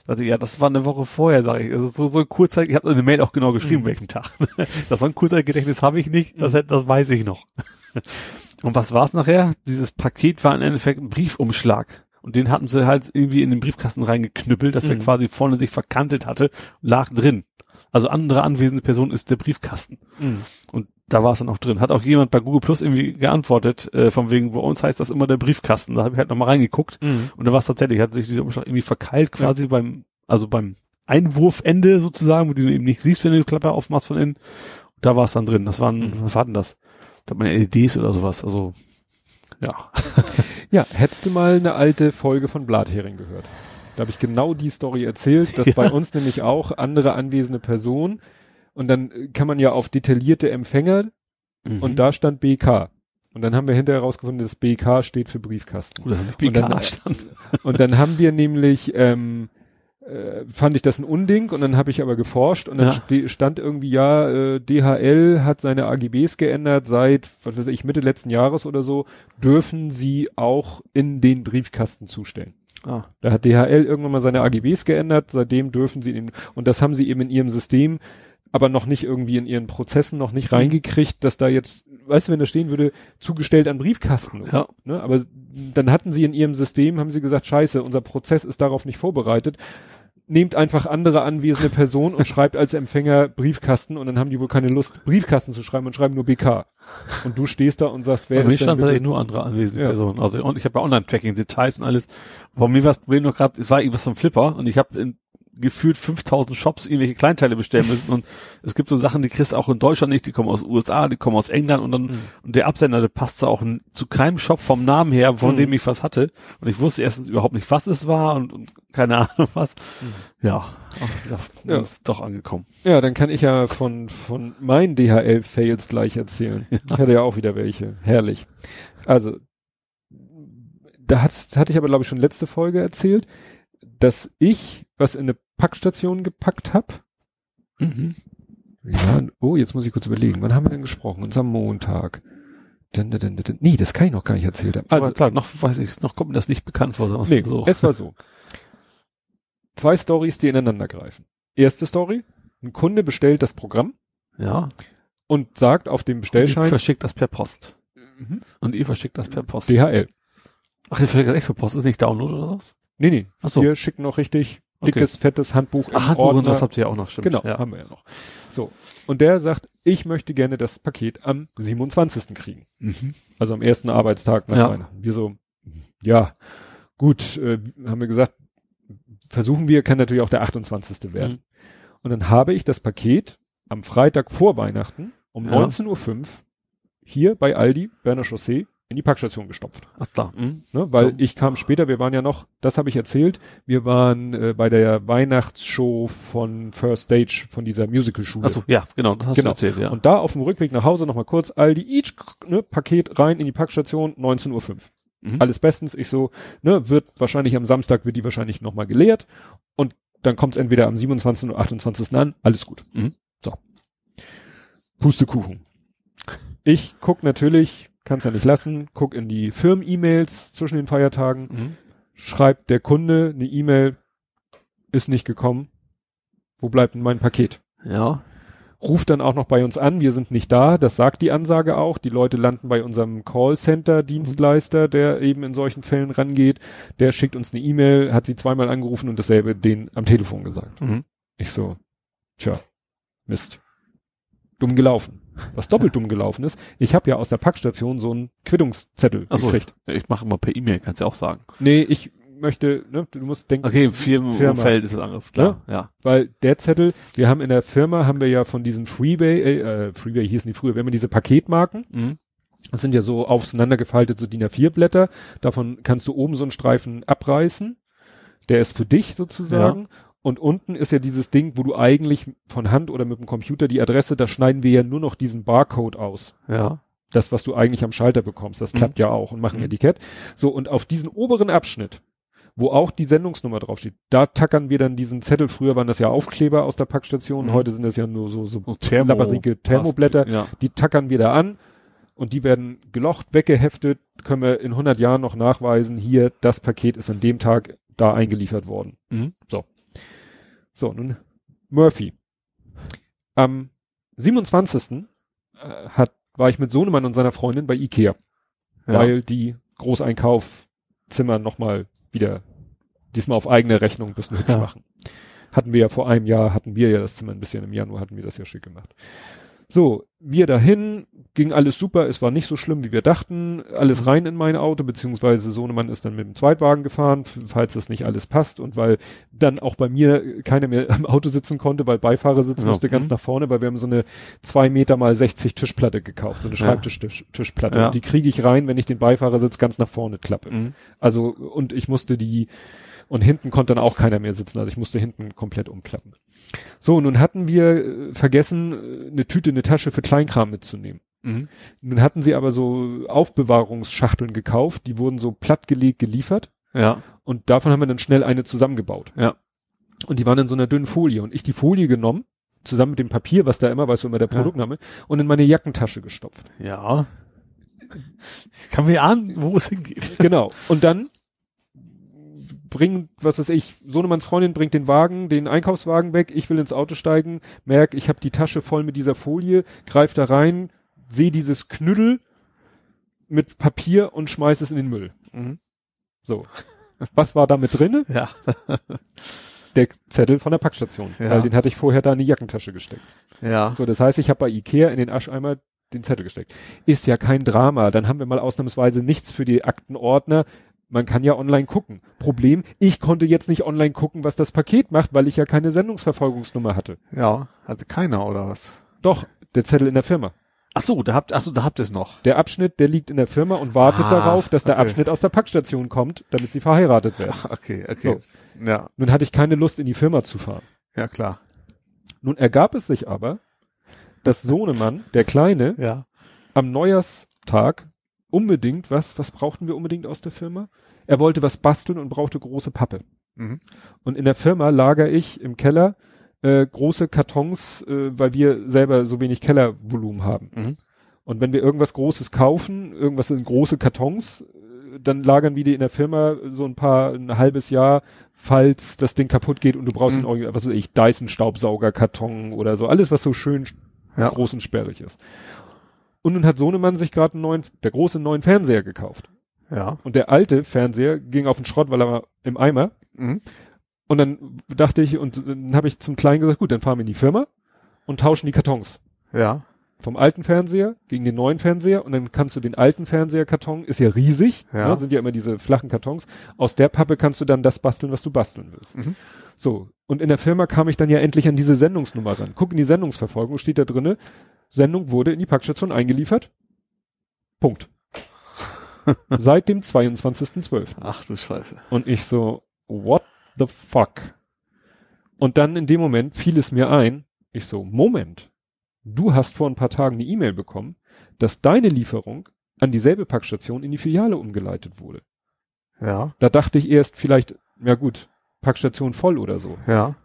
Sagte, ja, das war eine Woche vorher, sage ich. Also so, so ein Kurzzeit, ich habe eine Mail auch genau geschrieben, Mhm. welchem Tag. Das so ein Kurzzeitgedächtnis habe ich nicht, das, das weiß ich noch. Und was war's nachher? Dieses Paket war im Endeffekt ein Briefumschlag. Und den hatten sie halt irgendwie in den Briefkasten reingeknüppelt, dass er Mhm. quasi vorne sich verkantet hatte, lag drin. Also andere anwesende Person ist der Briefkasten. Mhm. Und da war es dann auch drin. Hat auch jemand bei Google Plus irgendwie geantwortet, äh, von wegen, bei uns heißt das immer der Briefkasten. Da habe ich halt nochmal reingeguckt. Mhm. Und da war es tatsächlich, hat sich dieser Umschlag irgendwie verkeilt quasi beim, also beim Einwurfende sozusagen, wo du eben nicht siehst, wenn du die Klappe aufmachst von innen. Da war es dann drin. Das waren, Mhm. was war denn das? Da hat man LEDs oder sowas. Also, ja. Ja, hättest du mal eine alte Folge von Blathering gehört. Da habe ich genau die Story erzählt, dass Ja. bei uns nämlich auch andere anwesende Personen und dann äh, kann man ja auf detaillierte Empfänger Mhm. und da stand BK. Und dann haben wir hinterher herausgefunden, dass BK steht für Briefkasten. Dass nicht Und dann- BK stand. Und dann haben wir nämlich, ähm, äh, fand ich das ein Unding und dann habe ich aber geforscht und dann Ja. stand irgendwie, ja, äh, DHL hat seine AGBs geändert seit, was weiß ich, Mitte letzten Jahres oder so, dürfen sie auch in den Briefkasten zustellen. Ah. Da hat DHL irgendwann mal seine AGBs geändert, seitdem dürfen sie in, und das haben sie eben in ihrem System, aber noch nicht irgendwie in ihren Prozessen noch nicht reingekriegt, dass da jetzt, weißt du, wenn da stehen würde, zugestellt an Briefkasten. Ja. Ne? Aber dann hatten sie in ihrem System, haben sie gesagt, scheiße, unser Prozess ist darauf nicht vorbereitet. Nehmt einfach andere anwesende Personen und schreibt als Empfänger Briefkasten und dann haben die wohl keine Lust, Briefkasten zu schreiben und schreiben nur BK. Und du stehst da und sagst, wer Bei mir stand tatsächlich nur andere anwesende Ja. Personen. Also und ich habe ja Online-Tracking, Details und alles. Bei mir war das Problem noch gerade, es war irgendwas vom Flipper und ich habe in gefühlt 5000 Shops irgendwelche Kleinteile bestellen müssen und es gibt so Sachen, die kriegst du auch in Deutschland nicht, die kommen aus USA, die kommen aus England und dann Mhm. und der Absender, der passte auch n- zu keinem Shop vom Namen her, von Mhm. dem ich was hatte und ich wusste erstens überhaupt nicht, was es war und, und keine Ahnung was. Ja, ach, wie gesagt, Ja. ist doch angekommen. Ja, dann kann ich ja von, von meinen DHL-Fails gleich erzählen. Ich hatte ja auch wieder welche. Herrlich. Also, da hat's, hatte ich aber, glaube ich, schon letzte Folge erzählt, dass ich was in eine Packstation gepackt hab. Mhm. Ja, oh, jetzt muss ich kurz überlegen. Wann haben wir denn gesprochen? Uns am Montag. Dun, dun, dun, dun. Nee, das kann ich noch gar nicht erzählt haben. Also, klar, noch weiß ich, noch kommt mir das nicht bekannt vor, sagen nee, so. es war so. Zwei Stories, die ineinander greifen. Erste Story. Ein Kunde bestellt das Programm Ja. und sagt auf dem Ich Bestellschein, verschickt das per Post. Mhm. Und ihr verschickt das per Post. DHL. Ach, ihr verschickt das echt per Post, ist nicht Download oder was? Nee, nee. Ach so. Wir schicken noch richtig Okay. dickes, fettes Handbuch Ach, Handbuch und das habt ihr ja auch noch, stimmt. Genau, Ja. haben wir ja noch. So. Und der sagt, ich möchte gerne das Paket am 27. kriegen. Mhm. Also am ersten Arbeitstag nach Ja. Weihnachten. Wir so, ja, gut, äh, haben wir gesagt, versuchen wir, kann natürlich auch der 28. werden. Mhm. Und dann habe ich das Paket am Freitag vor Weihnachten um Ja. 19.05 Uhr hier bei Aldi, Berner Chaussee, in die Packstation gestopft. Ach, da. Mhm. Ne, weil So. ich kam später, wir waren ja noch, das habe ich erzählt, wir waren äh, bei der Weihnachtsshow von First Stage, von dieser Musical-Schule. Ach so, ja, genau, das hast Genau. du erzählt, ja. Und da auf dem Rückweg nach Hause nochmal kurz Aldi, each, ne, Paket rein in die Packstation, 19.05 Uhr. Mhm. Alles bestens. Ich so, ne, wird wahrscheinlich am Samstag, wird die wahrscheinlich nochmal geleert und dann kommt es entweder am 27. oder 28. an, alles gut. Mhm. So. Pustekuchen. Ich guck natürlich, kann's ja nicht lassen, guck in die Firmen-E-Mails zwischen den Feiertagen, Mhm. schreibt der Kunde eine E-Mail, ist nicht gekommen. Wo bleibt denn mein Paket? Ja. Ruft dann auch noch bei uns an, wir sind nicht da, das sagt die Ansage auch. Die Leute landen bei unserem Callcenter-Dienstleister, der eben in solchen Fällen rangeht. Der schickt uns eine E-Mail, hat sie zweimal angerufen und dasselbe den am Telefon gesagt. Mhm. Ich so, tja, Mist. Dumm gelaufen. Was doppelt dumm gelaufen ist, ich habe ja aus der Packstation so einen Quittungszettel Ach so. gekriegt. Ich mache immer per E-Mail, kannst du ja auch sagen. Nee, ich möchte, ne, du musst denken, Okay, im Firmenumfeld ist es anderes, klar. Ja. weil der Zettel, wir haben in der Firma, haben wir ja von diesen Freeway, äh, Freeway hießen die früher, wir haben ja diese Paketmarken, Mhm. das sind ja so aufeinandergefaltet, so DIN A4 Blätter, davon kannst du oben so einen Streifen abreißen, der ist für dich sozusagen, und unten ist ja dieses Ding, wo du eigentlich von Hand oder mit dem Computer die Adresse, da schneiden wir ja nur noch diesen Barcode aus. Ja. Das, was du eigentlich am Schalter bekommst, das Mhm. klappt ja auch und machen Mhm. Etikett. So, und auf diesen oberen Abschnitt, wo auch die Sendungsnummer draufsteht, da tackern wir dann diesen Zettel. Früher waren das ja Aufkleber aus der Packstation, Mhm. heute sind das ja nur so, so So Thermo. labberige Thermoblätter. Ja. Die tackern wir da an und die werden gelocht, weggeheftet, können wir in 100 Jahren noch nachweisen, hier, das Paket ist an dem Tag da eingeliefert worden. Mhm. So, nun Murphy. Am 27. Äh, hat, war ich mit Sohnemann und seiner Freundin bei Ikea, Ja. weil die Großeinkaufzimmer nochmal wieder, diesmal auf eigene Rechnung ein bisschen hübsch Ja. machen. Hatten wir ja vor einem Jahr, hatten wir ja das Zimmer ein bisschen im Januar, hatten wir das ja schick gemacht. So, wir dahin, ging alles super, es war nicht so schlimm, wie wir dachten, alles rein in mein Auto, beziehungsweise Sohnemann ist dann mit dem Zweitwagen gefahren, falls das nicht alles passt und weil dann auch bei mir keiner mehr im Auto sitzen konnte, weil Beifahrersitz Ja. musste ganz Mhm. nach vorne, weil wir haben so eine zwei Meter mal 60 Tischplatte gekauft, so eine. Schreibtischtischplatte. Ja. Und die kriege ich rein, wenn ich den Beifahrersitz ganz nach vorne klappe. Mhm. Also, und ich musste die, und hinten konnte dann auch keiner mehr sitzen, also ich musste hinten komplett umklappen. So, nun hatten wir äh, vergessen, äh, eine Tüte, eine Tasche für Kleinkram mitzunehmen. Mhm. Nun hatten sie aber so Aufbewahrungsschachteln gekauft, die wurden so plattgelegt geliefert Ja. und davon haben wir dann schnell eine zusammengebaut. Ja. Und die waren in so einer dünnen Folie und ich die Folie genommen, zusammen mit dem Papier, was da immer, weißt du, immer der Ja. Produktname, und in meine Jackentasche gestopft. Ja. Ich kann mir ahnen, wo es hingeht. Genau. Und dann bringt, was weiß ich, Sohnemanns Freundin bringt den Wagen, den Einkaufswagen weg, ich will ins Auto steigen, merk, ich habe die Tasche voll mit dieser Folie, greif da rein, sehe dieses Knüttel mit Papier und schmeiß es in den Müll. Mhm. So. Was war da mit drinne? Ja. Der Zettel von der Packstation. Ja. Weil den hatte ich vorher da in die Jackentasche gesteckt. Ja. So, das heißt, ich habe bei Ikea in den Ascheimer den Zettel gesteckt. Ist ja kein Drama. Dann haben wir mal ausnahmsweise nichts für die Aktenordner. Man kann ja online gucken. Problem, ich konnte jetzt nicht online gucken, was das Paket macht, weil ich ja keine Sendungsverfolgungsnummer hatte. Ja. Hatte keiner, oder was? Doch, der Zettel in der Firma. Ach so, da habt, ach so, da habt ihr es noch. Der Abschnitt, der liegt in der Firma und wartet Ah, darauf, dass der okay. Abschnitt aus der Packstation kommt, damit sie verheiratet werden. Ach, okay, okay. Ja. Nun hatte ich keine Lust, in die Firma zu fahren. Ja, klar. Nun ergab es sich aber, dass Sohnemann, der Kleine, Ja. am Neujahrstag unbedingt was, was brauchten wir unbedingt aus der Firma? Er wollte was basteln und brauchte große Pappe. Mhm. Und in der Firma lager ich im Keller äh, große Kartons, äh, weil wir selber so wenig Kellervolumen haben. Mhm. Und wenn wir irgendwas Großes kaufen, irgendwas in große Kartons, äh, dann lagern wir die in der Firma so ein paar, ein halbes Jahr, falls das Ding kaputt geht und du brauchst Mhm. einen, was weiß ich, Dyson Staubsaugerkarton oder so, alles was so schön Ja. groß und sperrig ist. Und nun hat Sohnemann sich gerade einen neuen, der große neuen Fernseher gekauft. Ja. Und der alte Fernseher ging auf den Schrott, weil er war im Eimer. Mhm. Und dann dachte ich, und dann habe ich zum Kleinen gesagt, gut, dann fahren wir in die Firma und tauschen die Kartons. Ja. Vom alten Fernseher gegen den neuen Fernseher und dann kannst du den alten Fernseherkarton, ist ja riesig, Ja. Ne, sind ja immer diese flachen Kartons. Aus der Pappe kannst du dann das basteln, was du basteln willst. Mhm. So. Und in der Firma kam ich dann ja endlich an diese Sendungsnummer ran. Guck in die Sendungsverfolgung, steht da drinne, Sendung wurde in die Packstation eingeliefert. Punkt. Seit dem 22.12. Ach du Scheiße. Und ich so, what the fuck? Und dann in dem Moment fiel es mir ein, ich so, Moment, du hast vor ein paar Tagen eine E-Mail bekommen, dass deine Lieferung an dieselbe Packstation in die Filiale umgeleitet wurde. Ja. Da dachte ich erst vielleicht, ja gut, Packstation voll oder so. Ja.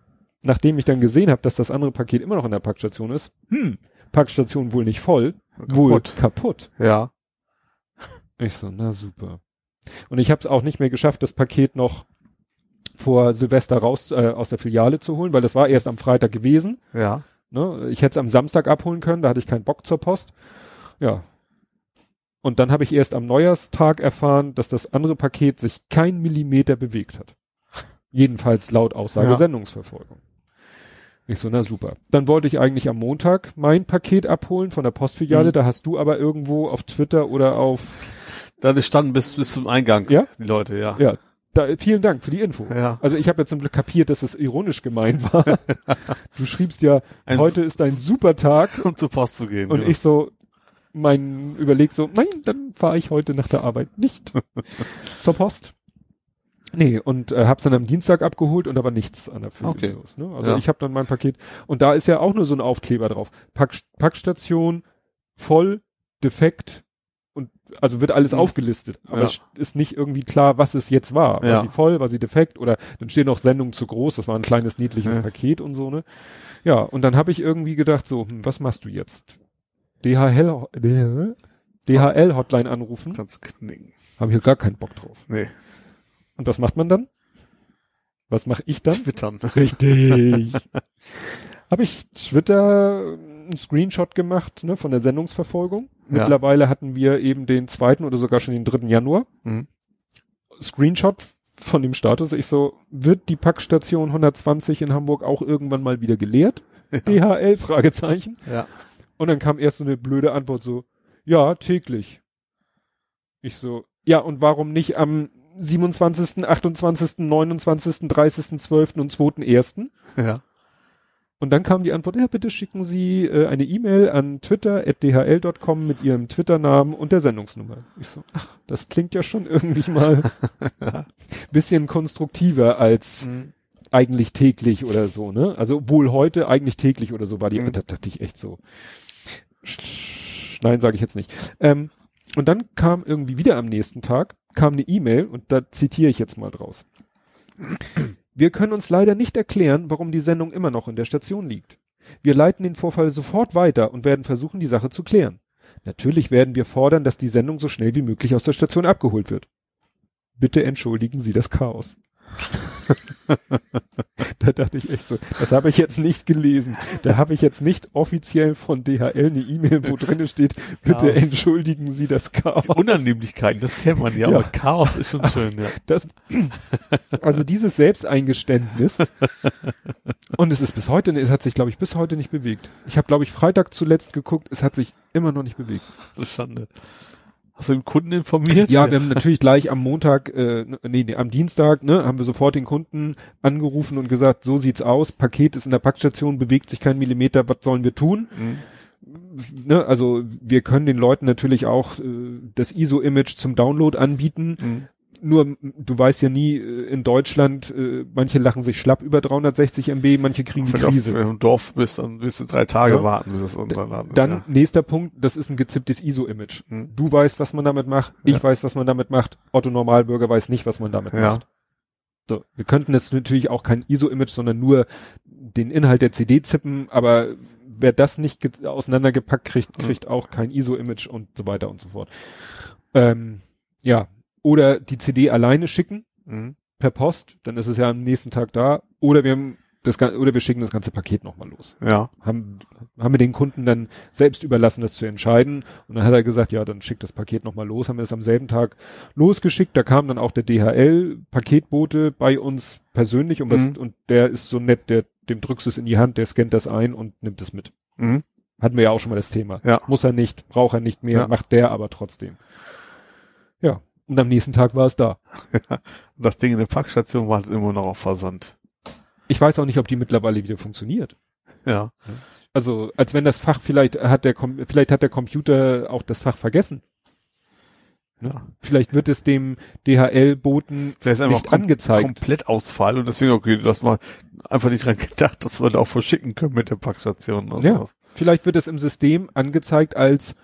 Nachdem ich dann gesehen habe, dass das andere Paket immer noch in der Packstation ist, hm, Packstation wohl nicht voll, wohl Kaputt. kaputt. Ja. Ich so, na super. Und ich habe es auch nicht mehr geschafft, das Paket noch vor Silvester raus äh, aus der Filiale zu holen, weil das war erst am Freitag gewesen. Ja. Ne? Ich hätte es am Samstag abholen können, da hatte ich keinen Bock zur Post. Ja. Und dann habe ich erst am Neujahrstag erfahren, dass das andere Paket sich kein Millimeter bewegt hat. Jedenfalls laut Aussage Ja. Sendungsverfolgung. Ich so, na super. Dann wollte ich eigentlich am Montag mein Paket abholen von der Postfiliale, Mhm. da hast du aber irgendwo auf Twitter oder auf Da standen bis, bis zum Eingang. Ja? Die Leute, ja. Ja, da, vielen Dank für die Info. Ja. Also ich habe ja zum Glück kapiert, dass es ironisch gemeint war. du schriebst ja, Ein heute ist ein super Tag Um zur Post zu gehen. und ja. ich so mein überlegt so, nein, dann fahre ich heute nach der Arbeit nicht zur Post. Nee, und äh, hab's dann am Dienstag abgeholt und da war nichts an der Fülle Okay. los. Ne? Also Ja. ich habe dann mein Paket und da ist ja auch nur so ein Aufkleber drauf. Pack, Packstation voll, defekt und also wird alles Mhm. aufgelistet. Aber Ja. es ist nicht irgendwie klar, was es jetzt war. War Ja. Sie voll, war sie defekt oder dann steht noch Sendung zu groß, das war ein kleines niedliches. Paket und so, ne? Ja, und dann habe ich irgendwie gedacht, so, hm, was machst du jetzt? DHL, DHL Hotline anrufen? Kannst knicken. Habe ich gar keinen Bock drauf. Nee. Und was macht man dann? Was mache ich dann? Twittern. Richtig. Habe ich Twitter einen Screenshot gemacht ne, von der Sendungsverfolgung. Ja. Mittlerweile hatten wir eben den zweiten oder sogar schon den dritten Januar. Mhm. Screenshot von dem Status. Ich so, wird die Packstation 120 in Hamburg auch irgendwann mal wieder geleert? Ja. DHL? Fragezeichen. Ja. Und dann kam erst so eine blöde Antwort so, ja, täglich. Ich so, ja, und warum nicht am 27., 28., 29., 30., 12. und 2.1.? Ja. Und dann kam die Antwort, ja, bitte schicken Sie äh, eine E-Mail an twitter.dhl.com mit Ihrem Twitter-Namen und der Sendungsnummer. Ich so, ach, das klingt ja schon irgendwie mal bisschen konstruktiver als Mhm. eigentlich täglich oder so, ne? Also wohl heute eigentlich täglich oder so war die, Mhm. da dachte ich echt so. Sch- Nein, sage ich jetzt nicht. Ähm, und dann kam irgendwie wieder am nächsten Tag, kam eine E-Mail und da zitiere ich jetzt mal draus. Wir können uns leider nicht erklären, warum die Sendung immer noch in der Station liegt. Wir leiten den Vorfall sofort weiter und werden versuchen, die Sache zu klären. Natürlich werden wir fordern, dass die Sendung so schnell wie möglich aus der Station abgeholt wird. Bitte entschuldigen Sie das Chaos. da dachte ich echt so, das habe ich jetzt nicht gelesen. Da habe ich jetzt nicht offiziell von DHL eine E-Mail, wo drin steht, bitte Chaos. entschuldigen Sie das Chaos. Die Unannehmlichkeiten, das kennt man ja, Ja. aber Chaos ist schon schön, ja. Das, also dieses Selbsteingeständnis. Und es ist bis heute, es hat sich, glaube ich, bis heute nicht bewegt. Ich habe, glaube ich, Freitag zuletzt geguckt, es hat sich immer noch nicht bewegt. So Schande. Hast du den Kunden informiert? Ja, wir haben natürlich gleich am Montag, äh, nee, nee, am Dienstag, ne, haben wir sofort den Kunden angerufen und gesagt, so sieht's aus, Paket ist in der Packstation, bewegt sich kein Millimeter, was sollen wir tun? Mhm. Ne, also wir können den Leuten natürlich auch äh, das ISO-Image zum Download anbieten. Mhm. Nur du weißt ja nie, äh, in Deutschland, äh, manche lachen sich schlapp über 360 MB, manche kriegen die Wenn auf, Krise. wenn du im Dorf bist, dann wirst du drei Tage Ja. warten, bis es ist. Dann ja. nächster Punkt, das ist ein gezipptes ISO-Image. Mhm. Du weißt, was man damit macht, ich Ja. weiß, was man damit macht, Otto Normalbürger weiß nicht, was man damit Ja. macht. So, wir könnten jetzt natürlich auch kein ISO-Image, sondern nur den Inhalt der CD zippen, aber wer das nicht ge- auseinandergepackt kriegt, Mhm. kriegt auch kein ISO-Image und so weiter und so fort. Ähm, ja, oder die CD alleine schicken Mhm. per Post, dann ist es ja am nächsten Tag da, oder wir haben das oder wir schicken das ganze Paket nochmal los Ja. haben, haben wir den Kunden dann selbst überlassen, das zu entscheiden. Und dann hat er gesagt, ja, dann schickt das Paket nochmal los. Haben wir das am selben Tag losgeschickt. Da kam dann auch der DHL-Paketbote bei uns persönlich und, was, Mhm. und der ist so nett, der, dem drückst du es in die Hand, der scannt das ein und nimmt es mit. Mhm. Hatten wir ja auch schon mal das Thema. Ja. Muss er nicht, braucht er nicht mehr, Ja. macht der aber trotzdem. Ja. Und am nächsten Tag war es da. Das Ding in der Packstation wartet immer noch auf Versand. Ich weiß auch nicht, ob die mittlerweile wieder funktioniert. Ja. Also, als wenn das Fach vielleicht hat der, vielleicht hat der Computer auch das Fach vergessen. Ja. Vielleicht wird es dem DHL-Boten nicht kom angezeigt. komplett Ausfall und deswegen, okay, das war einfach nicht dran gedacht, dass wir da auch verschicken können mit der Packstation Ja. sowas. Vielleicht wird es im System angezeigt als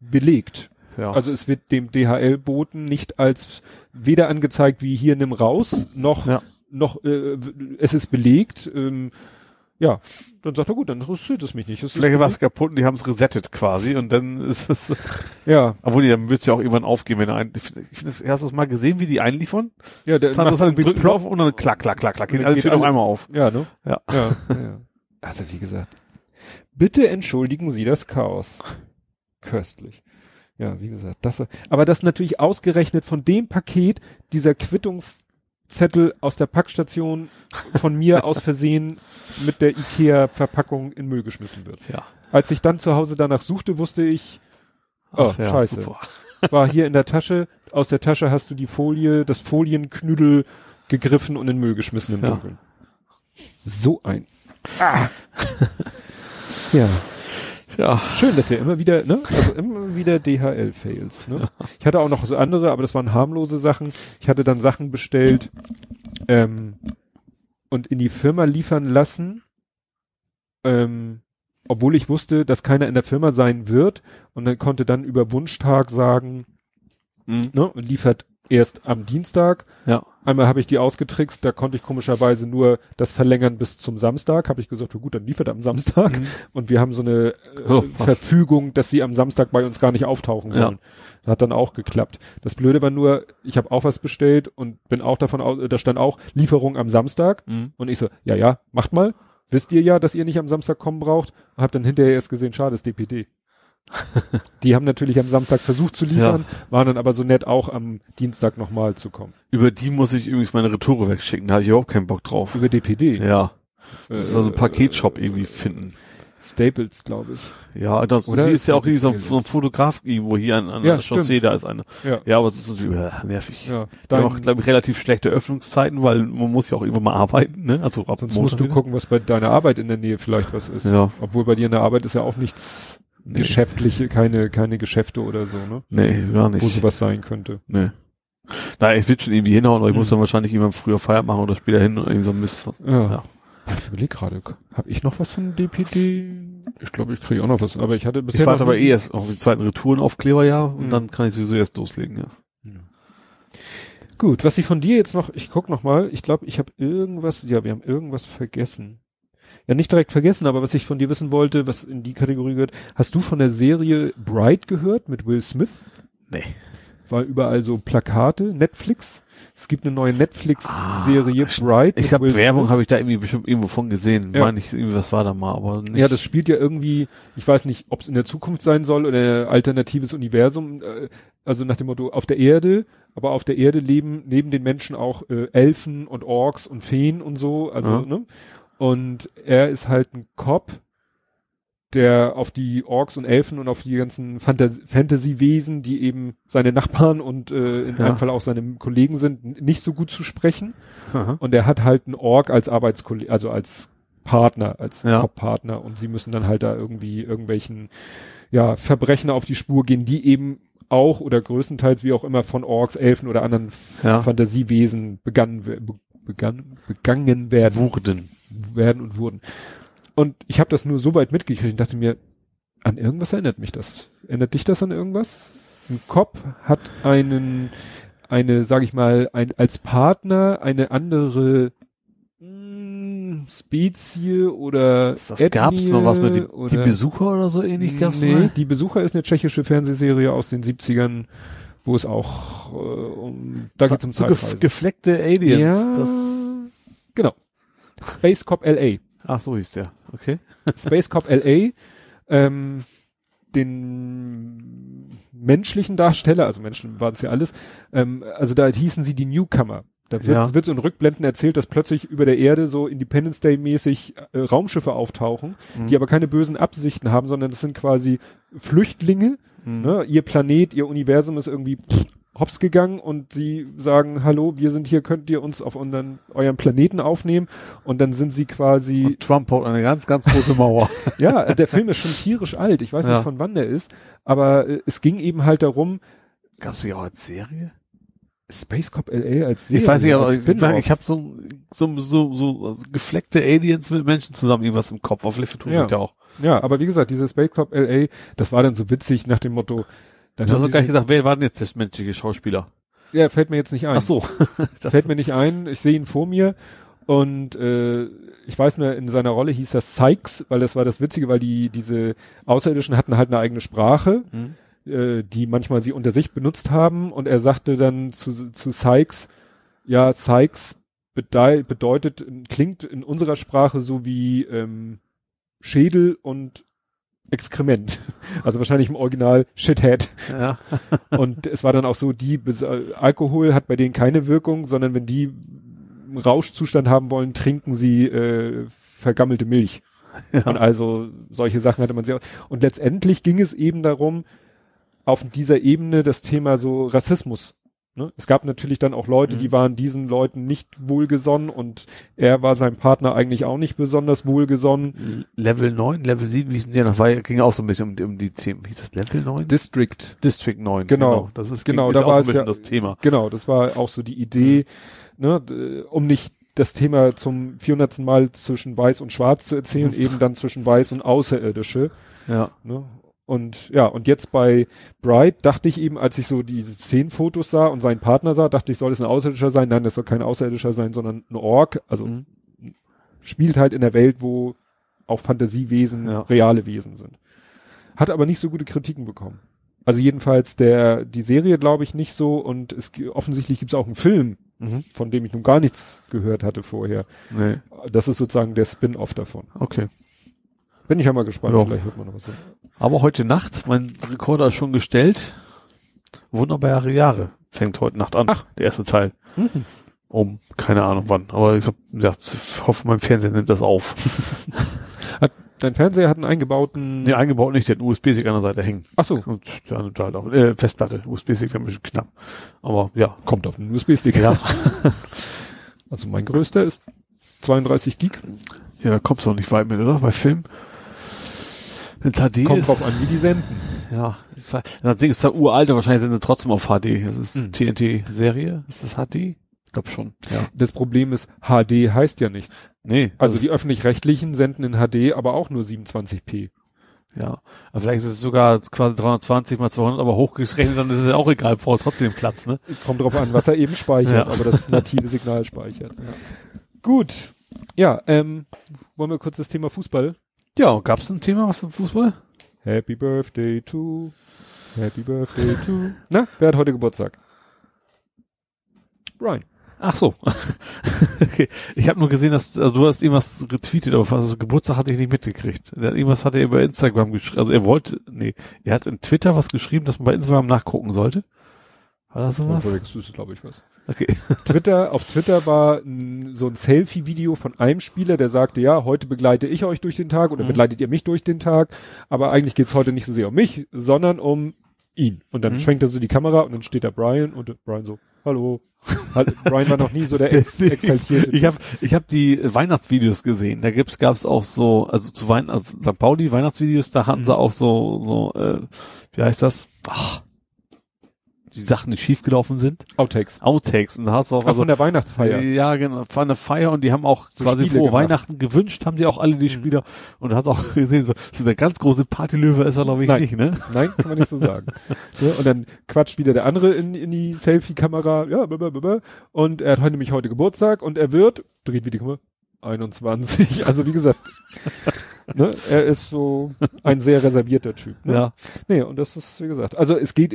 belegt. Ja. Also es wird dem DHL-Boten nicht als weder angezeigt wie hier nimm raus, noch, Ja. noch äh, es ist belegt. Ähm, ja, dann sagt er gut, dann interessiert es mich nicht. Es Vielleicht war es kaputt und die haben es resettet quasi und dann ist es, Ja, obwohl, dann wird es ja auch irgendwann aufgehen, wenn er ein, ich finde, das- hast du es mal gesehen, wie die einliefern? ja, der das macht ist dann drücken drauf und dann klack, klack, klack, klack, gehen dann alle geht Türen auf alle- einmal auf. Ja, ne? Ja. Ja, ja. Also wie gesagt, bitte entschuldigen Sie das Chaos. Köstlich. Ja, wie gesagt, das, aber das natürlich ausgerechnet von dem Paket dieser Quittungszettel aus der Packstation von mir aus Versehen mit der Ikea-Verpackung in Müll geschmissen wird. Tja. Als ich dann zu Hause danach suchte, wusste ich, oh, Ach ja, scheiße. super. War hier in der Tasche, aus der Tasche hast du die Folie, das Folienknüdel gegriffen und in Müll geschmissen im Ja. Dunkeln. So ein. Ah. ja. Ja. Schön, dass wir immer wieder, ne? Also immer wieder DHL-Fails, ne? Ich hatte auch noch so andere, aber das waren harmlose Sachen. Ich hatte dann Sachen bestellt ähm, und in die Firma liefern lassen, ähm, obwohl ich wusste, dass keiner in der Firma sein wird und dann konnte dann über Wunschtag sagen, Mhm. ne, liefert erst am Dienstag. Ja. Einmal habe ich die ausgetrickst, da konnte ich komischerweise nur das verlängern bis zum Samstag. Habe ich gesagt, oh gut, dann liefert am Samstag. Mhm. Und wir haben so eine äh, Oh? Verfügung, dass sie am Samstag bei uns gar nicht auftauchen Ja. sollen. Hat dann auch geklappt. Das Blöde war nur, ich habe auch was bestellt und bin auch davon aus, da stand auch Lieferung am Samstag. Mhm. Und ich so, ja, ja, macht mal. Wisst ihr ja, dass ihr nicht am Samstag kommen braucht. Hab dann hinterher erst gesehen, schade, ist DPD. Die haben natürlich am Samstag versucht zu liefern, waren dann aber so nett auch am Dienstag nochmal zu kommen. Über die muss ich übrigens meine Retoure wegschicken, da habe ich überhaupt keinen Bock drauf. Über DPD. Ja. Äh, Das ist also ein Paketshop irgendwie finden. Staples, glaube ich. Ja, das Oder? sie ist ja auch irgendwie so, ein- Staples. so ein Fotograf irgendwo hier an, an Ja, der Chaussee, da ist eine. Ja. Ja, aber es ist natürlich äh, nervig. Ja, dein, haben auch, glaube ich, relativ schlechte Öffnungszeiten, weil man muss ja auch irgendwo mal arbeiten, ne? Also ab sonst Montag musst du wieder. gucken, was bei deiner Arbeit in der Nähe vielleicht was ist. Ja. Obwohl bei dir in der Arbeit ist ja auch nichts Nee. geschäftliche, keine, keine Geschäfte oder so, ne? Nee, gar nicht. Wo sowas sein könnte. Nee. Na, es wird schon irgendwie hinhauen, aber ich Mhm. muss dann wahrscheinlich jemand früher Feier machen oder später hin und irgendwie so ein Mist. Ja. Ja. Ich überlege gerade, habe ich noch was von DPD? Ich glaube, ich kriege auch noch was, aber ich hatte bisher Ich warte aber eh erst auf die zweiten Retourenaufkleber, ja, und Mhm. dann kann ich sowieso erst loslegen, ja. Gut, was ich von dir jetzt noch, ich guck noch mal, ich glaube, ich habe irgendwas, ja, wir haben irgendwas vergessen. Ja, nicht direkt vergessen, aber was ich von dir wissen wollte, was in die Kategorie gehört, hast du von der Serie Bright gehört mit Will Smith? Nee. War überall so Plakate, Netflix. Es gibt eine neue Netflix-Serie Ah, Bright. Ich habe Werbung, habe ich da irgendwie bestimmt irgendwo von gesehen. Ja. Meine ich, irgendwie, was war da mal, aber nicht. Ja, das spielt ja irgendwie, ich weiß nicht, ob es in der Zukunft sein soll oder alternatives Universum, äh, also nach dem Motto auf der Erde, aber auf der Erde leben neben den Menschen auch äh, Elfen und Orks und Feen und so, also, Ja. ne? Und er ist halt ein Cop, der auf die Orks und Elfen und auf die ganzen Fantas Fantasy-Wesen, die eben seine Nachbarn und äh, in Ja. einem Fall auch seine Kollegen sind, nicht so gut zu sprechen. Aha. Und er hat halt einen Ork als Arbeitskollege, also als Partner, als Ja. Top-Partner und sie müssen dann halt da irgendwie irgendwelchen, ja, Verbrechen auf die Spur gehen, die eben auch oder größtenteils wie auch immer von Orks, Elfen oder anderen Ja. Fantasiewesen begangen, be- begann, begangen werden, Wurden. Werden und wurden. Und ich habe das nur so weit mitgekriegt und dachte mir, an irgendwas erinnert mich das. Erinnert dich das an irgendwas? Ein Cop hat einen, eine, sag ich mal, ein, als Partner eine andere mh, Spezie oder Das gab's noch was mit die, die oder- Besucher oder so ähnlich gab's nee, mal? die Besucher ist eine tschechische Fernsehserie aus den 70ern, wo es auch äh, um, da geht's um so Zeitreisen. gefleckte Aliens. Ja, Das, genau. Space Cop LA. ach, so hieß der. Okay. Space Cop LA, ähm, den menschlichen Darsteller, also Menschen waren es ja alles, ähm, also da hießen sie die Newcomer. Da wird, Ja. es wird so in Rückblenden erzählt, dass plötzlich über der Erde so Independence Day mäßig äh, Raumschiffe auftauchen, Mhm. die aber keine bösen Absichten haben, sondern das sind quasi Flüchtlinge, Mhm. ne? ihr Planet, ihr Universum ist irgendwie pff, hops gegangen und sie sagen, hallo, wir sind hier, könnt ihr uns auf unseren, euren Planeten aufnehmen und dann sind sie quasi Und Trump baut eine ganz, ganz große Mauer. ja, der Film ist schon tierisch alt. Ich weiß Ja. nicht, von wann der ist. Aber äh, es ging eben halt darum, Gab's die auch als Serie? Space Cop LA als Serie. ich weiß nicht, aber ich, ich habe so, so, so, so gefleckte Aliens mit Menschen zusammen irgendwas im Kopf. Auf Left 4 Ja. ja. auch. Ja, aber wie gesagt, diese Space Cop LA, das war dann so witzig nach dem Motto, dann Du hast doch gar nicht gesagt, wer war denn jetzt der menschliche Schauspieler? ja, fällt mir jetzt nicht ein. Ach so. Fällt mir nicht ein. Ich sehe ihn vor mir und äh, ich weiß nur, in seiner Rolle hieß das Sykes, weil das war das Witzige, weil die diese Außerirdischen hatten halt eine eigene Sprache. Hm? äh, die manchmal sie unter sich benutzt haben und er sagte dann zu, zu Sykes, ja, Sykes bedeutet, klingt in unserer Sprache so wie ähm, Schädel und Exkrement. Also wahrscheinlich im Original Shithead. Ja. Und es war dann auch so, die äh, Alkohol hat bei denen keine Wirkung, sondern wenn die einen Rauschzustand haben wollen, trinken sie äh, vergammelte Milch. Ja. Und also solche Sachen hatte man sehr. Und letztendlich ging es eben darum, auf dieser Ebene das Thema so Rassismus. Ne? Es gab natürlich dann auch Leute, Mhm. die waren diesen Leuten nicht wohlgesonnen und er war seinem Partner eigentlich auch nicht besonders wohlgesonnen. Level 9, Level 7, wie sind die noch? War, ging auch so ein bisschen um, die- um die Themen. Wie hieß das? Level 9? District. District 9. Genau. Das ist, Genau, ist da auch war so ein bisschen ja- das Thema. Genau, das war auch so die Idee, ne, d- um nicht das Thema zum 400. Mal zwischen Weiß und Schwarz zu erzählen, eben dann zwischen Weiß und Außerirdische. Ja. Ne? Und ja, und jetzt bei Bright dachte ich eben, als ich so diese Szenenfotos sah und seinen Partner sah, dachte ich, soll es ein Außerirdischer sein? Nein, das soll kein Außerirdischer sein, sondern ein Ork. Also Mhm. spielt halt in der Welt, wo auch Fantasiewesen Ja. reale Wesen sind. Hat aber nicht so gute Kritiken bekommen. Also jedenfalls der die Serie glaube ich nicht so und es offensichtlich gibt es auch einen Film, Mhm. von dem ich nun gar nichts gehört hatte vorher. Nee. Das ist sozusagen der Spin-off davon. Okay. Bin ich ja mal gespannt, Ja. vielleicht hört man noch was. Aber heute Nacht, mein Rekorder ist schon gestellt. Wunderbare Jahre fängt heute Nacht an. Ach. Der erste Teil. Mhm. Um, keine Ahnung wann. Aber ich hab gesagt, ich hoffe, mein Fernseher nimmt das auf. Dein Fernseher hat einen eingebauten. Nee, eingebaut nicht, der hat einen USB-Stick an der Seite hängen. Ach so, Und der nimmt halt auch, äh, Festplatte. USB-Stick wäre ein bisschen knapp. Aber ja. kommt auf einen USB-Stick. Ja. Also mein größter ist 32 Gig. Ja, da kommst du auch nicht weit mit, oder? Bei Film. HD Kommt ist, drauf an, wie die senden. ja, das Ding ist da uralt, aber wahrscheinlich sind sie trotzdem auf HD. Das ist Hm. TNT-Serie. Ist das HD? Ich glaube schon. Ja. Das Problem ist, HD heißt ja nichts. Nee. Also die öffentlich-rechtlichen senden in HD, aber auch nur 27p. Ja, aber vielleicht ist es sogar quasi 320 mal 200, aber hochgerechnet, dann ist es ja auch egal, braucht trotzdem Platz, ne? Kommt drauf an, was er eben speichert, Ja. aber das native Signal speichert. Gut. Ja, ähm, wollen wir kurz das Thema Fußball? Ja, gab's ein Thema was im Fußball? Happy Birthday to, Happy Birthday to. Na, wer hat heute Geburtstag? Brian. Ach so. okay. Ich habe nur gesehen, dass also du hast irgendwas retweetet, aber was Geburtstag hatte ich nicht mitgekriegt. Irgendwas hat er über Instagram geschrieben. Also er wollte, nee, er hat in Twitter was geschrieben, dass man bei Instagram nachgucken sollte. War das sowas? Es, glaube ich, was. Okay. Twitter, auf Twitter war n, so ein Selfie-Video von einem Spieler, der sagte, ja, heute begleite ich euch durch den Tag oder Mhm. begleitet ihr mich durch den Tag, aber eigentlich geht's heute nicht so sehr um mich, sondern um ihn. Und dann Mhm. schwenkt er so die Kamera und dann steht da Brian und Brian so, hallo. Brian war noch nie so der ex exaltierte. Ich habe ich hab die Weihnachtsvideos gesehen. Da gibt's gab's auch so, also zu Weihnachten, also St. Pauli Weihnachtsvideos, da hatten Mhm. sie auch so, so, äh, wie heißt das? Ach, die Sachen, die schiefgelaufen sind. Outtakes. Outtakes. Und da hast du auch, Ach, von der Weihnachtsfeier. Äh, Ja, genau, war eine Feier und die haben auch So quasi Spiele frohe gemacht. Weihnachten gewünscht, haben die auch alle die Mhm. Spieler. Und du hast auch gesehen, so, dieser ganz große Partylöwe ist er, glaube ich, Nein. nicht, ne? Nein, kann man nicht so sagen. ne? Und dann quatscht wieder der andere in, in die Selfie-Kamera. Ja, blablabla. und er hat nämlich heute Geburtstag und er wird, dreht wie die Kamera, 21. Also wie gesagt, ne? er ist so ein sehr reservierter Typ. Ne? Ja. Nee, und das ist, wie gesagt, also es geht,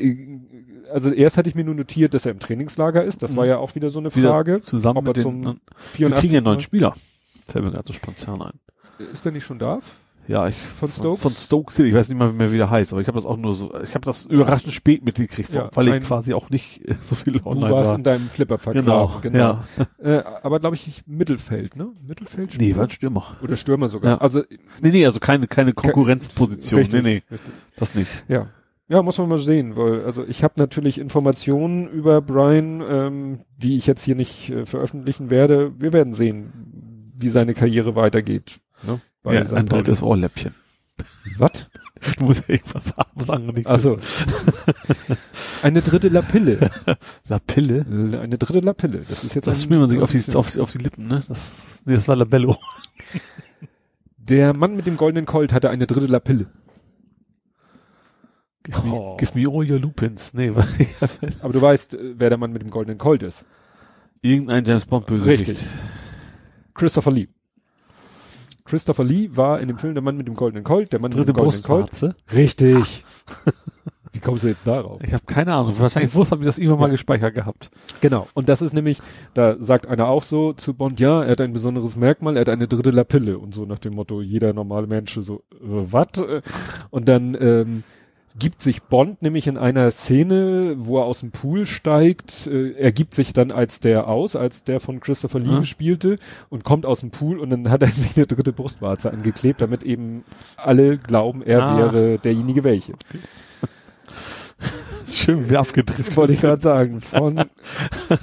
also erst hatte ich mir nur notiert, dass er im Trainingslager ist. Das Mhm. war ja auch wieder so eine Wieder Frage. Zusammen mit den, zum wir kriegen ja einen neuen 84. Spieler. Fällt mir gerade so spontan ein. Ist er nicht schon da? Ja, ich Von Stoke? Von Stoke City. Ich weiß nicht mal mehr, wie der heißt, aber ich habe das auch nur so, ich habe das überraschend spät mitgekriegt, Ja, weil ich quasi auch nicht äh, so viel Du online warst war. in deinem Flipper Genau, vergraben. ja. Äh, aber glaube ich Mittelfeld, ne? Mittelfeld? Nee, war ein Stürmer. Oder Stürmer sogar. Ja. Also Nee, nee, also keine, keine Konkurrenzposition. Richtig, nee, nee, richtig. das nicht. Ja. Ja, muss man mal sehen, weil also ich habe natürlich Informationen über Brian, ähm, die ich jetzt hier nicht äh, veröffentlichen werde. Wir werden sehen, wie seine Karriere weitergeht. Ne? Bei Ja, St. ein drittes Ohrläppchen. Was? Du musst ja irgendwas sagen, was andere nicht Also eine dritte Lapille. Lapille? Eine dritte Lapille. Das ist jetzt Das ein- schmiert man sich auf die, auf, auf die Lippen, ne? Das, nee, das war Labello. Der Mann mit dem goldenen Colt hatte eine dritte Lapille. Give me, Oh. give me all your lupins. Nee, Aber du weißt, äh, wer der Mann mit dem goldenen Colt ist. irgendein James Bond Bösewicht. Richtig. Christopher Lee. Christopher Lee war in dem Film der Mann mit dem goldenen Colt, der Mann Dritte mit dem goldenen Colt. Brustwarze. Richtig. Wie kommst du jetzt darauf? Ich habe keine Ahnung. Wahrscheinlich Wurst habe ich das irgendwann mal Ja. gespeichert gehabt. Genau. Und das ist nämlich, da sagt einer auch so zu Bond, ja, er hat ein besonderes Merkmal, er hat eine dritte Lapille und so nach dem Motto, jeder normale Mensch so, äh, was? Und dann ähm, gibt sich Bond nämlich in einer Szene, wo er aus dem Pool steigt, äh, er gibt sich dann als der aus, als der von Christopher Lee Mhm. gespielte und kommt aus dem Pool und dann hat er sich eine dritte Brustwarze angeklebt, damit eben alle glauben, er Ah. wäre derjenige welche. Schön wieder abgedriftet. Wollte ich gerade sagen. Von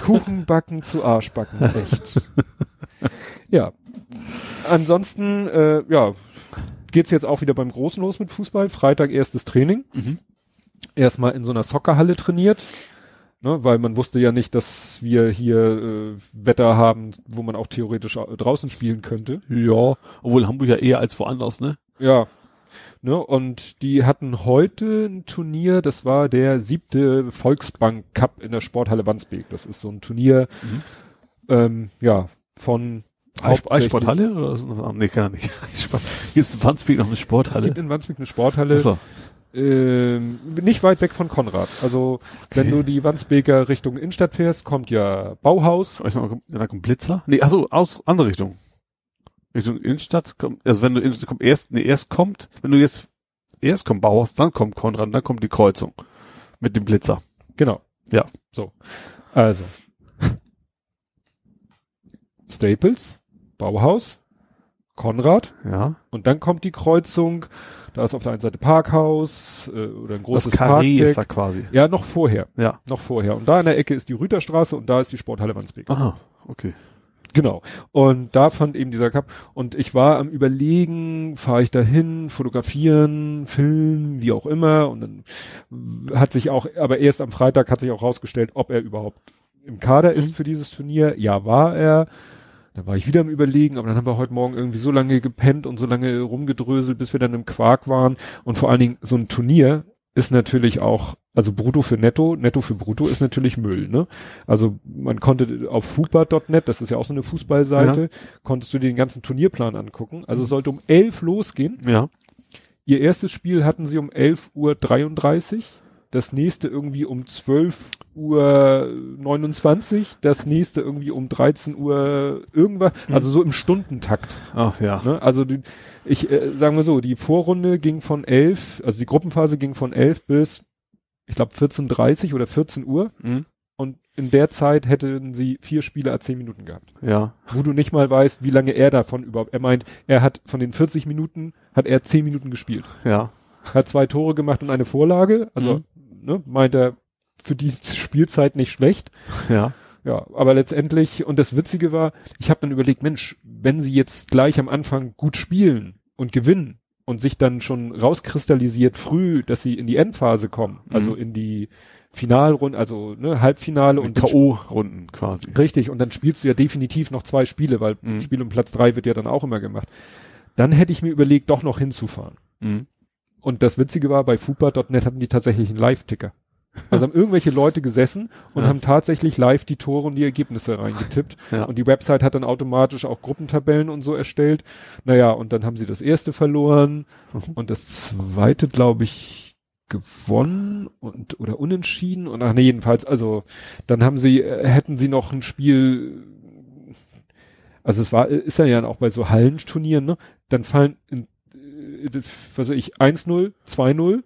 Kuchenbacken zu Arschbacken. Echt. ja. Ansonsten, äh, ja, geht's jetzt auch wieder beim Großen los mit Fußball. Freitag erstes Training. Mhm. Erstmal in so einer Soccerhalle trainiert. Ne, weil man wusste ja nicht, dass wir hier äh, Wetter haben, wo man auch theoretisch au- draußen spielen könnte. Ja, obwohl Hamburg ja eher als woanders, ne? Ja. Ne, und die hatten heute ein Turnier, das war der siebte Volksbank Cup in der Sporthalle Wandsbek. Das ist so ein Turnier, Mhm. ähm, ja, von Eissporthalle oder nee, kann er nicht. Gibt es in Wandsbek noch eine Es Sporthalle? gibt in Wandsbek eine Sporthalle, Achso. ähm, nicht weit weg von Konrad. Also, wenn Okay. du die Wandsbeker Richtung Innenstadt fährst, kommt ja Bauhaus. Weiß noch, da kommt Blitzer? Nee, achso, aus, andere Richtung. Richtung Innenstadt kommt, also wenn du in, kommt erst, nee, erst kommt, wenn du jetzt erst kommt Bauhaus, dann kommt Konrad, dann kommt die Kreuzung mit dem Blitzer. Genau. Ja. So. Also. Staples, Bauhaus, Konrad Ja. und dann kommt die Kreuzung. Da ist auf der einen Seite Parkhaus äh, oder ein großes das Carré ist da Parkdeck. quasi. Ja, noch vorher. Ja. Noch vorher. Und da in der Ecke ist die Rüterstraße und da ist die Sporthalle Wandsbek. Aha, okay. Genau. Und da fand eben dieser Cup. Und ich war am überlegen, fahre ich dahin, fotografieren, filmen, wie auch immer. Und dann hat sich auch, aber erst am Freitag hat sich auch rausgestellt, ob er überhaupt im Kader ist Mhm. für dieses Turnier. Ja, war er. Dann war ich wieder am Überlegen, aber dann haben wir heute Morgen irgendwie so lange gepennt und so lange rumgedröselt, bis wir dann im Quark waren. Und vor allen Dingen so ein Turnier ist natürlich auch, also Brutto für Netto, Netto für Brutto ist natürlich Müll, ne? Also man konnte auf fupa.net, das ist ja auch so eine Fußballseite, konntest du dir den ganzen Turnierplan angucken. Also es sollte um 11 losgehen. Ja. Ihr erstes Spiel hatten sie um 11.33 Uhr, das nächste irgendwie um 12.29 Uhr, das nächste irgendwie um 13 Uhr irgendwas, also so im Stundentakt. Ach ja. Ne? Also die, ich äh, sagen wir so, die Vorrunde ging von 11, also die Gruppenphase ging von 11 bis, ich glaube 14.30 oder 14 Uhr Mhm. und in der Zeit hätten sie vier Spiele a 10 Minuten gehabt. Ja. Wo du nicht mal weißt, wie lange er davon überhaupt, er meint, er hat von den 40 Minuten, hat er 10 Minuten gespielt. Ja. Hat zwei Tore gemacht und eine Vorlage, also, ne, meint er, für die Spielzeit nicht schlecht. Ja. Ja, aber letztendlich, und das Witzige war, ich habe dann überlegt, Mensch, wenn sie jetzt gleich am Anfang gut spielen und gewinnen und sich dann schon rauskristallisiert früh, dass sie in die Endphase kommen, also Mhm. in die Finalrunde, also ne, Halbfinale und dann K.O.-Runden quasi. Richtig, und dann spielst du ja definitiv noch zwei Spiele, weil Mhm. Spiel um Platz drei wird ja dann auch immer gemacht. Dann hätte ich mir überlegt, doch noch hinzufahren. Mhm. Und das Witzige war, bei fupa.net hatten die tatsächlich einen Live-Ticker. Also haben irgendwelche Leute gesessen und Ja. haben tatsächlich live die Tore und die Ergebnisse reingetippt. Ja. Und die Website hat dann automatisch auch Gruppentabellen und so erstellt. Naja, und dann haben sie das erste verloren Mhm. und das zweite, glaube ich, gewonnen und oder unentschieden. Und ach nee, jedenfalls, also dann haben sie, äh, hätten sie noch ein Spiel, also es war, ist ja ja auch bei so Hallenturnieren, ne? Dann fallen in, äh, was weiß ich, 1-0, 2-0,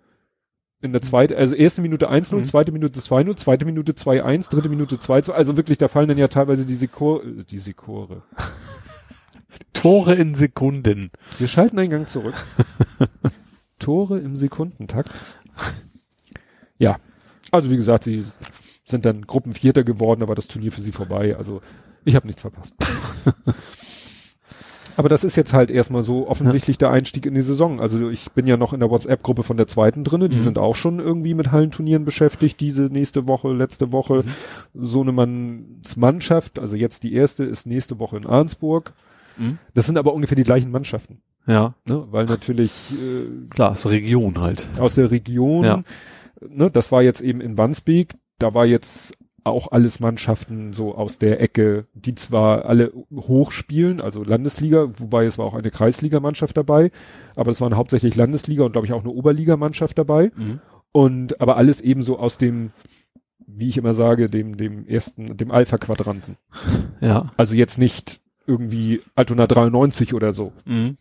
in der zweiten, also erste Minute 1-0, Mhm. zweite Minute 2-0, zweite Minute 2-1, dritte Minute 2-2, also wirklich, da fallen dann ja teilweise die Sekor, äh, die Sekore. Tore in Sekunden. Wir schalten einen Gang zurück. Tore im Sekundentakt. Ja, also wie gesagt, sie sind dann Gruppenvierter geworden, aber das Turnier für sie vorbei. Also ich habe nichts verpasst. aber das ist jetzt halt erstmal so offensichtlich der Einstieg in die Saison. Also ich bin ja noch in der WhatsApp-Gruppe von der zweiten drinne. Die Mhm. sind auch schon irgendwie mit Hallenturnieren beschäftigt. Diese nächste Woche, letzte Woche. So eine Manns Mannschaft, also jetzt die erste ist nächste Woche in Arnsburg. Mhm. Das sind aber ungefähr die gleichen Mannschaften, Ja. ne? weil natürlich äh, Klar, ist Region halt. aus der Region, Ja. ne, das war jetzt eben in Wandsbek, da war jetzt auch alles Mannschaften so aus der Ecke, die zwar alle hoch spielen, also Landesliga, wobei es war auch eine Kreisligamannschaft dabei, aber es waren hauptsächlich Landesliga und glaube ich auch eine Oberligamannschaft dabei Mhm. und aber alles eben so aus dem, wie ich immer sage, dem dem ersten, dem Alpha-Quadranten. Ja. Also jetzt nicht irgendwie Altona 93 oder so, Mhm.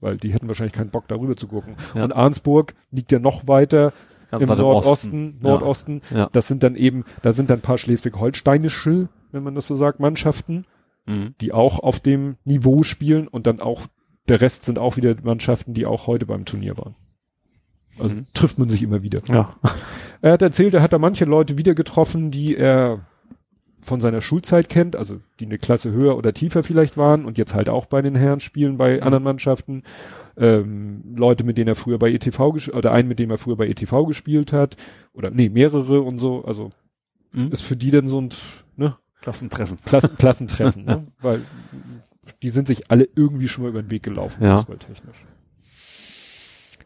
weil die hätten wahrscheinlich keinen Bock darüber zu gucken. Ja. Und Arnsburg liegt ja noch weiter Ganz im weit Nordosten, Ja. Nordosten. Ja. Das sind dann eben, da sind dann ein paar schleswig-holsteinische, wenn man das so sagt, Mannschaften, Mhm. die auch auf dem Niveau spielen und dann auch, der Rest sind auch wieder Mannschaften, die auch heute beim Turnier waren. Also Mhm. trifft man sich immer wieder. Ja. Er hat erzählt, er hat da manche Leute wieder getroffen, die er von seiner Schulzeit kennt, also die eine Klasse höher oder tiefer vielleicht waren und jetzt halt auch bei den Herren spielen bei anderen Mannschaften. Ähm, Leute, mit denen er früher bei ETV oder einen, mit dem er früher bei ETV gespielt hat oder nee, mehrere und so. Also Mhm. ist für die dann so ein ne, Klassentreffen. Klassen, Klassentreffen, ne? weil die sind sich alle irgendwie schon mal über den Weg gelaufen, Ja. fußballtechnisch.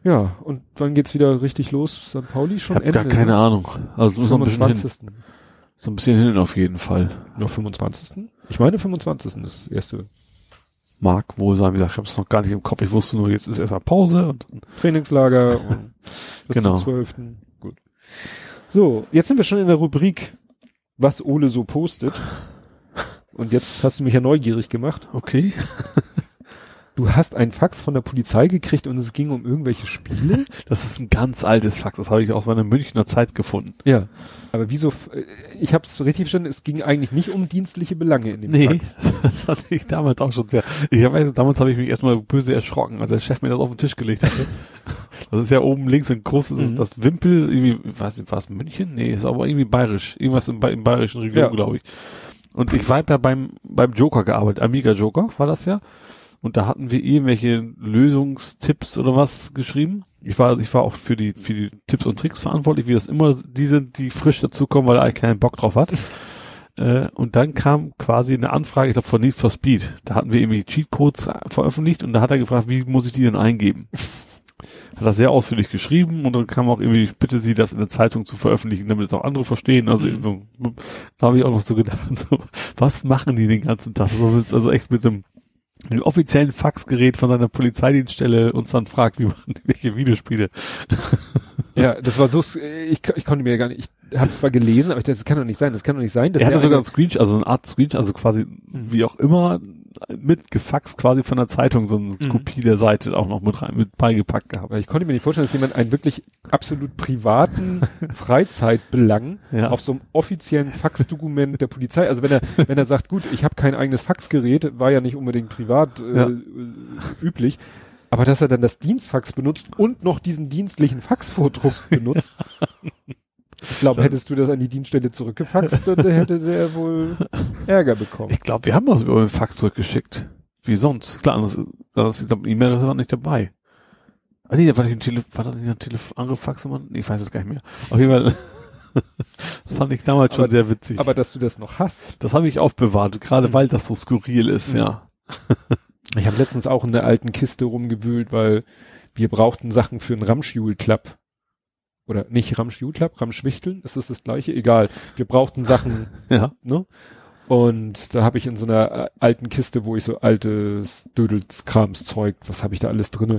Ja, und wann geht's wieder richtig los? St. Pauli schon Ich habe Ende? gar keine ne? Ahnung. Also muss noch ein bisschen hin. 25. So ein bisschen hin auf jeden Fall. Noch 25. Ich meine 25. ist das erste Mag wohl sein, wie gesagt, ich habe es noch gar nicht im Kopf. Ich wusste nur, jetzt ist erstmal Pause und Trainingslager und bis Genau. zum 12. Gut. So, jetzt sind wir schon in der Rubrik, was Ole so postet. Und jetzt hast du mich ja neugierig gemacht. okay. du hast einen Fax von der Polizei gekriegt und es ging um irgendwelche Spiele? Das ist ein ganz altes Fax, das habe ich aus meiner Münchner Zeit gefunden. Ja. Aber wieso, äh, ich habe es richtig verstanden, es ging eigentlich nicht um dienstliche Belange in dem Nee, Fax. das hatte ich damals auch schon sehr. Ich weiß, damals habe ich mich erstmal böse erschrocken, als der Chef mir das auf den Tisch gelegt hatte. Das ist ja oben links ein großes, Mhm. das Wimpel, irgendwie, weiß nicht, war es München? Nee, ist aber irgendwie bayerisch. Irgendwas im, im bayerischen Region, Ja. glaube ich. Und ich war ja beim, beim Joker gearbeitet, Amiga Joker war das ja. Und da hatten wir irgendwelche Lösungstipps oder was geschrieben. Ich war, ich war auch für die, für die Tipps und Tricks verantwortlich, wie das immer die sind, die frisch dazukommen, weil er eigentlich keinen Bock drauf hat. Äh, und dann kam quasi eine Anfrage, ich glaube von Need for Speed. Da hatten wir irgendwie Cheatcodes veröffentlicht und da hat er gefragt, wie muss ich die denn eingeben? Hat das sehr ausführlich geschrieben und dann kam auch irgendwie, ich bitte Sie, das in der Zeitung zu veröffentlichen, damit es auch andere verstehen. Also Mhm. so, da habe ich auch noch so gedacht, so, was machen die den ganzen Tag? So mit, also echt mit dem, mit dem offiziellen Faxgerät von seiner Polizeidienststelle uns dann fragt, wie die welche Videospiele. Ja, das war so, ich, ich konnte mir gar nicht, ich habe zwar gelesen, aber ich dachte, das kann doch nicht sein, das kann doch nicht sein. Dass er hatte sogar eine- ein Screenshot, also eine Art Screenshot, also quasi wie auch immer mitgefaxt quasi von der Zeitung so eine Mhm. Kopie der Seite auch noch mit rein mit beigepackt gehabt. Ich konnte mir nicht vorstellen, dass jemand einen wirklich absolut privaten Freizeitbelang Ja. auf so einem offiziellen Faxdokument der Polizei, also wenn er, wenn er sagt, gut, ich habe kein eigenes Faxgerät, war ja nicht unbedingt privat äh, Ja. äh, üblich, aber dass er dann das Dienstfax benutzt und noch diesen dienstlichen Faxvordruck benutzt, ich glaube, hättest du das an die Dienststelle zurückgefaxt, dann hätte der wohl Ärger bekommen. Ich glaube, wir haben das über den Fax zurückgeschickt. Wie sonst? Klar, das, das, ich glaube, E-Mail war nicht dabei. Ah, nee, war, das ein war das nicht ein Telef andere Faxnummer? Nee, ich weiß es gar nicht mehr. Auf jeden Fall das fand ich damals schon Aber- sehr witzig. Aber dass du das noch hast. das habe ich aufbewahrt, gerade Mhm. weil das so skurril ist, Mhm. ja. Ich habe letztens auch in der alten Kiste rumgewühlt, weil wir brauchten Sachen für einen Ramschjul-Club. Oder nicht Ramschjul-Club, Ramschwichteln, ist das das gleiche? Egal. Wir brauchten Sachen, Ja. ne? Und da habe ich in so einer äh, alten Kiste, wo ich so altes Dödelskramszeug, was habe ich da alles drinne?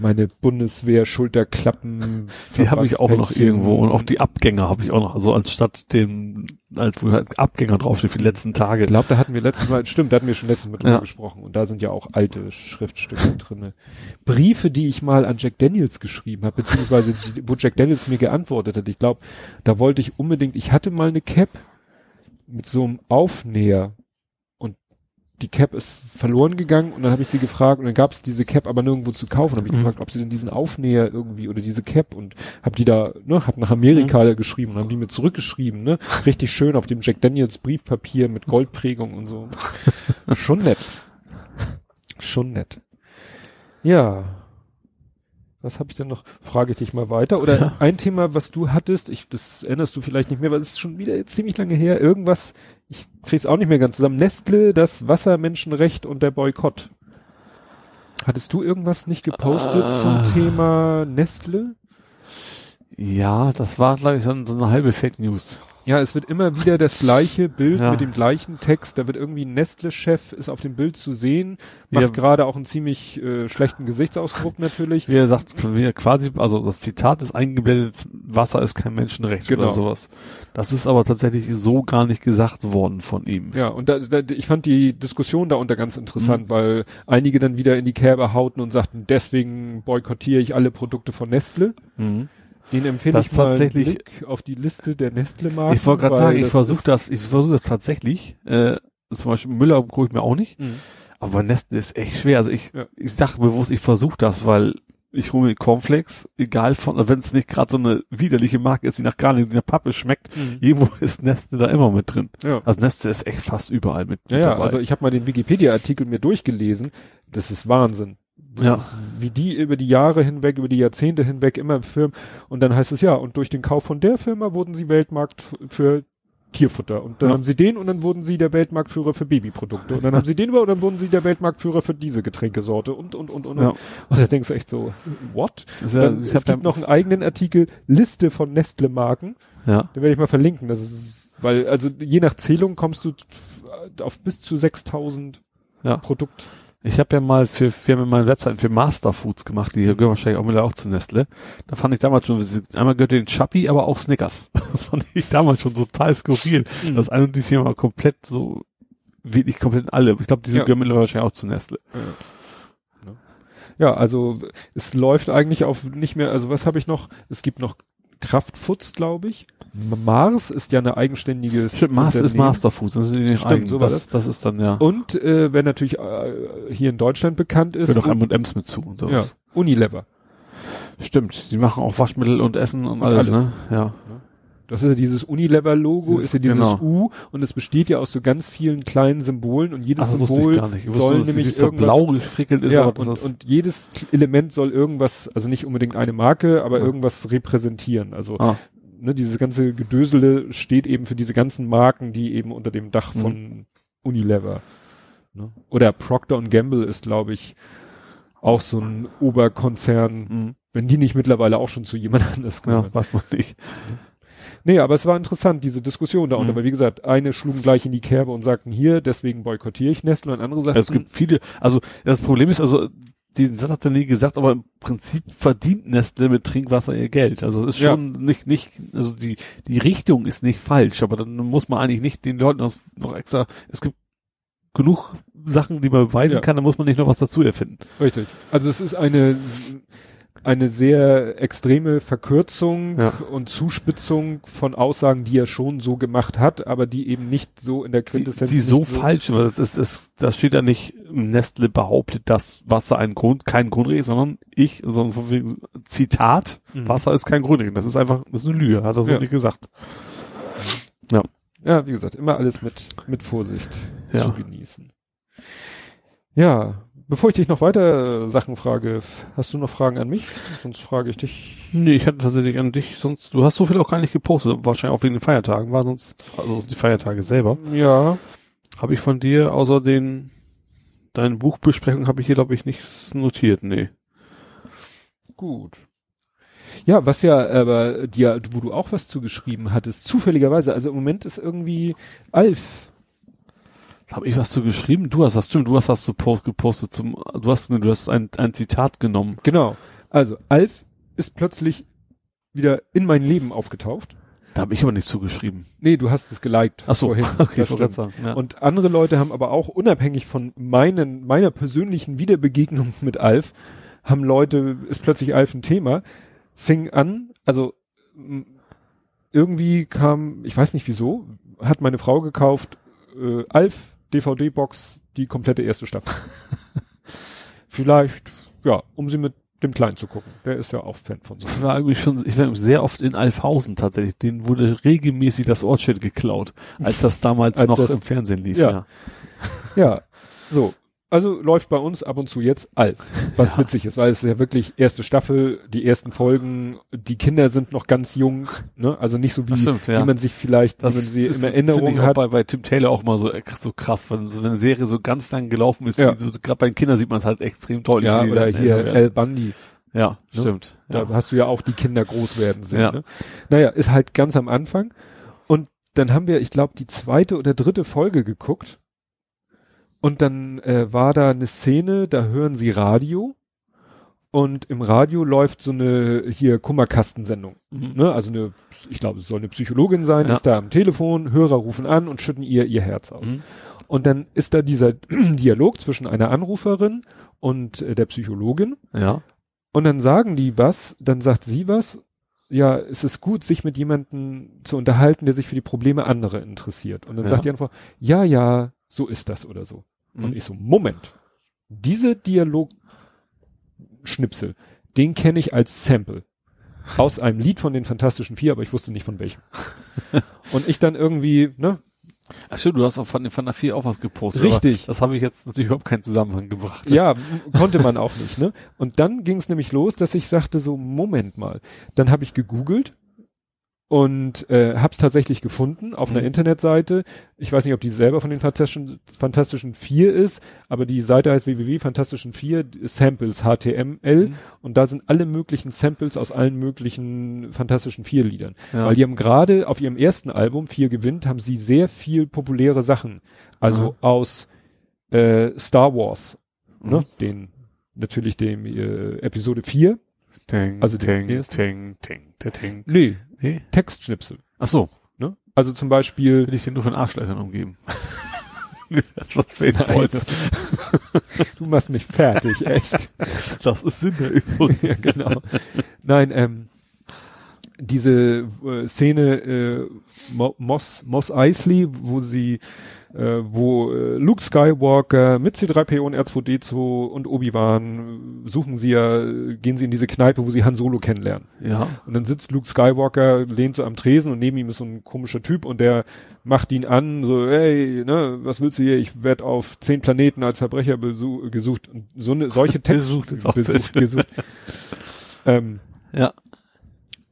Meine Bundeswehr, Schulterklappen. Die habe ich auch noch irgendwo und auch die Abgänger habe ich auch noch, also anstatt dem, als wo halt Abgänger draufsteht für die letzten Tage. Ich glaube, da hatten wir letztes Mal, stimmt, da hatten wir schon letztes Mal drüber Ja. gesprochen. Und da sind ja auch alte Schriftstücke drinne. Briefe, die ich mal an Jack Daniels geschrieben habe, beziehungsweise die, wo Jack Daniels mir geantwortet hat. Ich glaube, da wollte ich unbedingt, ich hatte mal eine Cap mit so einem Aufnäher die Cap ist verloren gegangen und dann habe ich sie gefragt und dann gab es diese Cap aber nirgendwo zu kaufen. Habe ich Mhm. gefragt, ob sie denn diesen Aufnäher irgendwie oder diese Cap und habe die da, ne, hab nach Amerika geschrieben und haben die mir zurückgeschrieben, ne, richtig schön auf dem Jack Daniels Briefpapier mit Goldprägung und so. Schon nett. Schon nett. Ja. Was habe ich denn noch? Frage ich dich mal weiter. Oder Ja. ein Thema, was du hattest, ich, das erinnerst du vielleicht nicht mehr, weil es ist schon wieder ziemlich lange her. Irgendwas, ich krieg's auch nicht mehr ganz zusammen. Nestle, das Wassermenschenrecht und der Boykott. Hattest du irgendwas nicht gepostet Ah. zum Thema Nestle? Ja, das war, glaube ich, so, so eine halbe Fake News. Ja, es wird immer wieder das gleiche Bild Ja. mit dem gleichen Text. Da wird irgendwie ein Nestle-Chef ist auf dem Bild zu sehen, macht Ja. gerade auch einen ziemlich äh, schlechten Gesichtsausdruck natürlich. Wie er sagt, wie er quasi, also das Zitat ist eingeblendet, Wasser ist kein Menschenrecht Genau. oder sowas. Das ist aber tatsächlich so gar nicht gesagt worden von ihm. Ja, und da, da, ich fand die Diskussion da unter ganz interessant, Mhm. weil einige dann wieder in die Kerbe hauten und sagten, deswegen boykottiere ich alle Produkte von Nestle. Mhm. Den empfehle ich mal tatsächlich- auf die Liste der Nestle-Marken. Ich wollte gerade sagen, ich versuche das, ich versuche das tatsächlich. Äh, zum Beispiel Müller gucke ich mir auch nicht, Mhm. aber Nestle ist echt schwer. Also ich, Ja. ich sag bewusst, ich versuche das, weil ich hole mir Cornflakes, egal von, also wenn es nicht gerade so eine widerliche Marke ist, die nach gar nicht nach Pappe schmeckt, Mhm. irgendwo ist Nestle da immer mit drin. Ja. Also Nestle ist echt fast überall mit, Ja, mit ja, dabei. also ich habe mal den Wikipedia-Artikel mir durchgelesen. Das ist Wahnsinn. Ja. wie die über die Jahre hinweg, über die Jahrzehnte hinweg immer Firmen. Und dann heißt es ja, und durch den Kauf von der Firma wurden sie Weltmarkt für Tierfutter. Und dann Ja. haben sie den und dann wurden sie der Weltmarktführer für Babyprodukte. Und dann haben sie den über und dann wurden sie der Weltmarktführer für diese Getränkesorte und, und, und, und. Ja. Und da denkst du echt so, what? ja, Dann, es gibt noch einen eigenen Artikel, Liste von Nestle-Marken. ja. Den werde ich mal verlinken. Das ist, weil, also je nach Zählung kommst du auf bis zu 6000 Ja. Produkt. Ich habe ja mal für, wir haben ja mal Webseiten für Masterfoods gemacht, die gehören wahrscheinlich auch mittlerweile auch zu Nestle. Da fand ich damals schon, einmal gehört den Chappi, aber auch Snickers. Das fand ich damals schon total skurril. Mhm. Dass eine und die Firma komplett so, wirklich komplett alle. Ich glaube, diese Ja. gehören mittlerweile wahrscheinlich auch zu Nestle. Ja, also es läuft eigentlich auf nicht mehr, also was habe ich noch? Es gibt noch Kraftfoods, glaube ich. Mars ist ja eine eigenständige Stimmt, Mars ist Masterfood, das ist Stimmt, eigen. so war das, das ist dann ja. Und äh, wer natürlich äh, hier in Deutschland bekannt ist, Gehört auch M&M's mit zu und ja, sowas. Unilever. Stimmt, die machen auch Waschmittel und Essen und, alles, alles. ne? Ja. Das ist ja dieses Unilever-Logo, ist ja dieses genau. U und es besteht ja aus so ganz vielen kleinen Symbolen und jedes Also Symbol soll nur, nämlich so irgendwas blau gefrickelt ist, ja, und, und jedes Element soll irgendwas, also nicht unbedingt eine Marke, aber Ja. irgendwas repräsentieren. Also ah, ne, dieses ganze Gedösele steht eben für diese ganzen Marken, die eben unter dem Dach Mhm. von Unilever. Ne? Oder Procter Gamble ist, glaube ich, auch so ein Oberkonzern, mh. wenn die nicht mittlerweile auch schon zu jemand anders ja, gehören. weiß man nicht. Nee, aber es war interessant, diese Diskussion da. Und Mhm. aber wie gesagt, eine schlugen gleich in die Kerbe und sagten hier, deswegen boykottiere ich Nestle und andere sagten, Es gibt viele, also das Problem ist, also diesen Satz hat er nie gesagt, aber im Prinzip verdient Nestle mit Trinkwasser ihr Geld. Also es ist Ja. schon nicht, nicht, also die, die Richtung ist nicht falsch, aber dann muss man eigentlich nicht den Leuten noch extra, es gibt genug Sachen, die man beweisen Ja. kann, da muss man nicht noch was dazu erfinden. Richtig. Also es ist eine eine sehr extreme Verkürzung Ja. und Zuspitzung von Aussagen, die er schon so gemacht hat, aber die eben nicht so in der Die, Quintessenz die so nicht falsch, weil das ist, das, das steht ja nicht, Nestle behauptet, dass Wasser ein Grund, kein Grundregel ist, sondern ich, sondern Zitat, Mhm. Wasser ist kein Grundregel. Das ist einfach, das ist eine Lüge, hat er so Ja. nicht gesagt. Ja, wie gesagt, immer alles mit mit Vorsicht Ja. zu genießen. Ja, bevor ich dich noch weiter äh, Sachen frage, hast du noch Fragen an mich? Sonst frage ich dich. Nee, ich hatte tatsächlich an dich, sonst, du hast so viel auch gar nicht gepostet, wahrscheinlich auch wegen den Feiertagen, war sonst, also die Feiertage selber. Ja, Habe ich von dir, außer den, deine Buchbesprechung habe ich hier, glaube ich, nichts notiert, nee. Gut. Ja, was ja aber dir, wo du auch was zugeschrieben hattest, zufälligerweise, also im Moment ist irgendwie Alf. Habe ich was zu geschrieben? Du hast was, stimmt, du hast was zu post, gepostet zum, du hast, du hast ein, ein Zitat genommen. Genau. Also Alf ist plötzlich wieder in mein Leben aufgetaucht. Da habe ich aber nichts zugeschrieben. Nee, du hast es geliked Ach so, vorhin. okay, Das sagen. Ja. Und andere Leute haben aber auch unabhängig von meinen, meiner persönlichen Wiederbegegnung mit Alf, haben Leute, ist plötzlich Alf ein Thema, fing an, also irgendwie kam, ich weiß nicht wieso, hat meine Frau gekauft, äh, Alf DVD-Box, die komplette erste Staffel. Vielleicht, ja, um sie mit dem Kleinen zu gucken. Der ist ja auch Fan von so. Ich war irgendwie schon, ich war sehr oft in Alfhausen tatsächlich. Denen wurde regelmäßig das Ortsschild geklaut, als das damals Als noch das- im Fernsehen lief. Ja. Ja. Ja, so. Also läuft bei uns ab und zu jetzt Alf, was Ja. witzig ist, weil es ist ja wirklich erste Staffel, die ersten Folgen, die Kinder sind noch ganz jung, ne? Also nicht so wie, stimmt, ja. wie man sich vielleicht, Das wie man sie ist, in Erinnerung ich hat. bei, bei Tim Taylor auch mal so, äh, so krass, weil so eine Serie so ganz lang gelaufen ist. Ja. wie So, Gerade bei den Kindern sieht man es halt extrem deutlich. ja, oder dann hier. El Bundy. Ja, ne? stimmt. Da Ja. hast du ja auch die Kinder groß werden sehen. Ja. Ne? Naja, ist halt ganz am Anfang. Und dann haben wir, ich glaube, die zweite oder dritte Folge geguckt. Und dann äh, war da eine Szene, da hören sie Radio. Und im Radio läuft so eine hier Kummerkastensendung. Mhm. Ne? Also eine, ich glaube, es soll eine Psychologin sein, Ja. ist da am Telefon, Hörer rufen an und schütten ihr ihr Herz aus. Mhm. Und dann ist da dieser Dialog zwischen einer Anruferin und äh, der Psychologin. Ja. Und dann sagen die was, dann sagt sie was. Ja, es ist gut, sich mit jemandem zu unterhalten, der sich für die Probleme anderer interessiert. Und dann Ja. sagt die einfach, ja, ja, so ist das oder so. Und Mhm. ich so, Moment. Diese Dialogschnipsel, den kenne ich als Sample. Aus einem Lied von den Fantastischen Vier, aber ich wusste nicht von welchem. Und ich dann irgendwie, ne, Ach stimmt, du hast auch von den der Vier auch was gepostet. Richtig. Das habe ich jetzt natürlich überhaupt keinen Zusammenhang gebracht. Ja, konnte man auch nicht, ne? Und dann ging es nämlich los, dass ich sagte so, Moment mal. Dann habe ich gegoogelt und äh, habe es tatsächlich gefunden auf einer Mhm. Internetseite. Ich weiß nicht, ob die selber von den Fantastischen, Fantastischen Vier ist, aber die Seite heißt www.fantastischen Vier Samples HTML Mhm. und da sind alle möglichen Samples aus allen möglichen Fantastischen Vier Liedern. Ja. Weil die haben gerade auf ihrem ersten Album, Vier gewinnt, haben sie sehr viel populäre Sachen. Also aus äh, Star Wars, ne? Mhm. Den, natürlich dem äh, Episode 4. Ting, Also ting, ting, ting, ting, ting. Nee, Nee? Textschnipsel. Ach so, Ne? Also zum Beispiel, bin ich denn nur von Arschlöchern umgeben. das was Nein, du machst mich fertig, echt. Das ist Sinn der Übung. ja, genau. Nein, ähm, diese äh, Szene äh, Mo Moss, Moss Eisley, wo sie, äh, wo äh, Luke Skywalker mit C3PO und R2D2 und Obi-Wan suchen sie ja, gehen sie in diese Kneipe, wo sie Han Solo kennenlernen. Ja. Und dann sitzt Luke Skywalker, lehnt so am Tresen und neben ihm ist so ein komischer Typ und der macht ihn an, so, hey, ne, was willst du hier? Ich werde auf zehn Planeten als Verbrecher gesucht. Und so eine, solche Texte. Besucht besucht, gesucht. ähm, Ja.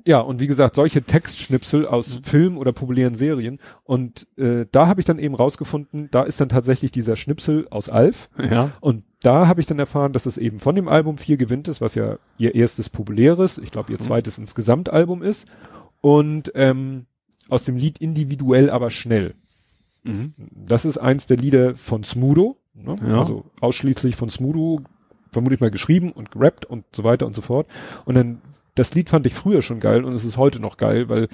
Ja, und wie gesagt, solche Textschnipsel Mhm. aus Filmen oder populären Serien. Und äh, da habe ich dann eben rausgefunden, da ist dann tatsächlich dieser Schnipsel aus Alf. Ja. Und da habe ich dann erfahren, dass es eben von dem Album vier gewinnt ist, was ja ihr erstes populäres, ich glaube ihr Mhm. zweites insgesamt Album ist. Und ähm, aus dem Lied individuell, aber schnell. Mhm. Das ist eins der Lieder von Smudo, ne? Ja. also ausschließlich von Smudo, vermutlich mal geschrieben und gerappt und so weiter und so fort. Und dann, das Lied fand ich früher schon geil und es ist heute noch geil, weil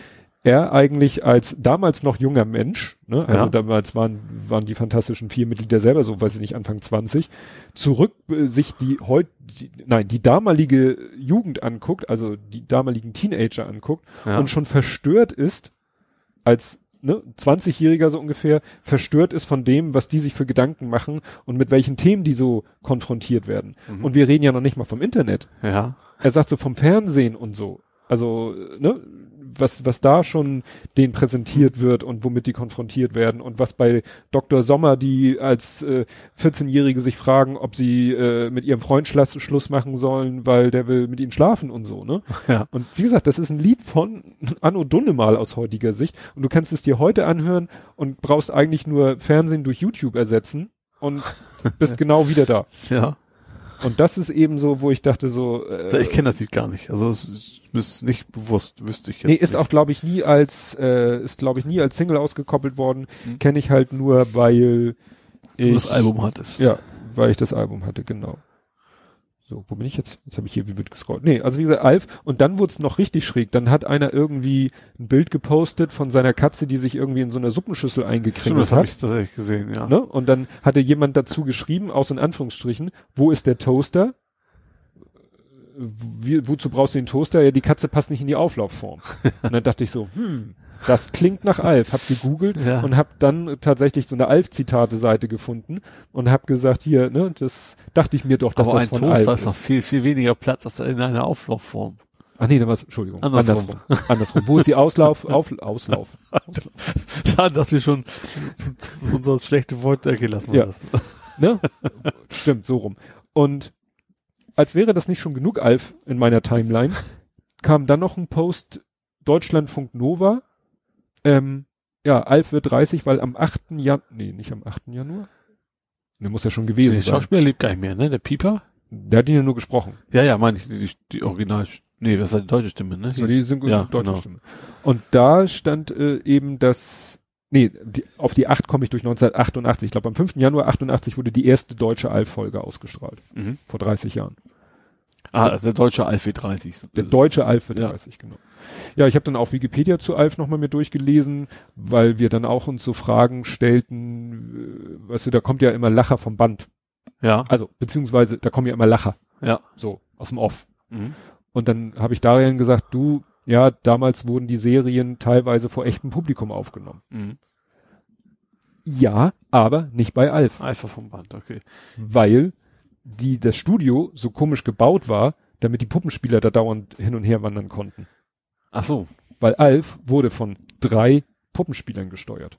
er eigentlich als damals noch junger Mensch, ne, also Ja. damals waren, waren die fantastischen vier Mitglieder selber so, weiß ich nicht, Anfang 20, zurück äh, sich die heute, nein, die damalige Jugend anguckt, also die damaligen Teenager anguckt Ja. und schon verstört ist, als ne, 20-Jähriger so ungefähr, verstört ist von dem, was die sich für Gedanken machen und mit welchen Themen die so konfrontiert werden. Mhm. Und wir reden ja noch nicht mal vom Internet. Ja. Er sagt so vom Fernsehen und so. Also, ne, was, was da schon denen präsentiert wird und womit die konfrontiert werden und was bei Dr. Sommer, die als äh, 14-Jährige sich fragen, ob sie äh, mit ihrem Freund Schluss, Schluss machen sollen, weil der will mit ihnen schlafen und so, ne? Ja. Und wie gesagt, das ist ein Lied von Anno Dunnemal aus heutiger Sicht und du kannst es dir heute anhören und brauchst eigentlich nur Fernsehen durch YouTube ersetzen und bist genau wieder da. Ja. Und das ist eben so, wo ich dachte so, äh, Ich kenne das Lied gar nicht. Also es ist, nicht bewusst, wüsste ich jetzt. Nee, ist nicht. auch, glaube ich, nie als, äh, ist, glaube ich, nie als Single ausgekoppelt worden. Mhm. Kenne ich halt nur, weil ich. Du das Album hattest. Ja, weil ich das Album hatte, genau. So, wo bin ich jetzt? Jetzt habe ich hier wie wird gescrollt. Nee, also wie gesagt, Alf. Und dann wurde es noch richtig schräg. Dann hat einer irgendwie ein Bild gepostet von seiner Katze, die sich irgendwie in so einer Suppenschüssel eingekriegt das habe hat. ich tatsächlich gesehen, ja. Ne? Und dann hatte jemand dazu geschrieben, aus in Anführungsstrichen, wo ist der Toaster? Wie, wozu brauchst du den Toaster? Ja, die Katze passt nicht in die Auflaufform. und dann dachte ich so, hm, das klingt nach Alf. Hab gegoogelt Ja. und hab dann tatsächlich so eine Alf-Zitate-Seite gefunden und hab gesagt, hier, ne, das dachte ich mir doch, dass Aber das ein von Toaster Alf ist noch viel, viel weniger Platz als in einer Auflaufform. Ach nee, da war's, Entschuldigung, Andersrum. andersrum. andersrum. Wo ist die Auslauf, auf, Auslauf? Ja, dass wir schon unser schlechte Wort, okay, lassen wir Ja. das. Ne? Stimmt, so rum. Und als wäre das nicht schon genug, Alf, in meiner Timeline, kam dann noch ein Post Deutschlandfunk Nova. Ähm, ja, Alf wird 30, weil am 8. Januar, nee, nicht am 8. Januar. Ne, muss ja schon gewesen Der sein. Schauspieler lebt gar nicht mehr, ne? Der Pieper? Der hat ihn ja nur gesprochen. Ja, ja, meine ich, die, die Original, nee, das war die deutsche Stimme, ne? So, die sind ja, deutsche genau. Stimme. Und da stand äh, eben das, nee, die, auf die 8 komme ich durch 1988. Ich glaube, am 5. Januar 88 wurde die erste deutsche Alf-Folge ausgestrahlt. Mhm. Vor 30 Jahren. Ah, also der deutsche Alf 30. Der deutsche Alf wird Ja. 30, genau. Ja, ich habe dann auch Wikipedia zu Alf nochmal mir durchgelesen, weil wir dann auch uns so Fragen stellten, äh, weißt du, da kommt ja immer Lacher vom Band. Ja, Also, beziehungsweise, da kommen ja immer Lacher, ja. so, aus dem Off. Mhm. Und dann habe ich Darian gesagt, du, ja, damals wurden die Serien teilweise vor echtem Publikum aufgenommen. Mhm. Ja, aber nicht bei Alf, Alpha vom Band, okay. weil die, das Studio so komisch gebaut war, damit die Puppenspieler da dauernd hin und her wandern konnten. Ach so. Weil Alf wurde von drei Puppenspielern gesteuert.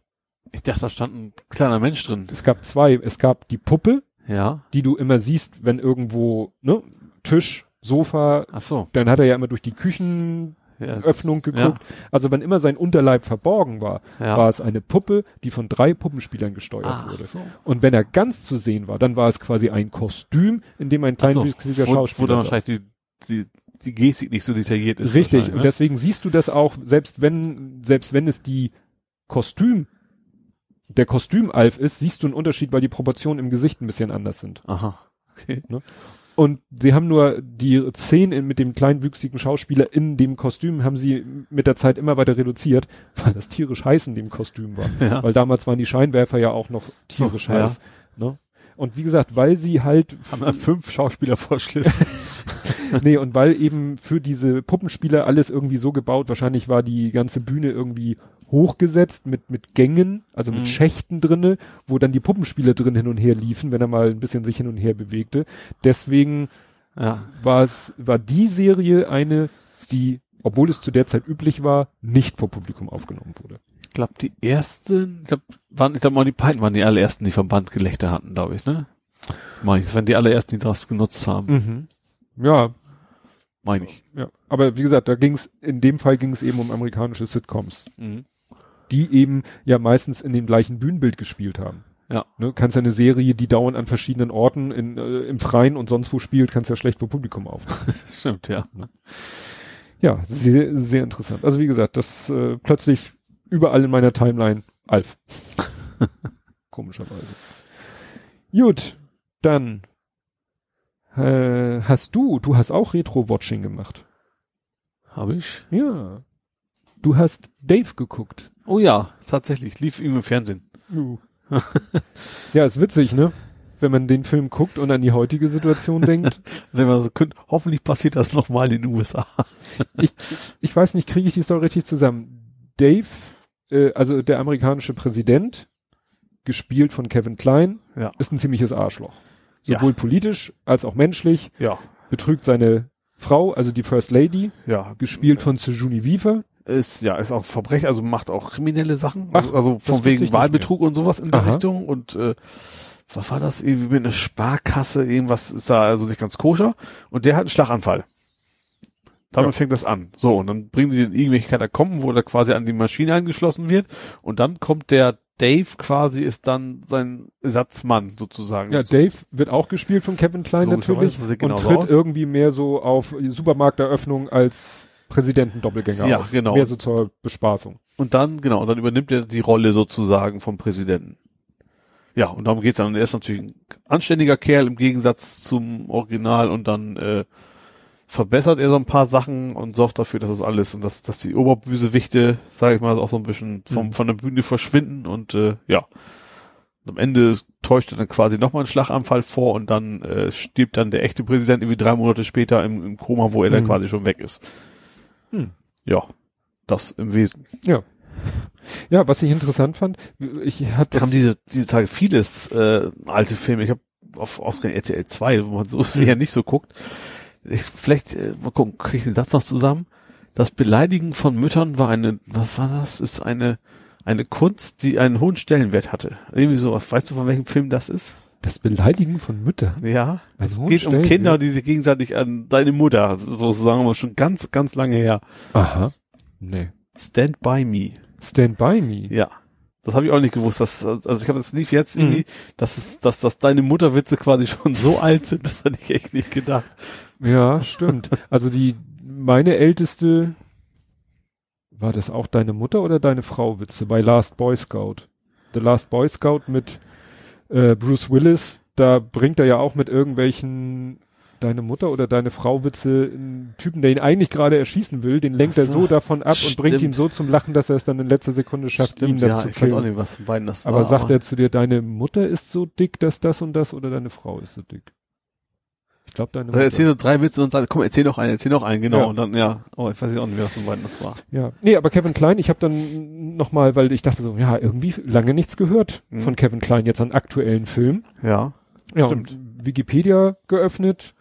Ich dachte, da stand ein kleiner Mensch drin. Es gab zwei. Es gab die Puppe, Ja. die du immer siehst, wenn irgendwo, ne, Tisch, Sofa, Ach so. dann hat er ja immer durch die Küchenöffnung Ja. geguckt. Also wenn immer sein Unterleib verborgen war, Ja. war es eine Puppe, die von drei Puppenspielern gesteuert Ach wurde. so. Und wenn er ganz zu sehen war, dann war es quasi ein Kostüm, in dem ein Ach so. kleinwüchsiger Wo, Schauspieler dann wahrscheinlich die, die, die Gestik nicht so detailliert ist. Richtig. Und ne? deswegen siehst du das auch, selbst wenn, selbst wenn es die Kostüm, der Kostümalf ist, siehst du einen Unterschied, weil die Proportionen im Gesicht ein bisschen anders sind. Aha. Okay. Und sie haben nur die Szenen mit dem kleinwüchsigen Schauspieler in dem Kostüm haben sie mit der Zeit immer weiter reduziert, weil das tierisch heiß in dem Kostüm war. Ja. Weil damals waren die Scheinwerfer ja auch noch tierisch So, ja. heiß. Ne? Und wie gesagt, weil sie halt Haben wir fünf Schauspieler vorschlissen. nee, und weil eben für diese Puppenspieler alles irgendwie so gebaut, wahrscheinlich war die ganze Bühne irgendwie hochgesetzt mit, mit Gängen, also mit Mhm. Schächten drinne, wo dann die Puppenspieler drin hin und her liefen, wenn er mal ein bisschen sich hin und her bewegte. Deswegen ja. war es, war die Serie eine, die, obwohl es zu der Zeit üblich war, nicht vor Publikum aufgenommen wurde. Ich glaube, die ersten, ich glaube, waren, ich glaube die beiden waren die allerersten, die Verbandgelächter hatten, glaube ich, ne? Meine ich, das waren die allerersten, die das genutzt haben, Mhm. Ja, meine ich. ja. Aber wie gesagt, da ging es, in dem Fall ging es eben um amerikanische Sitcoms. Die eben ja meistens in dem gleichen Bühnenbild gespielt haben. Ja. Ne, kannst ja eine Serie, die dauernd an verschiedenen Orten in, äh, im Freien und sonst wo spielt, kannst ja schlecht vor Publikum aufnehmen. Stimmt, ja. ja, sehr, sehr interessant. Also wie gesagt, das äh, plötzlich überall in meiner Timeline Alf. Komischerweise. Gut, dann äh, hast du, du hast auch Retro-Watching gemacht. Habe ich? Ja. Du hast Dave geguckt. Oh ja, tatsächlich, lief ihm im Fernsehen. ja, ist witzig, ne? Wenn man den Film guckt und an die heutige Situation denkt. Wenn man so könnt, hoffentlich passiert das nochmal in den USA. Ich, ich weiß nicht, kriege ich die Story richtig zusammen. Dave, äh, also der amerikanische Präsident, gespielt von Kevin Klein, Ja. ist ein ziemliches Arschloch. Ja. Sowohl politisch als auch menschlich, Ja. betrügt seine Frau, also die First Lady, Ja. gespielt von Sejuni Weaver. Ist, ja, ist auch Verbrecher, also macht auch kriminelle Sachen. Ach, also, also von wegen Wahlbetrug und sowas in der Aha. Richtung. Und äh, was war das? Irgendwie mit einer Sparkasse, irgendwas ist da also nicht ganz koscher. Und der hat einen Schlaganfall. Damit Ja. fängt das an. So, und dann bringen die den irgendwelche Katakomben, wo er quasi an die Maschine angeschlossen wird. Und dann kommt der Dave quasi, ist dann sein Ersatzmann sozusagen. Ja, Dave wird auch gespielt von Kevin Klein natürlich genauso und tritt aus. irgendwie mehr so auf Supermarkteröffnung als Präsidentendoppelgänger Ja, auf. genau. Mehr so zur Bespaßung. Und dann, genau, und dann übernimmt er die Rolle sozusagen vom Präsidenten. Ja, und darum geht's dann. Und er ist natürlich ein anständiger Kerl im Gegensatz zum Original und dann äh, verbessert er so ein paar Sachen und sorgt dafür, dass das alles und dass, dass die Oberbösewichte, sage ich mal, auch so ein bisschen vom, Mhm. von der Bühne verschwinden und äh, ja. Und am Ende täuscht er dann quasi nochmal einen Schlaganfall vor und dann äh, stirbt dann der echte Präsident irgendwie drei Monate später im, im Koma, wo er dann Mhm. quasi schon weg ist. Hm. Ja, das im Wesen. Ja. Ja, was ich interessant fand, ich hatte Wir haben diese, diese Tage vieles äh, alte Filme. Ich habe auf, auf den RTL 2, wo man so sehr nicht so guckt. Ich, vielleicht, äh, mal gucken, kriege ich den Satz noch zusammen. Das Beleidigen von Müttern war eine, was war das? Ist eine, eine Kunst, die einen hohen Stellenwert hatte. Irgendwie sowas. Weißt du, von welchem Film das ist? Das Beleidigen von Müttern. Ja. Es geht um Stellenwert? Kinder, die sich gegenseitig an deine Mutter, so sagen wir schon ganz, ganz lange her. Aha. Nee. Stand by me. Stand by me. Ja. Das habe ich auch nicht gewusst. Dass, also ich habe das lief jetzt Mhm. irgendwie, dass es, dass, dass deine Mutterwitze quasi schon so alt sind, das hatte ich echt nicht gedacht. Ja, stimmt. Also die, meine älteste, war das auch deine Mutter oder deine Frau Witze bei Last Boy Scout? The Last Boy Scout mit äh, Bruce Willis, da bringt er ja auch mit irgendwelchen deine Mutter oder deine Frau Witze einen Typen, der ihn eigentlich gerade erschießen will, den lenkt Ach er so, so davon ab und bringt stimmt. ihn so zum Lachen, dass er es dann in letzter Sekunde schafft, ihn dann ja, zu ich weiß auch nicht, was von beiden das Aber war. sagt er zu dir, deine Mutter ist so dick, dass das und das oder deine Frau ist so dick? Ich glaube deine Also erzähl so drei Witze und sagt, komm, erzähl noch einen, erzähl noch einen, genau. Ja. Und dann, ja, oh, ich weiß auch nicht mehr, was von beiden das war. Ja, nee, aber Kevin Klein, ich habe dann nochmal, weil ich dachte so, ja, irgendwie lange nichts gehört Mhm. von Kevin Klein jetzt an aktuellen Filmen. Ja. Ja, Stimmt. und Wikipedia geöffnet,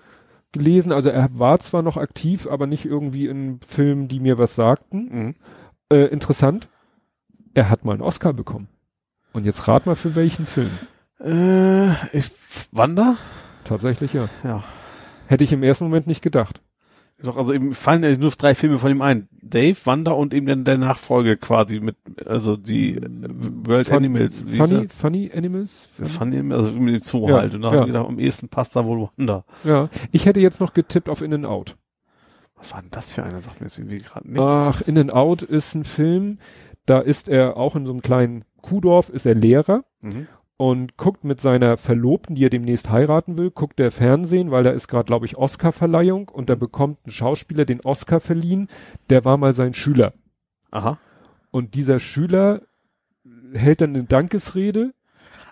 gelesen, also er war zwar noch aktiv, aber nicht irgendwie in Filmen, die mir was sagten. Mhm. Äh, interessant, er hat mal einen Oscar bekommen. Und jetzt rat mal für welchen Film. Äh, ich, Wander? Tatsächlich ja. Ja. Hätte ich im ersten Moment nicht gedacht. Doch, also eben fallen nur drei Filme von ihm ein. Dave, Wander und eben dann der Nachfolge quasi mit, also die äh, World Fun- Animals. Funny, funny Animals? Das fand ich, also mit dem Zoo Ja, halt. Und da ja. hab ich gedacht, am ehesten passt da wohl Wander. Ja, ich hätte jetzt noch getippt auf In and Out. Was war denn das für einer? Sagt mir jetzt irgendwie gerade nichts. Ach, In and Out ist ein Film, da ist er auch in so einem kleinen Kuhdorf, ist er Lehrer mhm. Und guckt mit seiner Verlobten, die er demnächst heiraten will, guckt der Fernsehen, weil da ist gerade, glaube ich, Oscar-Verleihung und da bekommt ein Schauspieler den Oscar verliehen, der war mal sein Schüler. Aha. Und dieser Schüler hält dann eine Dankesrede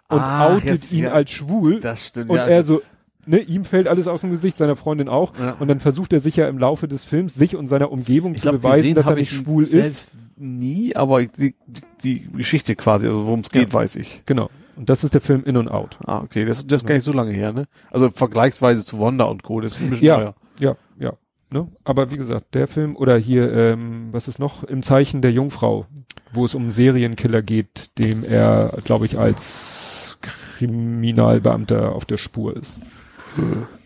und Ach, outet jetzt, ihn ja. als schwul. Das stimmt. und ja, er so, ne, ihm fällt alles aus dem Gesicht, seiner Freundin auch. Ja. Und dann versucht er sich ja im Laufe des Films, sich und seiner Umgebung ich zu glaube, beweisen, dass er nicht schwul ist. selbst nie, aber die, die, die Geschichte quasi, also worum es geht, weiß ich. Genau. Und das ist der Film In und Out. Ah, okay, das, das ist gar nicht so lange her, ne? Also vergleichsweise zu Wanda und Co. Das ist ein bisschen Ja. teuer. Ja, ja. Ne? Aber wie gesagt, der Film oder hier, ähm, was ist noch? Im Zeichen der Jungfrau, wo es um einen Serienkiller geht, dem er, glaube ich, als Kriminalbeamter auf der Spur ist.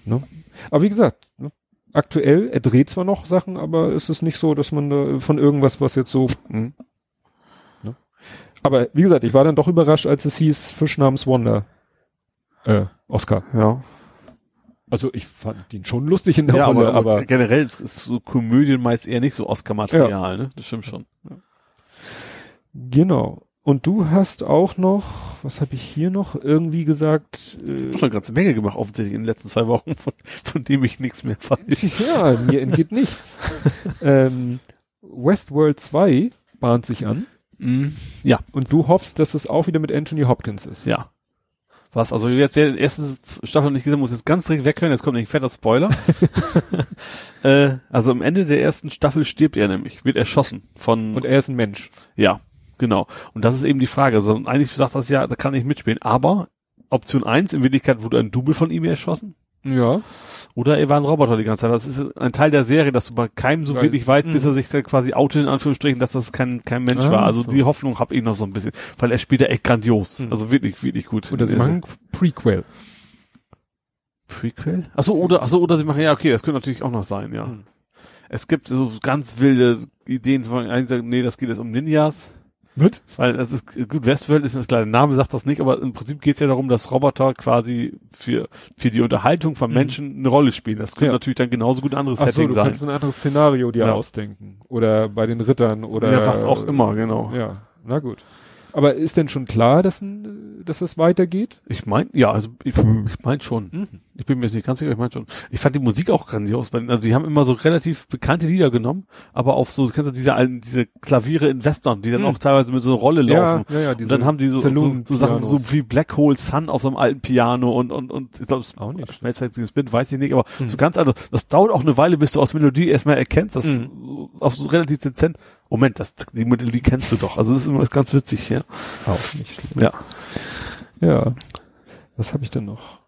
Ne? Aber wie gesagt, ne? aktuell, er dreht zwar noch Sachen, aber es ist nicht so, dass man da von irgendwas, was jetzt so. Mhm. Aber wie gesagt, ich war dann doch überrascht, als es hieß Fisch namens Wonder. Äh, Oscar. Ja. Also ich fand ihn schon lustig in der ja, Rolle, aber, aber, aber generell ist, ist so Komödien meist eher nicht so Oscar-Material, ne? Das stimmt schon. Genau. Und du hast auch noch, was habe ich hier noch irgendwie gesagt? Ich Äh, habe schon eine ganze Menge gemacht, offensichtlich in den letzten zwei Wochen, von, von dem ich nichts mehr weiß. ja, mir entgeht nichts. ähm, Westworld 2 bahnt sich an Mhm. Ja, und du hoffst, dass es auch wieder mit Anthony Hopkins ist. ja. Was, also jetzt, wer die erste Staffel nicht gesehen muss jetzt ganz dringend weghören, jetzt kommt ein fetter Spoiler. äh, also am Ende der ersten Staffel stirbt er nämlich, wird erschossen von, Und er ist ein Mensch. ja, genau. Und das ist eben die Frage. Also eigentlich sagt das ja, da kann ich mitspielen, aber Option eins in Wirklichkeit wurde ein Double von ihm erschossen. Ja. Oder er war ein Roboter die ganze Zeit. Das ist ein Teil der Serie, dass du bei keinem so Weil- wirklich weißt, bis Mhm. er sich da quasi outet, in Anführungsstrichen, dass das kein, kein Mensch Ah, war. Also so. die Hoffnung habe ich noch so ein bisschen, weil er spielt ja echt grandios. Mhm. Also wirklich, wirklich gut. Oder sie machen Prequel. Prequel? Achso, oder, achso, oder sie machen, ja, okay, das könnte natürlich auch noch sein, ja. Mhm. Es gibt so ganz wilde Ideen von, einige sagen, nee, das geht jetzt um Ninjas. Wird? Weil das ist, gut, Westworld ist das kleine Name, sagt das nicht, aber im Prinzip geht es ja darum, dass Roboter quasi für, für die Unterhaltung von Mhm. Menschen eine Rolle spielen. Das könnte Ja. natürlich dann genauso gut ein anderes Ach so, Setting du sein. kannst ein anderes Szenario dir Ja. ausdenken. Oder bei den Rittern oder. ja, was auch immer, genau. Ja, na gut. Aber ist denn schon klar, dass, ein- dass es weitergeht? Ich mein, ja, also ich, ich mein schon. Ich bin mir jetzt nicht ganz sicher, ich mein schon. Ich fand die Musik auch grandios. Also die haben immer so relativ bekannte Lieder genommen, aber auf so, kennst du diese alten, diese Klaviere in Western, die dann Hm. auch teilweise mit so einer Rolle laufen. Ja, ja, ja. Und dann haben die so, so, so Sachen so wie Black Hole Sun auf so einem alten Piano und, und, und ich glaube, Auch nicht. schnellzeitiges Bild, weiß ich nicht, aber Hm. so ganz anders. Das dauert auch eine Weile, bis du aus Melodie erstmal erkennst, das Hm. auf so relativ dezent. Moment, das, die Melodie kennst du doch. Also das ist immer ganz witzig, ja. Auch nicht. Ja. Ja. Was habe ich denn noch?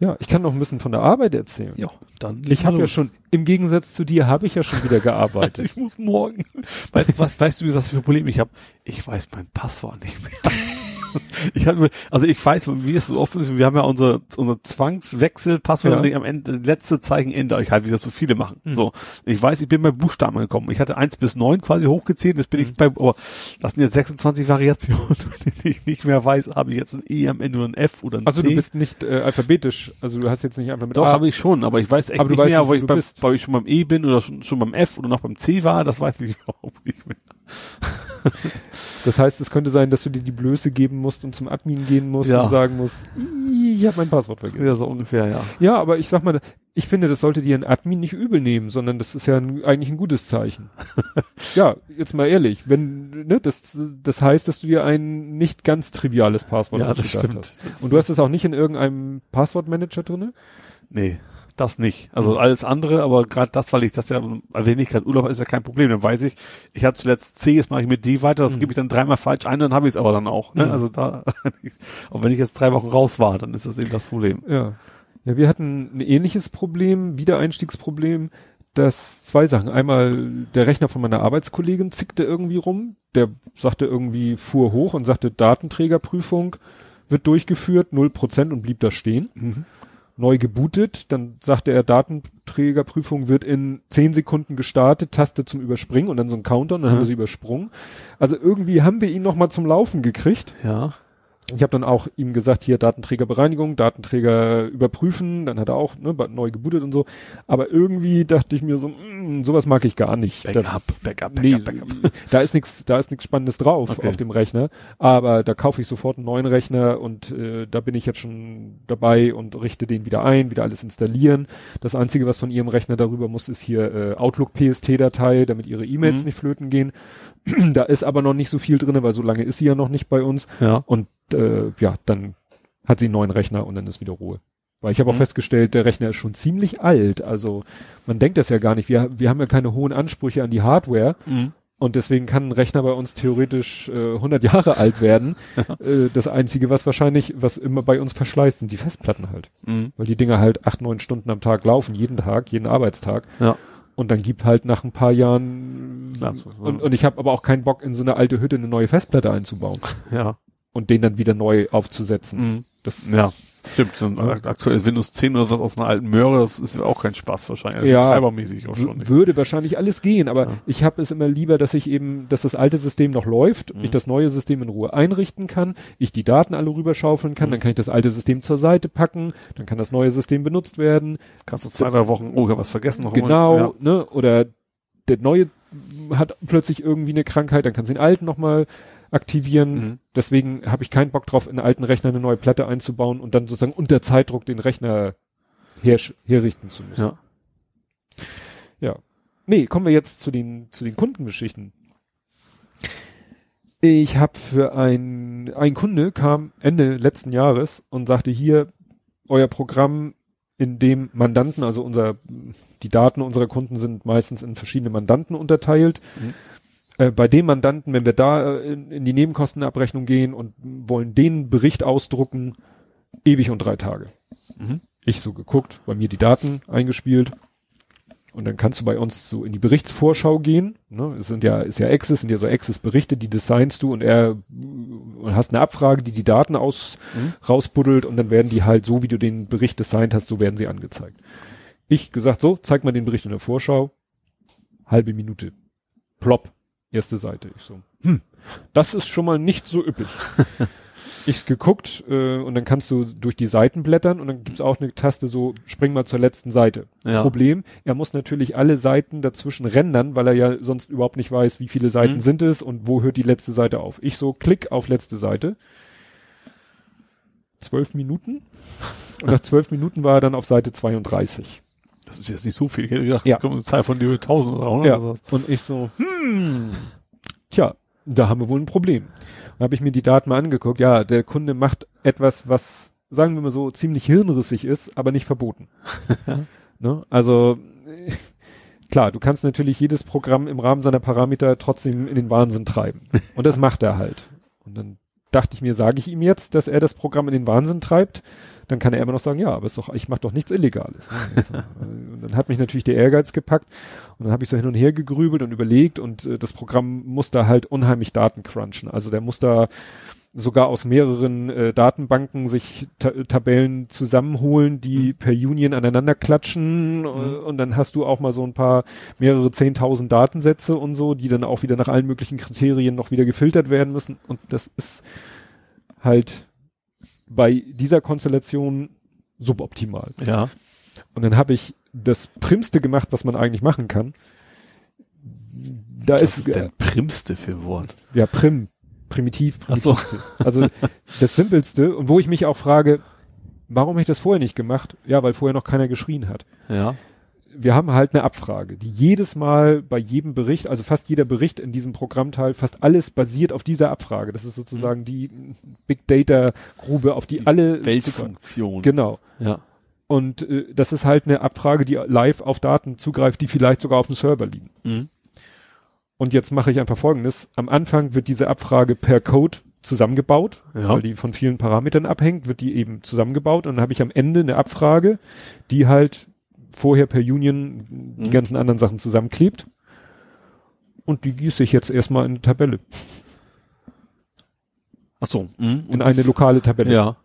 Ja, ich kann noch ein bisschen von der Arbeit erzählen. Ja, dann. Ich habe ja schon, im Gegensatz zu dir, habe ich ja schon wieder gearbeitet. Ich muss morgen. Weißt du, was, weißt du, was für ein Problem ich habe? Ich weiß mein Passwort nicht mehr. Ich hatte, also ich weiß, wie es so oft ist, wir haben ja unser, unser Zwangswechsel-Passwort Ja. ich am Ende, das letzte Zeichen ändere ich halt, wie das so viele machen. Mhm. So. Ich weiß, ich bin bei Buchstaben gekommen. Ich hatte eins bis neun quasi hochgezählt, jetzt bin Mhm. ich bei, aber das sind jetzt 26 Variationen, die ich nicht mehr weiß, habe ich jetzt ein E am Ende oder ein F oder ein Also C. du bist nicht äh, alphabetisch, also du hast jetzt nicht einfach mit Doch, habe ich schon, aber ich weiß echt Aber nicht mehr, nicht, wo wo ich, beim, ob ich schon beim E bin oder schon, schon beim F oder noch beim C war, das weiß ich überhaupt nicht mehr. Das heißt, es könnte sein, dass du dir die Blöße geben musst und zum Admin gehen musst Ja. und sagen musst, ich habe mein Passwort vergessen. Ja, so ungefähr, ja. Ja, aber ich sag mal, ich finde, das sollte dir ein Admin nicht übel nehmen, sondern das ist ja ein, eigentlich ein gutes Zeichen. ja, jetzt mal ehrlich, wenn, ne, das, das heißt, dass du dir ein nicht ganz triviales Passwort Ja, das stimmt. hast. Und du hast es auch nicht in irgendeinem Passwortmanager drinne? Nee, das nicht. Also alles andere, aber gerade das, weil ich das ja, wenn ich gerade Urlaub habe, ist ja kein Problem. Dann weiß ich, ich hatte zuletzt C, jetzt mache ich mit D weiter, das Mhm. gebe ich dann dreimal falsch ein, dann habe ich es aber dann auch. Ne? Mhm. Also da, auch wenn ich jetzt drei Wochen raus war, dann ist das eben das Problem. Ja. Ja, wir hatten ein ähnliches Problem, Wiedereinstiegsproblem, dass zwei Sachen. Einmal der Rechner von meiner Arbeitskollegin zickte irgendwie rum, der sagte irgendwie, fuhr hoch und sagte, Datenträgerprüfung wird durchgeführt, null Prozent und blieb da stehen. Neu gebootet, dann sagte er, Datenträgerprüfung wird in zehn Sekunden gestartet, Taste zum Überspringen und dann so ein Counter und dann haben Mhm. wir sie übersprungen. Also irgendwie haben wir ihn noch mal zum Laufen gekriegt. Ja. Ich habe dann auch ihm gesagt, hier Datenträgerbereinigung, Datenträger überprüfen, dann hat er auch ne, neu gebootet und so. Aber irgendwie dachte ich mir so, mh, sowas mag ich gar nicht. Backup, da, Backup, Backup, nee, Backup. Da ist nichts, da ist nichts Spannendes drauf Okay. auf dem Rechner. Aber da kaufe ich sofort einen neuen Rechner und äh, da bin ich jetzt schon dabei und richte den wieder ein, wieder alles installieren. Das Einzige, was von Ihrem Rechner darüber muss, ist hier äh, Outlook PST-Datei, damit Ihre E-Mails Mhm. nicht flöten gehen. da ist aber noch nicht so viel drinne, weil so lange ist sie ja noch nicht bei uns. Ja. Und äh, ja, dann hat sie einen neuen Rechner und dann ist wieder Ruhe. Weil ich habe auch Mhm. festgestellt, der Rechner ist schon ziemlich alt. Also man denkt das ja gar nicht. Wir, wir haben ja keine hohen Ansprüche an die Hardware Mhm. und deswegen kann ein Rechner bei uns theoretisch äh, 100 Jahre alt werden. äh, das Einzige, was wahrscheinlich, was immer bei uns verschleißt, sind die Festplatten halt. Mhm. Weil die Dinger halt acht, neun Stunden am Tag laufen, jeden Tag, jeden Arbeitstag. Ja. Und dann gibt halt nach ein paar Jahren so, und, und ich habe aber auch keinen Bock, in so eine alte Hütte eine neue Festplatte einzubauen Ja. Und den dann wieder neu aufzusetzen. Mhm. Das Ja. Stimmt, so ein Ja. aktuelles Windows 10 oder was aus einer alten Möhre, das ist auch kein Spaß wahrscheinlich. Ja. Also Treibermäßig auch schon. würde wahrscheinlich alles gehen, aber Ja. ich habe es immer lieber, dass ich eben, dass das alte System noch läuft, Mhm. ich das neue System in Ruhe einrichten kann, ich die Daten alle rüberschaufeln kann, Mhm. dann kann ich das alte System zur Seite packen, dann kann das neue System benutzt werden. Kannst du zwei, drei Wochen, oh, ich was vergessen. Noch genau, Ja. ne? Oder der neue hat plötzlich irgendwie eine Krankheit, dann kannst du den alten nochmal aktivieren. Mhm. Deswegen habe ich keinen Bock drauf, in alten Rechner eine neue Platte einzubauen und dann sozusagen unter Zeitdruck den Rechner her herrichten zu müssen. Ja. Nee, kommen wir jetzt zu den, zu den Kundengeschichten. Ich habe für ein, ein Kunde kam Ende letzten Jahres und sagte hier, euer Programm in dem Mandanten, also unser, die Daten unserer Kunden sind meistens in verschiedene Mandanten unterteilt. Mhm. Äh, bei dem Mandanten, wenn wir da äh, in, in die Nebenkostenabrechnung gehen und wollen den Bericht ausdrucken, ewig und drei Tage. Mhm. Ich so geguckt, bei mir die Daten eingespielt. Und dann kannst du bei uns so in die Berichtsvorschau gehen. Ne? Es sind ja, ist ja Access, sind ja so Access-Berichte, die designst du und er und hast eine Abfrage, die die Daten aus Mhm. rausbuddelt und dann werden die halt so, wie du den Bericht designt hast, so werden sie angezeigt. Ich gesagt, so, zeig mal den Bericht in der Vorschau. Halbe Minute. Plopp. Erste Seite. Ich so, hm, das ist schon mal nicht so üppig. ich geguckt äh, und dann kannst du durch die Seiten blättern und dann gibt's auch eine Taste so, spring mal zur letzten Seite. Ja. Problem, er muss natürlich alle Seiten dazwischen rendern, weil er ja sonst überhaupt nicht weiß, wie viele Seiten Mhm. sind es und wo hört die letzte Seite auf. Ich so, klick auf letzte Seite. Zwölf Minuten. Und nach zwölf Minuten war er dann auf Seite 32. Das ist jetzt nicht so viel. Ich hätte gedacht, Ja. kommt eine Zahl von dir 1000 oder 100 Ja. oder so. Und ich so, hm, tja, da haben wir wohl ein Problem. Dann habe ich mir die Daten mal angeguckt. Ja, der Kunde macht etwas, was, sagen wir mal so, ziemlich hirnrissig ist, aber nicht verboten. ne? Also, äh, klar, du kannst natürlich jedes Programm im Rahmen seiner Parameter trotzdem in den Wahnsinn treiben. Und das macht er halt. Und dann dachte ich mir, sage ich ihm jetzt, dass er das Programm in den Wahnsinn treibt, dann kann er immer noch sagen, ja, aber ist doch, ich mache doch nichts Illegales. Ne? Ich so, äh, und dann hat mich natürlich der Ehrgeiz gepackt und dann habe ich so hin und her gegrübelt und überlegt und äh, das Programm muss da halt unheimlich Daten crunchen. Also der muss da sogar aus mehreren äh, Datenbanken sich Ta Tabellen zusammenholen, die per Union aneinander klatschen äh, und dann hast du auch mal so ein paar mehrere zehntausend Datensätze und so, die dann auch wieder nach allen möglichen Kriterien noch wieder gefiltert werden müssen und das ist halt bei dieser Konstellation suboptimal. Ja. Und dann habe ich das Primste gemacht, was man eigentlich machen kann. Da Das ist, ist der primste für Wort. ja prim, primitiv, Ach so. primitivste. Also das Simpelste und wo ich mich auch frage, warum habe ich das vorher nicht gemacht? Ja, weil vorher noch keiner geschrien hat. Ja. Wir haben halt eine Abfrage, die jedes Mal bei jedem Bericht, also fast jeder Bericht in diesem Programmteil, fast alles basiert auf dieser Abfrage. Das ist sozusagen die Big Data Grube, auf die, alle Weltfunktion. Genau. Ja. Und äh, das ist halt eine Abfrage, die live auf Daten zugreift, die vielleicht sogar auf dem Server liegen. Mhm. Und jetzt mache ich einfach Folgendes. Am Anfang wird diese Abfrage per Code zusammengebaut, Ja. weil die von vielen Parametern abhängt, wird die eben zusammengebaut und dann habe ich am Ende eine Abfrage, die halt vorher per Union die Mhm. ganzen anderen Sachen zusammenklebt. Und die gieße ich jetzt erstmal in eine Tabelle, Ach so. Mhm. in eine lokale Tabelle. Ja.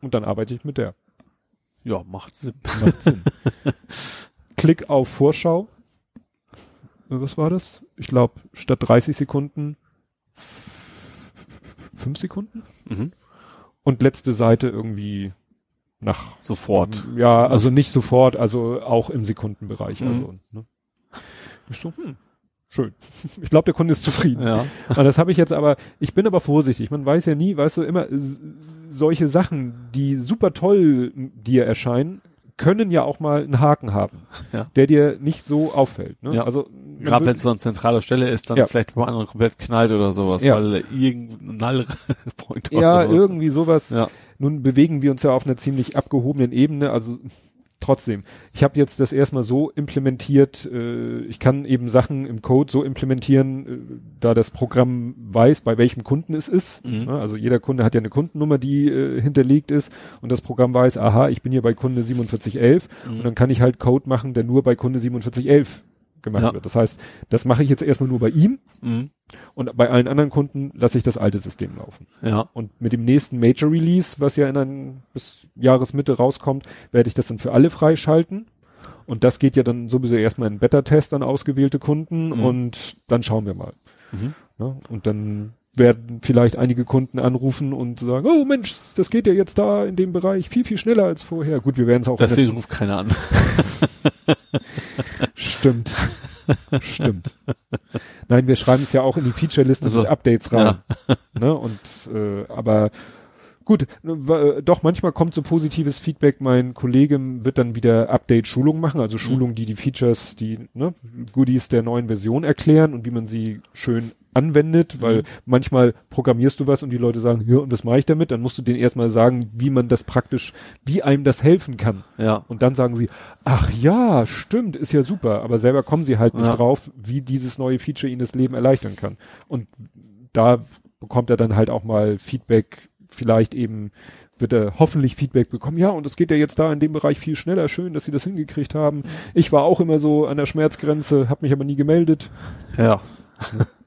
Und dann arbeite ich mit der. Ja, macht Sinn. Macht Sinn. Klick auf Vorschau. Was war das? Ich glaube, statt 30 Sekunden fünf Sekunden Mhm. und letzte Seite irgendwie nach Sofort. Ja, also nicht sofort, also auch im Sekundenbereich. Mhm. Also, ne? Ich so, hm, schön. Ich glaube, der Kunde ist zufrieden. Ja. Und das habe ich jetzt aber, ich bin aber vorsichtig. Man weiß ja nie, weißt du, immer solche Sachen, die super toll dir erscheinen, können ja auch mal einen Haken haben, Ja. der dir nicht so auffällt. Ne? Ja. Also Gerade wenn es so an zentraler Stelle ist, dann Ja. vielleicht bei anderen komplett knallt oder sowas, Ja. weil irgendein Null-Point ja irgendwie sowas. Ja. Nun bewegen wir uns ja auf einer ziemlich abgehobenen Ebene, also trotzdem. Ich habe jetzt das erstmal so implementiert, äh, ich kann eben Sachen im Code so implementieren, äh, da das Programm weiß, bei welchem Kunden es ist. Mhm. Ne? Also jeder Kunde hat ja eine Kundennummer, die äh, hinterlegt ist und das Programm weiß, aha, ich bin hier bei Kunde 4711 Mhm. und dann kann ich halt Code machen, der nur bei Kunde 4711 gemacht Ja. wird. Das heißt, das mache ich jetzt erstmal nur bei ihm Mhm. und bei allen anderen Kunden lasse ich das alte System laufen. Ja. Und mit dem nächsten Major Release, was ja in ein, bis Jahresmitte rauskommt, werde ich das dann für alle freischalten. Und das geht ja dann sowieso erstmal in Beta-Test an ausgewählte Kunden Mhm. und dann schauen wir mal. Mhm. Ne? Und dann werden vielleicht einige Kunden anrufen und sagen, oh Mensch, das geht ja jetzt da in dem Bereich viel, viel schneller als vorher. Gut, wir werden es auch. Deswegen ruft keiner an. Stimmt. Stimmt. Nein, wir schreiben es ja auch in die Feature-Liste Also, des Updates rein. Ne? Und äh, aber gut, w- doch manchmal kommt so positives Feedback. Mein Kollege wird dann wieder Update-Schulung machen, also Schulung, die die Features, die ne, Goodies der neuen Version erklären und wie man sie schön anwendet, weil Mhm. manchmal programmierst du was und die Leute sagen, ja, und was mache ich damit? Dann musst du denen erstmal sagen, wie man das praktisch, wie einem das helfen kann. Ja. Und dann sagen sie, ach ja, stimmt, ist ja super, aber selber kommen sie halt nicht Ja. drauf, wie dieses neue Feature ihnen das Leben erleichtern kann. Und da bekommt er dann halt auch mal Feedback, vielleicht eben wird er hoffentlich Feedback bekommen, ja, und es geht ja jetzt da in dem Bereich viel schneller, schön, dass sie das hingekriegt haben. Ich war auch immer so an der Schmerzgrenze, habe mich aber nie gemeldet. Ja. Ja.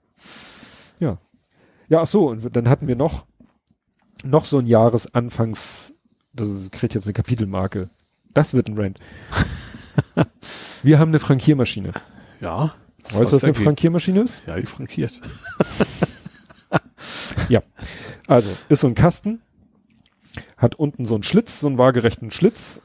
Ja, ach so, und dann hatten wir noch, noch so ein Jahresanfangs, das ist, kriegt jetzt eine Kapitelmarke. Das wird ein Rant. wir haben eine Frankiermaschine. Ja. Weißt du, was eine dagegen? Frankiermaschine ist? Ja, die frankiert. Also, ist so ein Kasten, hat unten so einen Schlitz, so einen waagerechten Schlitz,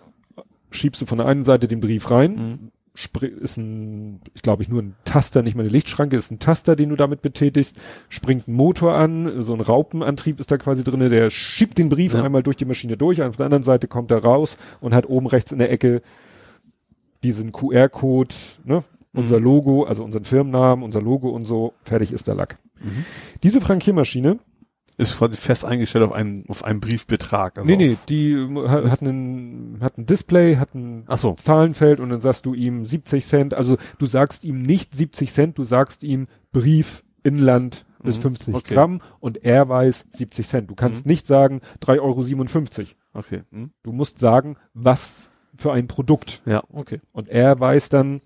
schiebst du von der einen Seite den Brief rein, Mhm. Ist ein, ich glaube ich nur ein Taster, nicht mal eine Lichtschranke, ist ein Taster, den du damit betätigst, springt ein Motor an, so ein Raupenantrieb ist da quasi drinne, der schiebt den Brief Ja. einmal durch die Maschine durch, auf der anderen Seite kommt er raus und hat oben rechts in der Ecke diesen QR-Code, ne, unser Mhm. Logo, also unseren Firmennamen, unser Logo und so, fertig ist der Lack. Mhm. Diese Frankiermaschine Ist quasi fest eingestellt auf einen, auf einen Briefbetrag. Also nee, nee, die äh, hat, hat, einen, hat ein Display, hat ein so. Zahlenfeld und dann sagst du ihm 70 Cent. Also du sagst ihm nicht 70 Cent, du sagst ihm Brief, Inland bis Mhm, 50 okay. Gramm und er weiß 70 Cent. Du kannst Mhm. nicht sagen 3,57 Euro. Okay. Hm? Du musst sagen, was für ein Produkt. Ja, okay. Und er weiß dann,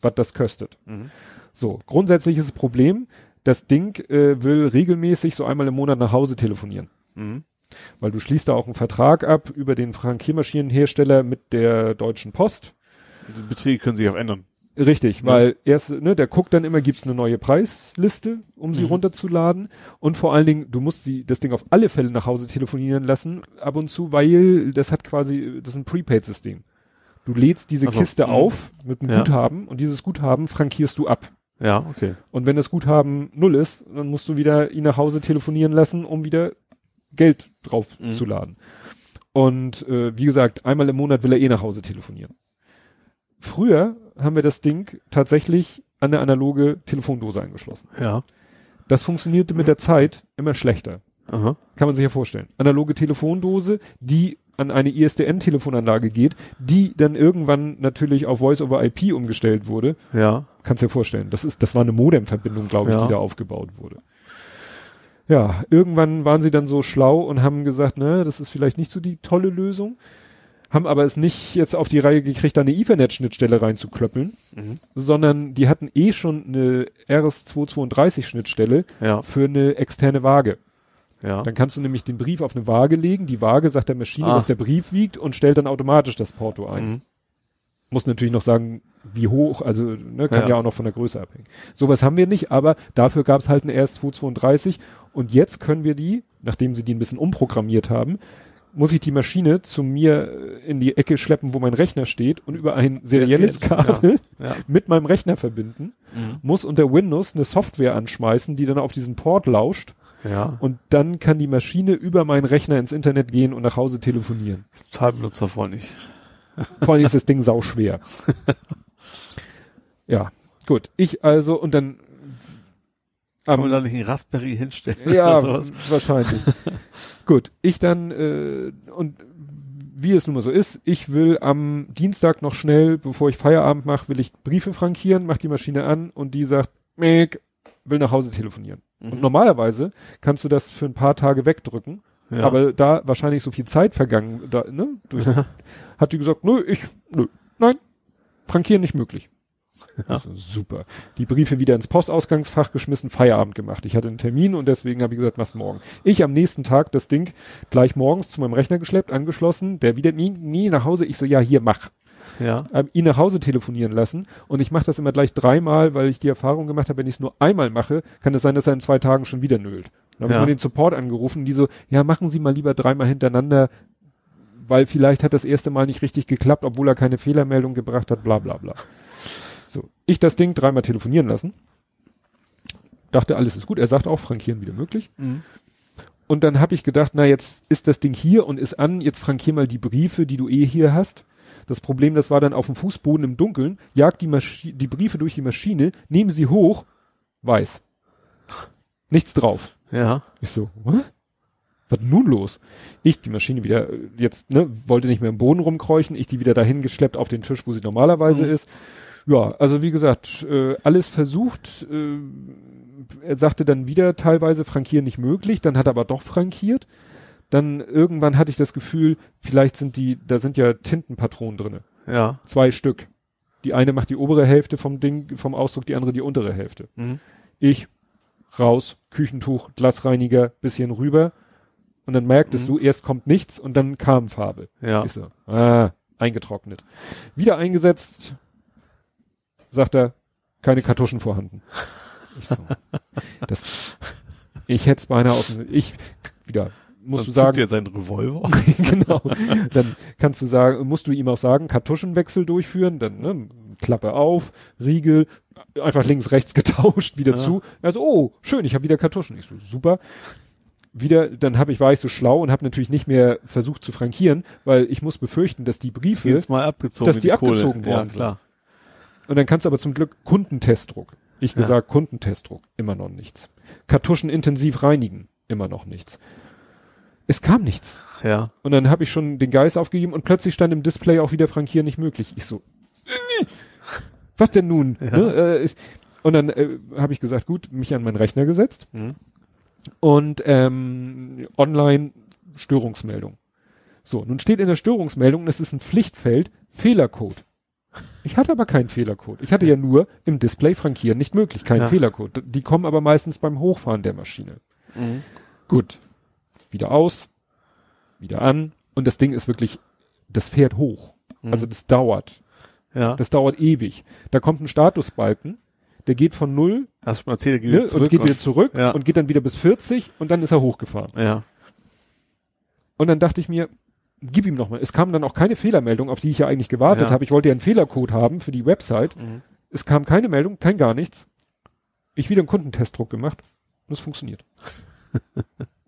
was das kostet. Mhm. So, grundsätzliches Problem, das Ding äh, will regelmäßig so einmal im Monat nach Hause telefonieren. Mhm. Weil du schließt da auch einen Vertrag ab über den Frankiermaschinenhersteller mit der Deutschen Post. Die Beträge können sich auch ändern. Richtig, Ja. weil erst, ne, der guckt dann immer, gibt's eine neue Preisliste, um sie Mhm. runterzuladen. Und vor allen Dingen, du musst sie, das Ding auf alle Fälle nach Hause telefonieren lassen, ab und zu, weil das hat quasi, das ist ein Prepaid-System. Du lädst diese Ach so, Kiste mhm. auf mit einem Ja. Guthaben und dieses Guthaben frankierst du ab. Ja, okay. Und wenn das Guthaben null ist, dann musst du wieder ihn nach Hause telefonieren lassen, um wieder Geld drauf Mhm. zu laden. Und äh, wie gesagt, einmal im Monat will er eh nach Hause telefonieren. Früher haben wir das Ding tatsächlich an eine analoge Telefondose angeschlossen. Ja. Das funktionierte mit der Zeit immer schlechter. Aha. Kann man sich ja vorstellen. Analoge Telefondose, die an eine ISDN-Telefonanlage geht, die dann irgendwann natürlich auf Voice-over-IP umgestellt wurde. Ja. Kannst dir vorstellen. Das ist, das war eine Modem-Verbindung, glaube ich, Ja. die da aufgebaut wurde. Ja, irgendwann waren sie dann so schlau und haben gesagt, ne, das ist vielleicht nicht so die tolle Lösung. Haben aber es nicht jetzt auf die Reihe gekriegt, da eine Ethernet-Schnittstelle reinzuklöppeln, Mhm. sondern die hatten eh schon eine RS232-Schnittstelle Ja. für eine externe Waage. Ja. Dann kannst du nämlich den Brief auf eine Waage legen, die Waage sagt der Maschine, Ah. was der Brief wiegt und stellt dann automatisch das Porto ein. Mhm. Muss natürlich noch sagen, wie hoch, also ne, kann ja. Ja. auch noch von der Größe abhängen. Sowas haben wir nicht, aber dafür gab es halt eine RS232 und jetzt können wir die, nachdem sie die ein bisschen umprogrammiert haben, muss ich die Maschine zu mir äh, in die Ecke schleppen, wo mein Rechner steht und über ein serielles Seriell, Kabel Ja. mit meinem Rechner verbinden, Mhm. muss unter Windows eine Software anschmeißen, die dann auf diesen Port lauscht Ja. und dann kann die Maschine über meinen Rechner ins Internet gehen und nach Hause telefonieren. Total benutzerfreundlich. Vor allem ist das Ding sau schwer. ja, gut. Ich also und dann Kann am- man da nicht einen Raspberry hinstellen? ja, oder sowas? wahrscheinlich. Gut, ich dann äh, und wie es nun mal so ist, ich will am Dienstag noch schnell, bevor ich Feierabend mache, will ich Briefe frankieren, mach die Maschine an und die sagt, Mick, will nach Hause telefonieren. Und Mhm. normalerweise kannst du das für ein paar Tage wegdrücken, Ja. aber da wahrscheinlich so viel Zeit vergangen, da, ne, durch, hat die gesagt, nö, ich, nö, nein, frankieren nicht möglich. Ja. Super. Die Briefe wieder ins Postausgangsfach geschmissen, Feierabend gemacht. Ich hatte einen Termin und deswegen habe ich gesagt, mach's morgen. Ich am nächsten Tag das Ding gleich morgens zu meinem Rechner geschleppt, angeschlossen, der wieder nie, nie nach Hause. Ich so, ja, hier, mach. Ja. Hab ihn nach Hause telefonieren lassen und ich mache das immer gleich dreimal, weil ich die Erfahrung gemacht habe, wenn ich es nur einmal mache, kann es sein, dass er in zwei Tagen schon wieder nölt. Dann habe Ja. ich mal den Support angerufen, die so, ja, machen Sie mal lieber dreimal hintereinander, weil vielleicht hat das erste Mal nicht richtig geklappt, obwohl er keine Fehlermeldung gebracht hat, bla bla bla. So, ich das Ding dreimal telefonieren lassen. Dachte, alles ist gut. Er sagt auch, frankieren wieder möglich. Mhm. Und dann habe ich gedacht, na jetzt ist das Ding hier und ist an, jetzt frankier mal die Briefe, die du eh hier hast. Das Problem, das war dann auf dem Fußboden im Dunkeln, jagt die, Maschi die Briefe durch die Maschine, nehmen sie hoch, weiß. Nichts drauf. Ja. Ich so, What? was nun los? Ich die Maschine wieder, äh, jetzt, ne, wollte nicht mehr im Boden rumkräuchen, ich die wieder dahin geschleppt auf den Tisch, wo sie normalerweise Mhm. ist. Ja, also wie gesagt, äh, alles versucht. Äh, er sagte dann wieder teilweise frankieren nicht möglich, dann hat er aber doch frankiert. Dann irgendwann hatte ich das Gefühl, vielleicht sind die, da sind ja Tintenpatronen drinne, Ja. zwei Stück. Die eine macht die obere Hälfte vom Ding, vom Ausdruck, die andere die untere Hälfte. Mhm. Ich raus, Küchentuch, Glasreiniger, bisschen rüber. Und dann merktest Mhm. du, erst kommt nichts und dann kam Farbe. Ja. Ich so, ah, eingetrocknet. Wieder eingesetzt, sagt er, keine Kartuschen vorhanden. Ich so, das, ich hätte es beinahe dem, ich, wieder, musst du Dann sagen, zückt er seinen Revolver. genau. Dann kannst du sagen, musst du ihm auch sagen, Kartuschenwechsel durchführen, dann ne, Klappe auf, Riegel, einfach links, rechts getauscht, wieder Ja. zu. Also, oh, schön, ich habe wieder Kartuschen. Ich so, super. Wieder, dann habe ich, war ich so schlau und habe natürlich nicht mehr versucht zu frankieren, weil ich muss befürchten, dass die Briefe, Jedes Mal abgezogen. dass die Kohle. abgezogen Ja, worden sind. klar. und dann kannst du aber zum Glück Kundentestdruck. Ich Ja. gesagt, Kundentestdruck, immer noch nichts. Kartuschen intensiv reinigen, immer noch nichts. Es kam nichts. Ja. Und dann habe ich schon den Geist aufgegeben und plötzlich stand im Display auch wieder Frankieren nicht möglich. Ich so, äh, was denn nun? Ja. Ne? Äh, ich, und dann äh, habe ich gesagt, gut, mich an meinen Rechner gesetzt Mhm. und ähm, online Störungsmeldung. So, nun steht in der Störungsmeldung, es ist ein Pflichtfeld, Fehlercode. Ich hatte aber keinen Fehlercode. Ich hatte ja nur im Display frankieren nicht möglich, kein Ja. Fehlercode. Die kommen aber meistens beim Hochfahren der Maschine. Mhm. Gut. Wieder aus, wieder an. Und das Ding ist wirklich, das fährt hoch. Mhm. Also das dauert. Ja. Das dauert ewig. Da kommt ein Statusbalken, der geht von null Hast du schon erzählt, er geht ne, zurück. und geht wieder zurück ja. und geht dann wieder bis 40 und dann ist er hochgefahren. ja. Und dann dachte ich mir, gib ihm nochmal. Es kam dann auch keine Fehlermeldung, auf die ich ja eigentlich gewartet Ja. habe. Ich wollte ja einen Fehlercode haben für die Website. Mhm. Es kam keine Meldung, kein gar nichts. Ich wieder einen Kundentestdruck gemacht und es funktioniert.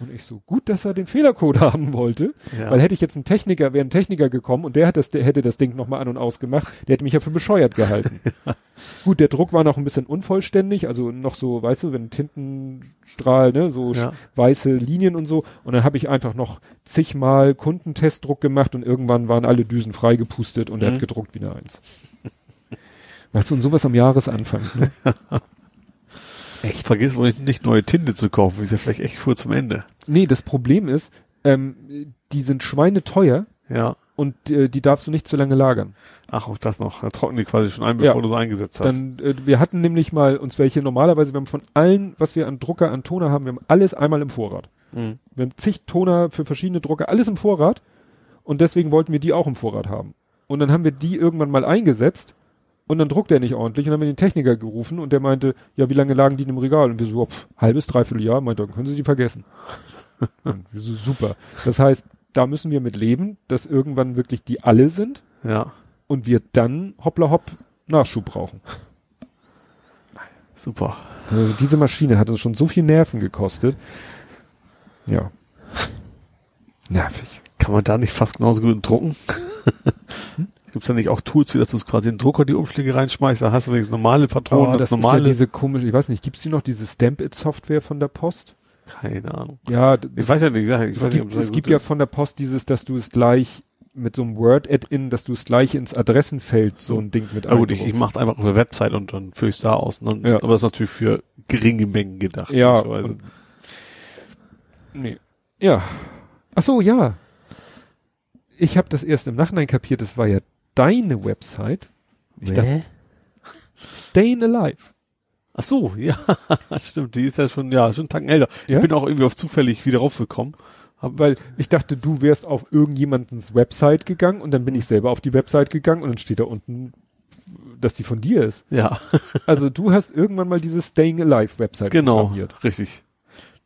und ich so, gut, dass er den Fehlercode haben wollte, Ja. weil hätte ich jetzt einen Techniker, wäre ein Techniker gekommen und der hat das, der hätte das Ding nochmal an und ausgemacht, der hätte mich ja für bescheuert gehalten. Gut, der Druck war noch ein bisschen unvollständig, also noch so, weißt du, wenn Tintenstrahl, ne, so Ja. weiße Linien und so. Und dann habe ich einfach noch zigmal Kundentestdruck gemacht und irgendwann waren alle Düsen freigepustet und er Mhm. hat gedruckt wie eine Eins. Weißt du, und sowas am Jahresanfang. Ne? Echt. Vergiss wohl nicht, nicht neue Tinte zu kaufen, ist ja vielleicht echt kurz zum Ende. Nee, das Problem ist, ähm, die sind schweineteuer Ja. und äh, die darfst du nicht zu lange lagern. Ach, auch das noch. Da trocknen die quasi schon ein, bevor Ja. du es eingesetzt hast. Dann, äh, wir hatten nämlich mal uns welche normalerweise, wir haben von allen, was wir an Drucker, an Toner haben, wir haben alles einmal im Vorrat. Mhm. Wir haben zig Toner für verschiedene Drucker, alles im Vorrat. Und deswegen wollten wir die auch im Vorrat haben. Und dann haben wir die irgendwann mal eingesetzt Und dann druckt er nicht ordentlich und dann haben wir den Techniker gerufen und der meinte, ja, wie lange lagen die im Regal? Und wir so, pff, halbes, dreiviertel Jahr, meinte, dann können Sie die vergessen. so, super. Das heißt, da müssen wir mit leben, dass irgendwann wirklich die alle sind Ja. und wir dann hoppla hopp Nachschub brauchen. Super. Also diese Maschine hat uns schon so viel Nerven gekostet. Ja. Nervig. Kann man da nicht fast genauso gut drucken? Gibt's da nicht auch Tools, wie dass du es quasi in den Drucker die Umschläge reinschmeißt? Da hast du wenigstens normale Patronen, Oh, das normale. ist ja diese komische, ich weiß nicht, gibt's die noch, diese Stamp-It-Software von der Post? Keine Ahnung. Ja, Ich weiß ja nicht, ich es weiß gibt, nicht, ob das es gibt ja von der Post dieses, dass du es gleich mit so einem Word-Add-in, dass du es gleich ins Adressenfeld so ein Ding mit Na gut, ich, ich mach's einfach auf der Website und dann führe ich es da aus. Dann, Ja. Aber das ist natürlich für geringe Mengen gedacht. Ja, und, nee. Ja. Ach so, ja. Ich habe das erst im Nachhinein kapiert, das war ja deine Website. Ich dachte, Stayin' Alive. Ach so, ja, stimmt. Die ist ja schon, ja, schon einen Tacken älter. Ja? Ich bin auch irgendwie auf zufällig wieder raufgekommen. Weil ich dachte, du wärst auf irgendjemandens Website gegangen und dann bin ich selber auf die Website gegangen und dann steht da unten, dass die von dir ist. ja, Also du hast irgendwann mal diese Staying Alive Website genau, programmiert. richtig.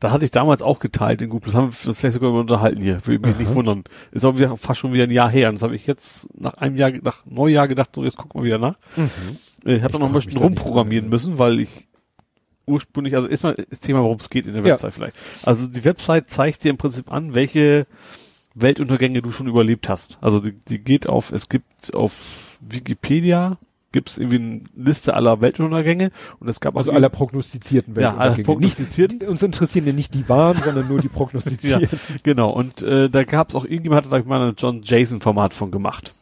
Da hatte ich damals auch geteilt in Google. Das haben wir uns vielleicht sogar unterhalten hier. Würde mich Aha. nicht wundern. Ist auch wieder, fast schon wieder ein Jahr her. Und das habe ich jetzt nach einem Jahr, nach Neujahr gedacht, so jetzt gucken wir wieder nach. Äh, Ich habe da noch ein bisschen rumprogrammieren müssen, weil ich ursprünglich, also erstmal das Thema, worum es geht in der Ja. Website vielleicht. Also die Website zeigt dir im Prinzip an, welche Weltuntergänge du schon überlebt hast. Also die, die geht auf, es gibt auf Wikipedia gibt es irgendwie eine Liste aller Weltuntergänge und es gab Also auch aller prognostizierten Ja, aller Weltuntergänge. prognostizierten. Nicht, uns interessieren ja nicht die wahren, sondern nur die ja, prognostizierten. genau. Und äh, da gab es auch irgendjemand hat da mal ein John Jason Format von gemacht.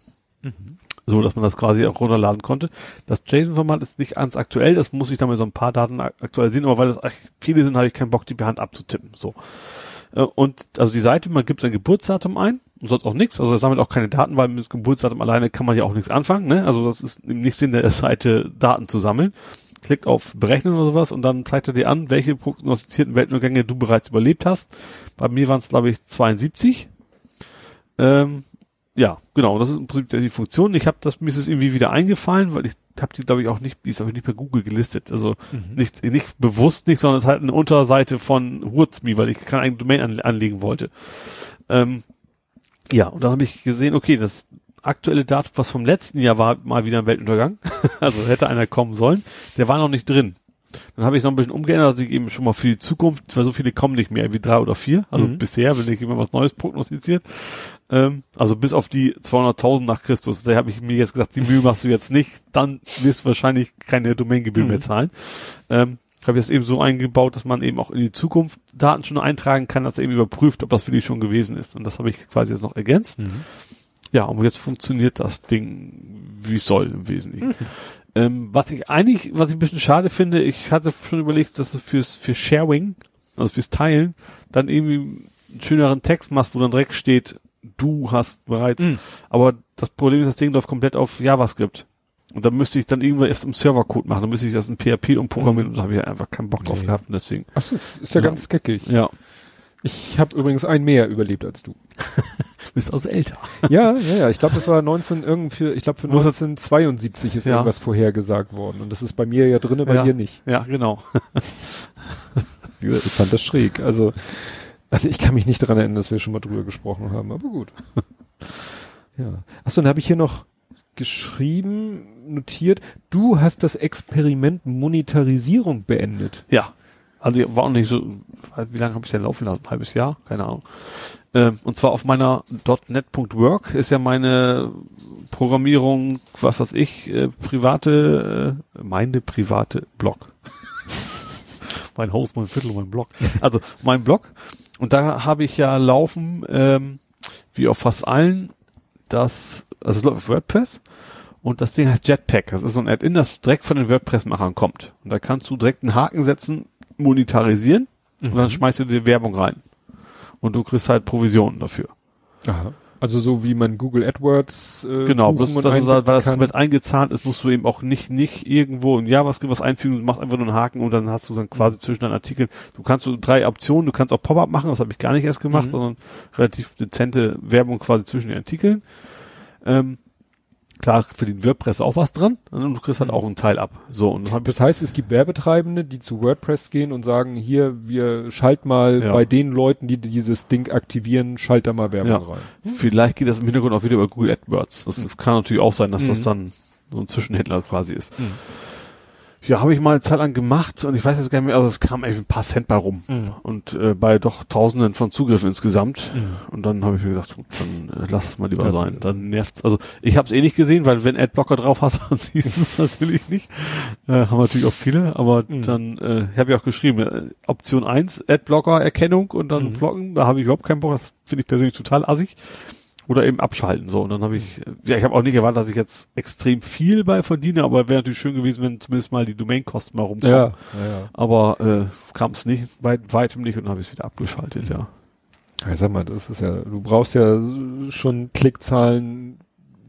So, dass man das quasi auch runterladen konnte. Das JSON-Format ist nicht ganz aktuell, das muss ich dann mit so ein paar Daten ak- aktualisieren, aber weil das viele sind, habe ich keinen Bock, die per Hand abzutippen. So. Äh, Und also die Seite, man gibt sein Geburtsdatum ein und sonst auch nichts. Also es sammelt auch keine Daten, weil mit Geburtsdatum alleine kann man ja auch nichts anfangen. Ne? Also das ist nicht Sinn der Seite, Daten zu sammeln. Klickt auf Berechnen oder sowas und dann zeigt er dir an, welche prognostizierten Weltuntergänge du bereits überlebt hast. Bei mir waren es, glaube ich, 72. Ähm, ja, genau, das ist im Prinzip die Funktion. Ich habe das, mir ist es irgendwie wieder eingefallen, weil ich habe die, glaube ich, auch nicht, die ist aber nicht per Google gelistet. Also nicht, nicht bewusst nicht, sondern es ist halt eine Unterseite von Wurzmi, weil ich keine eigene Domain an, anlegen wollte. Ähm, ja, und dann habe ich gesehen, okay, das aktuelle Datum, was vom letzten Jahr war, mal wieder ein Weltuntergang. also hätte einer kommen sollen. Der war noch nicht drin. Dann habe ich es noch ein bisschen umgeändert, also ich eben schon mal für die Zukunft, weil so viele kommen nicht mehr, wie drei oder vier. Also Mhm. bisher, wenn ich immer was Neues prognostiziert. Ähm, also bis auf die 200.000 nach Christus. Da habe ich mir jetzt gesagt, die Mühe machst du jetzt nicht, dann wirst du wahrscheinlich keine Domaingebühr Mhm. mehr zahlen. Ähm, habe ich das eben so eingebaut, dass man eben auch in die Zukunft Daten schon eintragen kann, dass er eben überprüft, ob das für dich schon gewesen ist. Und das habe ich quasi jetzt noch ergänzt. Ja, und jetzt funktioniert das Ding, wie es soll im Wesentlichen. Ähm, was ich eigentlich, was ich ein bisschen schade finde, ich hatte schon überlegt, dass du fürs, für Sharing, also fürs Teilen, dann irgendwie einen schöneren Text machst, wo dann direkt steht, du hast bereits. Mhm. Aber das Problem ist, das Ding läuft komplett auf JavaScript. Und dann müsste ich dann irgendwann erst im Servercode machen, dann müsste ich das in PHP umprogrammieren und da habe ich einfach keinen Bock drauf Nee. gehabt und deswegen. Ach, so, ist ja, Ja. ganz geckig. Ja. Ich habe übrigens ein mehr überlebt als du. Bist also älter. Ja, ja, ja. Ich glaube, das war 19 irgendwie, ich glaube für Muss das- 1972 ist Ja. irgendwas vorhergesagt worden. Und das ist bei mir ja drinne, bei Ja. dir nicht. Ja, genau. Ich fand das schräg. Also, also ich kann mich nicht daran erinnern, dass wir schon mal drüber gesprochen haben, aber gut. Ja. Achso, dann habe ich hier noch geschrieben, notiert, du hast das Experiment Monetarisierung beendet. Ja. Also war auch nicht so, wie lange habe ich denn laufen lassen? Ein halbes Jahr? Keine Ahnung. Ähm, und zwar auf meiner .NET.work ist ja meine Programmierung, was weiß ich, äh, private, äh, meine private Blog. mein Haus, mein Viertel, mein Blog. Also mein Blog. Und da habe ich ja laufen, ähm, wie auf fast allen, das, also es läuft auf WordPress. Und das Ding heißt Jetpack. Das ist so ein Add-in, das direkt von den WordPress-Machern kommt. Und da kannst du direkt einen Haken setzen, monetarisieren und dann schmeißt du dir Werbung rein. Und du kriegst halt Provisionen dafür. Aha. Also so wie man Google AdWords äh, Genau, bloß und das ist halt, weil das komplett eingezahnt ist, musst du eben auch nicht, nicht irgendwo in JavaScript was einfügen, du machst einfach nur einen Haken und dann hast du dann quasi zwischen deinen Artikeln, du kannst so drei Optionen, du kannst auch Pop-up machen, das habe ich gar nicht erst gemacht, Mhm. sondern relativ dezente Werbung quasi zwischen den Artikeln. Ähm, klar verdient WordPress auch was dran und du kriegst halt Mhm. auch einen Teil ab. So, und Das heißt, es gibt Werbetreibende, die zu WordPress gehen und sagen, hier, wir schalt mal Ja. bei den Leuten, die dieses Ding aktivieren, schalt da mal Werbung Ja. rein. vielleicht geht das im Hintergrund auch wieder über Google AdWords. Das kann natürlich auch sein, dass das Mhm. dann so ein Zwischenhändler quasi ist. Mhm. Ja, habe ich mal eine Zeit lang gemacht und ich weiß jetzt gar nicht mehr, aber es kam echt ein paar Cent bei rum. Mhm. Und äh, bei doch Tausenden von Zugriffen insgesamt. Mhm. Und dann habe ich mir gedacht, gut, dann äh, lass es mal lieber sein. Dann nervt's. Also ich habe es eh nicht gesehen, weil wenn Adblocker drauf hast, dann siehst du es natürlich nicht. Äh, haben natürlich auch viele, aber Mhm. dann äh, habe ich auch geschrieben, äh, Option 1, Adblocker-Erkennung und dann Mhm. blocken. Da habe ich überhaupt keinen Bock. Das finde ich persönlich total assig. Oder eben abschalten. So, und dann habe ich, äh, ja, ich habe auch nicht erwartet, dass ich jetzt extrem viel bei verdiene, aber wäre natürlich schön gewesen, wenn zumindest mal die Domainkosten mal rumkommen. Ja, ja, Aber äh, kam es nicht, weit, weitem nicht und dann habe ich es wieder abgeschaltet, ja. ja. Sag mal, das ist ja, du brauchst ja schon Klickzahlen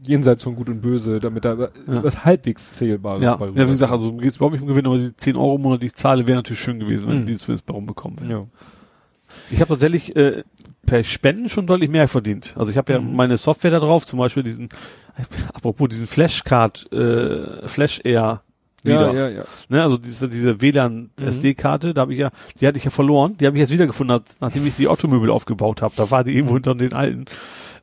jenseits von Gut und Böse, damit da Ja. was halbwegs Zählbares Ja, bei ja, wie gesagt, also geht es überhaupt nicht um Gewinn, aber die 10 Euro im Monat, die ich zahle, wäre natürlich schön gewesen, wenn Mhm. die zumindest bei rumbekommen wären. ja. Ich habe tatsächlich äh, per Spenden schon deutlich mehr verdient. Also ich habe ja Mhm. meine Software da drauf, zum Beispiel diesen, apropos diesen Flashcard, äh, Flash Air Ja, wieder. ja, ja. Ne, also diese, diese WLAN Mhm. SD-Karte, da habe ich ja, die hatte ich ja verloren, die habe ich jetzt wiedergefunden, nachdem ich die Automöbel aufgebaut habe. Da war die irgendwo unter den alten.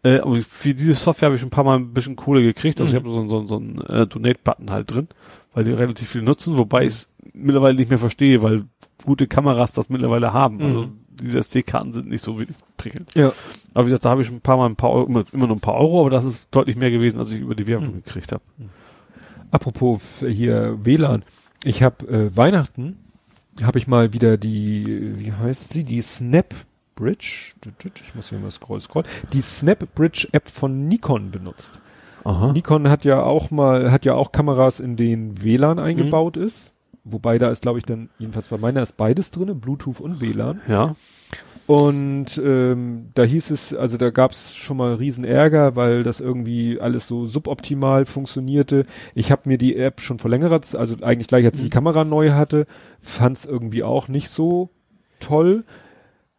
Äh, aber für diese Software habe ich ein paar Mal ein bisschen Kohle gekriegt. Also Mhm. ich habe so, einen- so, einen- so einen äh, Donate-Button halt drin, weil die relativ viel nutzen, wobei ich es mittlerweile nicht mehr verstehe, weil gute Kameras das mittlerweile haben. Mhm. Diese SD-Karten sind nicht so wirklich prickelnd. Ja. Aber wie gesagt, da habe ich ein paar Mal ein paar Euro, immer, immer nur ein paar Euro, aber das ist deutlich mehr gewesen, als ich über die Werbung Mhm. gekriegt habe. Apropos f- hier WLAN. Ich habe äh, Weihnachten, habe ich mal wieder die, wie heißt sie, die Snap Bridge, ich muss hier mal scroll, scroll, die Snap Bridge App von Nikon benutzt. Aha. Nikon hat ja auch mal, hat ja auch Kameras, in denen WLAN eingebaut ist. Wobei da ist, glaube ich, dann, jedenfalls bei meiner ist beides drinne, Bluetooth und WLAN. Ja. Und ähm, da hieß es, also da gab es schon mal riesen Ärger, weil das irgendwie alles so suboptimal funktionierte. Ich habe mir die App schon vor längerer Zeit, also eigentlich gleich als ich die Kamera neu hatte, fand es irgendwie auch nicht so toll.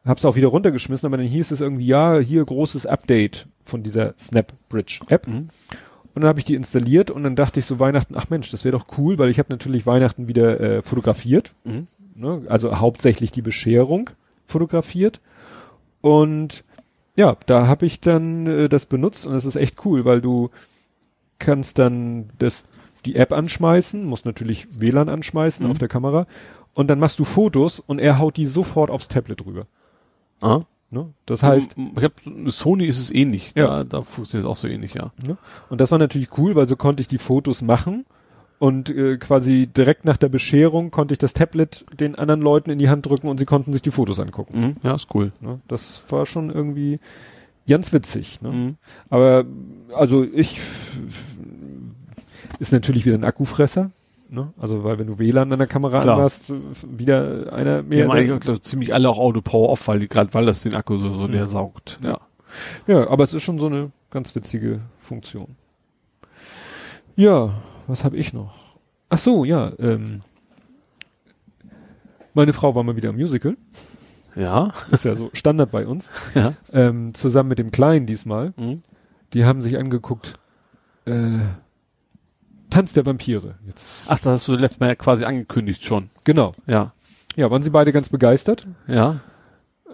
Hab's auch wieder runtergeschmissen, aber dann hieß es irgendwie, ja, hier großes Update von dieser Snap Bridge App. Mhm. Und dann habe ich die installiert und dann dachte ich so Weihnachten, ach Mensch, das wäre doch cool, weil ich habe natürlich Weihnachten wieder äh, fotografiert Mhm. ne? also hauptsächlich die Bescherung fotografiert. Und ja, da habe ich dann äh, das benutzt und es ist echt cool, weil du kannst dann das, die App anschmeißen, musst natürlich WLAN anschmeißen Mhm. auf der Kamera und dann machst du Fotos und er haut die sofort aufs Tablet rüber. Ah. Ne? Das heißt, ich hab, Sony ist es ähnlich. Ja. Da, da funktioniert es auch so ähnlich, ja. Ne? Und das war natürlich cool, weil so konnte ich die Fotos machen und äh, quasi direkt nach der Bescherung konnte ich das Tablet den anderen Leuten in die Hand drücken und sie konnten sich die Fotos angucken. Mhm. Ja, ist cool. Ne? Das war schon irgendwie ganz witzig. Ne? Mhm. Aber also ich ist natürlich wieder ein Akkufresser. Ne? Also weil wenn du WLAN an der Kamera Klar. anmachst, wieder einer Die mehr. haben eigentlich auch, glaub, ziemlich alle auch Auto Power off, weil die gerade weil das den Akku so, so Mhm. leer saugt. Ja. Ja, aber es ist schon so eine ganz witzige Funktion. Ja, was habe ich noch? Ach so, ja. Ähm, meine Frau war mal wieder im Musical. Ja. Ist ja so Standard bei uns. Ja. Ähm, zusammen mit dem Kleinen diesmal. Mhm. Die haben sich angeguckt. Äh, Tanz der Vampire. Jetzt. Ach, das hast du letztes Mal ja quasi angekündigt schon. Genau. Ja. Ja, waren sie beide ganz begeistert. Ja.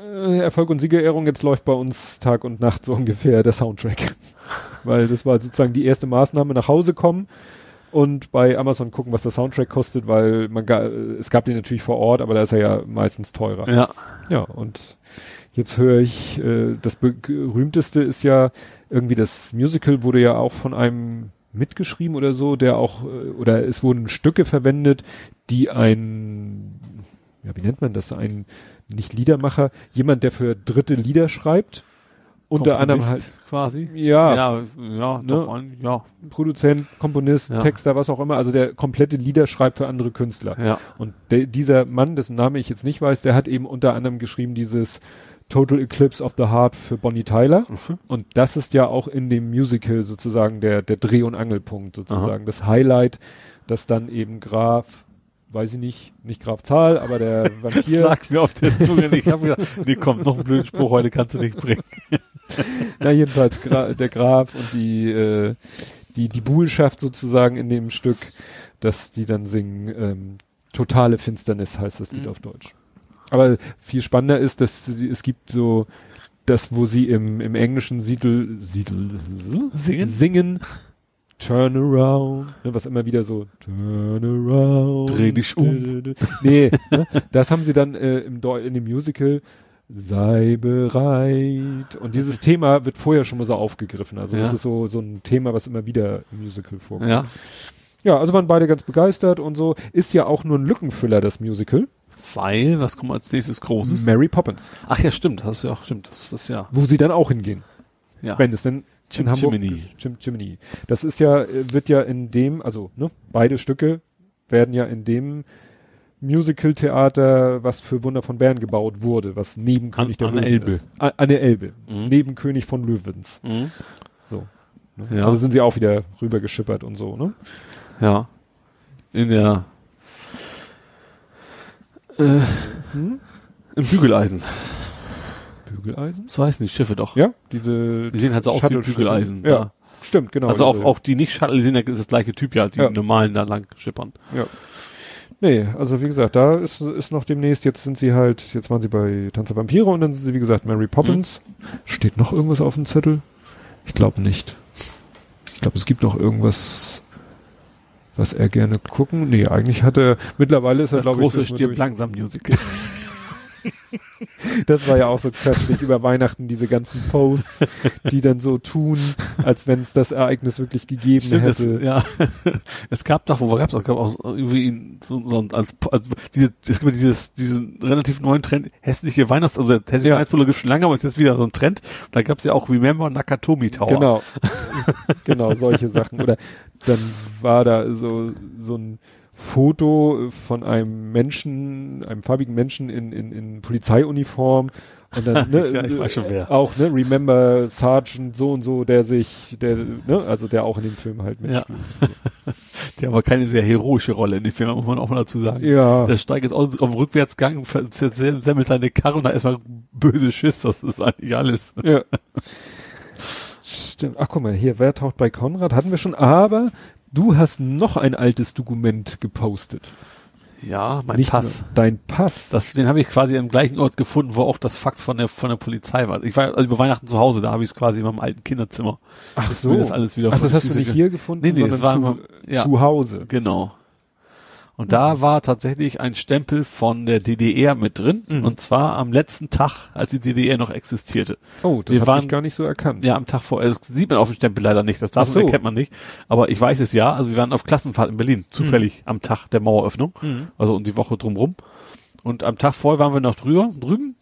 Äh, Erfolg und Siegerehrung, jetzt läuft bei uns Tag und Nacht so ungefähr der Soundtrack. Weil das war sozusagen die erste Maßnahme, nach Hause kommen und bei Amazon gucken, was der Soundtrack kostet, weil man ga, es gab den natürlich vor Ort, aber da ist er ja meistens teurer. Ja. Ja, und jetzt höre ich, äh, das berühmteste ist ja irgendwie das Musical wurde ja auch von einem mitgeschrieben oder so, der auch, äh, oder es wurden Stücke verwendet, die ein, ja, wie nennt man das, ein, nicht Liedermacher, jemand, der für dritte Lieder schreibt, unter anderem halt, quasi. ja, Ja, ja, doch, ein, ja, Produzent, Komponist, Ja. Texter, was auch immer, also der komplette Lieder schreibt für andere Künstler. ja. Und der, dieser Mann, dessen Name ich jetzt nicht weiß, der hat eben unter anderem geschrieben dieses Total Eclipse of the Heart für Bonnie Tyler. Mhm. Und das ist ja auch in dem Musical sozusagen der, der Dreh- und Angelpunkt sozusagen. Das Highlight, dass dann eben Graf, weiß ich nicht, nicht Graf Zahl, aber der Das Vampir, sagt mir auf der Zunge nicht. Ich habe gesagt, nee, komm, noch einen blöden Spruch heute kannst du nicht bringen. na jedenfalls Gra der Graf und die, äh, die, die Buhlschaft sozusagen in dem Stück, dass die dann singen, ähm, totale Finsternis heißt das Lied Mhm. auf Deutsch. Aber viel spannender ist, dass sie, es gibt so das, wo sie im, im englischen Siedel, Siedel, Singen? singen Turn around, ne, was immer wieder so Turn around. Dreh dich um. Nee, ne, das haben sie dann äh, im Deu in dem Musical Sei bereit. Und dieses Thema wird vorher schon mal so aufgegriffen. Also das Ja. ist so, so ein Thema, was immer wieder im Musical vorkommt. Ja. Ja, also waren beide ganz begeistert und so. Ist ja auch nur ein Lückenfüller, das Musical. Weil, was kommt als nächstes Großes? Mary Poppins. Ach ja, stimmt, hast du ja auch, stimmt, das ist ja, Wo sie dann auch hingehen. ja. Wenn es denn Chim in Hamburg Chimney. Chim Chimney. Das ist ja, äh, wird ja in dem, also ne, beide Stücke werden ja in dem Musical-Theater, was für Wunder von Bern gebaut wurde, was neben König der an der Löwen Elbe. ist. An der Elbe. Mhm. Neben König von Löwens. Mhm. So. Ne? Ja. Also sind sie auch wieder rüber geschippert und so, ne? Ja. In der, äh, Hm? im Bügeleisen. Bügeleisen? Das weiß nicht, Schiffe doch. Ja, diese. Die sehen halt so aus wie. Bügeleisen. Ja, stimmt, genau. Also auch, auch die nicht Shuttle, die sind ja das gleiche Typ, ja, die Ja. normalen da lang schippern. Nee, also wie gesagt, da ist, ist noch demnächst, jetzt sind sie halt, jetzt waren sie bei Tanz der Vampire und dann sind sie, wie gesagt, Mary Poppins. Steht noch irgendwas auf dem Zettel? Ich glaube nicht. Ich glaube, es gibt noch irgendwas, was er gerne gucken. Nee, eigentlich hat er, mittlerweile ist er, Das glaube große ich, stirbt langsam Musical. das war ja auch so köstlich über Weihnachten, diese ganzen Posts, die dann so tun, als wenn es das Ereignis wirklich gegeben Stimmt, es, hätte. ja. es gab doch, wo gab's auch, gab auch irgendwie so, so ein- als, also diese, es gibt dieses, diesen relativ neuen Trend, hässliche Weihnachts, also hässliche Ja. Weihnachtspulle gibt schon lange, aber ist jetzt wieder so ein Trend. Und da gab's ja auch Remember Nakatomi Tower. Genau. genau, solche Sachen. Oder dann war da so, so ein Foto von einem Menschen, einem farbigen Menschen in, in, in Polizeiuniform. Und dann, ne, Ja, ich weiß schon wer. auch, ne, Remember Sergeant so und so, der sich, der, ne, also der auch in dem Film halt Ja. mitspielt. Der aber keine sehr heroische Rolle in dem Film, muss man auch mal dazu sagen. Ja. Der steigt jetzt auf dem Rückwärtsgang, semmelt seine Karre und da ist mal böse Schiss, das ist eigentlich alles. Ja. Stimmt. Ach, guck mal, hier, wer taucht bei Konrad? Hatten wir schon, aber du hast noch ein altes Dokument gepostet. Ja, mein Nicht Pass. Dein Pass. Das, den habe ich quasi am gleichen Ort gefunden, wo auch das Fax von der von der Polizei war. Ich war also über Weihnachten zu Hause, da habe ich es quasi in meinem alten Kinderzimmer. Ach mir das alles wieder Ach, das hast du Füße nicht ge- hier gefunden, Nee, nee, das sondern war zu, ja. zu Hause. Genau. Und da war tatsächlich ein Stempel von der DDR mit drin. Mhm. Und zwar am letzten Tag, als die DDR noch existierte. Oh, das Wir habe waren- ich gar nicht so erkannt. Ja, am Tag vor. Das sieht man auf dem Stempel leider nicht. Das Ach so. erkennt man nicht. Aber ich weiß es ja. Also wir waren auf Klassenfahrt in Berlin. Zufällig am Tag der Maueröffnung. Mhm. Also um die Woche drumrum. Und am Tag vorher waren wir noch drüber, drüben.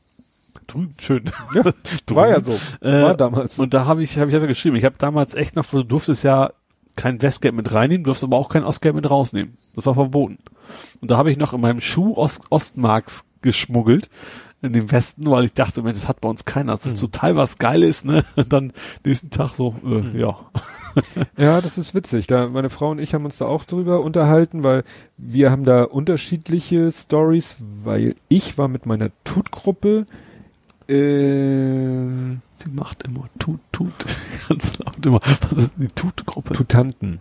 Drüben, schön. Ja, drüben. War ja so. Äh, War damals so. Und da habe ich, habe ich aber geschrieben, ich habe damals echt noch, du durftest ja kein Westgeld mit reinnehmen, du durfst aber auch kein Ostgeld mit rausnehmen. Das war verboten. Und da habe ich noch in meinem Schuh Ost Ostmarks geschmuggelt in dem Westen, weil ich dachte, Mensch, das hat bei uns keiner. Das ist total was Geiles, ne? Und dann nächsten Tag so, äh, ja. Ja, das ist witzig. Da, meine Frau und ich haben uns da auch drüber unterhalten, weil wir haben da unterschiedliche Stories, weil ich war mit meiner Tut-Gruppe, äh, Sie macht immer tut, tut, ganz laut immer. Was ist die Tut-Gruppe? Tutanten.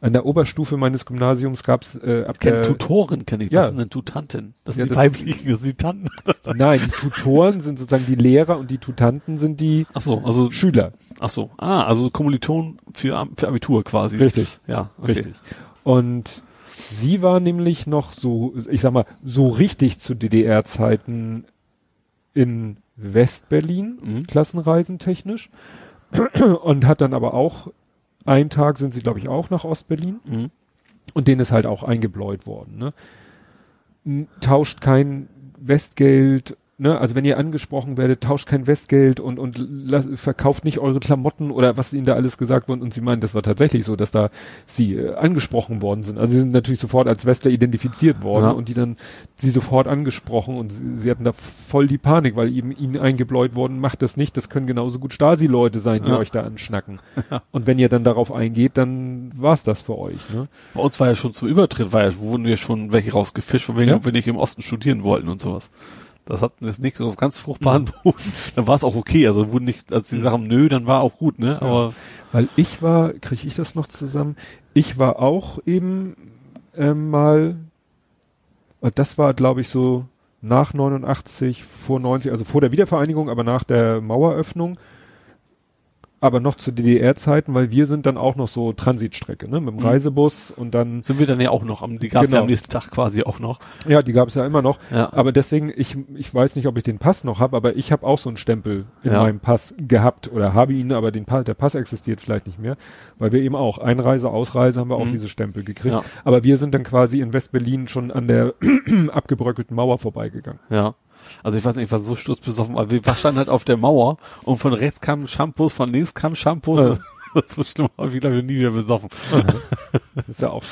An der Oberstufe meines Gymnasiums gab's äh, ab Ich kenne der, Tutoren, kenne ich. Ja. Was sind denn Tutanten? Das sind Ja, die das- weiblichen, das sind die Tanten. Nein, die Tutoren sind sozusagen die Lehrer und die Tutanten sind die Ach so, also, Schüler. ach so. Ah, also Kommilitonen für, für Abitur quasi. Richtig. Ja, okay. Richtig. Und sie war nämlich noch so, ich sag mal, so richtig zu DDR-Zeiten in Westberlin, Mhm. Klassenreisen technisch. Und hat dann aber auch, einen Tag sind sie, glaube ich, auch nach Ostberlin. Mhm. Und denen ist halt auch eingebläut worden. Ne? Tauscht kein Westgeld, ne? also wenn ihr angesprochen werdet, tauscht kein Westgeld und, und las, verkauft nicht eure Klamotten oder was ihnen da alles gesagt wurde. Und sie meinen, das war tatsächlich so, dass da sie äh, angesprochen worden sind. Also sie sind natürlich sofort als Westler identifiziert worden Ja. und die dann sie sofort angesprochen und sie, sie hatten da voll die Panik, weil eben ihnen eingebläut worden, macht das nicht, das können genauso gut Stasi-Leute sein, die Ja. euch da anschnacken. Und wenn ihr dann darauf eingeht, dann war's das für euch. Ne? Bei uns war ja schon zum Übertritt, war ja, wurden wir schon welche rausgefischt, von wegen, Ja. wir nicht im Osten studieren wollten und sowas. Das hat jetzt nicht so auf ganz fruchtbaren Boden. Dann war es auch okay. Also wurden nicht, als sie sagen, nö, dann war auch gut, ne? Aber Weil ich war, kriege ich das noch zusammen? Ich war auch eben ähm, mal, äh, das war glaube ich so nach 89, vor 90, also vor der Wiedervereinigung, aber nach der Maueröffnung, aber noch zu DDR-Zeiten, weil wir sind dann auch noch so Transitstrecke, ne, mit dem Mhm. Reisebus und dann, sind wir dann ja auch noch am, die gab es ja Genau. am nächsten Tag quasi auch noch. ja, die gab es ja immer noch, Ja. aber deswegen, ich, ich weiß nicht, ob ich den Pass noch habe, aber ich habe auch so einen Stempel in Ja. meinem Pass gehabt oder habe ihn, aber den Pass, der Pass existiert vielleicht nicht mehr, weil wir eben auch Einreise, Ausreise haben wir auch Mhm. diese Stempel gekriegt. Ja. Aber wir sind dann quasi in West-Berlin schon an der abgebröckelten Mauer vorbeigegangen. Ja. Also ich weiß nicht, ich war so sturzbesoffen, aber wir standen halt auf der Mauer und von rechts kamen Shampoos, von links kamen Shampoos. Ja. so schlimm habe ich glaube ich nie wieder besoffen. Das ist ja auch.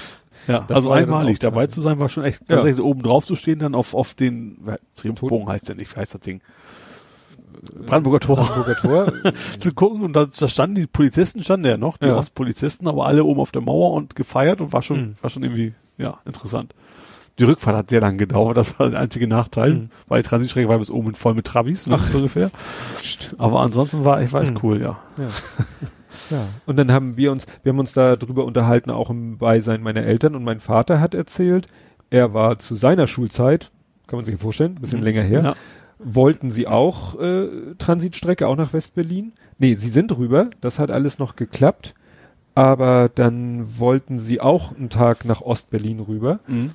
Ja, Das also ja einmalig dabei zu sein war schon echt, Ja. tatsächlich so oben drauf zu stehen, dann auf, auf den, Triumphbogen heißt der nicht, wie heißt das Ding? Brandenburger Tor. Brandenburger Tor. zu gucken und da, da standen die Polizisten standen ja noch, die Ja. Ostpolizisten, aber alle oben auf der Mauer und gefeiert und war schon, Mhm. war schon irgendwie, ja, interessant. Die Rückfahrt hat sehr lang gedauert, das war der einzige Nachteil, Mhm. weil die Transitstrecke war bis oben voll mit Trabis, ne, so ungefähr. Aber ansonsten war ich, war echt Mhm. cool, ja. Ja. ja. Und dann haben wir uns, wir haben uns da drüber unterhalten, auch im Beisein meiner Eltern und mein Vater hat erzählt, er war zu seiner Schulzeit, kann man sich vorstellen, ein bisschen länger her, Ja. wollten sie auch äh, Transitstrecke, auch nach West-Berlin? Nee, sie sind rüber, das hat alles noch geklappt, aber dann wollten sie auch einen Tag nach Ost-Berlin rüber Mhm.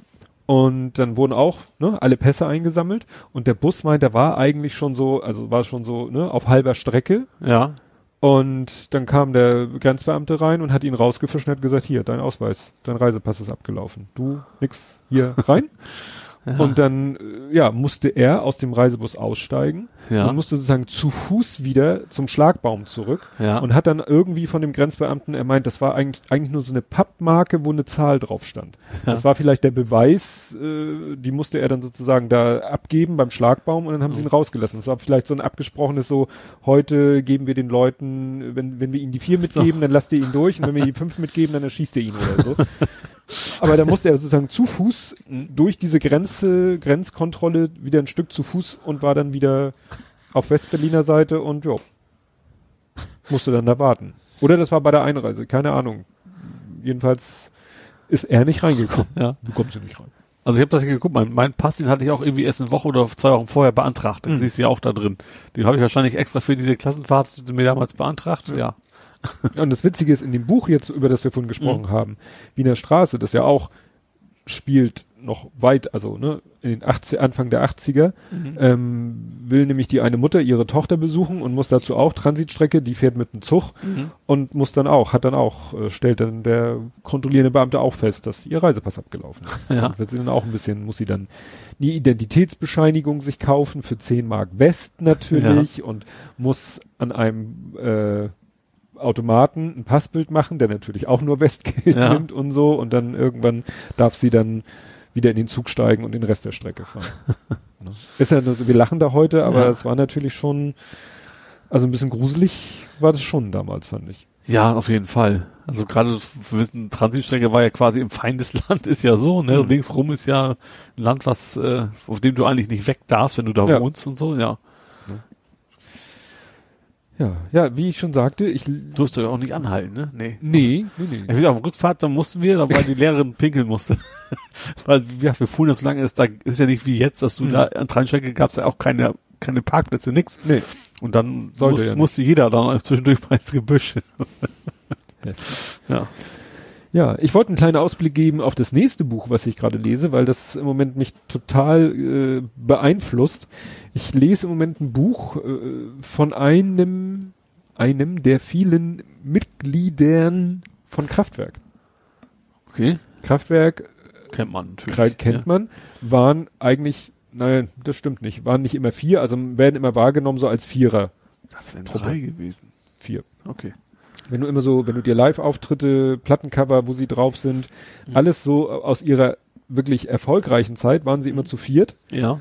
Und dann wurden auch ne, alle Pässe eingesammelt und der Bus meint, der war eigentlich schon so, also war schon so ne, auf halber Strecke Ja. und dann kam der Grenzbeamte rein und hat ihn rausgefischt und hat gesagt, hier, dein Ausweis, dein Reisepass ist abgelaufen. Du nix hier rein. ja. Und dann, äh, ja, musste er aus dem Reisebus aussteigen ja. und musste sozusagen zu Fuß wieder zum Schlagbaum zurück ja. und hat dann irgendwie von dem Grenzbeamten, er meint, das war eigentlich, eigentlich nur so eine Pappmarke, wo eine Zahl drauf stand. Das war vielleicht der Beweis, äh, die musste er dann sozusagen da abgeben beim Schlagbaum und dann haben sie ihn rausgelassen. Das war vielleicht so ein abgesprochenes so, heute geben wir den Leuten, wenn, wenn wir ihnen die vier mitgeben, dann lasst ihr ihn durch und wenn wir die fünf mitgeben, dann erschießt ihr ihn oder so. Aber da musste er sozusagen zu Fuß durch diese Grenze, Grenzkontrolle wieder ein Stück zu Fuß und war dann wieder auf Westberliner Seite und ja, musste dann da warten. Oder das war bei der Einreise, keine Ahnung. Jedenfalls ist er nicht reingekommen. ja. Du kommst ja nicht rein. Also ich habe das geguckt, mein, mein Pass, den hatte ich auch irgendwie erst eine Woche oder zwei Wochen vorher beantragt. Den Mhm. siehst du ja auch da drin. Den habe ich wahrscheinlich extra für diese Klassenfahrt mir damals beantragt. Ja. Und das Witzige ist, in dem Buch jetzt, über das wir vorhin gesprochen haben, Wiener Straße, das ja auch spielt noch weit, also ne, in den 80, Anfang der 80er, ähm, will nämlich die eine Mutter ihre Tochter besuchen und muss dazu auch Transitstrecke, die fährt mit dem Zug und muss dann auch, hat dann auch, äh, stellt dann der kontrollierende Beamte auch fest, dass ihr Reisepass abgelaufen ist. Ja. Und wird sie dann auch ein bisschen, muss sie dann die Identitätsbescheinigung sich kaufen für 10 Mark West natürlich und muss an einem äh, Automaten ein Passbild machen, der natürlich auch nur Westgeld Ja. nimmt und so und dann irgendwann darf sie dann wieder in den Zug steigen und den Rest der Strecke fahren. Ne? Ist ja, wir lachen da heute, aber Ja. es war natürlich schon, also ein bisschen gruselig war das schon damals, fand ich. Ja, auf jeden Fall. Also gerade wir wissen, Transitstrecke war ja quasi im Feindesland, ist ja so, ne? Mhm. Linksrum ist ja ein Land, was, äh, auf dem du eigentlich nicht weg darfst, wenn du da Ja. wohnst und so, ja. Ja, ja, wie ich schon sagte, ich, Durfst du ja auch nicht anhalten, ne? Nee. nee, nee, nee. Wieder auf Rückfahrt, da mussten wir, da weil die Lehrerin pinkeln musste. weil ja, wir fuhren ja so lange, ist da ist ja nicht wie jetzt, dass du Mhm. da an Transitstrecke gab's ja auch keine keine Parkplätze, nix. Nee. Und dann muss, ja musste jeder dann zwischendurch mal ins Gebüsch. ja. Ja, ich wollte einen kleinen Ausblick geben auf das nächste Buch, was ich gerade lese, weil das im Moment mich total äh, beeinflusst. Ich lese im Moment ein Buch äh, von einem, einem der vielen Mitgliedern von Kraftwerk. Okay. Kraftwerk Kennt man natürlich. Kennt man, waren eigentlich, nein, das stimmt nicht, waren nicht immer vier, also werden immer wahrgenommen so als Vierer. Das wären drei gewesen. Vier. Okay. Wenn du immer so, wenn du dir Live-Auftritte, Plattencover, wo sie drauf sind, Mhm. alles so aus ihrer wirklich erfolgreichen Zeit, waren sie immer zu viert. Ja.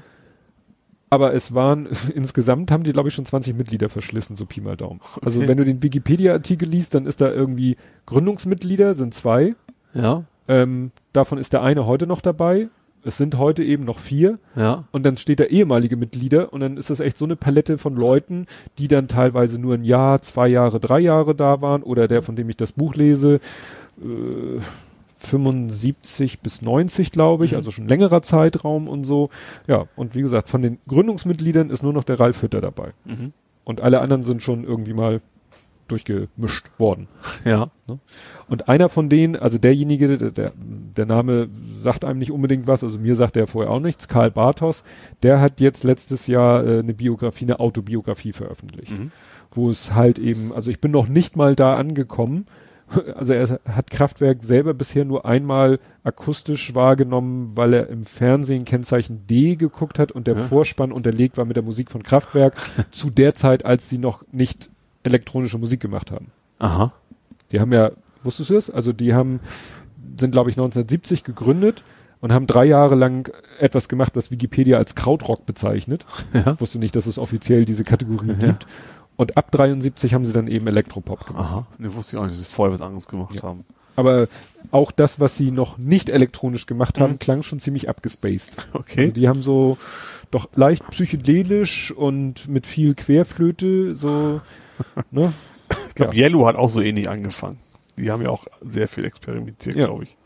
Aber es waren, insgesamt haben die, glaube ich, schon 20 Mitglieder verschlissen, so Pi mal Daumen. Also Okay. wenn du den Wikipedia-Artikel liest, dann ist da irgendwie Gründungsmitglieder, sind zwei. Ja. Ähm, davon ist der eine heute noch dabei. Es sind heute eben noch vier Ja. und dann steht da ehemalige Mitglieder und dann ist das echt so eine Palette von Leuten, die dann teilweise nur ein Jahr, zwei Jahre, drei Jahre da waren oder der, von dem ich das Buch lese, äh, 75 bis 90, glaube ich, Mhm. also schon längerer Zeitraum und so. Ja, und wie gesagt, von den Gründungsmitgliedern ist nur noch der Ralf Hütter dabei. Mhm. Und alle anderen sind schon irgendwie mal durchgemischt worden. Ja. Und einer von denen, also derjenige, der, der, Name sagt einem nicht unbedingt was, also mir sagt er vorher auch nichts, Karl Bartos, der hat jetzt letztes Jahr äh, eine Biografie, eine Autobiografie veröffentlicht, Mhm. wo es halt eben, also ich bin noch nicht mal da angekommen, also er hat Kraftwerk selber bisher nur einmal akustisch wahrgenommen, weil er im Fernsehen Kennzeichen D geguckt hat und der Ja. Vorspann unterlegt war mit der Musik von Kraftwerk zu der Zeit, als sie noch nicht elektronische Musik gemacht haben. Aha. Die haben ja, wusstest du es? Also die haben, sind glaube ich 1970 gegründet und haben drei Jahre lang etwas gemacht, was Wikipedia als Krautrock bezeichnet. Ja. Wusste nicht, dass es offiziell diese Kategorie Ja. gibt. Und ab 73 haben sie dann eben Elektropop gemacht. Aha. Ne, wusste ich auch nicht, dass sie vorher was anderes gemacht Ja. haben. Aber auch das, was sie noch nicht elektronisch gemacht haben, Mhm. klang schon ziemlich abgespaced. Okay. Also die haben so doch leicht psychedelisch und mit viel Querflöte so, ne? ich glaube, Yellow hat auch so ähnlich angefangen. Die haben ja auch sehr viel experimentiert, Ja. glaube ich.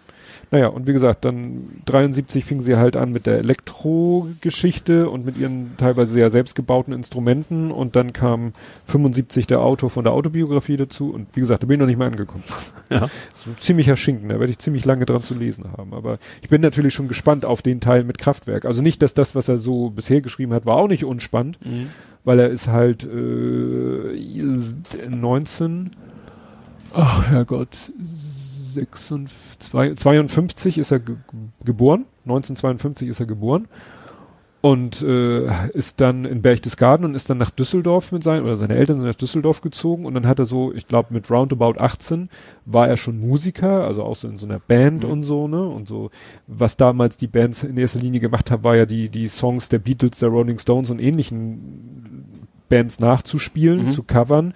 Naja, und wie gesagt, dann 73 fing sie halt an mit der Elektro-Geschichte und mit ihren teilweise sehr selbstgebauten Instrumenten und dann kam 75 der Autor von der Autobiografie dazu und wie gesagt, da bin ich noch nicht mal angekommen. Ja. Das ist ein ziemlicher Schinken, da werde ich ziemlich lange dran zu lesen haben. Aber ich bin natürlich schon gespannt auf den Teil mit Kraftwerk. Also nicht, dass das, was er so bisher geschrieben hat, war auch nicht unspannend, Mhm. weil er ist halt äh, 19, ach Herrgott, 56, 52 ist er ge geboren, 1952 ist er geboren. Und äh, ist dann in Berchtesgaden und ist dann nach Düsseldorf mit seinen, oder seine Eltern sind nach Düsseldorf gezogen. Und dann hat er so, ich glaube mit roundabout 18 war er schon Musiker, also auch so in so einer Band Mhm. und so, ne, und so, was damals die Bands in erster Linie gemacht haben, war ja die, die Songs der Beatles, der Rolling Stones und ähnlichen Bands nachzuspielen, Mhm. zu covern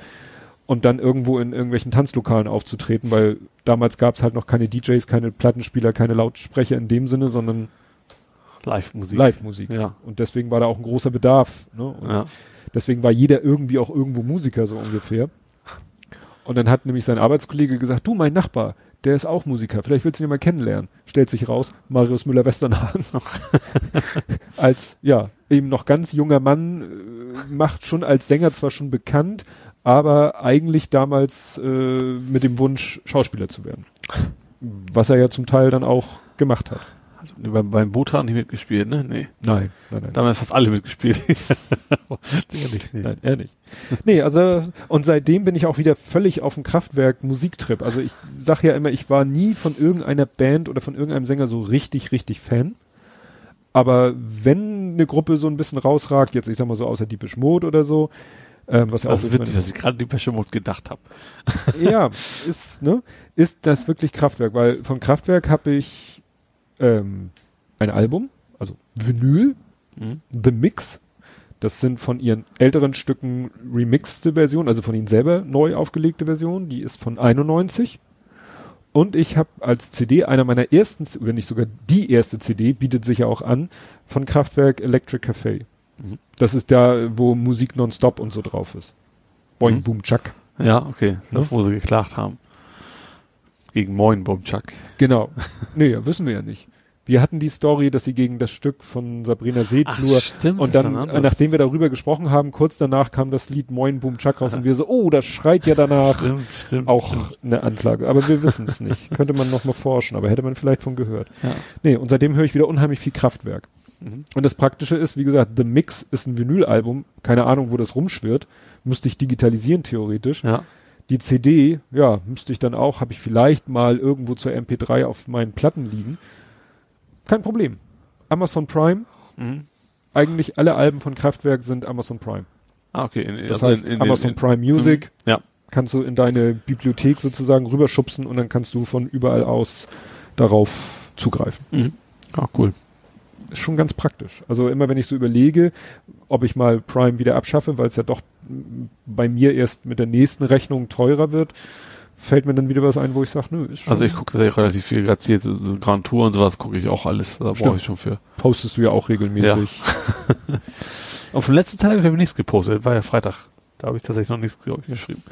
und dann irgendwo in irgendwelchen Tanzlokalen aufzutreten, weil damals gab es halt noch keine DJs, keine Plattenspieler, keine Lautsprecher in dem Sinne, sondern Live-Musik. Live-Musik. Ja. Und deswegen war da auch ein großer Bedarf. Ne? Ja. deswegen war jeder irgendwie auch irgendwo Musiker, so ungefähr. Und dann hat nämlich sein Arbeitskollege gesagt, du, mein Nachbar, der ist auch Musiker, vielleicht willst du ihn mal kennenlernen. Stellt sich raus, Marius Müller-Westernhagen. als, ja, eben noch ganz junger Mann, äh, macht schon als Sänger zwar schon bekannt, aber eigentlich damals äh, mit dem Wunsch, Schauspieler zu werden. Was er ja zum Teil dann auch gemacht hat. Also, beim, beim Botan nicht mitgespielt, ne? Nee. Nein, nein, nein. Da haben fast alle mitgespielt. Nicht, nee. Nein, nicht. Nee, also, und seitdem bin ich auch wieder völlig auf dem Kraftwerk Musiktrip. Also ich sag ja immer, ich war nie von irgendeiner Band oder von irgendeinem Sänger so richtig, richtig Fan. Aber wenn eine Gruppe so ein bisschen rausragt, jetzt ich sag mal so außer Deepish Mode oder so, ähm, was Das ist witzig, dass ich gerade die Pesche-Mode gedacht habe. ja, ist, ne, ist das wirklich Kraftwerk, weil von Kraftwerk habe ich ähm, ein Album, also Vinyl, Mhm. The Mix. Das sind von ihren älteren Stücken remixte Versionen, also von ihnen selber neu aufgelegte Version. Die ist von 91. Und ich habe als CD einer meiner ersten, oder nicht sogar die erste CD, bietet sich ja auch an, von Kraftwerk Electric Café. Mhm. Das ist da, wo Musik nonstop und so drauf ist. Boing, Mhm. boom, chuck. Ja, okay. Ne? Das, wo sie geklagt haben. Gegen Moin Bumchuck. Genau. nee, ja, wissen wir ja nicht. Wir hatten die Story, dass sie gegen das Stück von Sabrina Seethur stimmt. und dann, nachdem wir darüber gesprochen haben, kurz danach kam das Lied Moin Boom Chuck raus und wir so, oh, das schreit ja danach Stimmt, stimmt. auch eine Anklage. Aber wir wissen es nicht. Könnte man noch mal forschen, aber hätte man vielleicht von gehört. Ja. Nee, und seitdem höre ich wieder unheimlich viel Kraftwerk. Mhm. Und das Praktische ist, wie gesagt, The Mix ist ein Vinylalbum. Keine Ahnung, wo das rumschwirrt. Müsste ich digitalisieren theoretisch. Ja. Die CD, ja, müsste ich dann auch, habe ich vielleicht mal irgendwo zur MP3 auf meinen Platten liegen. Kein Problem. Amazon Prime, Mhm. eigentlich alle Alben von Kraftwerk sind Amazon Prime. Ah, okay. In, Das also heißt, in, in, Amazon Prime Music Mhm. Ja. kannst du in deine Bibliothek sozusagen rüberschubsen und dann kannst du von überall aus darauf zugreifen. Mhm. Ah, cool. Ist schon ganz praktisch. Also immer wenn ich so überlege, ob ich mal Prime wieder abschaffe, weil es ja doch bei mir erst mit der nächsten Rechnung teurer wird, fällt mir dann wieder was ein, wo ich sage, nö, ist schon. Also ich gucke tatsächlich relativ viel, gerade hier so, so Grand Tour und sowas gucke ich auch alles. Da brauche ich schon für. postest du ja auch regelmäßig. Auf dem letzten Teil habe ich nichts gepostet, war ja Freitag. Da habe ich tatsächlich noch nichts ich, geschrieben.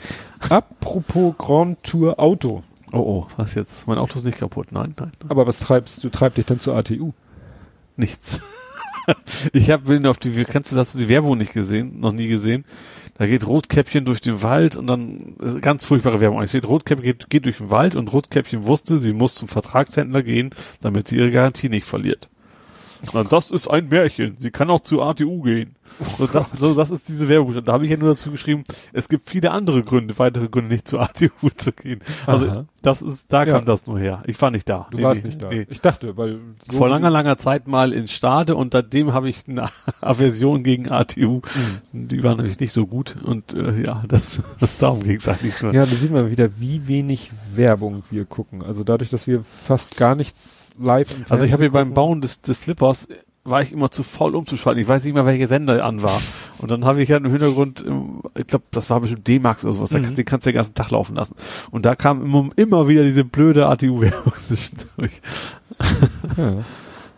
Apropos Grand Tour Auto. Oh oh, was jetzt? Mein Auto ist nicht kaputt. Nein, nein, nein. Aber was treibst du? Treibt dich denn zur ATU? Nichts. ich habe bin auf die, kennst du, hast du die Werbung nicht gesehen, noch nie gesehen? Da geht Rotkäppchen durch den Wald und dann ist ganz furchtbare Werbung. Es steht Rotkäppchen geht, geht durch den Wald und Rotkäppchen wusste, sie muss zum Vertragshändler gehen, damit sie ihre Garantie nicht verliert. Na, das ist ein Märchen. Sie kann auch zur ATU gehen. So, das, so, das ist diese Werbung. Da habe ich ja nur dazu geschrieben, es gibt viele andere Gründe, weitere Gründe nicht zur ATU zu gehen. Also Aha. das ist, da Ja. kam das nur her. Ich war nicht da. Du Nee, warst nee, nicht da. nee. Ich dachte, weil so Vor langer, langer Zeit mal in Stade und seitdem habe ich eine Aversion gegen ATU. Mhm. Die war nämlich nicht so gut und äh, ja, das darum ging es eigentlich nur. Ja, da sieht man wieder, wie wenig Werbung wir gucken. Also dadurch, dass wir fast gar nichts live im Also ich habe hier beim. Bauen des, des Flippers war ich immer zu faul umzuschalten. Ich weiß nicht mehr, welcher Sender an war. Und dann habe ich ja im Hintergrund, ich glaube, das war bestimmt D-Max oder sowas, da Mhm. kannst- den kannst du den ganzen Tag laufen lassen. Und da kam immer, immer wieder diese blöde ATU-Werbung zwischendurch. Ja.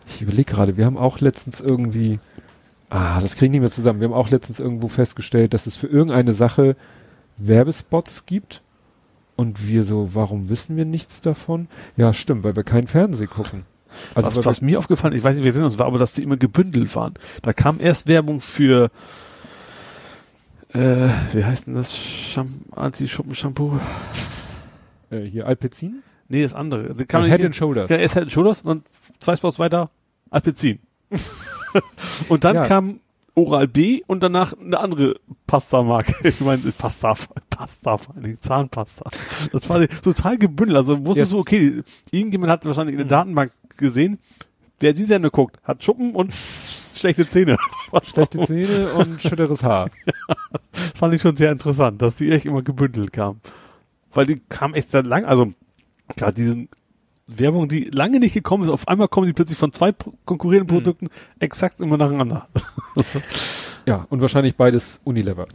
Ich überlege gerade, wir haben auch letztens irgendwie, ah, das kriege ich nicht mehr zusammen. Wir haben auch letztens irgendwo festgestellt, dass es für irgendeine Sache Werbespots gibt. Und wir so, warum wissen wir nichts davon? Ja, stimmt, weil wir kein Fernsehen gucken. Also was, was mir aufgefallen, ich weiß nicht, wer sind das war, aber dass die immer gebündelt waren. Da kam erst Werbung für äh, wie heißt denn das? Anti-Schuppen-Shampoo? wir, äh, hier Alpecin? Nee, das andere. Da kam Ah, nicht- Head and Shoulders. Ja, erst Head and Shoulders und dann zwei Spots weiter Alpecin. und dann Ja. kam Oral B und danach eine andere Pasta-Marke. Ich meine, Pasta, Pasta, vor Dingen Zahnpasta. Das war total gebündelt. Also wusstest Ja. du, okay, irgendjemand hat wahrscheinlich in der Datenbank gesehen, wer die Sendung guckt, hat Schuppen und schlechte Zähne. Was Schlechte Zähne und schütteres Haar. fand ich schon sehr interessant, dass die echt immer gebündelt kamen. Weil die kamen echt seit lang, also gerade diese Werbung, die lange nicht gekommen ist, auf einmal kommen die plötzlich von zwei konkurrierenden Mhm. Produkten exakt immer nacheinander. Ja, und wahrscheinlich beides Unilever.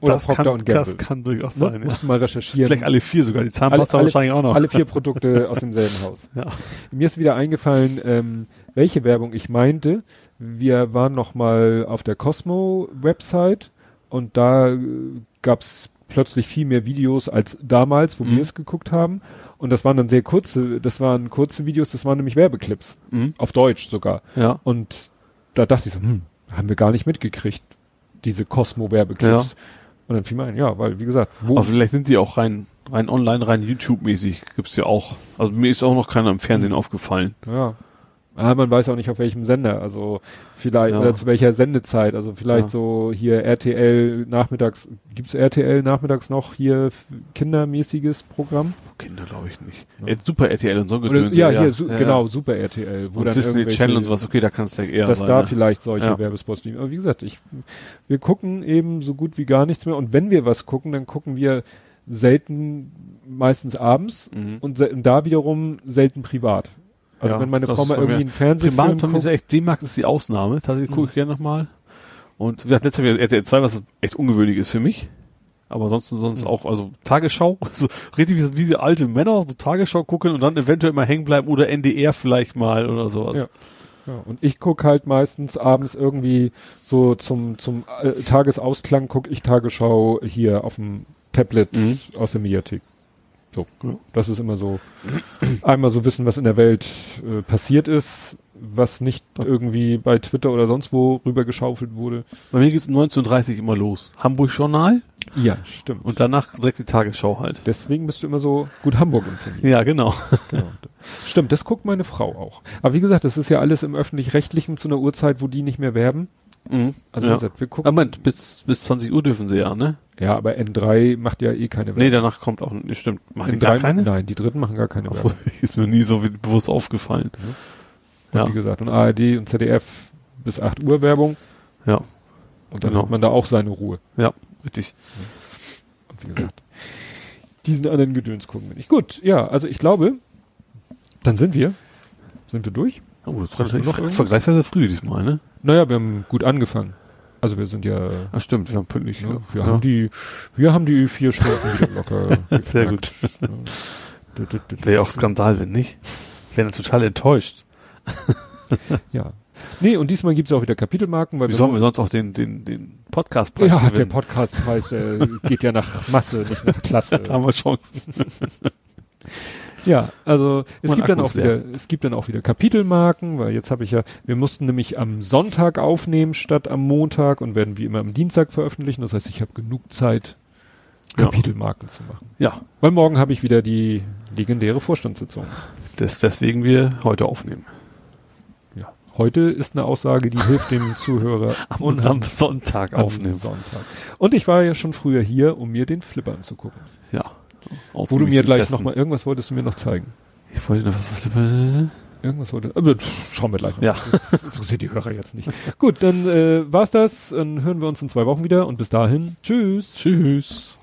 Oder das, Procter kann, und Gamble. das kann durchaus Ne? sein. Ja. Musst du mal recherchieren. Vielleicht alle vier sogar, die Zahnpasta alle, wahrscheinlich auch noch. alle vier Produkte aus demselben Haus. Ja. Mir ist wieder eingefallen, ähm, welche Werbung ich meinte. Wir waren noch mal auf der Cosmo-Website und da äh, gab's plötzlich viel mehr Videos als damals, wo Mhm. wir es geguckt haben. Und das waren dann sehr kurze, das waren kurze Videos, das waren nämlich Werbeclips. Mhm. Auf Deutsch sogar. ja. Und da dachte ich so, hm, haben wir gar nicht mitgekriegt, diese Cosmo-Werbeclips. Und dann fiel mir ein, ja, weil, wie gesagt, wo, Aber vielleicht sind die auch rein, rein online, rein YouTube-mäßig. Gibt's ja auch. Also mir ist auch noch keiner im Fernsehen Mhm. aufgefallen. Ja. Ah, man weiß auch nicht auf welchem Sender, also vielleicht Ja. oder zu welcher Sendezeit, also vielleicht Ja. so hier RTL nachmittags, gibt's RTL nachmittags noch hier kindermäßiges Programm? Kinder glaube ich nicht. Ja. Äh, Super RTL und so Gedöns. ja, hier, su genau, Super RTL, wo Und dann Disney Channel und sowas, okay, da kann es vielleicht eher dass sein. da ne? vielleicht solche. Werbespots liegen. Aber wie gesagt, ich, wir gucken eben so gut wie gar nichts mehr und wenn wir was gucken, dann gucken wir selten, meistens abends Mhm. und, se- und da wiederum selten privat. Also Ja, wenn meine Frau mal bei irgendwie einen Privat von mir ist guckt, echt, D-Max ist die Ausnahme. Tatsächlich gucke ich gerne nochmal. Und wir hatten letztes Jahr RTL 2, was echt ungewöhnlich ist für mich. Aber ansonsten sonst Mhm. auch, also Tagesschau, so richtig wie, wie die alte Männer, so Tagesschau gucken und dann eventuell mal hängen bleiben oder NDR vielleicht mal oder sowas. Ja. Ja, und ich guck halt meistens abends irgendwie so zum, zum äh, Tagesausklang guck ich Tagesschau hier auf dem Tablet Mhm. aus der Mediathek. So. Ja. Das ist immer so. Einmal so wissen, was in der Welt äh, passiert ist, was nicht irgendwie bei Twitter oder sonst wo rübergeschaufelt wurde. Bei mir geht's um 19.30 immer los. Hamburg Journal Ja, stimmt. und danach direkt die Tagesschau halt. Deswegen bist du immer so gut Hamburg informiert. Ja, genau. Genau. Stimmt, das guckt meine Frau auch. Aber wie gesagt, das ist ja alles im öffentlich-rechtlichen zu einer Uhrzeit, wo die nicht mehr werben. Mhm. Also ja. gesagt, wir gucken. Aber Moment, bis, bis 20 Uhr dürfen sie ja, ne? Ja, aber N3 macht ja eh keine Nee, danach kommt auch, stimmt. Machen die N3 gar keine? Nein, die dritten machen gar keine Obwohl, Werbung. ist mir nie so bewusst aufgefallen. Und Ja. wie gesagt, und ARD und ZDF bis 8 Uhr Werbung. Ja. Und dann Genau. hat man da auch seine Ruhe. Ja, richtig. Und wie gesagt, diesen anderen Gedöns gucken wir nicht. Gut, ja, also ich glaube, dann sind wir. Sind wir durch? Oh, das war noch irgendwas? vergleichsweise früh diesmal, ne? Naja, wir haben gut angefangen. Also wir sind ja, Ah, stimmt, wir haben pünktlich. ne, ja. wir ja. haben die, wir haben die vier Stunden wieder locker. Sehr geknackt. Ne. Wäre auch Skandal, wenn nicht. Wäre total enttäuscht. Ja. Nee, und diesmal gibt's auch wieder Kapitelmarken, weil Wie wir sollen wir sonst auch den, den, den Podcastpreis ja, der gewinnen? Podcastpreis, der geht ja nach Masse, nicht nach Klasse. da haben wir Chancen. Ja, also es Und gibt dann auch wieder, es gibt dann auch wieder Kapitelmarken, weil jetzt habe ich ja, wir mussten nämlich am Sonntag aufnehmen statt am Montag und werden wie immer am Dienstag veröffentlichen. Das heißt, ich habe genug Zeit, Ja. Kapitelmarken zu machen. Ja, Weil morgen habe ich wieder die legendäre Vorstandssitzung. das, deswegen wir heute aufnehmen. Ja. Heute ist eine Aussage, die hilft dem Zuhörer Am unheimlich Sonntag am aufnehmen. Sonntag. Und ich war ja schon früher hier, um mir den Flipper anzugucken. Ja. Wo du mir gleich nochmal, irgendwas wolltest du mir noch zeigen. Ich wollte noch was. Irgendwas wollte. Aber schauen wir gleich noch. Ja. Das, das die Hörer jetzt nicht. Gut, dann äh, war's das. Dann hören wir uns in zwei Wochen wieder und bis dahin. Tschüss. Tschüss.